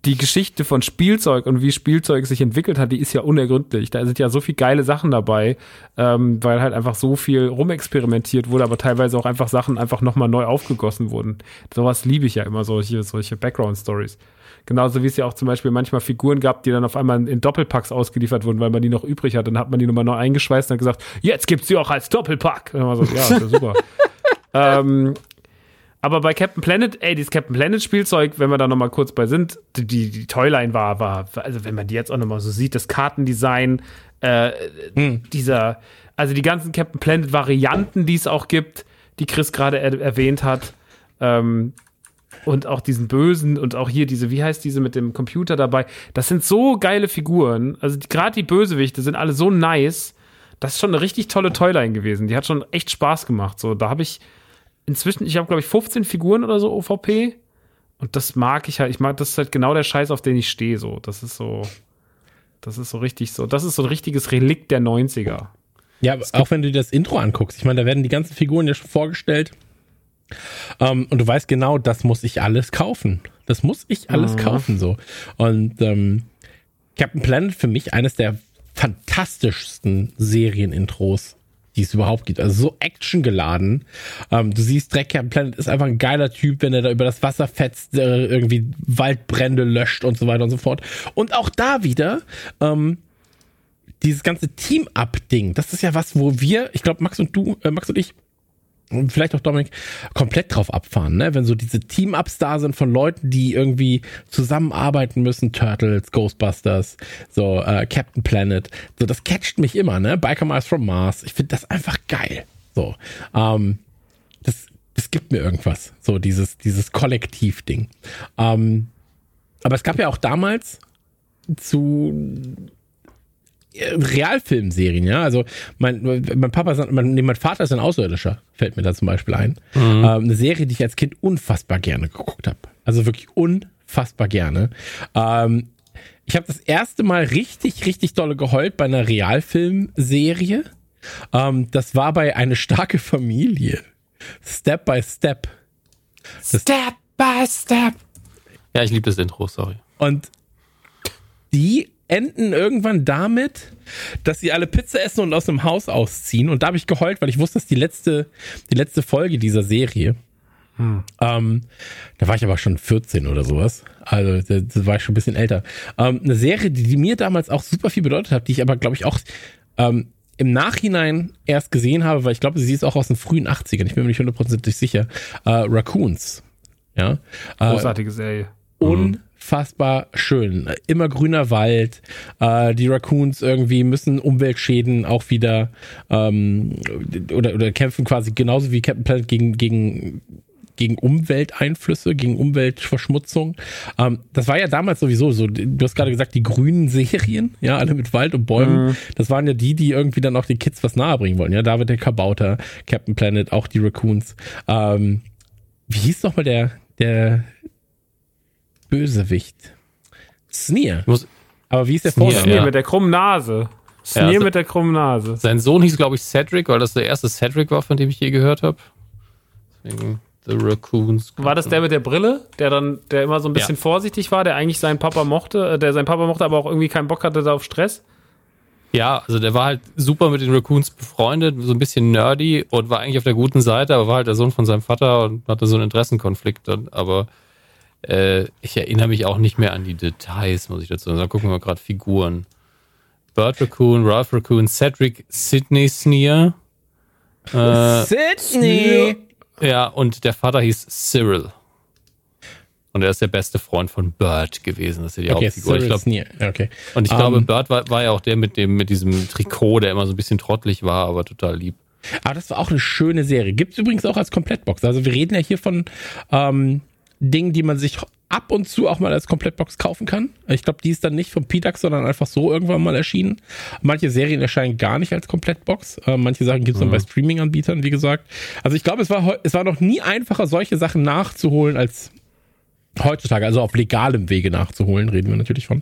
die Geschichte von Spielzeug und wie Spielzeug sich entwickelt hat, die ist ja unergründlich. Da sind ja so viel geile Sachen dabei, ähm, weil halt einfach so viel rumexperimentiert wurde, aber teilweise auch einfach Sachen einfach nochmal neu aufgegossen wurden. Sowas liebe ich ja immer, solche, solche Background-Stories. Genauso wie es ja auch zum Beispiel manchmal Figuren gab, die dann auf einmal in Doppelpacks ausgeliefert wurden, weil man die noch übrig hat. Dann hat man die nochmal neu eingeschweißt und hat gesagt, jetzt gibt's die auch als Doppelpack. Und dann war so, ja, ist ja super. ähm, aber bei Captain Planet, ey, dieses Captain Planet Spielzeug, wenn wir da nochmal kurz bei sind, die, die Toyline war, war, also wenn man die jetzt auch nochmal so sieht, das Kartendesign, äh, dieser, also die ganzen Captain Planet Varianten, die es auch gibt, die Chris gerade er erwähnt hat, ähm, und auch diesen Bösen und auch hier diese, wie heißt diese mit dem Computer dabei, das sind so geile Figuren, also gerade die Bösewichte sind alle so nice, das ist schon eine richtig tolle Toyline gewesen, die hat schon echt Spaß gemacht, so, da habe ich, inzwischen, ich habe glaube ich 15 Figuren oder so OVP und das mag ich halt. Ich mag, das ist halt genau der Scheiß, auf den ich stehe. So, das ist so, das ist so richtig so. Das ist so ein richtiges Relikt der 90er. Ja, auch wenn du dir das Intro anguckst, ich meine, da werden die ganzen Figuren ja schon vorgestellt. Ähm, und du weißt genau, das muss ich alles kaufen. Das muss ich alles Mhm. kaufen, so. Und ähm, Captain Planet für mich eines der fantastischsten Serienintros, die es überhaupt gibt. Also so actiongeladen. Ähm, du siehst, Dreck Captain Planet ist einfach ein geiler Typ, wenn er da über das Wasser fetzt, äh, irgendwie Waldbrände löscht und so weiter und so fort. Und auch da wieder, ähm, dieses ganze Team-Up-Ding, das ist ja was, wo wir, ich glaube, Max und du, äh, Max und ich, und vielleicht auch Dominik, komplett drauf abfahren, ne? Wenn so diese Team-Ups da sind von Leuten, die irgendwie zusammenarbeiten müssen, Turtles, Ghostbusters, so äh, Captain Planet, so das catcht mich immer, ne? Biker Mice from Mars, ich finde das einfach geil. So, ähm, das, das gibt mir irgendwas, so dieses, dieses Kollektiv-Ding. Ähm, aber es gab ja auch damals zu Realfilmserien, ja. Also mein, mein Papa, ist ein- mein, nee, mein Vater ist ein Außerirdischer, fällt mir da zum Beispiel ein. Ähm, eine Serie, die ich als Kind unfassbar gerne geguckt habe. Also wirklich unfassbar gerne. Ähm, ich habe das erste Mal richtig, richtig dolle geheult bei einer Realfilmserie. Ähm, das war bei eine starke Familie. Step by Step. Step by Step. Ja, ich liebe das Intro, sorry. Und die enden irgendwann damit, dass sie alle Pizza essen und aus dem Haus ausziehen. Und da habe ich geheult, weil ich wusste, das ist die letzte, die letzte Folge dieser Serie. Ähm, da war ich aber schon 14 oder sowas. Also da, da war ich schon ein bisschen älter. Ähm, eine Serie, die, die mir damals auch super viel bedeutet hat, die ich aber, glaube ich, auch ähm, im Nachhinein erst gesehen habe, weil ich glaube, sie ist auch aus den frühen 80ern. Ich bin mir nicht hundertprozentig sicher. Äh, Raccoons. Ja. Äh, Großartige Serie. Unfassbar schön. Immer grüner Wald. Äh, die Raccoons irgendwie müssen Umweltschäden auch wieder ähm, oder, oder kämpfen quasi genauso wie Captain Planet gegen, gegen gegen Umwelteinflüsse, gegen Umweltverschmutzung. Ähm, das war ja damals sowieso so. Du hast gerade gesagt, die grünen Serien, ja, alle mit Wald und Bäumen. Das waren ja die, die irgendwie dann auch den Kids was nahebringen wollen. Ja, David der Kabauter, Captain Planet, auch die Raccoons. Ähm, wie hieß nochmal der, der Bösewicht? Sneer. Aber wie ist der Sneer, Vorname? Sneer Ja. mit der krummen Nase. Sneer also- mit der krummen Nase. sein Sohn hieß, glaube ich, Cedric, weil das der erste Cedric war, von dem ich je gehört habe. Deswegen The Raccoons. War das der mit der Brille, der dann, der immer so ein bisschen Ja. vorsichtig war, der eigentlich seinen Papa mochte, äh, der seinen Papa mochte, aber auch irgendwie keinen Bock hatte da auf Stress? Ja, also der war halt super mit den Raccoons befreundet, so ein bisschen nerdy und war eigentlich auf der guten Seite, aber war halt der Sohn von seinem Vater und hatte so einen Interessenkonflikt dann. Aber äh, ich erinnere mich auch nicht mehr an die Details, muss ich dazu sagen. Da gucken wir gerade Figuren. Bert Raccoon, Ralph Raccoon, Cedric, Sidney Sneer. Äh, Sydney! ja, und der Vater hieß Cyril. Und er ist der beste Freund von Bert gewesen. Das ist ja die Okay, Hauptfigur. Ich glaub, okay. und ich glaube, Ähm, Bert war, war ja auch der mit dem, mit diesem Trikot, der immer so ein bisschen trottelig war, aber total lieb. Aber das war auch eine schöne Serie. Gibt's übrigens auch als Komplettbox. Also wir reden ja hier von ähm, Dingen, die man sich ab und zu auch mal als Komplettbox kaufen kann. Ich glaube, die ist dann nicht vom PDAX, sondern einfach so irgendwann mal erschienen. Manche Serien erscheinen gar nicht als Komplettbox. Äh, manche Sachen gibt's dann bei Streaming-Anbietern, wie gesagt. Also ich glaube, es war, es war noch nie einfacher, solche Sachen nachzuholen als heutzutage, also auf legalem Wege nachzuholen, reden wir natürlich von.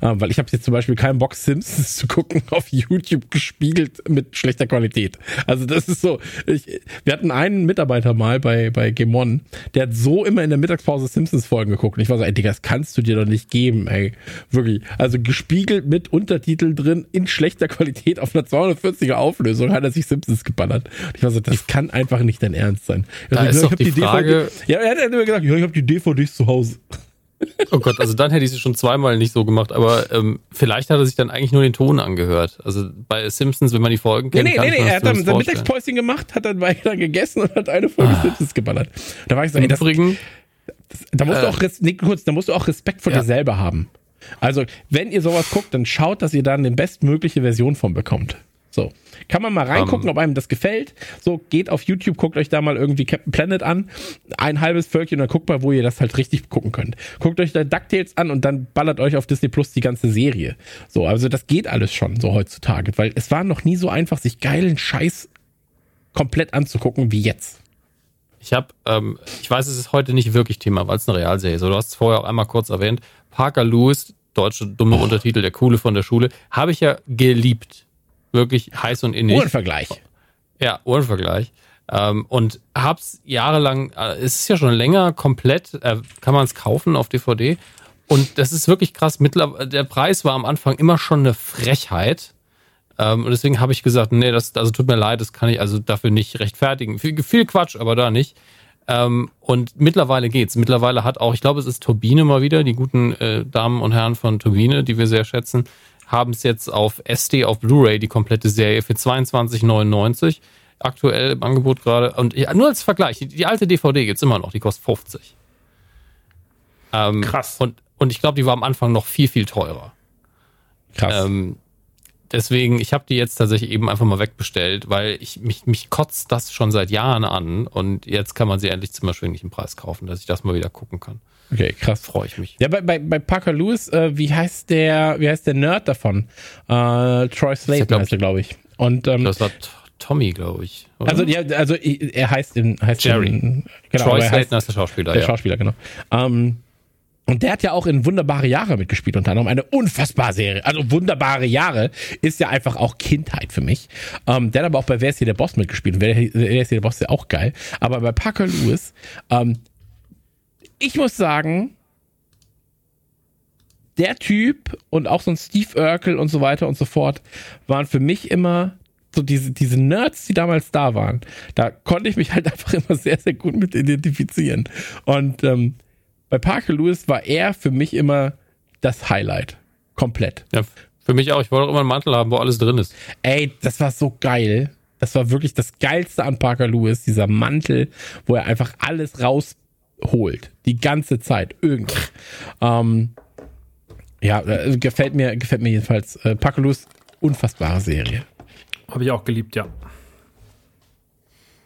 Äh, weil ich habe jetzt zum Beispiel keinen Bock, Simpsons zu gucken auf YouTube gespiegelt mit schlechter Qualität. Also das ist so. Ich, wir hatten einen Mitarbeiter mal bei, bei Game One, der hat so immer in der Mittagspause Simpsons-Folgen geguckt. Und ich war so, ey Digga, das kannst du dir doch nicht geben, ey. Wirklich. Also gespiegelt mit Untertitel drin in schlechter Qualität auf einer 240er Auflösung hat er sich Simpsons geballert. Und ich war so, das kann einfach nicht dein Ernst sein. Da Also, ist ich doch hab die Frage- DVD, ja, er hat immer gesagt, ja, ich habe die DVDs zu Hause. Oh Gott, also dann hätte ich es schon zweimal nicht so gemacht, aber ähm, vielleicht hat er sich dann eigentlich nur den Ton angehört. Also bei Simpsons, wenn man die Folgen Nee, kennt, nee, nee, nee, mir er das hat dann sein. Mittagspäuschen gemacht, hat dann weiter gegessen und hat eine Folge Simpsons geballert. Da war ich so, ey, das, Übrigen, da musst du äh, auch, Res- nee, kurz, da musst du auch Respekt vor Ja. dir selber haben. Also, wenn ihr sowas guckt, dann schaut, dass ihr dann die bestmögliche Version von bekommt. So. Kann man mal reingucken, Ähm. ob einem das gefällt. So, geht auf YouTube, guckt euch da mal irgendwie Captain Planet an. Ein halbes Völkchen und dann guckt mal, wo ihr das halt richtig gucken könnt. Guckt euch da DuckTales an und dann ballert euch auf Disney Plus die ganze Serie. So, also das geht alles schon so heutzutage, weil es war noch nie so einfach, sich geilen Scheiß komplett anzugucken wie jetzt. ich habe, ähm, ich weiß, es ist heute nicht wirklich Thema, weil es eine Realserie ist. Du hast es vorher auch einmal kurz erwähnt. Parker Lewis, deutsche dumme Oh. Untertitel, der Coole von der Schule, habe ich ja geliebt. Wirklich heiß und innig. Ohrenvergleich. Ja, Ohrenvergleich. Ähm, und hab's jahrelang, äh, es ist ja schon länger komplett, äh, kann man es kaufen auf DVD. Und das ist wirklich krass. Der Preis war am Anfang immer schon eine Frechheit. Ähm, und deswegen habe ich gesagt, nee, das, also tut mir leid, das kann ich also dafür nicht rechtfertigen. Viel, viel Quatsch, aber da nicht. Ähm, und mittlerweile geht's. Mittlerweile hat auch, ich glaube, es ist Turbine mal wieder, die guten äh, Damen und Herren von Turbine, die wir sehr schätzen, haben es jetzt auf SD, auf Blu-ray, die komplette Serie für 22,99 aktuell im Angebot gerade. Und ja, nur als Vergleich, die, die alte DVD gibt's immer noch, die kostet 50. Ähm, Krass. Und, und ich glaube, die war am Anfang noch viel, viel teurer. Krass. Ähm, deswegen, ich habe die jetzt tatsächlich eben einfach mal wegbestellt, weil ich mich, mich kotzt das schon seit Jahren an und jetzt kann man sie endlich zum erschwinglichen Preis kaufen, dass ich das mal wieder gucken kann. Okay, krass. Freue ich mich. Ja, bei, bei, bei Parker Lewis, äh, wie heißt der, wie heißt der Nerd davon? Äh, Troy Slater glaub heißt er, glaube ich. Und ähm, Das war Tommy, glaube ich. oder? also ja, also er heißt in heißt Jerry. In, genau, Troy er heißt, der Schauspieler, der ja. Schauspieler, genau. Ähm, und der hat ja auch in Wunderbare Jahre mitgespielt, unter anderem eine unfassbare Serie. Also Wunderbare Jahre ist ja einfach auch Kindheit für mich. Ähm, der hat aber auch bei Wer ist hier der Boss mitgespielt. Und Wer ist hier der Boss ist ja auch geil. Aber bei Parker Lewis, ähm, ich muss sagen, der Typ und auch so ein Steve Urkel und so weiter und so fort waren für mich immer so diese, diese Nerds, die damals da waren. Da konnte ich mich halt einfach immer sehr, sehr gut mit identifizieren. Und ähm, bei Parker Lewis war er für mich immer das Highlight. Komplett. ja. Für mich auch. Ich wollte auch immer einen Mantel haben, wo alles drin ist. Ey, das war so geil. Das war wirklich das Geilste an Parker Lewis, dieser Mantel, wo er einfach alles rausholt. Die ganze Zeit. Irgendwas. Ähm, ja, äh, gefällt mir, gefällt mir jedenfalls. Äh, Lewis, unfassbare Serie. Habe ich auch geliebt, ja.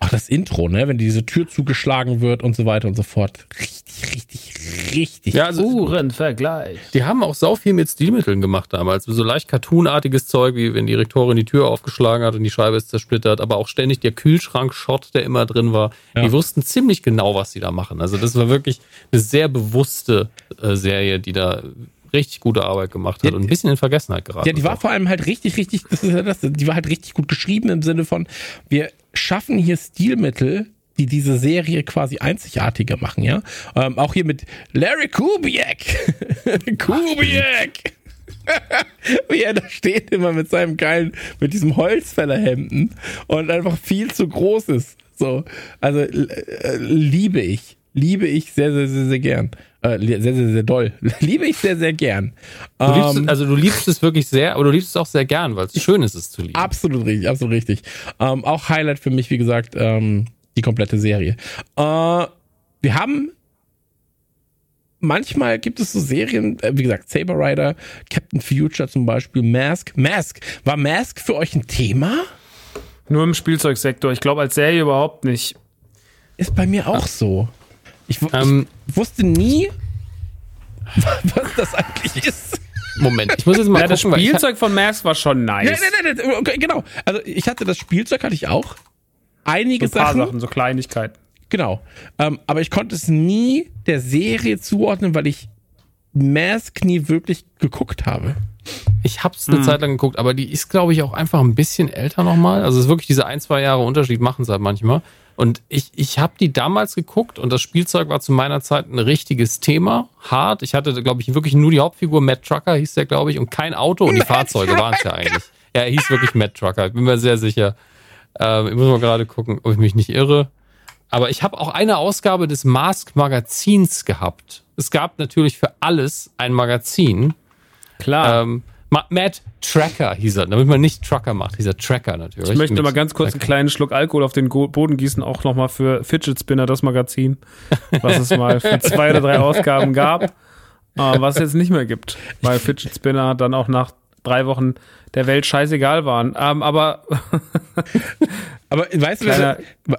Ach, das Intro, ne? Wenn diese Tür zugeschlagen wird und so weiter und so fort. Richtig, richtig, richtig. Ja, also Uhrenvergleich. die haben auch sau viel mit Stilmitteln gemacht damals. So leicht cartoonartiges Zeug, wie wenn die Rektorin die Tür aufgeschlagen hat und die Scheibe ist zersplittert, aber auch ständig der Kühlschrank-Shot, der immer drin war. Ja. Die wussten ziemlich genau, was sie da machen. Also das war wirklich eine sehr bewusste äh, Serie, die da richtig gute Arbeit gemacht hat Ja, und ein bisschen in Vergessenheit geraten Ja, die war auch. vor allem halt richtig, richtig, das ist ja das, die war halt richtig gut geschrieben im Sinne von, wir schaffen hier Stilmittel, die diese Serie quasi einzigartiger machen, ja. Ähm, auch hier mit Larry Kubiak. Kubiak! Wie er da steht immer mit seinem geilen, mit diesem Holzfällerhemden und einfach viel zu groß ist. So, also äh, liebe ich, liebe ich sehr, sehr, sehr, sehr gern. Äh, sehr, sehr, sehr doll. Liebe ich sehr, sehr gern. Du liebst, Ähm, es- also du liebst es wirklich sehr, aber du liebst es auch sehr gern, weil es schön ist, es zu lieben. Absolut richtig, absolut richtig. Ähm, auch Highlight für mich, wie gesagt, ähm, die komplette Serie. Äh, wir haben manchmal gibt es so Serien, äh, wie gesagt, Saber Rider, Captain Future zum Beispiel, Mask. Mask. War Mask für euch ein Thema? Nur im Spielzeugsektor. Ich glaube, als Serie überhaupt nicht. Ist bei mir auch so. Ich, Ähm, ich wusste nie, was das eigentlich ist. Moment, ich muss jetzt mal Ja, das gucken, ha- Spielzeug von Mask war schon nice. Nein, nein, nein, nein, okay, genau. Also ich hatte das Spielzeug, hatte ich auch. Einige So ein paar Sachen, Sachen, so Kleinigkeiten. Genau. Ähm, aber ich konnte es nie der Serie zuordnen, weil ich Mask nie wirklich geguckt habe. Ich hab's eine Zeit lang geguckt, aber die ist, glaube ich, auch einfach ein bisschen älter nochmal. Also es ist wirklich diese ein, zwei Jahre Unterschied machen es halt manchmal. Und ich, ich habe die damals geguckt und das Spielzeug war zu meiner Zeit ein richtiges Thema. Hart. Ich hatte, glaube ich, wirklich nur die Hauptfigur, Matt Trucker hieß der, glaube ich, und kein Auto und die Fahrzeuge waren es ja eigentlich. Ja, er hieß wirklich Matt Trucker. Ich bin mir sehr sicher. Ähm, ich muss mal gerade gucken, ob ich mich nicht irre. Aber ich habe auch eine Ausgabe des Mask Magazins gehabt. Es gab natürlich für alles ein Magazin. Klar. Ähm, Matt Tracker hieß er, damit man nicht Trucker macht, dieser Tracker natürlich. ich möchte mal ganz kurz einen kleinen Schluck Alkohol auf den Boden gießen, auch nochmal für Fidget Spinner, das Magazin, was es mal für zwei oder drei Ausgaben gab, äh, was es jetzt nicht mehr gibt, weil Fidget Spinner dann auch nach drei Wochen der Welt scheißegal waren. Ähm, aber Aber weißt du, Kleiner- wa-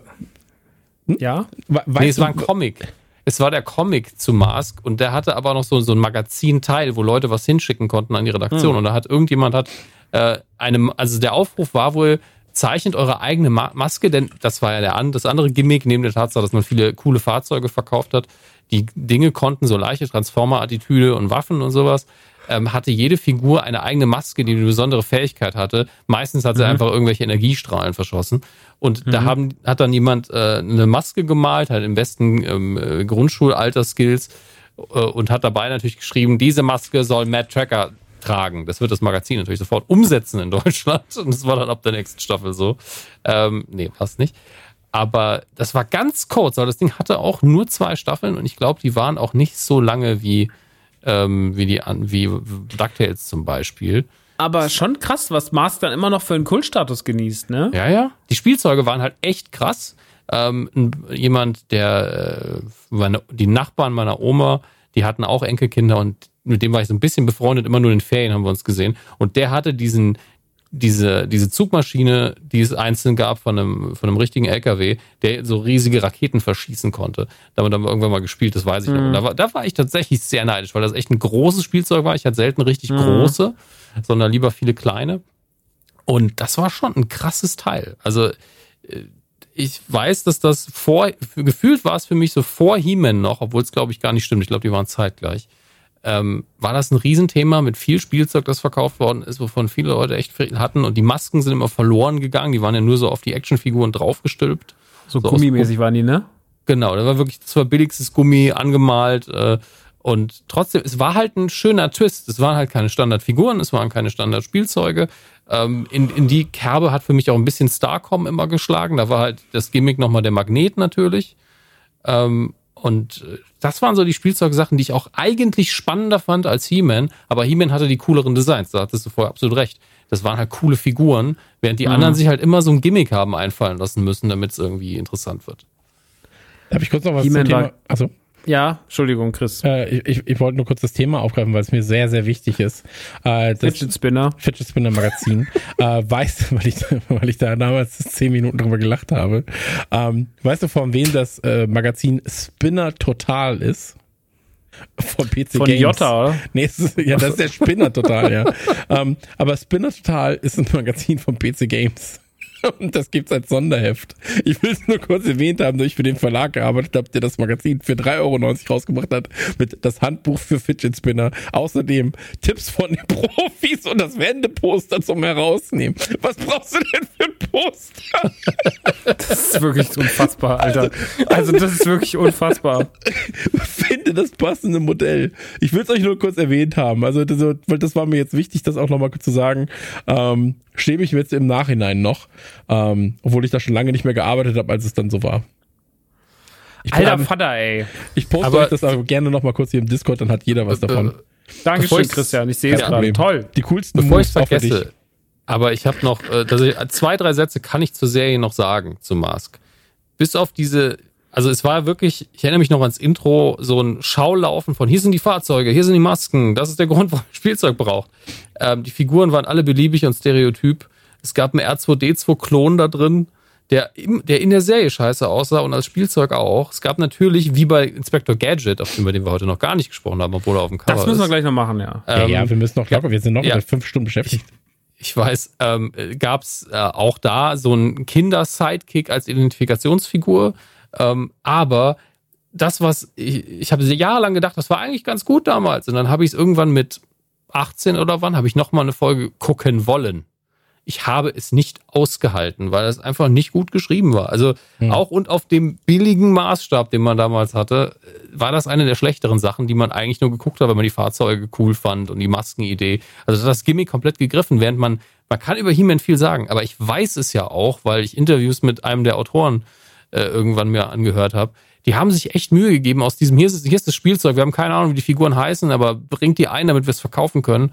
ja, wa- weißt Nee, es war ein Comic. Es war der Comic zu Mask und der hatte aber noch so, so ein Magazinteil, wo Leute was hinschicken konnten an die Redaktion. Und da hat irgendjemand hat äh, eine, also der Aufruf war wohl, zeichnet eure eigene Ma Maske, denn das war ja der, an- das andere Gimmick, neben der Tatsache, dass man viele coole Fahrzeuge verkauft hat. Die Dinge konnten so leichte Transformer-Attitüde und Waffen und sowas. Ähm, hatte jede Figur eine eigene Maske, die eine besondere Fähigkeit hatte. Meistens hat sie einfach irgendwelche Energiestrahlen verschossen. Und da haben, hat dann jemand äh, eine Maske gemalt, halt im besten ähm, äh, Grundschulalter-Skills äh, und hat dabei natürlich geschrieben, diese Maske soll Matt Tracker tragen. Das wird das Magazin natürlich sofort umsetzen in Deutschland. Und das war dann ab der nächsten Staffel so. Ähm, nee, passt nicht. Aber das war ganz kurz, weil das Ding hatte auch nur zwei Staffeln und ich glaube, die waren auch nicht so lange wie, ähm, wie die an, wie DuckTales zum Beispiel. aber schon krass, was Mask dann immer noch für einen Kultstatus genießt, ne? Ja, ja. Die Spielzeuge waren halt echt krass. Ähm, jemand, der, äh, meine, die Nachbarn meiner Oma, die hatten auch Enkelkinder und mit dem war ich so ein bisschen befreundet, immer nur in den Ferien haben wir uns gesehen. Und der hatte diesen, diese, diese Zugmaschine, die es einzeln gab von einem, von einem richtigen LKW, der so riesige Raketen verschießen konnte. Damit haben wir irgendwann mal gespielt, das weiß ich noch. Und da war, da war ich tatsächlich sehr neidisch, weil das echt ein großes Spielzeug war. Ich hatte selten richtig große, sondern lieber viele kleine. Und das war schon ein krasses Teil. Also äh, ich weiß, dass das vor, gefühlt war es für mich so vor He-Man noch, obwohl es glaube ich gar nicht stimmt. Ich glaube, die waren zeitgleich. Ähm, war das ein Riesenthema mit viel Spielzeug, das verkauft worden ist, wovon viele Leute echt viel hatten. Und die Masken sind immer verloren gegangen. Die waren ja nur so auf die Actionfiguren draufgestülpt. So, So gummimäßig waren die, ne? Genau, das war wirklich, das war billigstes Gummi angemalt äh, und trotzdem, es war halt ein schöner Twist. Es waren halt keine Standardfiguren, es waren keine Standardspielzeuge. Ähm, in, in die Kerbe hat für mich auch ein bisschen Starcom immer geschlagen. Da war halt das Gimmick nochmal der Magnet natürlich. Ähm, und äh, das waren so die Spielzeugsachen, die ich auch eigentlich spannender fand als He-Man. Aber He-Man hatte die cooleren Designs, da hattest du vorher absolut recht. Das waren halt coole Figuren, während die anderen sich halt immer so ein Gimmick haben einfallen lassen müssen, damit es irgendwie interessant wird. Darf ich kurz noch was zum Thema? war- Also, Ja, Entschuldigung, Chris. äh, ich, ich, wollte nur kurz das Thema aufgreifen, weil es mir sehr, sehr wichtig ist. Äh, das Fidget Spinner. Fidget Spinner Magazin. äh, weißt, weil ich, weil ich da damals zehn Minuten drüber gelacht habe. Ähm, weißt du, von wem das äh, Magazin Spinner Total ist? Von PC Von Games. Jota, oder? Nee, ist, ja, das ist der Spinner Total, ja. ähm, aber Spinner Total ist ein Magazin von PC Games. Und das gibt's als Sonderheft. Ich will es nur kurz erwähnt haben, da ich für den Verlag gearbeitet habe, der das Magazin für 3,90 Euro rausgebracht hat, mit das Handbuch für Fidget Spinner. Außerdem Tipps von den Profis und das Wendeposter zum Herausnehmen. Was brauchst du denn für ein Poster? Das ist wirklich unfassbar, Alter. Also, das ist wirklich unfassbar. Finde das passende Modell. Ich will es euch nur kurz erwähnt haben. Also, das war mir jetzt wichtig, das auch nochmal zu sagen. Ähm, schäme ich mir jetzt im Nachhinein noch, ähm, obwohl ich da schon lange nicht mehr gearbeitet habe, als es dann so war. Ich, Alter plan- Vater, ey. ich poste Aber- euch das aber gerne nochmal kurz hier im Discord, dann hat jeder was davon. Bevor Dankeschön, ich's- Christian. Ich sehe es gerade. Toll. Die coolsten Bevor ich Moves auch für dich. vergesse, aber ich habe noch, äh, ich, zwei, drei Sätze kann ich zur Serie noch sagen, zu Mask. Bis auf diese also es war wirklich, ich erinnere mich noch ans Intro, so ein Schaulaufen von hier sind die Fahrzeuge, hier sind die Masken, das ist der Grund, warum man Spielzeug braucht. Ähm, die Figuren waren alle beliebig und stereotyp. Es gab einen R2D2-Klon da drin, der, im, der in der Serie scheiße aussah und als Spielzeug auch. Es gab natürlich, wie bei Inspector Gadget, auf über den wir heute noch gar nicht gesprochen haben, obwohl er auf dem Cover Das müssen wir ist. gleich noch machen, ja. Ja, Ähm, ja, wir müssen noch locker, wir sind noch ja. mit fünf Stunden beschäftigt. ich weiß, ähm, gab es äh, auch da so einen Kinder-Sidekick als Identifikationsfigur. Ähm, aber das, was ich, ich habe jahrelang gedacht, das war eigentlich ganz gut damals. Und dann habe ich es irgendwann mit 18 oder wann, habe ich nochmal eine Folge gucken wollen. Ich habe es nicht ausgehalten, weil es einfach nicht gut geschrieben war. Also Hm. auch und auf dem billigen Maßstab, den man damals hatte, war das eine der schlechteren Sachen, die man eigentlich nur geguckt hat, weil man die Fahrzeuge cool fand und die Maskenidee. Also das Gimmick komplett gegriffen, während man, man kann über He-Man viel sagen, aber ich weiß es ja auch, weil ich Interviews mit einem der Autoren äh, irgendwann mir angehört habe. Die haben sich echt Mühe gegeben aus diesem, hier ist, hier ist das Spielzeug, wir haben keine Ahnung, wie die Figuren heißen, aber bringt die ein, damit wir es verkaufen können.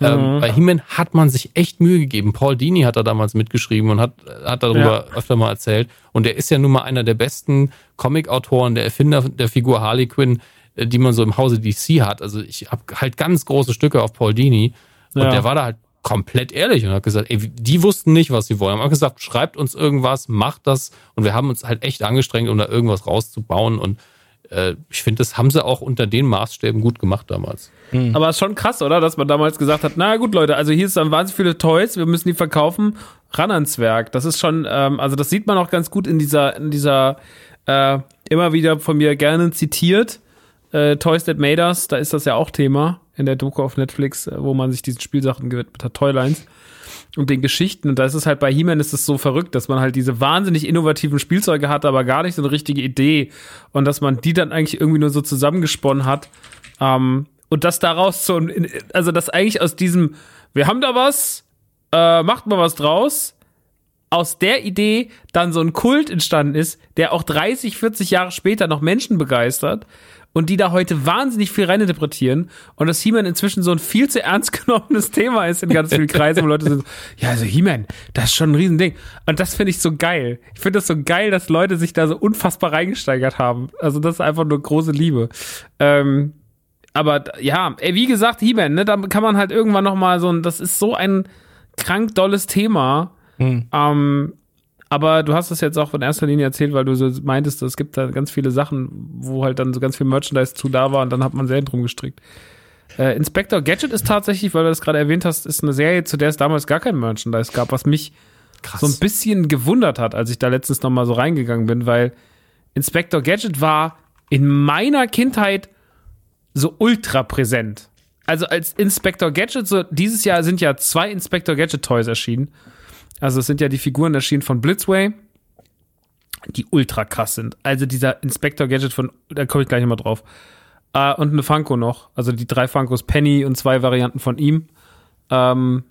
Ähm, bei He-Man hat man sich echt Mühe gegeben. Paul Dini hat da damals mitgeschrieben und hat, hat darüber öfter mal erzählt. Und er ist ja nun mal einer der besten Comic-Autoren, der Erfinder der Figur Harley Quinn, äh, die man so im Hause DC hat. Also ich habe halt ganz große Stücke auf Paul Dini. Und Ja. der war da halt komplett ehrlich und hat gesagt, ey, die wussten nicht, was sie wollen. Haben auch gesagt, schreibt uns irgendwas, macht das. Und wir haben uns halt echt angestrengt, um da irgendwas rauszubauen. Und äh, ich finde, das haben sie auch unter den Maßstäben gut gemacht damals. Aber ist schon krass, oder? Dass man damals gesagt hat, na gut, Leute, also hier ist dann wahnsinnig viele Toys, wir müssen die verkaufen, ran ans Werk. Das ist schon, ähm, also das sieht man auch ganz gut in dieser, in dieser, äh, immer wieder von mir gerne zitiert, äh, Toys That Made Us, da ist das ja auch Thema in der Doku auf Netflix, äh, wo man sich diesen Spielsachen gewidmet hat, Toylines und den Geschichten. Und da ist es halt bei He-Man ist es so verrückt, dass man halt diese wahnsinnig innovativen Spielzeuge hat, aber gar nicht so eine richtige Idee. Und dass man die dann eigentlich irgendwie nur so zusammengesponnen hat. Ähm, und dass daraus so, ein- also dass eigentlich aus diesem, wir haben da was, äh, macht mal was draus, aus der Idee dann so ein Kult entstanden ist, der auch 30, 40 Jahre später noch Menschen begeistert und die da heute wahnsinnig viel reininterpretieren und dass He-Man inzwischen so ein viel zu ernst genommenes Thema ist in ganz vielen Kreisen, wo Leute sind, ja, also He-Man, das ist schon ein Riesending. Und das finde ich so geil. Ich finde das so geil, dass Leute sich da so unfassbar reingesteigert haben. Also das ist einfach nur große Liebe. Ähm, aber ja, ey, wie gesagt, He-Man, ne, da kann man halt irgendwann noch mal so ein, das ist so ein krank dolles Thema. Ähm, aber du hast es jetzt auch in erster Linie erzählt, weil du so meintest, es gibt da ganz viele Sachen, wo halt dann so ganz viel Merchandise zu da war und dann hat man Serien drum gestrickt. Äh, Inspector Gadget ist tatsächlich, weil du das gerade erwähnt hast, ist eine Serie, zu der es damals gar kein Merchandise gab, was mich so ein bisschen gewundert hat, als ich da letztens noch mal so reingegangen bin, weil Inspector Gadget war in meiner Kindheit so ultra präsent. Also als Inspector Gadget, so dieses Jahr sind ja zwei Inspector Gadget Toys erschienen. Also es sind ja die Figuren erschienen von Blitzway, die ultra krass sind. Also dieser Inspector Gadget von, da komme ich gleich nochmal drauf. Äh, und eine Funko noch. Also die drei Funkos Penny und zwei Varianten von ihm. Ähm,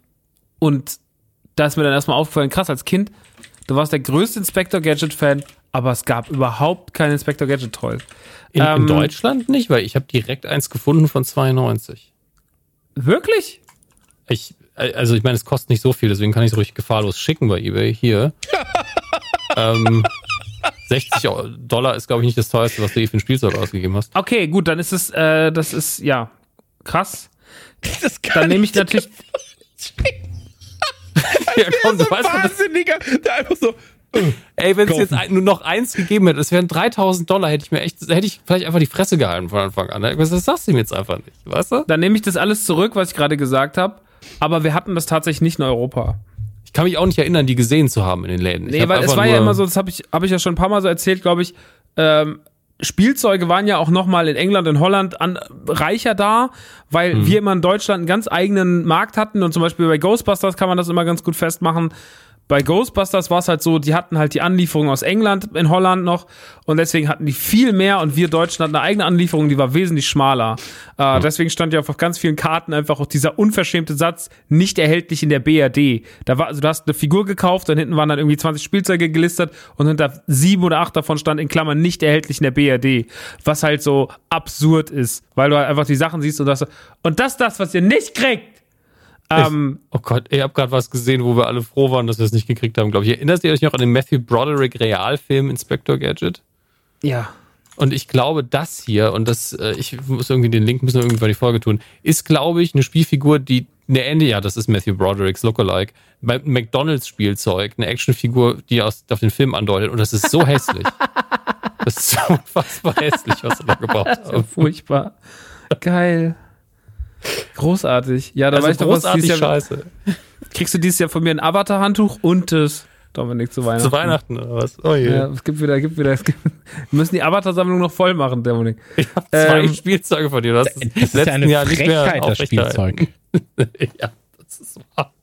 und da ist mir dann erstmal aufgefallen, krass, als Kind, du warst der größte Inspector Gadget-Fan, aber es gab überhaupt keine Inspector Gadget Toys. In, in Ähm, Deutschland nicht, weil ich habe direkt eins gefunden von 92. Wirklich? Ich, also ich meine, es kostet nicht so viel, deswegen kann ich es ruhig gefahrlos schicken bei eBay. Hier. ähm, 60 Dollar ist, glaube ich, nicht das teuerste, was du je für ein Spielzeug ausgegeben hast. Okay, gut, dann ist es, äh, das ist, ja, krass. Das kann Dann nehme ich natürlich, Ja, komm, so du weißt, ein was- Wahnsinniger, der einfach so, ey, wenn es jetzt ein, nur noch eins gegeben hätte, es wären 3000 Dollar, hätte ich mir echt, hätte ich vielleicht einfach die Fresse gehalten von Anfang an. ne? Das sagst du ihm jetzt einfach nicht, weißt du? dann nehme ich das alles zurück, was ich gerade gesagt habe. Aber wir hatten das tatsächlich nicht in Europa. Ich kann mich auch nicht erinnern, die gesehen zu haben in den Läden. Ich Nee, weil es war ja immer so, das habe ich, hab ich ja schon ein paar Mal so erzählt, glaube ich. Ähm, Spielzeuge waren ja auch nochmal in England, in Holland an, reicher da, weil Mhm. wir immer in Deutschland einen ganz eigenen Markt hatten und zum Beispiel bei Ghostbusters kann man das immer ganz gut festmachen. Bei Ghostbusters war es halt so, die hatten halt die Anlieferung aus England, in Holland noch und deswegen hatten die viel mehr und wir Deutschen hatten eine eigene Anlieferung, die war wesentlich schmaler. Äh, Deswegen stand ja auf ganz vielen Karten einfach auch dieser unverschämte Satz, nicht erhältlich in der BRD. Da war, also du hast eine Figur gekauft und hinten waren dann irgendwie 20 Spielzeuge gelistet und hinter sieben oder acht davon stand in Klammern nicht erhältlich in der BRD. Was halt so absurd ist, weil du halt einfach die Sachen siehst und das, und das ist das, was ihr nicht kriegt. Ähm, Oh Gott, ich habe gerade was gesehen, wo wir alle froh waren, dass wir es nicht gekriegt haben, glaube ich. Erinnert ihr euch noch an den Matthew Broderick Realfilm Inspector Gadget? Ja. Und ich glaube, das hier, und das, äh, ich muss irgendwie den Link müssen wir irgendwie bei die Folge tun, ist, glaube ich, eine Spielfigur, die eine Ende, ja, das ist Matthew Brodericks Lookalike, bei McDonalds Spielzeug, eine Actionfigur, die aus, auf den Film andeutet, und das ist so hässlich. Das ist so unfassbar hässlich, was sie da gebaut So haben. furchtbar. Geil. Großartig. Ja, da Also weiß ich doch, was großartig dieses Jahr, scheiße. kriegst du dieses Jahr von mir ein Avatar-Handtuch und das Dominik zu Weihnachten. Zu Weihnachten oder was? Oh je. Ja, es gibt wieder, gibt wieder, es gibt, wir müssen die Avatar-Sammlung noch voll machen, Dominik. Ich habe zwei Ähm, Spielzeuge von dir. Das, Das ist ja eine Frechheit, das Spielzeug. ja, das ist wahr.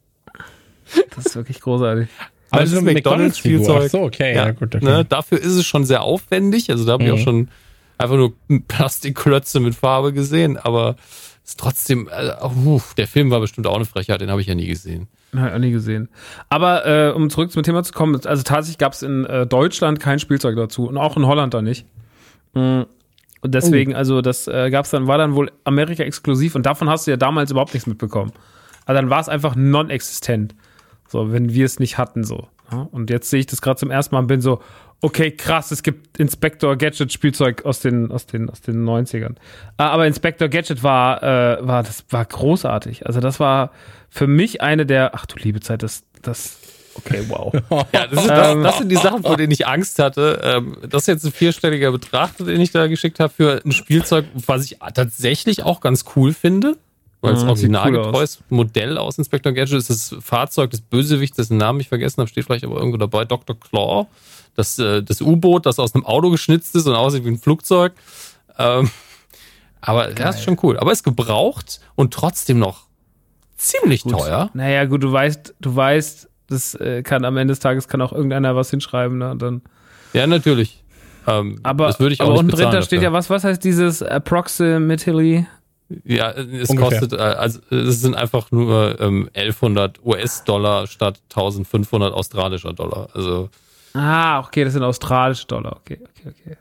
Das ist wirklich großartig. Aber Also das ist eine McDonalds-Spielzeug. So, okay, ja, gut, okay. Ne, dafür ist es schon sehr aufwendig. Also da habe ich Mhm. auch schon einfach nur Plastikklötze mit Farbe gesehen. Aber es ist trotzdem, uh, der Film war bestimmt auch eine Frechheit. Den habe ich ja nie gesehen. Ich auch nie gesehen. Aber äh, um zurück zum Thema zu kommen, also tatsächlich gab es in äh, Deutschland kein Spielzeug dazu und auch in Holland da nicht. Mm, Und deswegen, also das äh, gab's dann, war dann wohl Amerika exklusiv und davon hast du ja damals überhaupt nichts mitbekommen. Also dann war es einfach non-existent. So, wenn wir es nicht hatten, so. Ja? Und jetzt sehe ich das gerade zum ersten Mal und bin so, okay, krass, es gibt Inspector Gadget Spielzeug aus den, aus den, aus den 90ern. Ah, Aber Inspector Gadget war, äh, war, das war großartig. Also das war für mich eine der, ach du liebe Zeit, das, das, okay, wow. Ja, das, sind, das, Ähm. das sind die Sachen, vor denen ich Angst hatte. Ähm, das ist jetzt ein vierstelliger Betrag, den ich da geschickt habe für ein Spielzeug, was ich tatsächlich auch ganz cool finde. Weil es Mhm, sieht cool originalgetreues Modell aus Inspector Gadget ist das Fahrzeug des Bösewichts, dessen Namen ich vergessen habe, steht vielleicht aber irgendwo dabei, Dr. Claw. Das, äh, das U-Boot, das aus einem Auto geschnitzt ist und aussieht wie ein Flugzeug. Ähm, aber das ist schon cool. Aber ist gebraucht und trotzdem noch ziemlich Gut. teuer. Naja, gut, du weißt, du weißt, das äh, kann am Ende des Tages kann auch irgendeiner was hinschreiben, ne? Und dann, Ja, natürlich. Ähm, aber, das würde ich auch aber nicht unten drunter bezahlen steht dafür. ja, was, was heißt dieses Approximately? Ja, es Ungefähr. kostet, äh, also es sind einfach nur ähm, 1100 US-Dollar statt 1500 australischer Dollar. Also Ah, okay, das sind australische Dollar. Okay, okay, okay.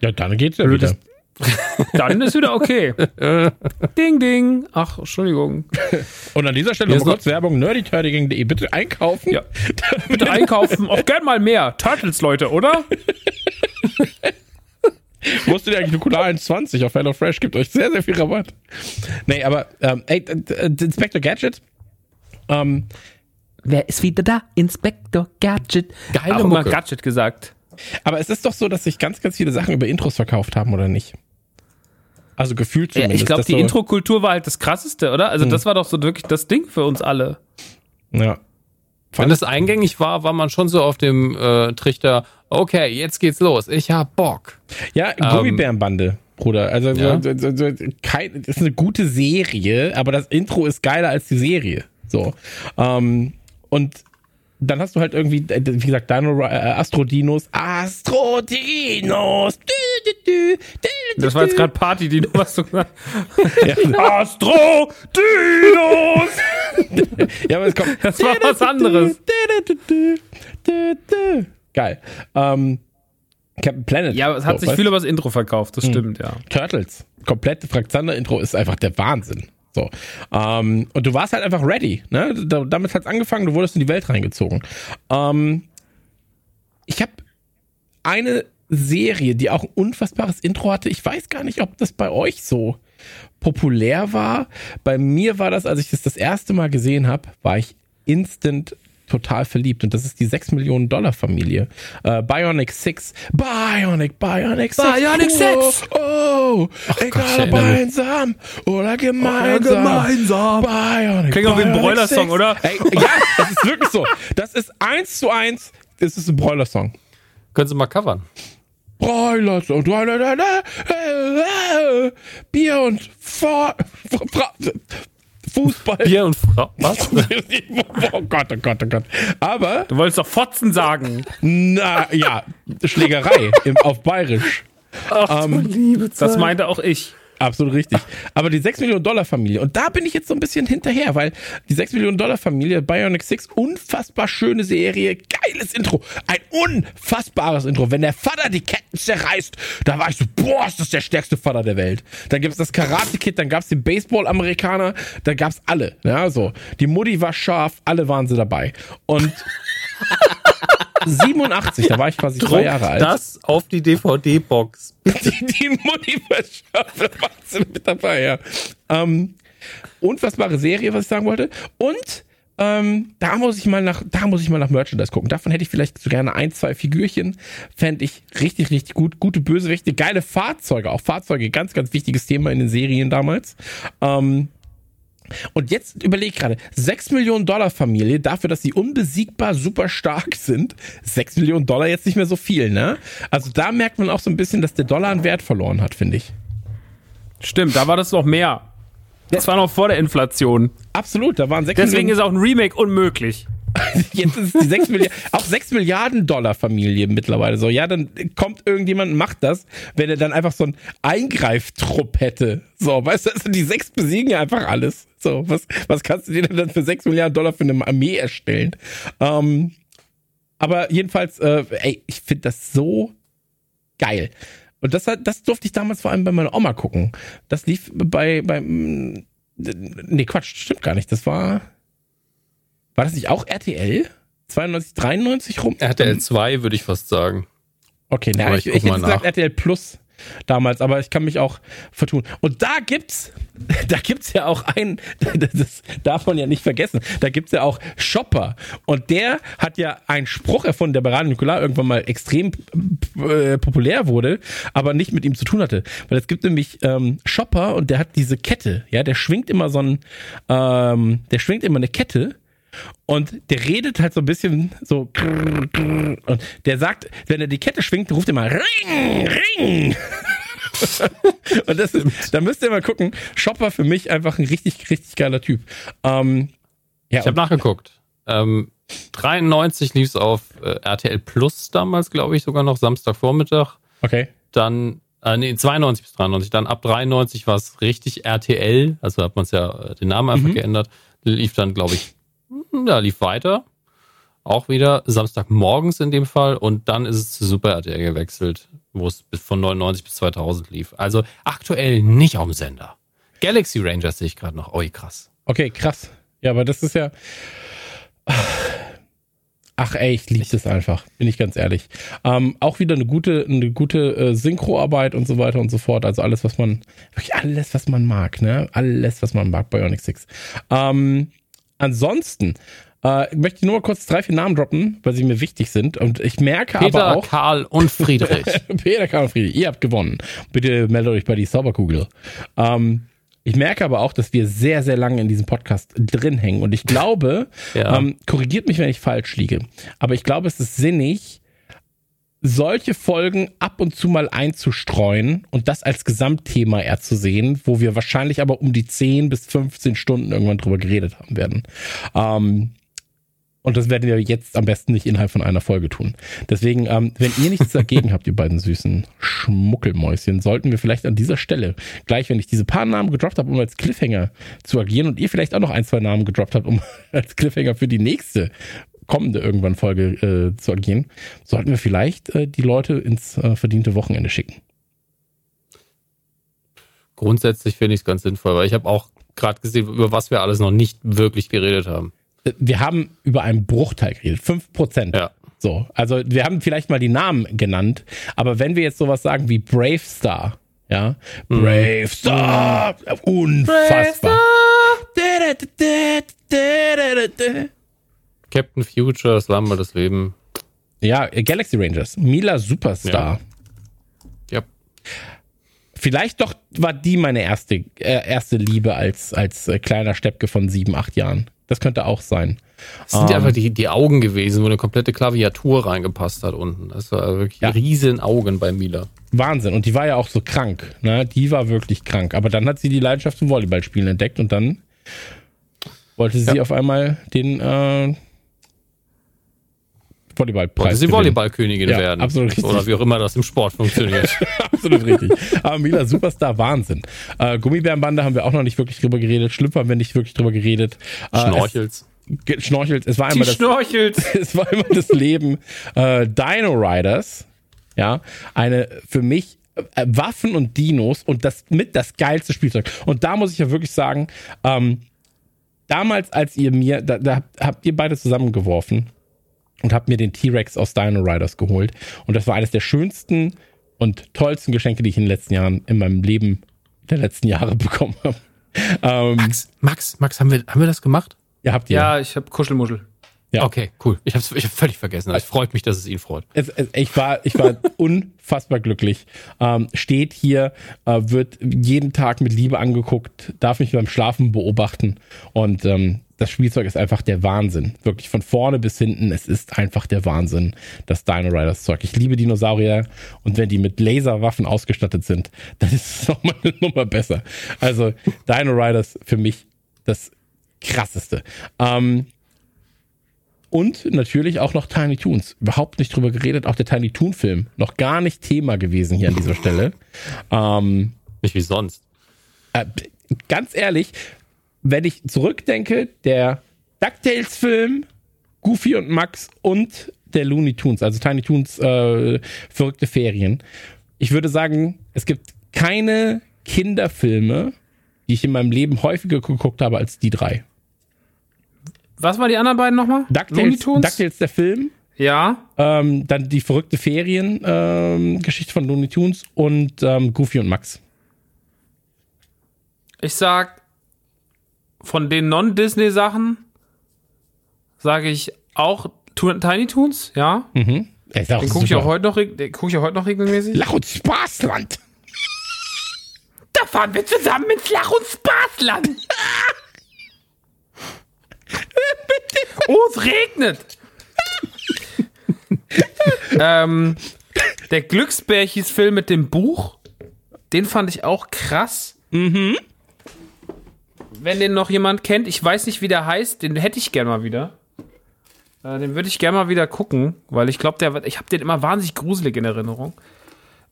Ja, dann geht's ja Blödes- wieder. Dann ist wieder okay. ding, ding. Ach, Entschuldigung. Und an dieser Stelle noch kurz Werbung nerdyturdiging.de. Bitte einkaufen. Ja. Bitte einkaufen. Auch gern mal mehr. Turtles, Leute, oder? Wusstet ihr eigentlich, Nukular 1,20 auf HelloFresh gibt euch sehr, sehr viel Rabatt. Nee, aber, ähm, ey, Inspector Gadget, ähm, Wer ist wieder da? Inspector Gadget. geile Auch immer Mucke. Gadget gesagt. aber es ist doch so, dass sich ganz, ganz viele Sachen über Intros verkauft haben, oder nicht? Also gefühlt Ja, zumindest. ich glaube, die so, Intro-Kultur war halt das krasseste, oder? Also, das war doch so wirklich das Ding für uns alle. Ja. Wenn das eingängig war, war man schon so auf dem äh, Trichter, okay, jetzt geht's los, ich hab Bock. Ja, Gummibärenbande, Bruder. Also, Ja. so, so, so, kein, das ist eine gute Serie, aber das Intro ist geiler als die Serie. So. Ähm, und dann hast du halt irgendwie, äh, wie gesagt, Dino, äh, Astrodinos. Astrodinos! Dü, dü, dü, Das war jetzt gerade Party, die du was du gesagt Ja, Astro Dinos! ja, aber es kommt. Das war was anderes. Geil. Ähm, Captain Planet. Ja, es hat So, sich weißt viel über das Intro verkauft, das stimmt, ja. Turtles. Komplette Fraxander-Intro ist einfach der Wahnsinn. So. Ähm, und du warst halt einfach ready. Ne? Da, damit hat's angefangen, du wurdest in die Welt reingezogen. Ähm, ich habe eine Serie, die auch ein unfassbares Intro hatte. Ich weiß gar nicht, ob das bei euch so populär war. Bei mir war das, als ich das das erste Mal gesehen habe, war ich instant total verliebt. Und das ist die 6 Millionen Dollar Familie. Äh, Bionic 6. Bionic, Bionic 6. Bionic 6. Oh, oh Gott, ich egal mich. einsam oder gemeinsam. gemeinsam. Bionic, Klingt auch wie ein Broiler-Song, 6. oder? Ey, ja, das ist wirklich so. Das ist eins zu eins. Das ist ein Broiler-Song. Können Sie mal covern. Broiler und Bier und Fra Fußball. Bier und Frau. Was? oh Gott, oh Gott, oh Gott. Aber, Du wolltest doch Fotzen sagen. na ja, Schlägerei im, auf Bayerisch. Das meinte auch ich. Absolut richtig. Aber die 6 Millionen Dollar Familie, und da bin ich jetzt so ein bisschen hinterher, weil die 6 Millionen Dollar Familie, Bionic 6, unfassbar schöne Serie, geiles Intro, ein unfassbares Intro. Wenn der Vater die Ketten zerreißt, da war ich so, boah, ist das der stärkste Vater der Welt. Dann gibt's das Karate Kid, dann gab's den Baseball-Amerikaner, da gab's alle, ja, so. Die Mutti war scharf, alle waren sie dabei. Und 87, da war ich quasi Druck zwei Jahre alt. das auf die DVD-Box. die, die Mutti verschafft, warst du mit dabei, ja. Ähm, unfassbare Serie, was ich sagen wollte. Und ähm, da muss ich mal nach, da muss ich mal nach Merchandise gucken. Davon hätte ich vielleicht so gerne ein, zwei Figürchen. Fände ich richtig, richtig gut. Gute Bösewichte, geile Fahrzeuge. Auch Fahrzeuge, ganz, ganz wichtiges Thema in den Serien damals. Ähm, und jetzt überleg gerade, 6 Millionen Dollar Familie, dafür, dass sie unbesiegbar super stark sind, 6 Millionen Dollar jetzt nicht mehr so viel, ne? Also da merkt man auch so ein bisschen, dass der Dollar an Wert verloren hat, finde ich. Stimmt, da war das noch mehr. Das war noch vor der Inflation. Absolut, da waren 6 Deswegen Millionen. ist auch ein Remake unmöglich. Jetzt ist die 6 Milliarden, auch 6 Milliarden Dollar Familie mittlerweile so. Ja, dann kommt irgendjemand und macht das, wenn er dann einfach so einen Eingreiftrupp hätte. So, weißt du, also die sechs besiegen ja einfach alles. So, was, was kannst du dir denn dann für 6 Milliarden Dollar für eine Armee erstellen? Ähm, aber jedenfalls, äh, ey, ich finde das so geil. Und das, das durfte ich damals vor allem bei meiner Oma gucken. Das lief bei, bei, mm, nee, Quatsch, stimmt gar nicht. Das war, war das nicht auch RTL? 92, 93 rum? RTL 2 würde ich fast sagen. Okay, na, ich, ich ich, hätte gesagt. RTL Plus damals, aber ich kann mich auch vertun. Und da gibt's, da gibt's ja auch einen, das darf man ja nicht vergessen, da gibt's ja auch Shopper. Und der hat ja einen Spruch erfunden, der bei Radio Nukular irgendwann mal extrem äh, populär wurde, aber nicht mit ihm zu tun hatte. Weil es gibt nämlich ähm, Shopper und der hat diese Kette, ja, der schwingt immer so ein, ähm, der schwingt immer eine Kette und der redet halt so ein bisschen so und der sagt, wenn er die Kette schwingt, ruft er mal Ring, Ring. und das ist, da müsst ihr mal gucken. Shopper für mich einfach ein richtig, richtig geiler Typ. Ähm, ja, Ich habe nachgeguckt. Ähm, 93 lief es auf äh, RTL Plus damals, glaube ich, sogar noch Samstagvormittag. okay. Dann, äh, nee, 92 bis 93. Dann ab 93 war es richtig RTL, also hat man es ja äh, den Namen einfach geändert. Lief dann, glaube ich, ja, lief weiter. Auch wieder Samstagmorgens in dem Fall und dann ist es zu Super RTL gewechselt, wo es von 99 bis 2000 lief. Also aktuell nicht auf dem Sender. Galaxy Rangers sehe ich gerade noch. Oi, krass. Okay, krass. Ja, aber das ist ja. Ach ey, ich liebe das einfach, bin ich ganz ehrlich. Ähm, auch wieder eine gute, eine gute äh, Synchroarbeit und so weiter und so fort. Also alles, was man, wirklich alles, was man mag, ne? Alles, was man mag bei Onyx 6. Ähm, ansonsten äh, möchte ich nur mal kurz drei, vier Namen droppen, weil sie mir wichtig sind. Und ich merke Peter, aber auch. Karl und Friedrich. Peter, Karl und Friedrich, ihr habt gewonnen. Bitte meldet euch bei die Zauberkugel. Ähm, ich merke aber auch, dass wir sehr, sehr lange in diesem Podcast drin hängen. Und ich glaube, Ja. ähm, korrigiert mich, wenn ich falsch liege, aber ich glaube, es ist sinnig, solche Folgen ab und zu mal einzustreuen und das als Gesamtthema eher zu sehen, wo wir wahrscheinlich aber um die 10 bis 15 Stunden irgendwann drüber geredet haben werden. Ähm, und das werden wir jetzt am besten nicht innerhalb von einer Folge tun. Deswegen, ähm, wenn ihr nichts dagegen habt, ihr beiden süßen Schmuckelmäuschen, sollten wir vielleicht an dieser Stelle, gleich wenn ich diese paar Namen gedroppt habe, um als Cliffhanger zu agieren und ihr vielleicht auch noch ein, zwei Namen gedroppt habt, um als Cliffhanger für die nächste kommende irgendwann Folge äh, zu agieren, sollten wir vielleicht äh, die Leute ins äh, verdiente Wochenende schicken. Grundsätzlich finde ich es ganz sinnvoll, weil ich habe auch gerade gesehen, über was wir alles noch nicht wirklich geredet haben. Äh, Wir haben über einen Bruchteil geredet, 5%. Ja. So, also wir haben vielleicht mal die Namen genannt, aber wenn wir jetzt sowas sagen wie Brave Star, ja, Brave Star, unfassbar. Captain Future, das war mal das Leben. Ja, Galaxy Rangers, Mila Superstar. Ja. Vielleicht doch war die meine erste, äh, erste Liebe als, als äh, kleiner Steppke von sieben, acht Jahren. Das könnte auch sein. Das sind ja Ähm. einfach die, die Augen gewesen, wo eine komplette Klaviatur reingepasst hat unten. Das war wirklich Ja. riesen Augen bei Mila. Wahnsinn. Und die war ja auch so krank. Ne? Die war wirklich krank. Aber dann hat sie die Leidenschaft zum Volleyballspielen entdeckt und dann wollte sie Ja. auf einmal den äh, Volleyballpreis. Wollte sie. Volleyballkönigin Ja, werden. absolut richtig. Oder wie auch immer das im Sport funktioniert. Absolut richtig. Aber Mila Superstar, Wahnsinn. Äh, Gummibärenbande haben wir auch noch nicht wirklich drüber geredet. Schlüpfer haben wir nicht wirklich drüber geredet. Äh, Schnorchels. Es, Schnorchels. Es war einmal das, schnorchelt. es war immer das Leben äh, Dino Riders. Ja, eine für mich äh, Waffen und Dinos und das mit das geilste Spielzeug. Und da muss ich ja wirklich sagen, ähm, damals, als ihr mir, da, da habt ihr beide zusammengeworfen, und habe mir den T-Rex aus Dino Riders geholt. Und das war eines der schönsten und tollsten Geschenke, die ich in den letzten Jahren in meinem Leben der letzten Jahre bekommen habe. Ähm, Max, Max, Max, haben wir, haben wir das gemacht? ja, habt ihr. Ja, ich habe Kuschelmuschel. Ja. Okay, cool. Ich habe ich hab völlig vergessen. Es freut mich, dass es ihn freut. Es, es, ich war, ich war unfassbar glücklich. Ähm, steht hier, äh, wird jeden Tag mit Liebe angeguckt, darf mich beim Schlafen beobachten und ähm, das Spielzeug ist einfach der Wahnsinn. Wirklich von vorne bis hinten, es ist einfach der Wahnsinn, das Dino Riders Zeug. Ich liebe Dinosaurier und wenn die mit Laserwaffen ausgestattet sind, dann ist es nochmal eine Nummer besser. Also Dino Riders für mich das krasseste. Ähm, und natürlich auch noch Tiny Toons. Überhaupt nicht drüber geredet. Auch der Tiny Toon Film. Noch gar nicht Thema gewesen hier an dieser Stelle. Ähm, Nicht wie sonst. äh, ganz ehrlich, wenn ich zurückdenke, der DuckTales Film, Goofy und Max und der Looney Tunes, also Tiny Toons äh, verrückte Ferien. Ich würde sagen, es gibt keine Kinderfilme, die ich in meinem Leben häufiger geguckt habe als die drei. Was waren die anderen beiden nochmal? DuckTales? DuckTales der Film, Ja. ähm, dann die verrückte Ferien ähm, Geschichte von Looney Tunes und ähm, Goofy und Max. Ich sag, von den Non-Disney-Sachen sage ich auch Tiny Toons, ja. Mhm. Ist auch Den gucke ich, auch heute noch den guck ich auch heute noch regelmäßig. Lach- und Spaßland. Da fahren wir zusammen ins Lach- und Spaßland. Oh, es regnet! ähm, der Glücksbärchis-Film mit dem Buch, den fand ich auch krass. Mhm. Wenn den noch jemand kennt, ich weiß nicht, wie der heißt, den hätte ich gern mal wieder. Äh, den würde ich gern mal wieder gucken, weil ich glaube, der, ich habe den immer wahnsinnig gruselig in Erinnerung.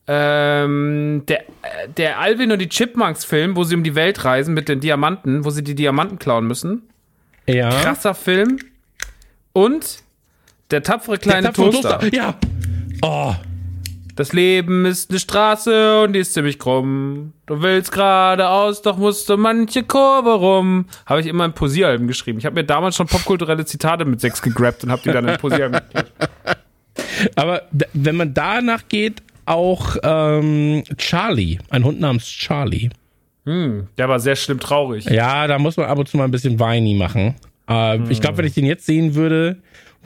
Ähm, der, äh, der Alvin und die Chipmunks-Film, wo sie um die Welt reisen mit den Diamanten, wo sie die Diamanten klauen müssen Ja. krasser Film. Und der tapfere kleine Der tapfere Toaster. Toaster. Ja. Oh, Das Leben ist eine Straße und die ist ziemlich krumm. Du willst geradeaus, doch musst du manche Kurve rum. Habe ich immer in Posieralben geschrieben. Ich habe mir damals schon popkulturelle Zitate mit sechs gegrabt und habe die dann in Posieralben. aber d- wenn man danach geht, auch ähm, Charlie, ein Hund namens Charlie. Der war sehr schlimm traurig. Ja, da muss man ab und zu mal ein bisschen whiny machen. Äh, Ich glaube, wenn ich den jetzt sehen würde,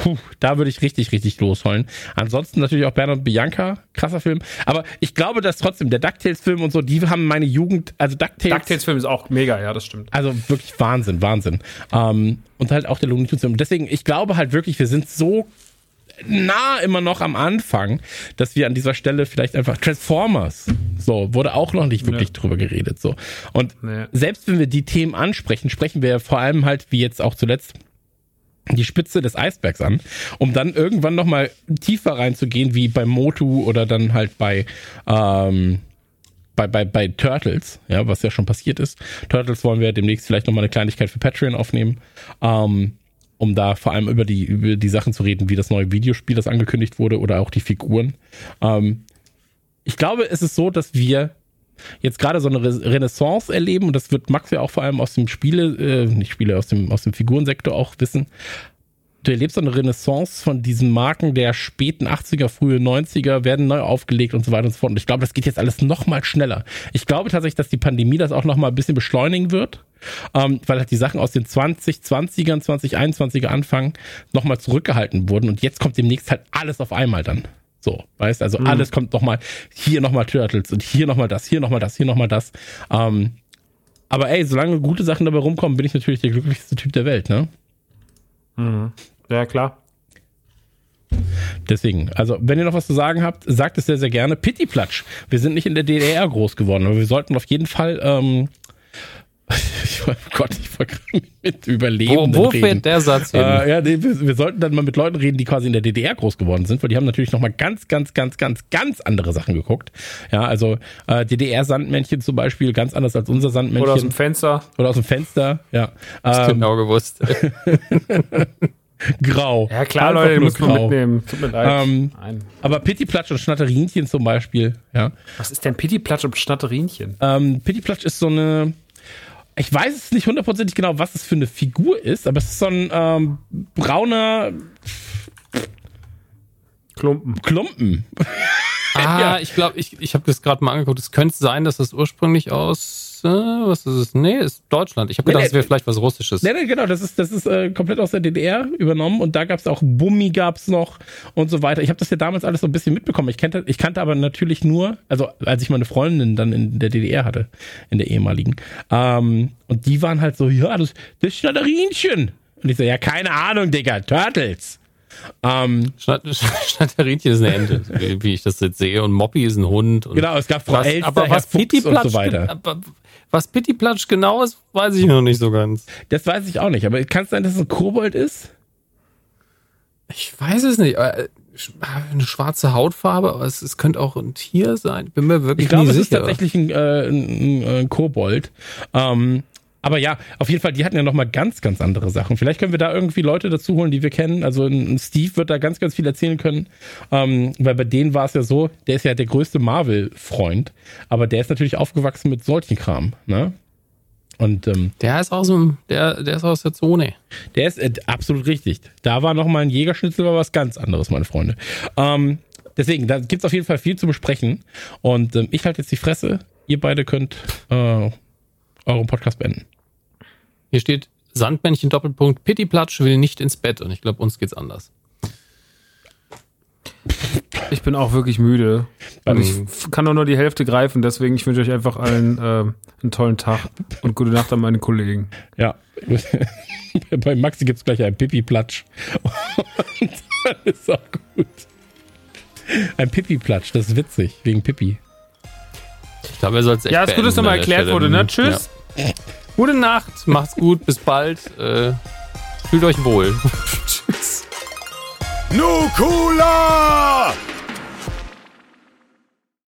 puh, da würde ich richtig, richtig losheulen. Ansonsten natürlich auch Bernhard und Bianca, krasser Film. Aber ich glaube, dass trotzdem der DuckTales-Film und so, die haben meine Jugend, also DuckTales, DuckTales-Film ist auch mega, ja, das stimmt. Also wirklich Wahnsinn, Wahnsinn. Ähm, und halt auch der Looney Tunes Film. Deswegen, ich glaube halt wirklich, wir sind so nah immer noch am Anfang, dass wir an dieser Stelle vielleicht einfach Transformers, so, wurde auch noch nicht wirklich drüber geredet, so. Und Nee. selbst wenn wir die Themen ansprechen, sprechen wir vor allem halt, wie jetzt auch zuletzt, die Spitze des Eisbergs an, um dann irgendwann nochmal tiefer reinzugehen, wie bei Motu oder dann halt bei, ähm, bei, bei, bei Turtles, ja, was ja schon passiert ist. Turtles wollen wir demnächst vielleicht nochmal eine Kleinigkeit für Patreon aufnehmen, ähm, um da vor allem über die, über die Sachen zu reden, wie das neue Videospiel, das angekündigt wurde, oder auch die Figuren. Ähm, ich glaube, es ist so, dass wir jetzt gerade so eine Re Renaissance erleben, und das wird Max ja auch vor allem aus dem Spiele, äh, nicht Spiele, aus dem, aus dem Figurensektor auch wissen. Du erlebst so eine Renaissance von diesen Marken der späten 80er, frühe 90er, werden neu aufgelegt und so weiter und so fort. Und ich glaube, das geht jetzt alles noch mal schneller. Ich glaube tatsächlich, dass die Pandemie das auch noch mal ein bisschen beschleunigen wird, ähm, weil halt die Sachen aus den 2020ern, 2021er Anfang noch mal zurückgehalten wurden. Und jetzt kommt demnächst halt alles auf einmal dann. So, weißt also alles kommt noch mal hier noch mal Turtles und hier noch mal das, hier noch mal das, hier noch mal das. Ähm, aber ey, solange gute Sachen dabei rumkommen, bin ich natürlich der glücklichste Typ der Welt, ne? Ja, klar. Deswegen, also wenn ihr noch was zu sagen habt, sagt es sehr, sehr gerne. Pittiplatsch. Wir sind nicht in der DDR groß geworden, aber wir sollten auf jeden Fall, ähm, ich, oh Gott, ich wollte gerade mit Wo, Überlebenden wo reden. fährt der Satz hin? Äh, ja, nee, wir, wir sollten dann mal mit Leuten reden, die quasi in der DDR groß geworden sind, weil die haben natürlich noch mal ganz, ganz, ganz, ganz, ganz andere Sachen geguckt. Ja, also äh, DDR-Sandmännchen zum Beispiel, ganz anders als unser Sandmännchen. Oder aus dem Fenster. Oder aus dem Fenster, ja. Ähm, genau gewusst. Grau. Ja, klar, Leute, nur muss man mitnehmen. Tut mir leid. Ähm. Aber Pittiplatsch und Schnatterinchen zum Beispiel, ja. Was ist denn Pittiplatsch und Schnatterinchen? Ähm, Pittiplatsch ist so eine, ich weiß es nicht hundertprozentig genau, was es für eine Figur ist, aber es ist so ein ähm, brauner, Klumpen. Klumpen. Ah, ich glaube, ich, ich habe das gerade mal angeguckt. Es könnte sein, dass das ursprünglich aus, äh, was ist es? Nee, ist Deutschland. Ich habe gedacht, Nee, es wäre vielleicht was Russisches. Nee, nee, genau, das ist, das ist äh, komplett aus der DDR übernommen und da gab's auch Bummi gab's noch und so weiter. Ich habe das ja damals alles so ein bisschen mitbekommen. Ich kannte, ich kannte aber natürlich nur, also als ich meine Freundin dann in der DDR hatte, in der ehemaligen, ähm, und die waren halt so, ja, das, das ist Schnatterinchen. Und ich so, ja, keine Ahnung, Digga, Turtles. Ähm, Schnatt- Schnatterinchen ist eine Ente, wie, ich das jetzt sehe. Und Moppi ist ein Hund. Und genau, es gab Frau was, Elster, aber Herr was Fuchs und so weiter. aber was Pittiplatsch genau ist, weiß ich noch nicht so ganz. Das weiß ich auch nicht, aber kann es sein, dass es ein Kobold ist? Ich weiß es nicht. äh, sch- Eine schwarze Hautfarbe, aber es, es könnte auch ein Tier sein. Bin mir wirklich Ich glaube, nie es ist sicher. tatsächlich ein, äh, ein, ein Kobold. Ähm, aber ja, auf jeden Fall, die hatten ja noch mal ganz, ganz andere Sachen. Vielleicht können wir da irgendwie Leute dazu holen, die wir kennen. Also ein Steve wird da ganz, ganz viel erzählen können. Ähm, weil bei denen war es ja so, der ist ja der größte Marvel-Freund. Aber der ist natürlich aufgewachsen mit solchen Kram. Ne? Und ähm, Der ist aus dem, der, der ist aus der Zone. der ist äh, absolut richtig. Da war noch mal ein Jägerschnitzel, war was ganz anderes, meine Freunde. Ähm, deswegen, da gibt's auf jeden Fall viel zu besprechen. Und ähm, ich halte jetzt die Fresse. Ihr beide könnt äh, euren Podcast beenden. Hier steht Sandmännchen Doppelpunkt, Pittiplatsch will nicht ins Bett. Und ich glaube, uns geht's anders. Ich bin auch wirklich müde. Und ich Ähm. f- kann doch nur die Hälfte greifen, deswegen ich wünsche euch einfach allen äh, einen tollen Tag und gute Nacht an meine Kollegen. Ja. Bei Maxi gibt's gleich einen Pipi-Platsch. Und dann ist auch gut. Ein Pipi-Platsch, das ist witzig, wegen Pipi. Ich glaube, er soll es echt Ja, ist gut, dass nochmal erklärt wurde, ne? Mhm. Tschüss. Ja. Gute Nacht, macht's gut, bis bald. Äh, fühlt euch wohl. Tschüss. Nukula!